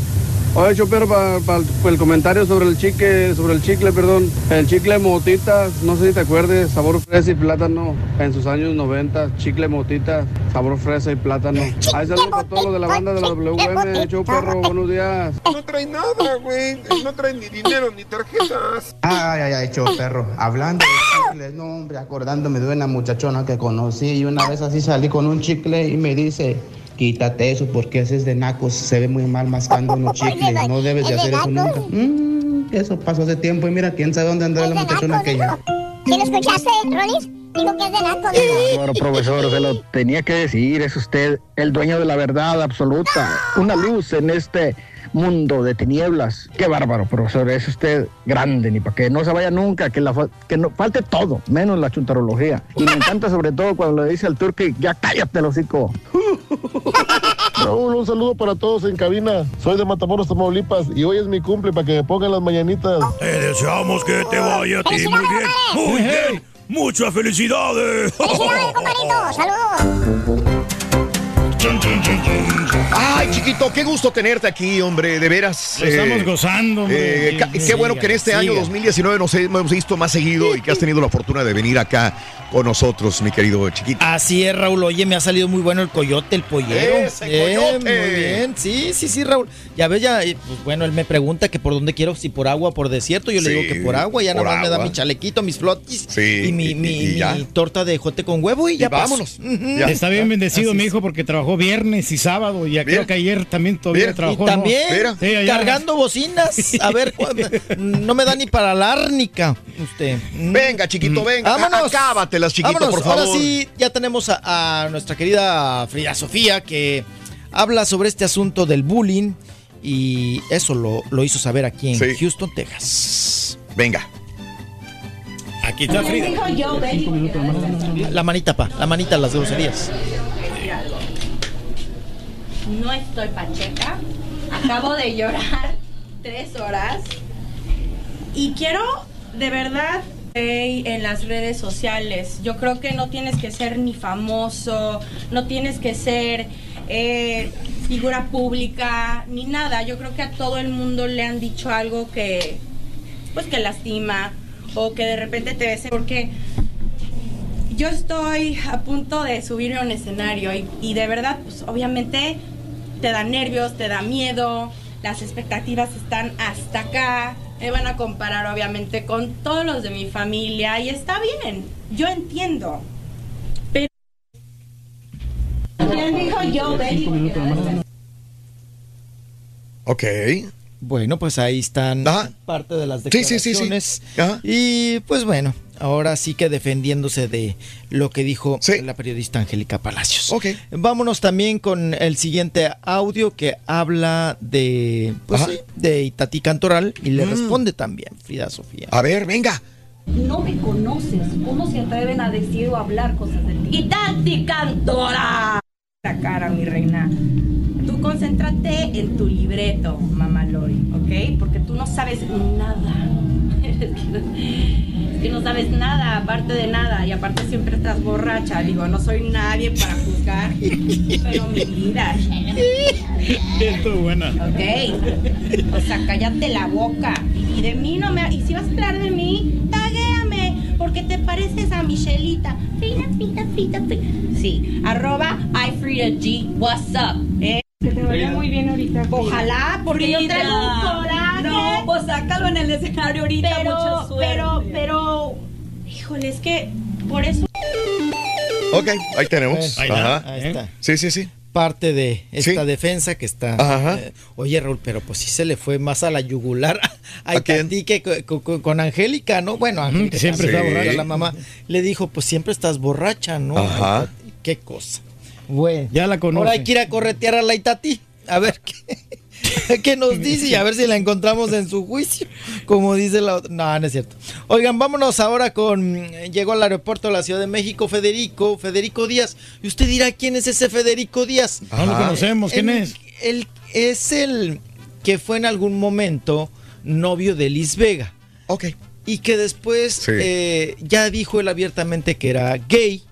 Oye, Chopero, para el comentario sobre el chicle, sobre el chicle, perdón, el chicle motitas, no sé si te acuerdes, sabor fresa y plátano, en sus años 90, chicle motitas, sabor fresa y plátano. Ahí saludos para todos los de la banda de la WM, Chopero, buenos días. No trae nada, güey. No trae ni dinero ni tarjetas. Ay, ay, ay, hecho perro. Hablando de chicles, no, hombre, acordándome de una muchachona que conocí y una vez así salí con un chicle y me dice, quítate eso porque ese es de nacos, se ve muy mal mascando unos chicles, no debes de hacer eso nunca. Mm, eso pasó hace tiempo y mira, quién sabe dónde andará la muchachona aquella. ¿Sí lo escuchaste, Rolis? Digo que es de naco. Bueno, profesor, se lo tenía que decir, es usted el dueño de la verdad absoluta, una luz en este mundo de tinieblas. Qué bárbaro, profesor, es usted grande, ni para que no se vaya nunca, que, la, fa- que no, falte todo, menos la chuntarología. Y me encanta sobre todo cuando le dice al turque, ya cállate el hocico. Raúl, un saludo para todos en cabina. Soy de Matamoros, Tamaulipas y hoy es mi cumple para que me pongan las mañanitas. Te deseamos que te vaya a ti muy bien. Muy bien. Muchas felicidades. Ay, chiquito, qué gusto tenerte aquí, hombre, de veras. Lo estamos gozando, hombre. eh, qué bueno que en este año siga. 2019 nos hemos visto más seguido y que has tenido la fortuna de venir acá con nosotros, mi querido chiquito. Así es, Raúl. Oye, me ha salido muy bueno el coyote, el pollero. ¡Ese Bien, coyote! Muy bien. Sí, sí, sí, Raúl. Ya ves, ya, eh, pues, bueno, él me pregunta que por dónde quiero, si por agua o por desierto. Yo le digo que por agua. Ya por nada más me da mi chalequito, mis flotis Sí, y mi, y- mi- y- y ya. mi torta de jote con huevo y ya paso. vámonos. Está bien bendecido Así mi hijo porque trabajó viernes y sábado y ya creo que ayer también todavía trabajó. y ¿no? también Sí, cargando bocinas. A ver, no me da ni para la árnica usted. Mm. Venga, chiquito, venga. Vámonos. Acábatelas, chiquito, Vámonos. por favor. Ahora sí, ya tenemos a, a nuestra querida Frida Sofía que habla sobre este asunto del bullying y eso lo, lo hizo saber aquí en Sí. Houston, Texas. Venga. Aquí está Frida. La manita, pa, la manita, las groserías. No estoy pacheca. Acabo de llorar tres horas. Y quiero, de verdad, en las redes sociales. Yo creo que no tienes que ser ni famoso, no tienes que ser eh, figura pública, ni nada. Yo creo que a todo el mundo le han dicho algo que, pues, que lastima o que de repente te ves. Porque yo estoy a punto de subirme a un escenario y, y de verdad, pues obviamente te da nervios, te da miedo, las expectativas están hasta acá, me van a comparar obviamente con todos los de mi familia y está bien, yo entiendo. Pero... ¿Quién dijo yo, Ok. Bueno, pues ahí están parte de las Sí, sí, sí, sí. declaraciones. Y pues bueno, ahora sí que defendiéndose de lo que dijo la periodista Angélica Palacios. Vámonos también con el siguiente audio que habla de, pues sí, de Itatí Cantoral y le Mm. responde también Frida Sofía. A ver, venga. No me conoces. ¿Cómo se atreven a decir o hablar cosas de ti? Y Tati Cantora. La cara, mi reina. Concéntrate en tu libreto, mamá Lori, ¿ok? Porque tú no sabes nada. Es que no- sabes nada, aparte de nada. Y aparte siempre estás borracha. Digo, no soy nadie para juzgar. Pero mi vida. Esto es buena. Ok. O sea, cállate la boca. Y de mí no me. Y si vas a hablar de mí, taguéame. Porque te pareces a Michelita. Frida, Frida, Frida, Frida. Sí. Arroba iFridaG. What's up? Eh, Que te vaya muy bien ahorita. Ojalá, porque yo traigo un coraje. No, pues sácalo en el escenario ahorita. Pero, mucha suerte. pero, pero. Híjole, es que por eso. Ok, ahí tenemos. Ahí está, Ajá. ahí está. Sí, sí, sí. Parte de esta Sí. defensa que está. Ajá. eh, oye, Raúl, pero pues sí se le fue más a la yugular a que co- co- con, Angélica, ¿no? Bueno, Angélica que siempre está borracha. La mamá le dijo, pues siempre estás borracha, ¿no? Ajá. Qué cosa. Bueno. Ya la conoce. Ahora hay que ir a corretear a la Itatí. A ver qué. que nos dice y a ver si la encontramos en su juicio, como dice la otra. No, no es cierto. Oigan, vámonos ahora con. Llegó al aeropuerto de la Ciudad de México Federico, Federico Díaz. Y usted dirá, ¿quién es ese Federico Díaz? Ah, lo conocemos, ¿quién El- es? el- es el que fue en algún momento novio de Liz Vega. Ok. Y que después Sí. eh, ya dijo él abiertamente que era gay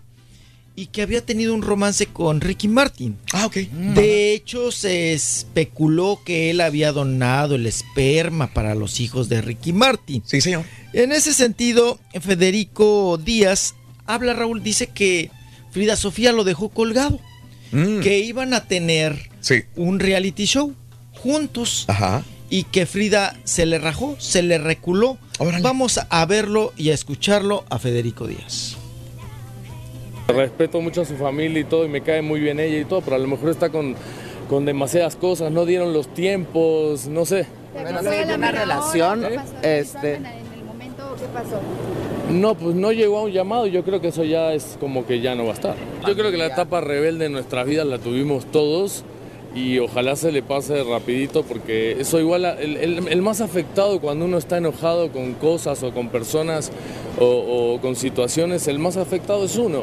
y que había tenido un romance con Ricky Martin. Ah, ok. De hecho, se especuló que él había donado el esperma para los hijos de Ricky Martin. Sí, señor. En ese sentido, Federico Díaz habla, Raúl, dice que Frida Sofía lo dejó colgado, Mm. que iban a tener un reality show juntos Ajá. y que Frida se le rajó, se le reculó. Vamos a verlo y a escucharlo a Federico Díaz. Respeto mucho a su familia y todo, y me cae muy bien ella y todo, pero a lo mejor está con, con demasiadas cosas, no dieron los tiempos, no sé. Bueno, de una relación, este... ¿Qué pasó? No, pues no llegó a un llamado, yo creo que eso ya es como que ya no va a estar. Yo creo que la etapa rebelde en nuestras vidas la tuvimos todos y ojalá se le pase rapidito porque eso igual, el, el- el más afectado cuando uno está enojado con cosas o con personas o con situaciones, el más afectado es uno.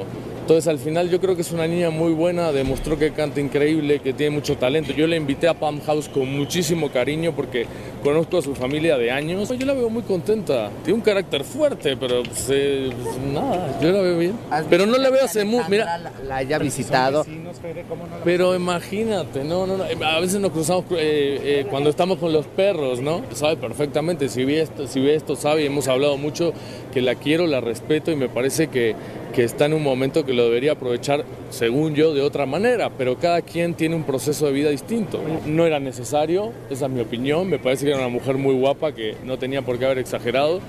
Entonces al final yo creo que es una niña muy buena, demostró que canta increíble, que tiene mucho talento. Yo la invité a Palm House con muchísimo cariño porque conozco a su familia de años. Yo la veo muy contenta, tiene un carácter fuerte, pero pues, eh, pues, nada, yo la veo bien. Pero no la veo hace mucho, mira, La, la haya visitado. pero imagínate, no, no, no. A veces nos cruzamos eh, eh, cuando estamos con los perros, ¿no? Sabe perfectamente, si ve esto, si ve esto, sabe, y hemos hablado mucho que la quiero, la respeto y me parece que, que está en un momento que lo debería aprovechar, según yo, de otra manera. Pero cada quien tiene un proceso de vida distinto. No era necesario, esa es mi opinión. Me parece que era una mujer muy guapa que no tenía por qué haber exagerado.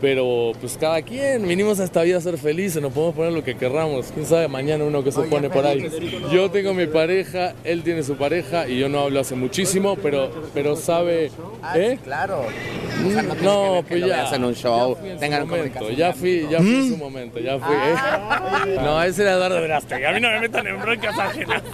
Pero pues cada quien, vinimos a esta vida a ser felices, nos podemos poner lo que querramos. Quién sabe mañana uno que se pone por ahí. Yo tengo mi pareja, él tiene su pareja y yo no hablo hace muchísimo, pero, pero sabe. ¿Eh? Claro. No, que pues lo ya. en un show, Ya fui en su tengan momento, ya fui, ya fui en Mm. su momento, ya fui. ¿eh? No, ese era Eduardo Verástegui. A mí no me metan en broncas ajenas.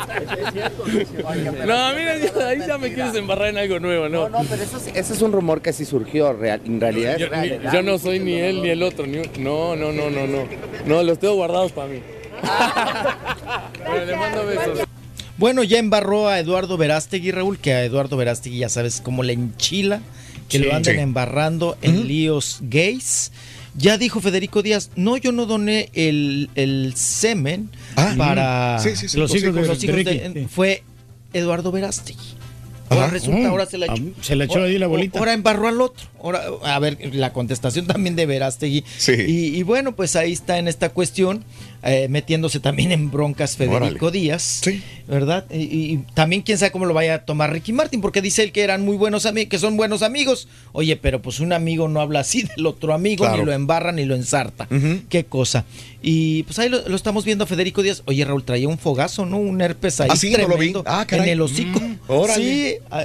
No, mira, ya- ahí ya me quieres embarrar en algo nuevo, ¿no? No, pero eso, ese es un rumor que sí surgió, real- en realidad es real. yo no soy ni él ni el otro. Ni un- no, no, no, no, no. No, los tengo guardados para mí. Bueno, le mando besos. Bueno, ya embarró a Eduardo Verástegui, Raúl, que a Eduardo Verástegui ya sabes cómo le enchila, que Sí. lo andan Sí. embarrando en líos gays. Ya dijo Federico Díaz, no, yo no doné el, el semen Ah, para. Sí, sí, sí, los los hijos, hijos los de hijos de- sí. Fue Eduardo Verástegui. Ahora resulta, Mm. ahora se la Ah, echó. se la echó ahí la Ahora- bolita. Ahora embarró al otro. Ahora, a ver, la contestación también de Verástegui. Y, y bueno, pues ahí está en esta cuestión, eh, metiéndose también en broncas Federico Órale. Díaz. ¿Verdad? Y, también quién sabe cómo lo vaya a tomar Ricky Martin, porque dice él que eran muy buenos amigos, que son buenos amigos. Oye, pero pues un amigo no habla así del otro amigo, Claro. ni lo embarra ni lo ensarta. Qué cosa. Y pues ahí lo, lo estamos viendo a Federico Díaz. Oye, Raúl, traía un fogazo, ¿no? Un herpes ahí Ah, sí, no lo vi. Ah, en el hocico. Mm, órale. Sí, ah,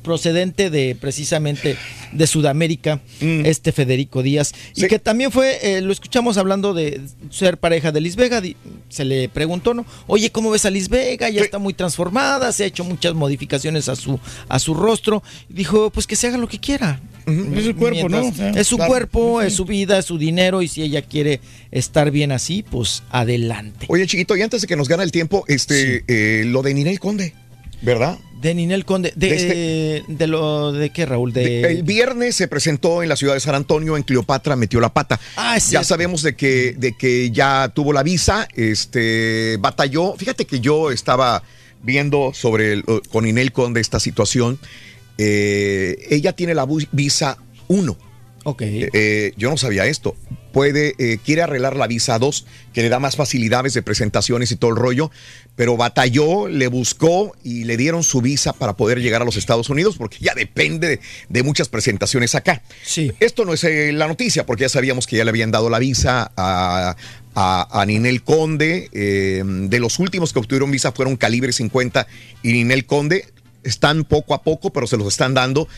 procedente de precisamente de Sudamérica, Mm. este Federico Díaz, y que también fue, eh, lo escuchamos hablando de ser pareja de Liz Vega, se le preguntó, ¿no? Oye, ¿cómo ves a Liz Vega? Ya está muy transformada, se ha hecho muchas modificaciones a su, a su rostro. Dijo, pues que se haga lo que quiera. Es su cuerpo, ¿no? Mientras- es su claro. cuerpo, es su vida, es su dinero, y si ella quiere estar bien así, pues adelante. Oye, chiquito, y antes de que nos gane el tiempo, este, eh, lo de Ninel Conde, ¿verdad? De Ninel Conde, de, De este- de lo de qué, Raúl, de, El viernes se presentó en la ciudad de San Antonio, en Cleopatra, metió la pata. Ah, es ya sabemos de que, de que ya tuvo la visa, este, batalló. Fíjate que yo estaba viendo sobre el- con Inel Conde esta situación. Eh, ella tiene la visa 1. Ok. Eh, yo no sabía esto. Puede, eh, quiere arreglar la visa 2, que le da más facilidades de presentaciones y todo el rollo, pero batalló, le buscó y le dieron su visa para poder llegar a los Estados Unidos, porque ya depende de, de muchas presentaciones acá. Sí. Esto no es eh, la noticia, porque ya sabíamos que ya le habían dado la visa a, a, a Ninel Conde. eh, de los últimos que obtuvieron visa fueron Calibre 50 y Ninel Conde. Están poco a poco, pero se los están dando.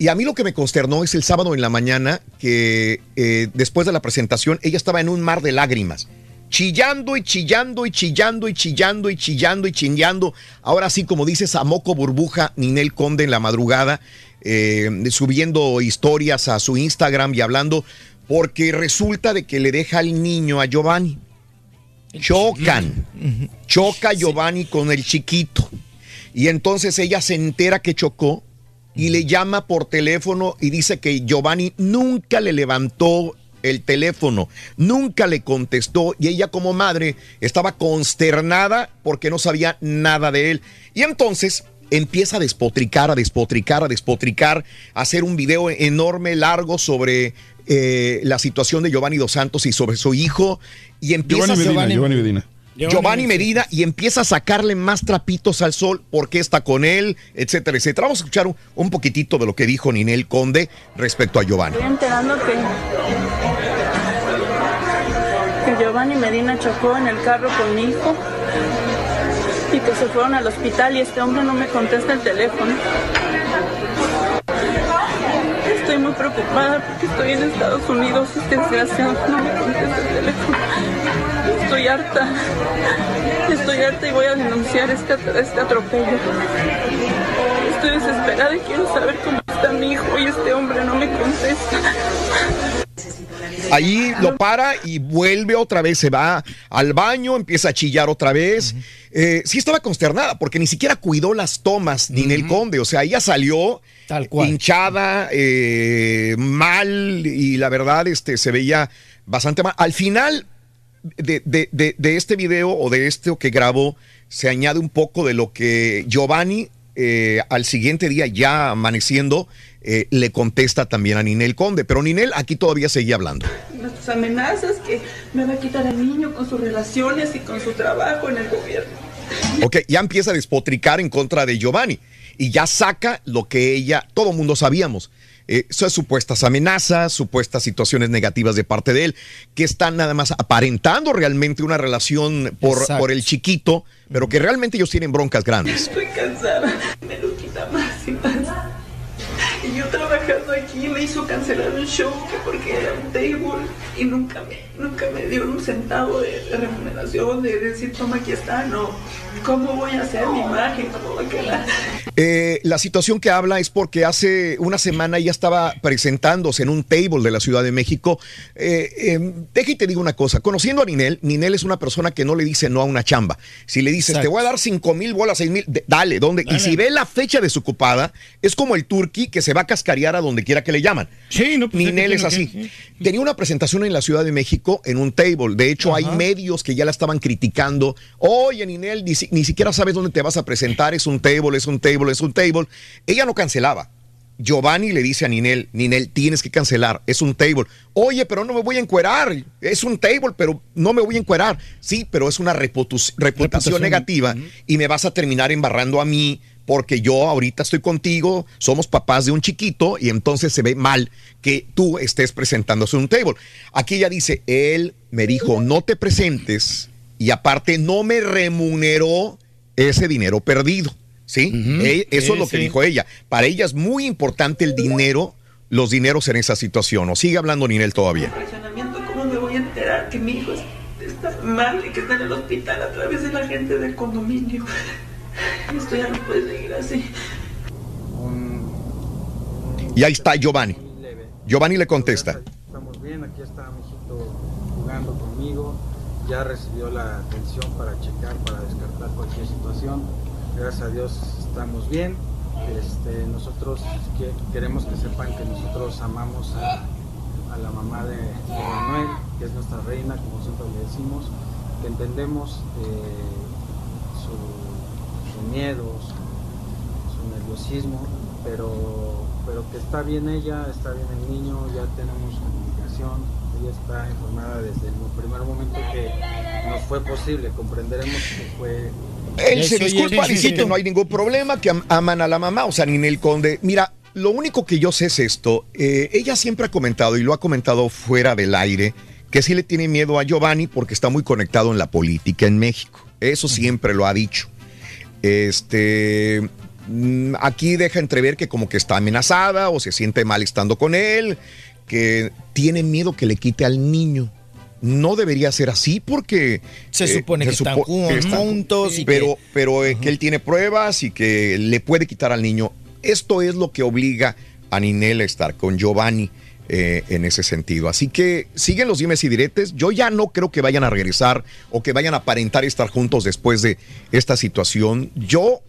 Y a mí lo que me consternó es el sábado en la mañana que eh, después de la presentación ella estaba en un mar de lágrimas. chillando y chillando y chillando y chillando y chillando y chillando. Ahora sí, como dices, a moco burbuja, Ninel Conde en la madrugada, eh, subiendo historias a su Instagram y hablando, porque resulta de que le deja al niño a Giovanni. Chocan. Choca Giovanni con el chiquito. Y entonces ella se entera que chocó y le llama por teléfono y dice que Giovanni nunca le levantó el teléfono, nunca le contestó y ella como madre estaba consternada porque no sabía nada de él. Y entonces empieza a despotricar, a despotricar, a despotricar, a hacer un video enorme, largo sobre eh, la situación de Giovanni Dos Santos y sobre su hijo. Y empieza Giovanni a Medina, Giovanni Medina. Giovanni Medina y empieza a sacarle más trapitos al sol porque está con él, etcétera, etcétera. Vamos a escuchar un, un poquitito de lo que dijo Ninel Conde respecto a Giovanni. Estoy enterando que, que Giovanni Medina chocó en el carro con mi hijo y que se fueron al hospital y este hombre no me contesta el teléfono. Estoy muy preocupada porque estoy en Estados Unidos y este desgraciado no me contesta el teléfono. Estoy harta. Estoy harta y voy a denunciar este, este atropello. Estoy desesperada y quiero saber cómo está mi hijo y este hombre no me contesta. Allí lo para y vuelve otra vez, se va al baño, empieza a chillar otra vez. Eh, sí estaba consternada porque ni siquiera cuidó las tomas Ninel Conde, o sea, ella salió hinchada, eh, mal y la verdad este, se veía bastante mal. Al final de, de- de- de este video o de esto que grabó se añade un poco de lo que Giovanni eh, al siguiente día ya amaneciendo eh, le contesta también a Ninel Conde, pero Ninel aquí todavía seguía hablando. Nuestras amenazas que me va a quitar al niño con sus relaciones y con su trabajo en el gobierno. Ok, ya empieza a despotricar en contra de Giovanni y ya saca lo que ella, todo mundo sabíamos. Eh, son supuestas amenazas, supuestas situaciones negativas de parte de él, que están nada más aparentando realmente una relación por, Exacto. por el chiquito, pero que realmente ellos tienen broncas grandes. Estoy cansada, me lo quita más y más. Y yo trabajando aquí me hizo cancelar un show que porque era un table y nunca me, nunca me dio un centavo de, de remuneración, de decir, toma, aquí está, no. ¿Cómo voy a hacer mi imagen? ¿Cómo va a quedar? Eh, la situación que habla es porque hace una semana ella estaba presentándose en un table de la Ciudad de México. Eh, eh, deja y te digo una cosa, conociendo a Ninel, Ninel es una persona que no le dice no a una chamba. Si le dices, Exacto. te voy a dar cinco mil bolas, seis mil, de- dale, ¿dónde? Y si ve la fecha desocupada, es como el turqui que se va a cascarear a donde quiera que le llaman. Sí, no, pues, Ninel es ¿qué así. Tenía una presentación en la Ciudad de México en un table. De hecho, hay medios que ya la estaban criticando. Oye, Ninel, ni, ni siquiera sabes dónde te vas a presentar. Es un table, es un table, es un table. Ella no cancelaba. Giovanni le dice a Ninel, Ninel, tienes que cancelar, es un table. Oye, pero no me voy a encuerar, es un table, pero no me voy a encuerar. Sí, pero es una Reputación. negativa y me vas a terminar embarrando a mí porque yo ahorita estoy contigo, somos papás de un chiquito y entonces se ve mal que tú estés presentándose en un table. Aquí ella dice, él me dijo, no te presentes y aparte no me remuneró ese dinero perdido. ¿Sí? Eso Sí, es lo que sí. dijo ella. Para ella es muy importante el dinero, los dineros en esa situación. O sigue hablando Ninel todavía. Presionamiento, ¿cómo me voy a enterar que mi hijo es- está mal y que está en el hospital a través de la gente del condominio? Esto ya no puede seguir así. Y ahí está Giovanni. Giovanni le contesta. Estamos bien, aquí está mi hijito jugando conmigo. Ya recibió la atención para checar, para descartar cualquier situación. Gracias a Dios estamos bien. Este, nosotros que- queremos que sepan que nosotros amamos a, a la mamá de, de Manuel, que es nuestra reina, como siempre le decimos, que entendemos eh, su, su nerviosismo, pero, pero que está bien ella, está bien el niño, ya tenemos comunicación, ella está informada desde el primer momento que nos fue posible, comprenderemos que fue... Él se disculpa, dice que no hay ningún problema, que am- aman a la mamá, o sea, Ninel Conde. Mira, lo único que yo sé es esto. eh, ella siempre ha comentado, y lo ha comentado fuera del aire, que sí le tiene miedo a Giovanni porque está muy conectado en la política en México. Eso siempre lo ha dicho. Este. mm, Aquí deja entrever que como que está amenazada o se siente mal estando con él, que tiene miedo que le quite al niño. no debería ser así porque Se supone que están supo- juntos y pero que- pero eh, que él tiene pruebas y que le puede quitar al niño. Esto es lo que obliga a Ninel a estar con Giovanni eh, en ese sentido. Así que siguen los dimes y diretes. Yo ya no creo que vayan a regresar o que vayan a aparentar estar juntos después de esta situación. Yo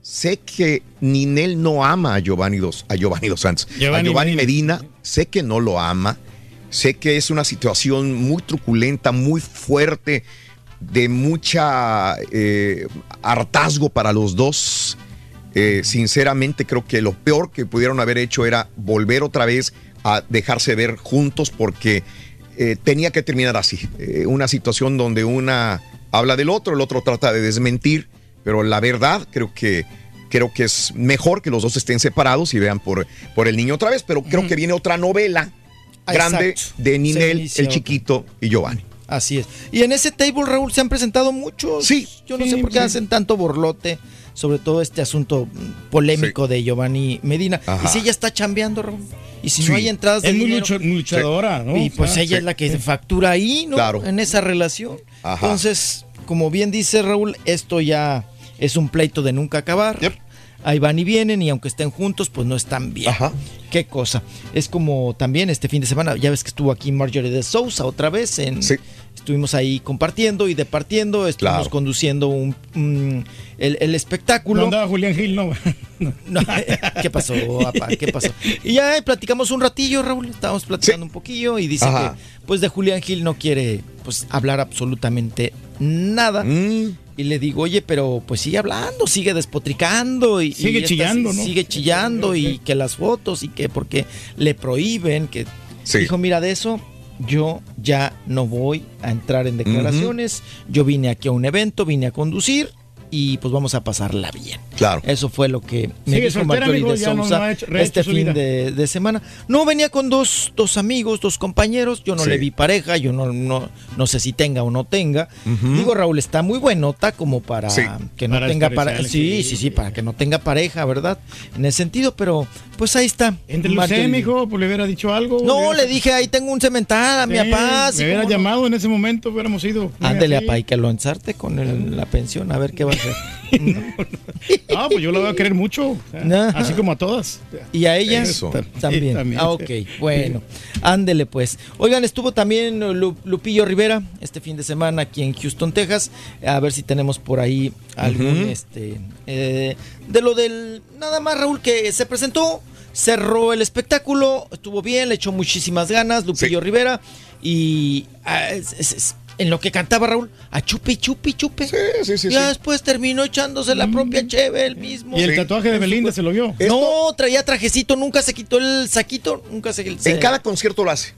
sé que Ninel no ama a Giovanni dos, a Giovanni dos Santos, Giovanni a Giovanni Medina. Sé que no lo ama. Sé que es una situación muy truculenta, muy fuerte, de mucha eh, hartazgo para los dos. Eh, sinceramente creo que lo peor que pudieron haber hecho era volver otra vez a dejarse ver juntos porque eh, tenía que terminar así. Eh, una situación donde una habla del otro, el otro trata de desmentir, pero la verdad creo que creo que es mejor que los dos estén separados y vean por, por el niño otra vez, pero creo que viene otra novela Ah, grande exacto. de Ninel, el chiquito y Giovanni. Así es. Y en ese table, Raúl, se han presentado muchos. Sí. Yo no sí, sé por qué sí. hacen tanto borlote sobre todo este asunto polémico de Giovanni Medina. Ajá. Y si ella está chambeando, Raúl. Y si Sí. no hay entradas de Es dinero- muy luchadora, ¿no? Y pues Ah, ella sí. es la que se factura ahí, ¿no? Claro. En esa relación. Ajá. Entonces, como bien dice Raúl, esto ya es un pleito de nunca acabar. Ahí van y vienen y aunque estén juntos, pues no están bien. Qué cosa. Es como también este fin de semana, ya ves que estuvo aquí Marjorie de Sousa otra vez. En, Estuvimos ahí compartiendo y departiendo, estuvimos Claro. conduciendo un, un- el, el espectáculo. No andaba Julián Gil, no. No, ¿Qué pasó, papá? ¿Qué pasó? Y ya eh, platicamos un ratillo, Raúl. Estábamos platicando un poquillo y dice Ajá. que pues de Julián Gil no quiere pues hablar absolutamente nada. Mm. Y le digo, oye, pero pues sigue hablando, sigue despotricando y Sigue y esta- chillando, ¿no? Sigue chillando y que las fotos y que porque le prohíben, que dijo, mira, de eso yo ya no voy a entrar en declaraciones. Yo vine aquí a un evento, vine a conducir y pues vamos a pasarla bien. Claro. Eso fue lo que me Sigue dijo soltera, Marjorie amigo, de no- Sousa no hecho- este fin de, de semana. No, venía con dos, dos amigos, dos compañeros. Yo no Sí. le vi pareja, yo no, no, no sé si tenga o no tenga. Digo, Raúl, está muy buenota como para Sí. que no Para tenga pareja. Sí, sí. sí, sí, para que no tenga pareja, ¿verdad? En ese sentido, pero pues ahí está. Entre mijo, pues le hubiera dicho algo. No, hubiera- le dije, ahí tengo un cemental a mi papá. Me hubiera llamado en ese momento, hubiéramos ido. Ándele a Sí. pa, y que lo ensarte con el- la pensión, a ver qué va a hacer. Ah, pues yo la voy a querer mucho. o sea, Ajá. Así como a todas. Y a ella Eso. ta- también. Sí, también. Ah, ok, bueno. Ándele pues. Oigan, estuvo también Lu- Lupillo Rivera este fin de semana aquí en Houston, Texas. A ver si tenemos por ahí algún, este, eh, de lo del, nada más Raúl, que se presentó, cerró el espectáculo, estuvo bien, le echó muchísimas ganas Lupillo Rivera y ah, es- es- es- en lo que cantaba Raúl, a chupi, chupi, chupe. sí, sí, ya sí. después terminó echándose la propia cheve él mismo. Y el tatuaje de Belinda se lo vio. No, traía trajecito, nunca se quitó el saquito, nunca se... se- En cada concierto lo hace.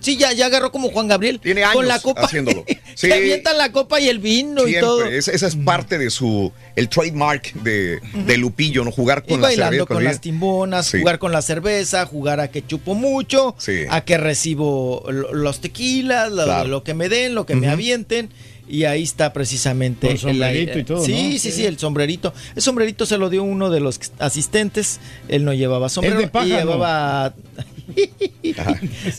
Sí, ya, ya agarró como Juan Gabriel. Tiene años con la copa. haciéndolo. Sí. Se avienta la copa y el vino y todo. Es- esa es parte de su, el trademark de, de Lupillo, ¿no? Jugar Y con la bailando cerveza. con la- las timbonas, Sí. jugar con la cerveza, jugar a que chupo mucho, Sí. a que recibo lo- los tequilas, lo, Claro. lo que me den, lo que me avienten. Y ahí está precisamente. Con sombrerito el- y todo, Sí, ¿no? sí, sí, el sombrerito. El sombrerito se lo dio uno de los asistentes. Él no llevaba sombrero. de paja, y ¿no?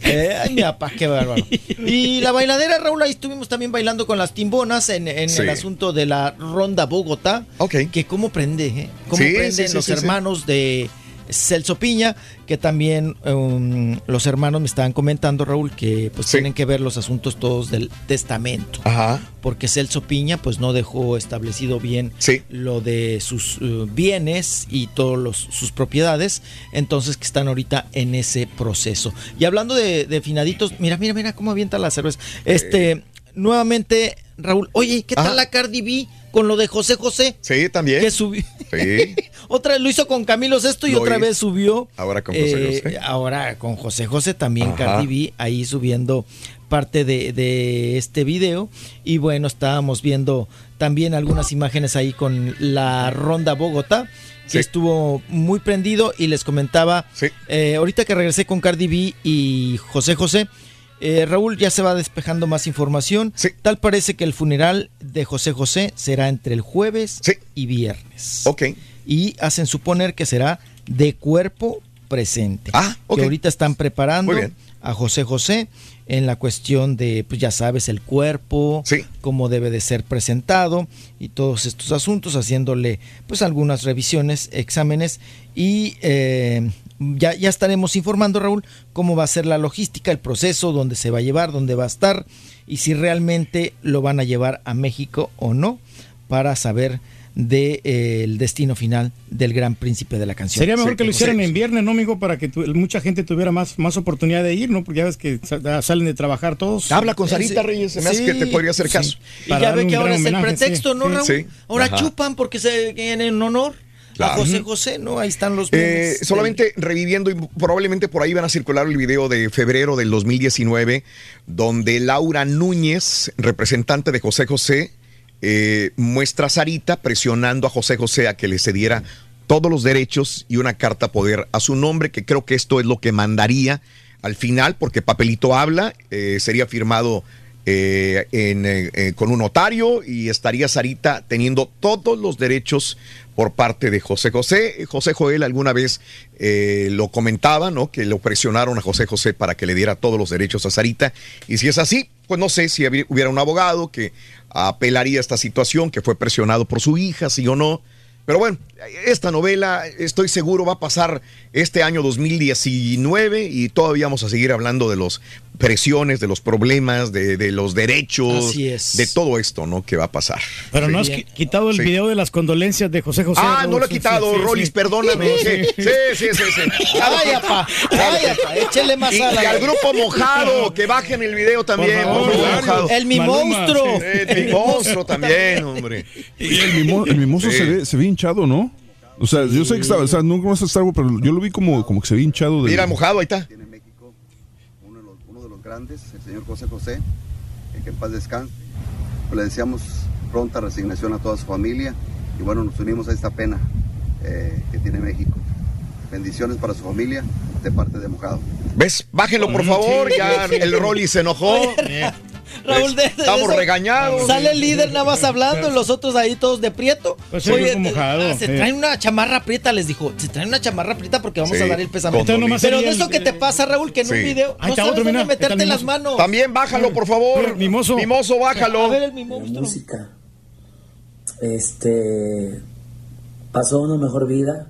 Eh, ay, mi papá, qué bárbaro. Y la bailadera, Raúl, ahí estuvimos también bailando con las timbonas en, en Sí. el asunto de la Ronda Bogotá. Que cómo prende, ¿eh? Cómo Sí, prenden sí, los hermanos de Celso Piña, que también um, los hermanos me estaban comentando, Raúl, que pues tienen que ver los asuntos todos del testamento. Ajá. Porque Celso Piña pues no dejó establecido bien Sí. lo de sus uh, bienes y todas sus propiedades, entonces que están ahorita en ese proceso. Y hablando de, de finaditos, mira, mira, mira cómo avienta la cerveza. Este, nuevamente, Raúl, oye, ¿qué tal la Cardi B con lo de José José? Sí, también. Que subió. Sí. Otra vez lo hizo con Camilo Sesto y Lo otra hizo. vez subió. Ahora con José eh, José. Ahora con José José también, Ajá. Cardi B, ahí subiendo parte de, de este video. Y bueno, estábamos viendo también algunas imágenes ahí con la Ronda Bogotá. Que Sí. estuvo muy prendido y les comentaba, eh, ahorita que regresé con Cardi B y José José, eh, Raúl ya se va despejando más información. Tal parece que el funeral de José José será entre el jueves y viernes. Ok. Y hacen suponer que será de cuerpo presente. Ah, ok. Que ahorita están preparando a José José en la cuestión de, pues ya sabes, el cuerpo, cómo debe de ser presentado y todos estos asuntos, haciéndole pues algunas revisiones, exámenes y eh, ya, ya estaremos informando, Raúl, cómo va a ser la logística, el proceso, dónde se va a llevar, dónde va a estar y si realmente lo van a llevar a México o no para saber del destino final del gran príncipe de la canción. Sería mejor que lo hicieran en viernes, ¿no, amigo? Para que tu- mucha gente tuviera más, más oportunidad de ir, ¿no? Porque ya ves que salen de trabajar todos. Habla con Sarita Sí. Reyes, se me hace que te podría hacer caso. Y ya ve que ahora es el pretexto, sí. ¿no, Raúl? Sí. Ahora Ajá. chupan porque se en honor Claro. a José. José, ¿no? Ahí están los Eh, solamente reviviendo, y probablemente por ahí van a circular el video de febrero del 2019, donde Laura Núñez, representante de José José, eh, muestra a Sarita presionando a José José a que le cediera todos los derechos y una carta poder a su nombre, que creo que esto es lo que mandaría al final, porque papelito habla, eh, sería firmado eh, en, eh, eh, con un notario y estaría Sarita teniendo todos los derechos por parte de José José. José Joel alguna vez eh, lo comentaba, ¿no? Que lo presionaron a José José para que le diera todos los derechos a Sarita. Y si es así, pues no sé si hubiera un abogado que apelaría a esta situación, que fue presionado por su hija, sí o no. Pero bueno, esta novela estoy seguro va a pasar este año 2019 y todavía vamos a seguir hablando de las presiones, de los problemas, de, de los derechos, de todo esto, ¿no? Que va a pasar. Pero no has quitado el Sí. video de las condolencias de José José. Ah, no lo he quitado, sí, sí, Rolis, sí. perdóname. Sí, sí, sí, sí. sí. Ay, apá, ay, apá, échele más Y, a y la- al grupo mojado, que bajen el video también. Favor, mojado. El mi Maluma, monstruo. sí. Eh, mi monstruo también, hombre. Y el, mimo- el mimoso Sí. se, ve, se ve hinchado, ¿no? O sea, yo sé que estaba, o sea, nunca más está algo, pero yo lo vi como, como que se ve hinchado. De, Mira, mojado, ahí está. uno de los, uno de los grandes, el señor José José, eh, que en paz descanse. Pues le deseamos pronta resignación a toda su familia y bueno, nos unimos a esta pena eh, que tiene México. Bendiciones para su familia de parte de Mojado. ¿Ves? Bájenlo, por favor. Ya el Rolly se enojó. Raúl, de, de Estamos eso regañados. Sale el líder nada más hablando, los otros ahí todos de prieto. Pues mojado, ah, se traen una chamarra prieta, les dijo. Se traen una chamarra prieta porque vamos Sí, a dar el nomás Pero de eso el- que te pasa, Raúl, que en Sí. un video Ahí no sabes otro, dónde mira, meterte el las mimoso. manos. También bájalo, por favor. Mimoso. Mimoso, bájalo. A ver el mi monstruo. música. Este pasó una mejor vida,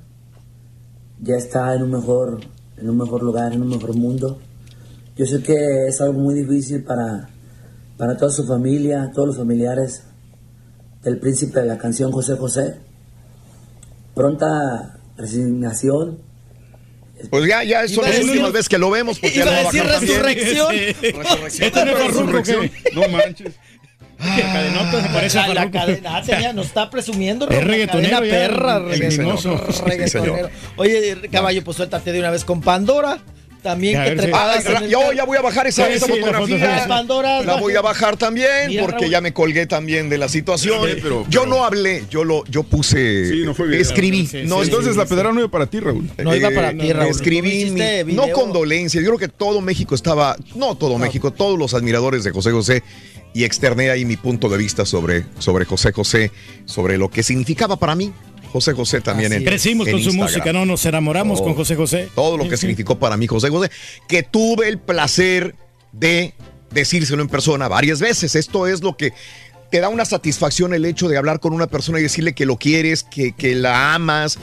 ya está en un mejor, en un mejor lugar, en un mejor mundo. Yo sé que es algo muy difícil para, para toda su familia, todos los familiares del príncipe de la canción José José. Pronta resignación. Pues ya, ya son las últimas veces que lo vemos. Porque Iba a decir también. resurrección. Resurrección. ¿Este no manches. Que el cadenota se parece a La, cadena, ah, tenía- nos está presumiendo. Es reggaetonero perra, reggaetonero. Oye, caballo, pues suéltate de una vez con Pandora. También que ver, sí. trepadas Ah, el yo ya voy a bajar esa, Sí, esa sí, la fotografía. Pandora, La voy a bajar también Mira, porque Raúl. ya me colgué también de la situación. Sí, pero- yo no hablé, yo lo, yo puse, Sí, no fue video. escribí. Sí, no, sí, Entonces sí, la sí. pedra no iba para ti, Raúl. No iba para ti, Raúl. Escribí, mi- no condolencias. Yo creo que todo México estaba, no todo México, todos los admiradores de José José y externé ahí mi punto de vista sobre, sobre José José, sobre lo que significaba para mí José José también en. Crecimos en con su música, ¿no? Nos enamoramos Oh. con José José. Todo lo que significó para mí José José, que tuve el placer de decírselo en persona varias veces. Esto es lo que te da una satisfacción el hecho de hablar con una persona y decirle que lo quieres, que, que la amas,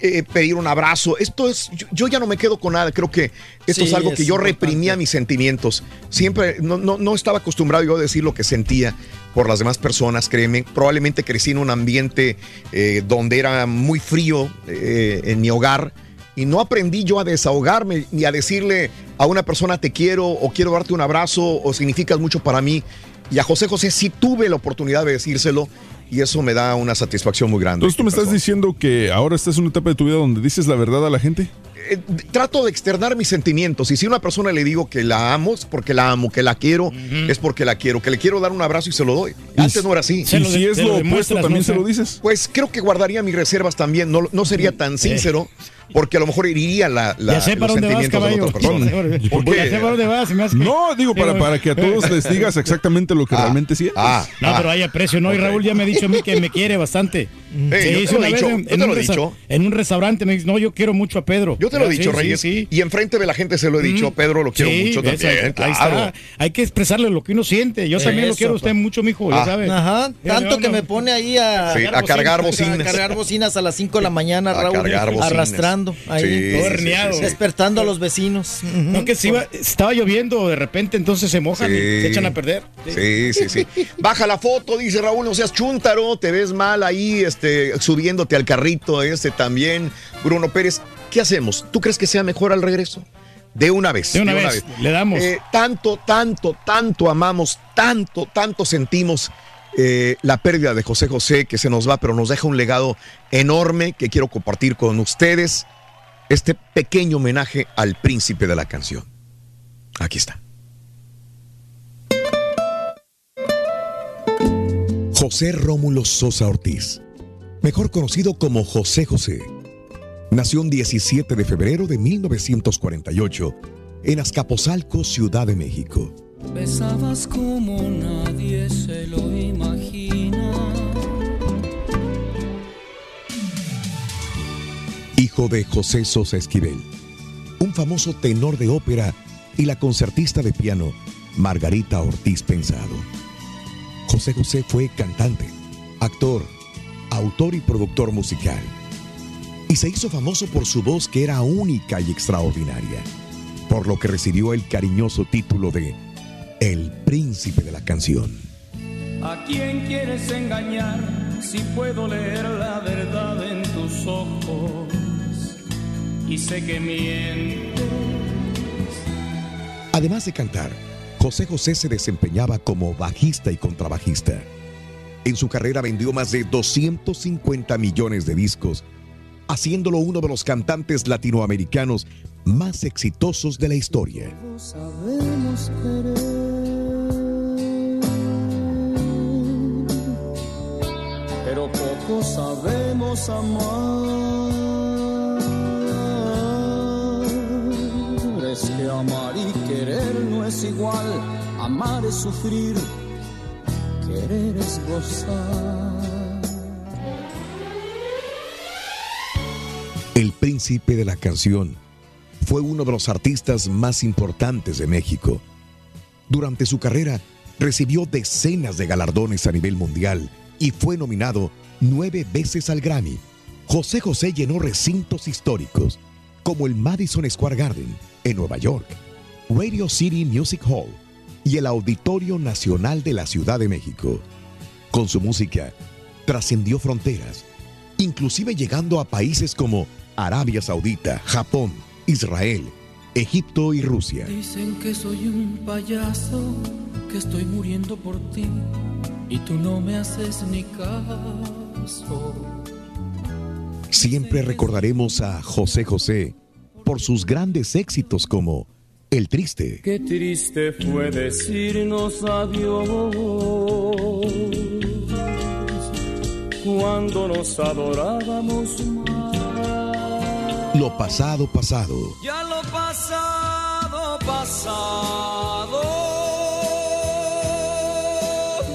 eh, pedir un abrazo. Esto es, yo, yo ya no me quedo con nada. Creo que esto Sí, es algo que es yo importante. reprimía mis sentimientos. Siempre no, no, no estaba acostumbrado yo a decir lo que sentía por las demás personas, créeme. Probablemente crecí en un ambiente eh, donde era muy frío eh, en mi hogar y no aprendí yo a desahogarme ni a decirle a una persona te quiero o quiero darte un abrazo o significas mucho para mí. Y a José José sí tuve la oportunidad de decírselo y eso me da una satisfacción muy grande. Entonces tú me estás diciendo que ahora estás en una etapa de tu vida donde dices la verdad a la gente. Eh, trato de externar mis sentimientos y si a una persona le digo que la amo es porque la amo, que la quiero es porque la quiero, que le quiero dar un abrazo y se lo doy. Antes no era así. y si es lo opuesto, también se lo dices. Pues creo que guardaría mis reservas también. No, no sería tan sincero porque a lo mejor heriría la, la- Ya sé para los dónde vas, sentimientos de la otra caballo. persona. Ya sé ¿Por para- qué? ya sé para dónde vas. se me hace que- No, digo, para, para que a todos les digas exactamente lo que realmente sientes. Ah, No, pero hay aprecio, ¿no? Y Raúl ya me ha dicho a mí que me quiere bastante. Sí, sí, una vez en, en un resa- en un restaurante me dice, no, yo quiero mucho a Pedro. Yo te lo he dicho, sí, Reyes. sí. Y enfrente de la gente se lo he dicho. Mm. Pedro, lo quiero Sí, mucho también. ahí claro. está. Hay que expresarle lo que uno siente. Yo también lo quiero a usted mucho, mijo, ya Ah. sabe. Ajá, Ya, tanto no, que no. me pone ahí a, Sí, a cargar bocinas. A cargar bocinas a las 5 de la mañana, A Raúl. cargar bocinas. Arrastrando ahí. Despertando a los vecinos. No, que se iba- estaba lloviendo de repente, entonces se mojan y se echan a perder. Sí, sí, sí. Baja la foto, dice Raúl, no seas chúntaro, te ves mal ahí, este, subiéndote al carrito este también. Bruno Pérez, ¿qué hacemos? ¿Tú crees que sea mejor al regreso? De una vez. De una vez, le damos. Eh, tanto, tanto, tanto amamos, tanto, tanto sentimos eh, la pérdida de José José que se nos va, pero nos deja un legado enorme que quiero compartir con ustedes. Este pequeño homenaje al príncipe de la canción. Aquí está. José Rómulo Sosa Ortiz, mejor conocido como José José, nació un 17 de febrero de 1948 en Azcapotzalco, Ciudad de México. Besabas como nadie se lo imagina. Hijo de José Sosa Esquivel, un famoso tenor de ópera y la concertista de piano Margarita Ortiz Pensado. José José fue cantante, actor, autor y productor musical. Y se hizo famoso por su voz que era única y extraordinaria, por lo que recibió el cariñoso título de El Príncipe de la Canción. ¿A quién quieres engañar si puedo leer la verdad en tus ojos? Y sé que mientes. Además de cantar, José José se desempeñaba como bajista y contrabajista. En su carrera vendió más de 250 millones de discos, haciéndolo uno de los cantantes latinoamericanos más exitosos de la historia. Pero poco sabemos amar. Es que amar y querer no es igual. Amar es sufrir. El príncipe de la canción fue uno de los artistas más importantes de México. Durante su carrera recibió decenas de galardones a nivel mundial y fue nominado nueve veces al Grammy. José José llenó recintos históricos como el Madison Square Garden en Nueva York, Radio City Music Hall y el Auditorio Nacional de la Ciudad de México. Con su música trascendió fronteras, inclusive llegando a países como Arabia Saudita, Japón, Israel, Egipto y Rusia. Dicen que soy un payaso, que estoy muriendo por ti y tú no me haces ni caso. Siempre recordaremos a José José por sus grandes éxitos como El Triste, Qué triste fue decirnos adiós cuando nos adorábamos más. Lo Pasado Pasado, Ya lo pasado, pasado.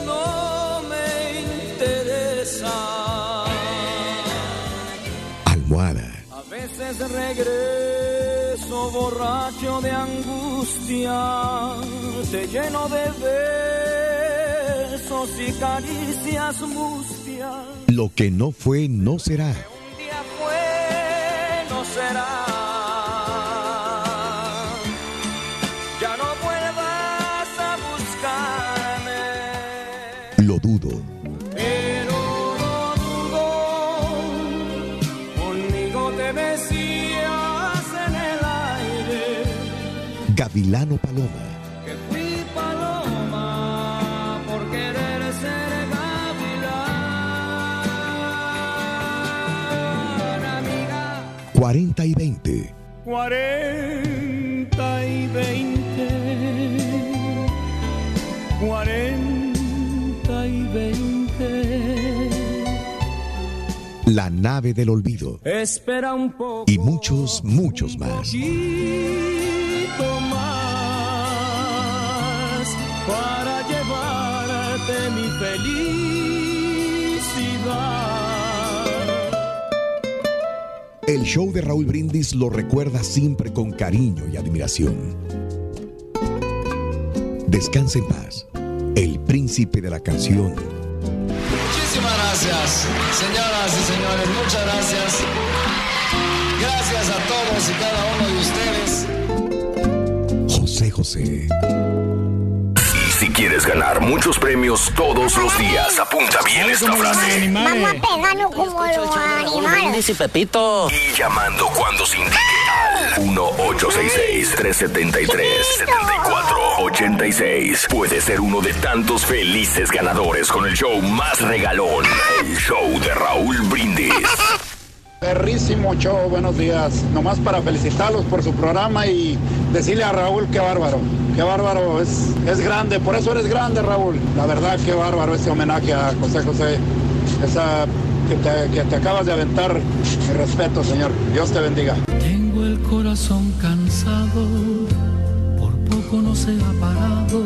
No me interesa. Almohada, A veces regreso borracho de angustia. Te lleno de besos y caricias mustias. Lo que no fue no será. Un día fue, no será. Ya no vuelvas a buscarme. Lo dudo, Gavilano Paloma, que fui paloma por querer ser gavilán, amiga. 40 y 20. 40 y 20, 40 y 20. La nave del olvido Espera un poco. y muchos, muchos más. más para llevarte mi felicidad. el show de Raúl Brindis lo recuerda siempre con cariño y admiración. Descanse en paz, el príncipe de la canción. Gracias, señoras y señores, muchas gracias. Gracias a todos y cada uno de ustedes. José José. Si quieres ganar muchos premios todos los días, apunta bien esta frase. Vamos a pegarnos como los animales. y Pepito. Y llamando cuando se indique 1-866-373-7486. Puede ser uno de tantos felices ganadores con el show más regalón, el show de Raúl Brindis. Perrísimo show, buenos días. Nomás para felicitarlos por su programa y decirle a Raúl qué bárbaro, qué bárbaro, es, es grande, por eso eres grande Raúl. La verdad, qué bárbaro ese homenaje a José José, esa que te, que te acabas de aventar. Mi respeto, señor. Dios te bendiga. Corazón cansado, por poco no se ha parado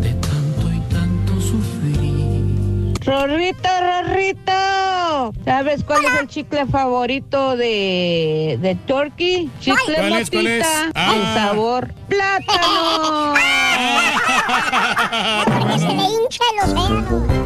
de tanto y tanto sufrir. Rorrito, Rorrito, ¿sabes cuál es el chicle favorito de, de Turkey? Chicle ¿Cuál es, cuál es? Ah. el sabor plátano. Porque se le dedos.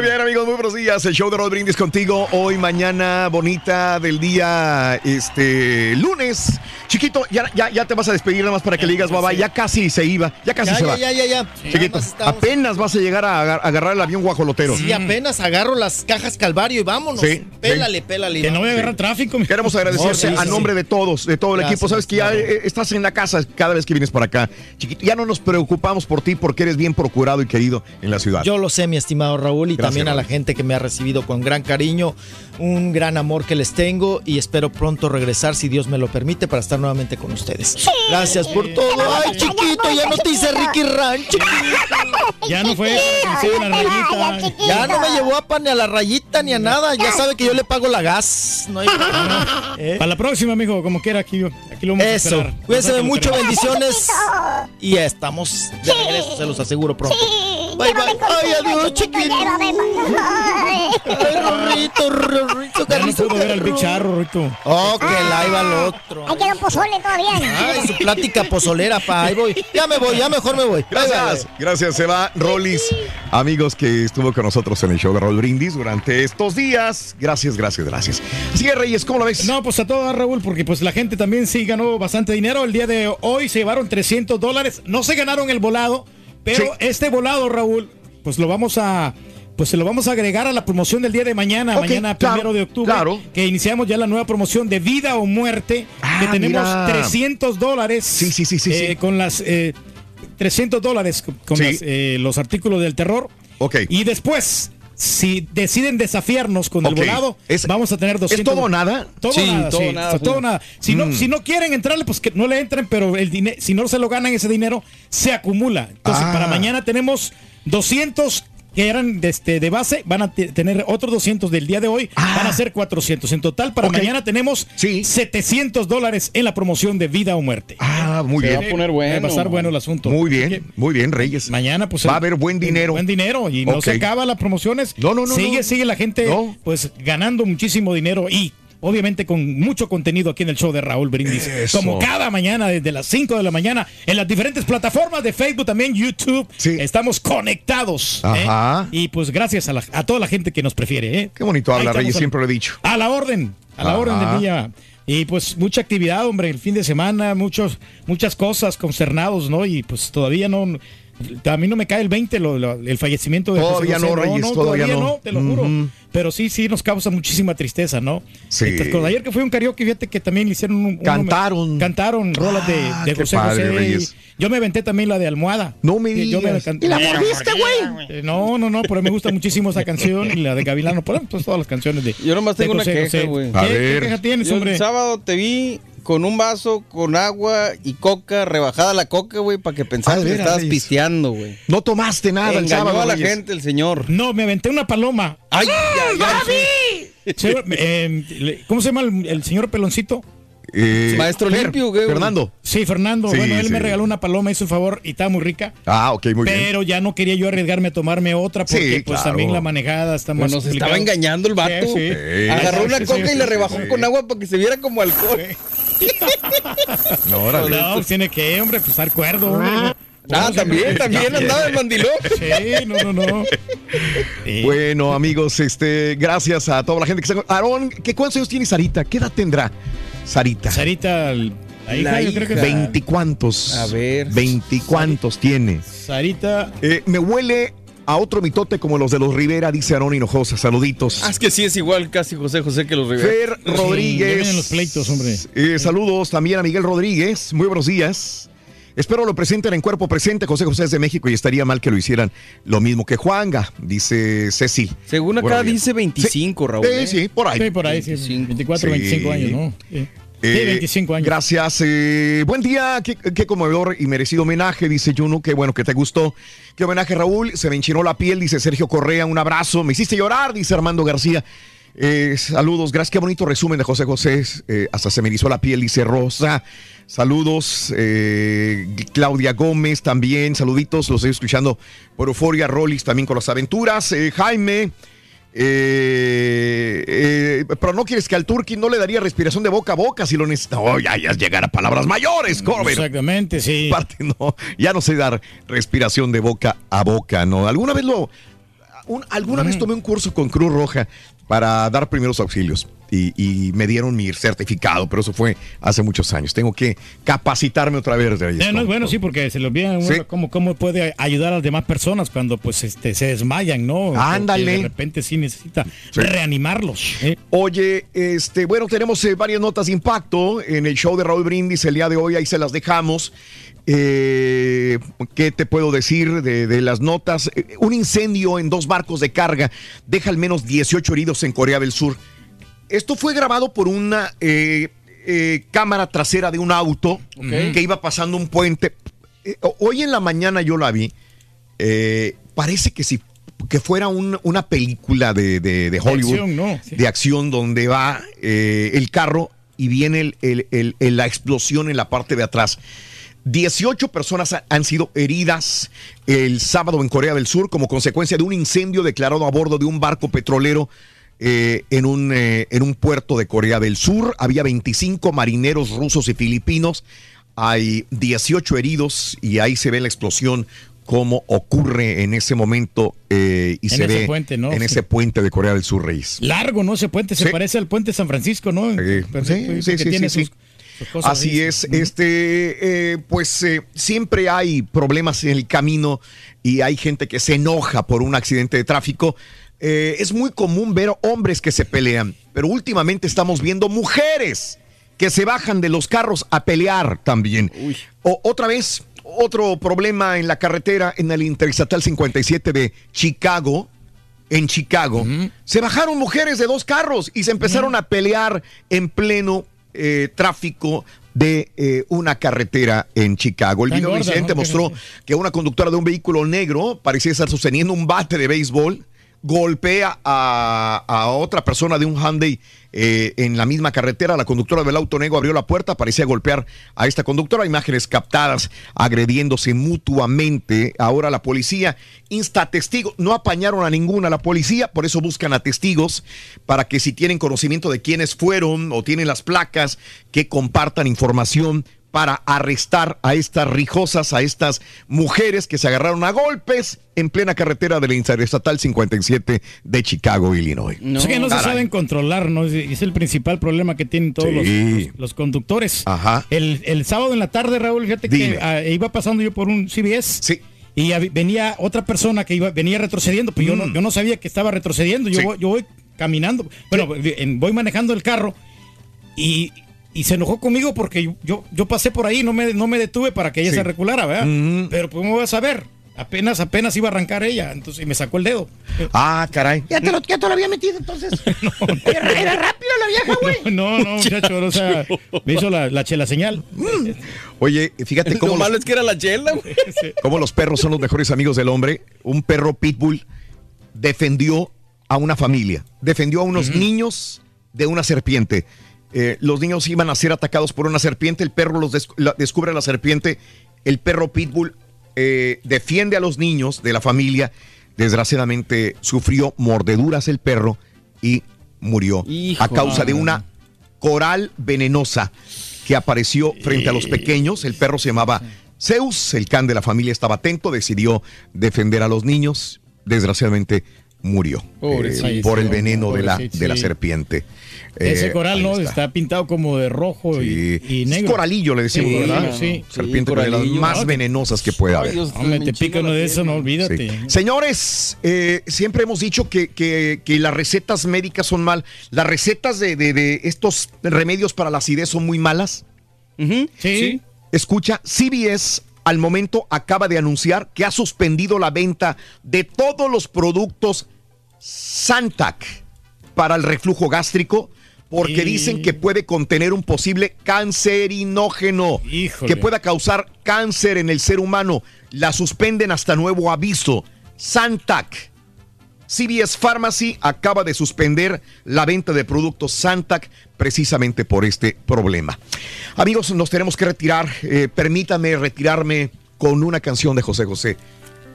Muy bien, amigos, muy buenos días. El show de Raúl Brindis contigo. Hoy, mañana bonita del día, este, lunes. Chiquito, ya, ya, ya te vas a despedir nada más para que le digas bye bye. Ya casi se iba, ya casi Ya, se ya, va. ya, ya, ya. Chiquito, apenas vas a llegar a agar- agarrar el avión guajolotero. Sí, apenas agarro las cajas Calvario y vámonos. Sí, pélale, sí. pélale. Que no voy a Sí. agarrar tráfico. mi- Queremos agradecerte Oh, sí, a nombre sí. de todos, de todo el Gracias, equipo. Sabes que ya claro. eh, estás en la casa cada vez que vienes para acá. Chiquito, ya no nos preocupamos por ti porque eres bien procurado y querido en la ciudad. Yo lo sé, mi estimado Raúl, y también a la gente que me ha recibido con gran cariño, un gran amor que les tengo y espero pronto regresar, si Dios me lo permite, para estar nuevamente con ustedes. Gracias por todo. Ay, chiquito, ya no te hice Ricky Ranch. Ya no fue. sí, la rayita. Ya no me llevó a pan ni a la rayita ni a nada. Ya sabe que yo le pago la gas. No hay problema. ¿Eh? Para la próxima, mijo, como quiera, aquí, aquí lo vamos a Eso. esperar. Cuídense mucho, bendiciones. Y ya estamos de regreso, se los aseguro pronto. Bye, bye. Ay, adiós, chiquito. Ay, Rorrito, Rorrito, no Carlito. puedo ver al Big Charro, Rito. Oh, que la iba al otro. Hay que dar pozole todavía. Ay, su plática pozolera, pa. Ahí voy. Ya me voy, ya mejor me voy. Bye, bye, Gracias, gracias, se va Rolis. Amigos que estuvo con nosotros en el show de Raúl Brindis durante estos días. Gracias, gracias, gracias. Así que Reyes, ¿cómo lo ves? No, pues a todo Raúl, porque pues la gente también sí ganó bastante dinero. El día de hoy se llevaron 300 dólares. No se ganaron el volado, pero Sí. este volado, Raúl, pues lo vamos a... Pues se lo vamos a agregar a la promoción del día de mañana, mañana claro, primero de octubre, claro. que iniciamos ya la nueva promoción de vida o muerte, Ah, que tenemos mira. 300 dólares Sí, sí, sí, sí, eh, sí. con las eh, 300 dólares con- Sí. las, eh, los artículos del terror. Ok. Y después, si deciden desafiarnos con el volado, Es- vamos a tener 200. ¿Es todo o nada? Todo Sí, nada, todo sí, nada, o sea, todo señor. nada. Si no, Mm. si no quieren entrarle, pues que no le entren, pero el dinero, si no se lo ganan ese dinero, se acumula. Entonces, Ah. para mañana tenemos 200 que eran de, este, de base, van a te- tener otros 200 del día de hoy, van a ser 400. En total, para Ah. Mañana tenemos Sí. 700 dólares en la promoción de vida o muerte. Ah, muy Se bien. va a poner bueno. Va a estar bueno el asunto. Muy bien, muy bien, Reyes. Mañana, pues. Va a haber buen dinero. Buen dinero. Y no se acaban las promociones. No, no, no, Sigue, no. sigue la gente, No. pues, ganando muchísimo dinero y. Obviamente con mucho contenido aquí en el show de Raúl Brindis. Eso. Como cada mañana desde las 5 de la mañana en las diferentes plataformas de Facebook, también YouTube. Sí. Estamos conectados. ¿eh? Ajá. Y pues gracias a, la- a toda la gente que nos prefiere. ¿eh? Qué bonito habla, Reyes, siempre lo he dicho. A la orden, a la Ajá. orden del día. Y pues mucha actividad, hombre, el fin de semana, muchos, muchas cosas concernados, ¿no? Y pues todavía no, a mí no me cae el 20 lo- lo- el fallecimiento de Todavía José no, José. Reyes, todavía no. te lo juro. Pero sí, sí, nos causa muchísima tristeza, ¿no? Sí. Entonces, ayer que fue un karaoke, fíjate que también le hicieron un... un- Cantaron. cantaron rolas de, Ah, de qué José padre, José. y. Yo me aventé también la de Almohada. No me Que yo digas. can- ¿Y la mordiste, güey? Eh, No, no, no, pero me gusta muchísimo esa canción y la de Gavilano. Por pues, todas las canciones de. Yo nomás de tengo una José queja, José. güey. ¿Qué, A qué ver. queja tienes, Yo hombre? el sábado te vi con un vaso con agua y coca, rebajada la coca, güey, para que Ah, pensaras de que estabas Reyes. pisteando, güey. No tomaste nada el Engañó sábado, a la Reyes. gente el señor. No, me aventé una paloma. ¡Ay, ay, ay! Se- eh, le- ¿Cómo se llama el, el señor peloncito? Eh, Maestro Fer, limpio, güey. Fernando. Sí, Fernando. Sí, bueno, él sí. me regaló una paloma, hizo un favor y estaba muy rica. Ah, ok, muy bien. pero ya no quería yo arriesgarme a tomarme otra porque Sí, pues claro. también la manejada está más Bueno, se complicado. estaba engañando el vato. Sí, sí. Sí. Agarró una Sí, coca sí, y sí, rebajó sí. con agua para que se viera como alcohol. No, órale. No, pues tiene que, hombre, pues estar cuerdo, hombre. Ah, No, también, también andaba de mandilón. Sí, no, no, no. Sí. Bueno, amigos, este, gracias a toda la gente que se... Aarón, ¿qué cuántos años tiene Sarita? ¿Qué edad tendrá Sarita? Sarita, la hija, La yo creo que hija. ¿Veinticuantos? A ver. ¿Veinticuantos tiene? Sarita, Eh, me huele a otro mitote como los de los Rivera, dice Aarón Hinojosa. Saluditos. Ah, es que sí es igual casi José José que los Rivera. Fer Rodríguez. vienen los pleitos, hombre. Eh, saludos también a Miguel Rodríguez. Muy buenos días. Espero lo presenten en cuerpo presente. José José es de México y estaría mal que lo hicieran lo mismo que Juanga, dice Cecil. Según acá dice 25, Raúl. Sí, ¿eh? sí, por ahí. Sí, por ahí, sí. 25. 24, Sí. 25 años, ¿no? Sí, Eh, 25 años. Gracias. eh, buen día. Qué, qué conmovedor y merecido homenaje, dice Juno. Qué bueno que te gustó. Qué homenaje, Raúl. Se me enchinó la piel, dice Sergio Correa. Un abrazo. Me hiciste llorar, dice Armando García. Eh, saludos. Gracias. Qué bonito resumen de José José. Hasta se me erizó la piel, dice Rosa. Saludos. Claudia Gómez también. Saluditos. Los estoy escuchando por Euforia. Rolis también con las aventuras. Jaime. Eh, eh, pero no quieres que al Turqui no le daría respiración de boca a boca si lo necesita. No, ya, ya llegar a palabras mayores, Corbin. Exactamente, sí. Parte, no, ya no sé dar respiración de boca a boca, ¿no? ¿Alguna vez lo, un- alguna vez tomé un curso con Cruz Roja para dar primeros auxilios y, y me dieron mi certificado, pero eso fue hace muchos años. Tengo que capacitarme otra vez de Eh, no bueno, sí, porque se le olvida uno Sí. cómo, cómo puede ayudar a las demás personas cuando pues este se desmayan, ¿no? Porque Ándale. De repente sí necesita Sí. reanimarlos. ¿eh? Oye, este, bueno, tenemos eh, varias notas de impacto en el show de Raúl Brindis el día de hoy, ahí se las dejamos. Eh, ¿Qué te puedo decir de, de las notas? Eh, un incendio en dos barcos de carga deja al menos 18 heridos en Corea del Sur. Esto fue grabado por una eh, eh, cámara trasera de un auto que iba pasando un puente. Eh, hoy en la mañana yo la vi. Parece que si que fuera un- una película de, de- de Hollywood acción, ¿no? Sí. de acción donde va eh, el carro y viene el- el- el- el- la explosión en la parte de atrás. 18 personas ha- han sido heridas el sábado en Corea del Sur como consecuencia de un incendio declarado a bordo de un barco petrolero eh, en, un, eh, en un puerto de Corea del Sur. Había 25 marineros rusos y filipinos. Hay 18 heridos y ahí se ve la explosión cómo ocurre en ese momento eh, y En se ese ve puente, ¿no? en Sí. ese puente de Corea del Sur, Reyes. Largo, ¿no? Ese puente se Sí. parece al puente de San Francisco, ¿no? Sí, sí, sí, tiene sus- Así ahí. es, este, eh, pues eh, siempre hay problemas en el camino y hay gente que se enoja por un accidente de tráfico. Eh, es muy común ver hombres que se pelean, pero últimamente estamos viendo mujeres que se bajan de los carros a pelear también. O, otra vez, otro problema en la carretera, en el Interestatal 57 de Chicago, en Chicago, se bajaron mujeres de dos carros y se empezaron a pelear en pleno eh, tráfico de eh, una carretera en Chicago. El video del mostró que una conductora de un vehículo negro parecía estar sosteniendo un bate de béisbol, golpea a, otra persona de un Hyundai eh, en la misma carretera. La conductora del auto negro abrió la puerta, parecía golpear a esta conductora. Imágenes captadas agrediéndose mutuamente. Ahora la policía insta testigos. No apañaron a ninguna la policía, por eso buscan a testigos para que si tienen conocimiento de quiénes fueron o tienen las placas, que compartan información para arrestar a estas rijosas, a estas mujeres que se agarraron a golpes en plena carretera de la Interestatal 57 de Chicago, Illinois. es que no se saben controlar, ¿no? Es, el principal problema que tienen todos los- Sí. los, los conductores. Ajá. El, el sábado en la tarde, Raúl, fíjate Dime. que ah, iba pasando yo por un CBS. Sí. Y venía otra persona que iba, venía retrocediendo, pero yo, no, yo no sabía que estaba retrocediendo. Yo, Mm. Sí. voy, yo voy caminando, bueno, en- voy manejando el carro y, y se enojó conmigo porque yo, yo, yo pasé por ahí, no me, no me detuve para que ella Sí. se reculara, ¿verdad? Mm. Pero pues me vas a ver. Apenas, apenas iba a arrancar ella, entonces y me sacó el dedo. Ah, caray. Ya te lo, ya te lo había metido entonces. era, era rápido la vieja, güey. No, no, muchacho, o sea, me hizo la, la chela señal. Oye, fíjate cómo Lo los, malo es que era la chela, güey. cómo los perros son los mejores amigos del hombre. Un perro pitbull defendió a una familia, defendió a unos niños de una serpiente. Eh, los niños iban a ser atacados por una serpiente, el perro los des- la- descubre a la serpiente, el perro pitbull eh, defiende a los niños de la familia, desgraciadamente sufrió mordeduras el perro y murió a causa de una coral venenosa que apareció frente a los pequeños. El perro se llamaba Zeus, el can de la familia estaba atento, decidió defender a los niños, desgraciadamente murió eh, por el veneno de la, de la serpiente. Ese Eh, coral, ¿no? está. Está. pintado como de rojo y, y negro. Es coralillo, le decimos, Sí, ¿verdad? Sí. Serpiente de las más venenosas que puede haber. Hombre, te pica uno de esos, no olvídate. Sí. Señores, eh, siempre hemos dicho que, que- que las recetas médicas son mal. Las recetas de, de- de estos remedios para la acidez son muy malas. Sí. Escucha, CBS al momento acaba de anunciar que ha suspendido la venta de todos los productos Santac para el reflujo gástrico porque Y- dicen que puede contener un posible cancerinógeno que pueda causar cáncer en el ser humano. La suspenden hasta nuevo aviso. Santac. CVS Pharmacy acaba de suspender la venta de productos Santac precisamente por este problema. Amigos, nos tenemos que retirar. Eh, permítame retirarme con una canción de José José.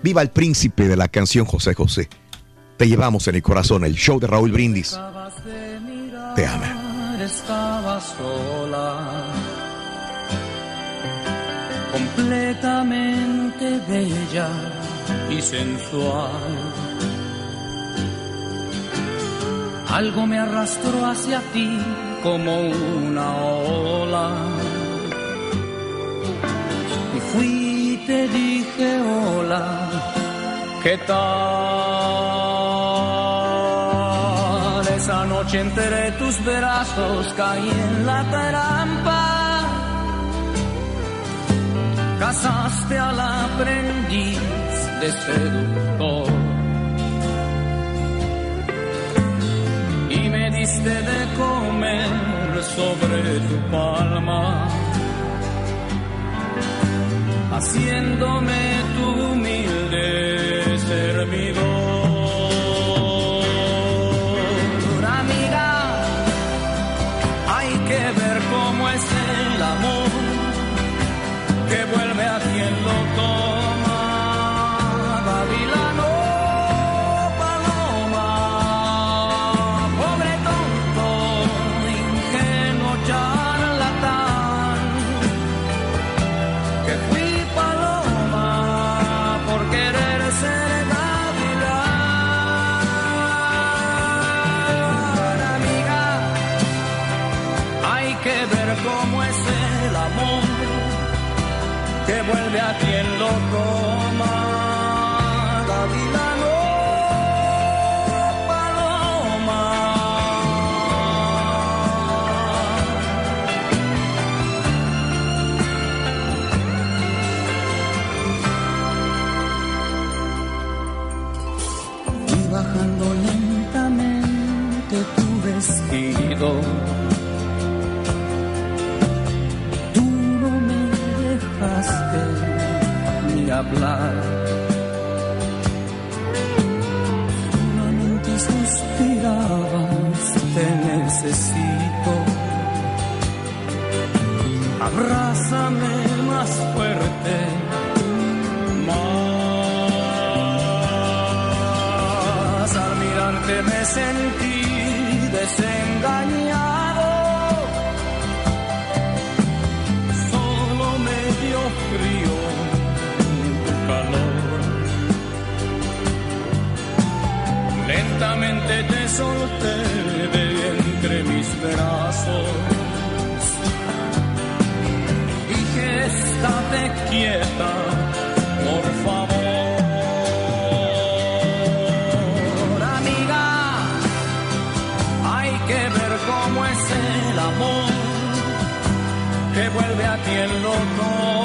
Viva el príncipe de la canción José José. Te llevamos en el corazón, el show de Raúl Brindis. Te ama. Estaba sola, completamente bella y sensual. Algo me arrastró hacia ti como una ola. Y fui y te dije hola, ¿qué tal? Esa noche entre tus brazos caí en la trampa. Casaste al aprendiz de seductor. De comer sobre tu palma, haciéndome tu humilde servidor. Necesito. Abrázame más fuerte, más. Al mirarte me sentí desengañado. Solo me dio frío tu calor. Lentamente te solté de brazos. Dije, estate quieta, por favor. Amiga, hay que ver cómo es el amor que vuelve a quien lo toma.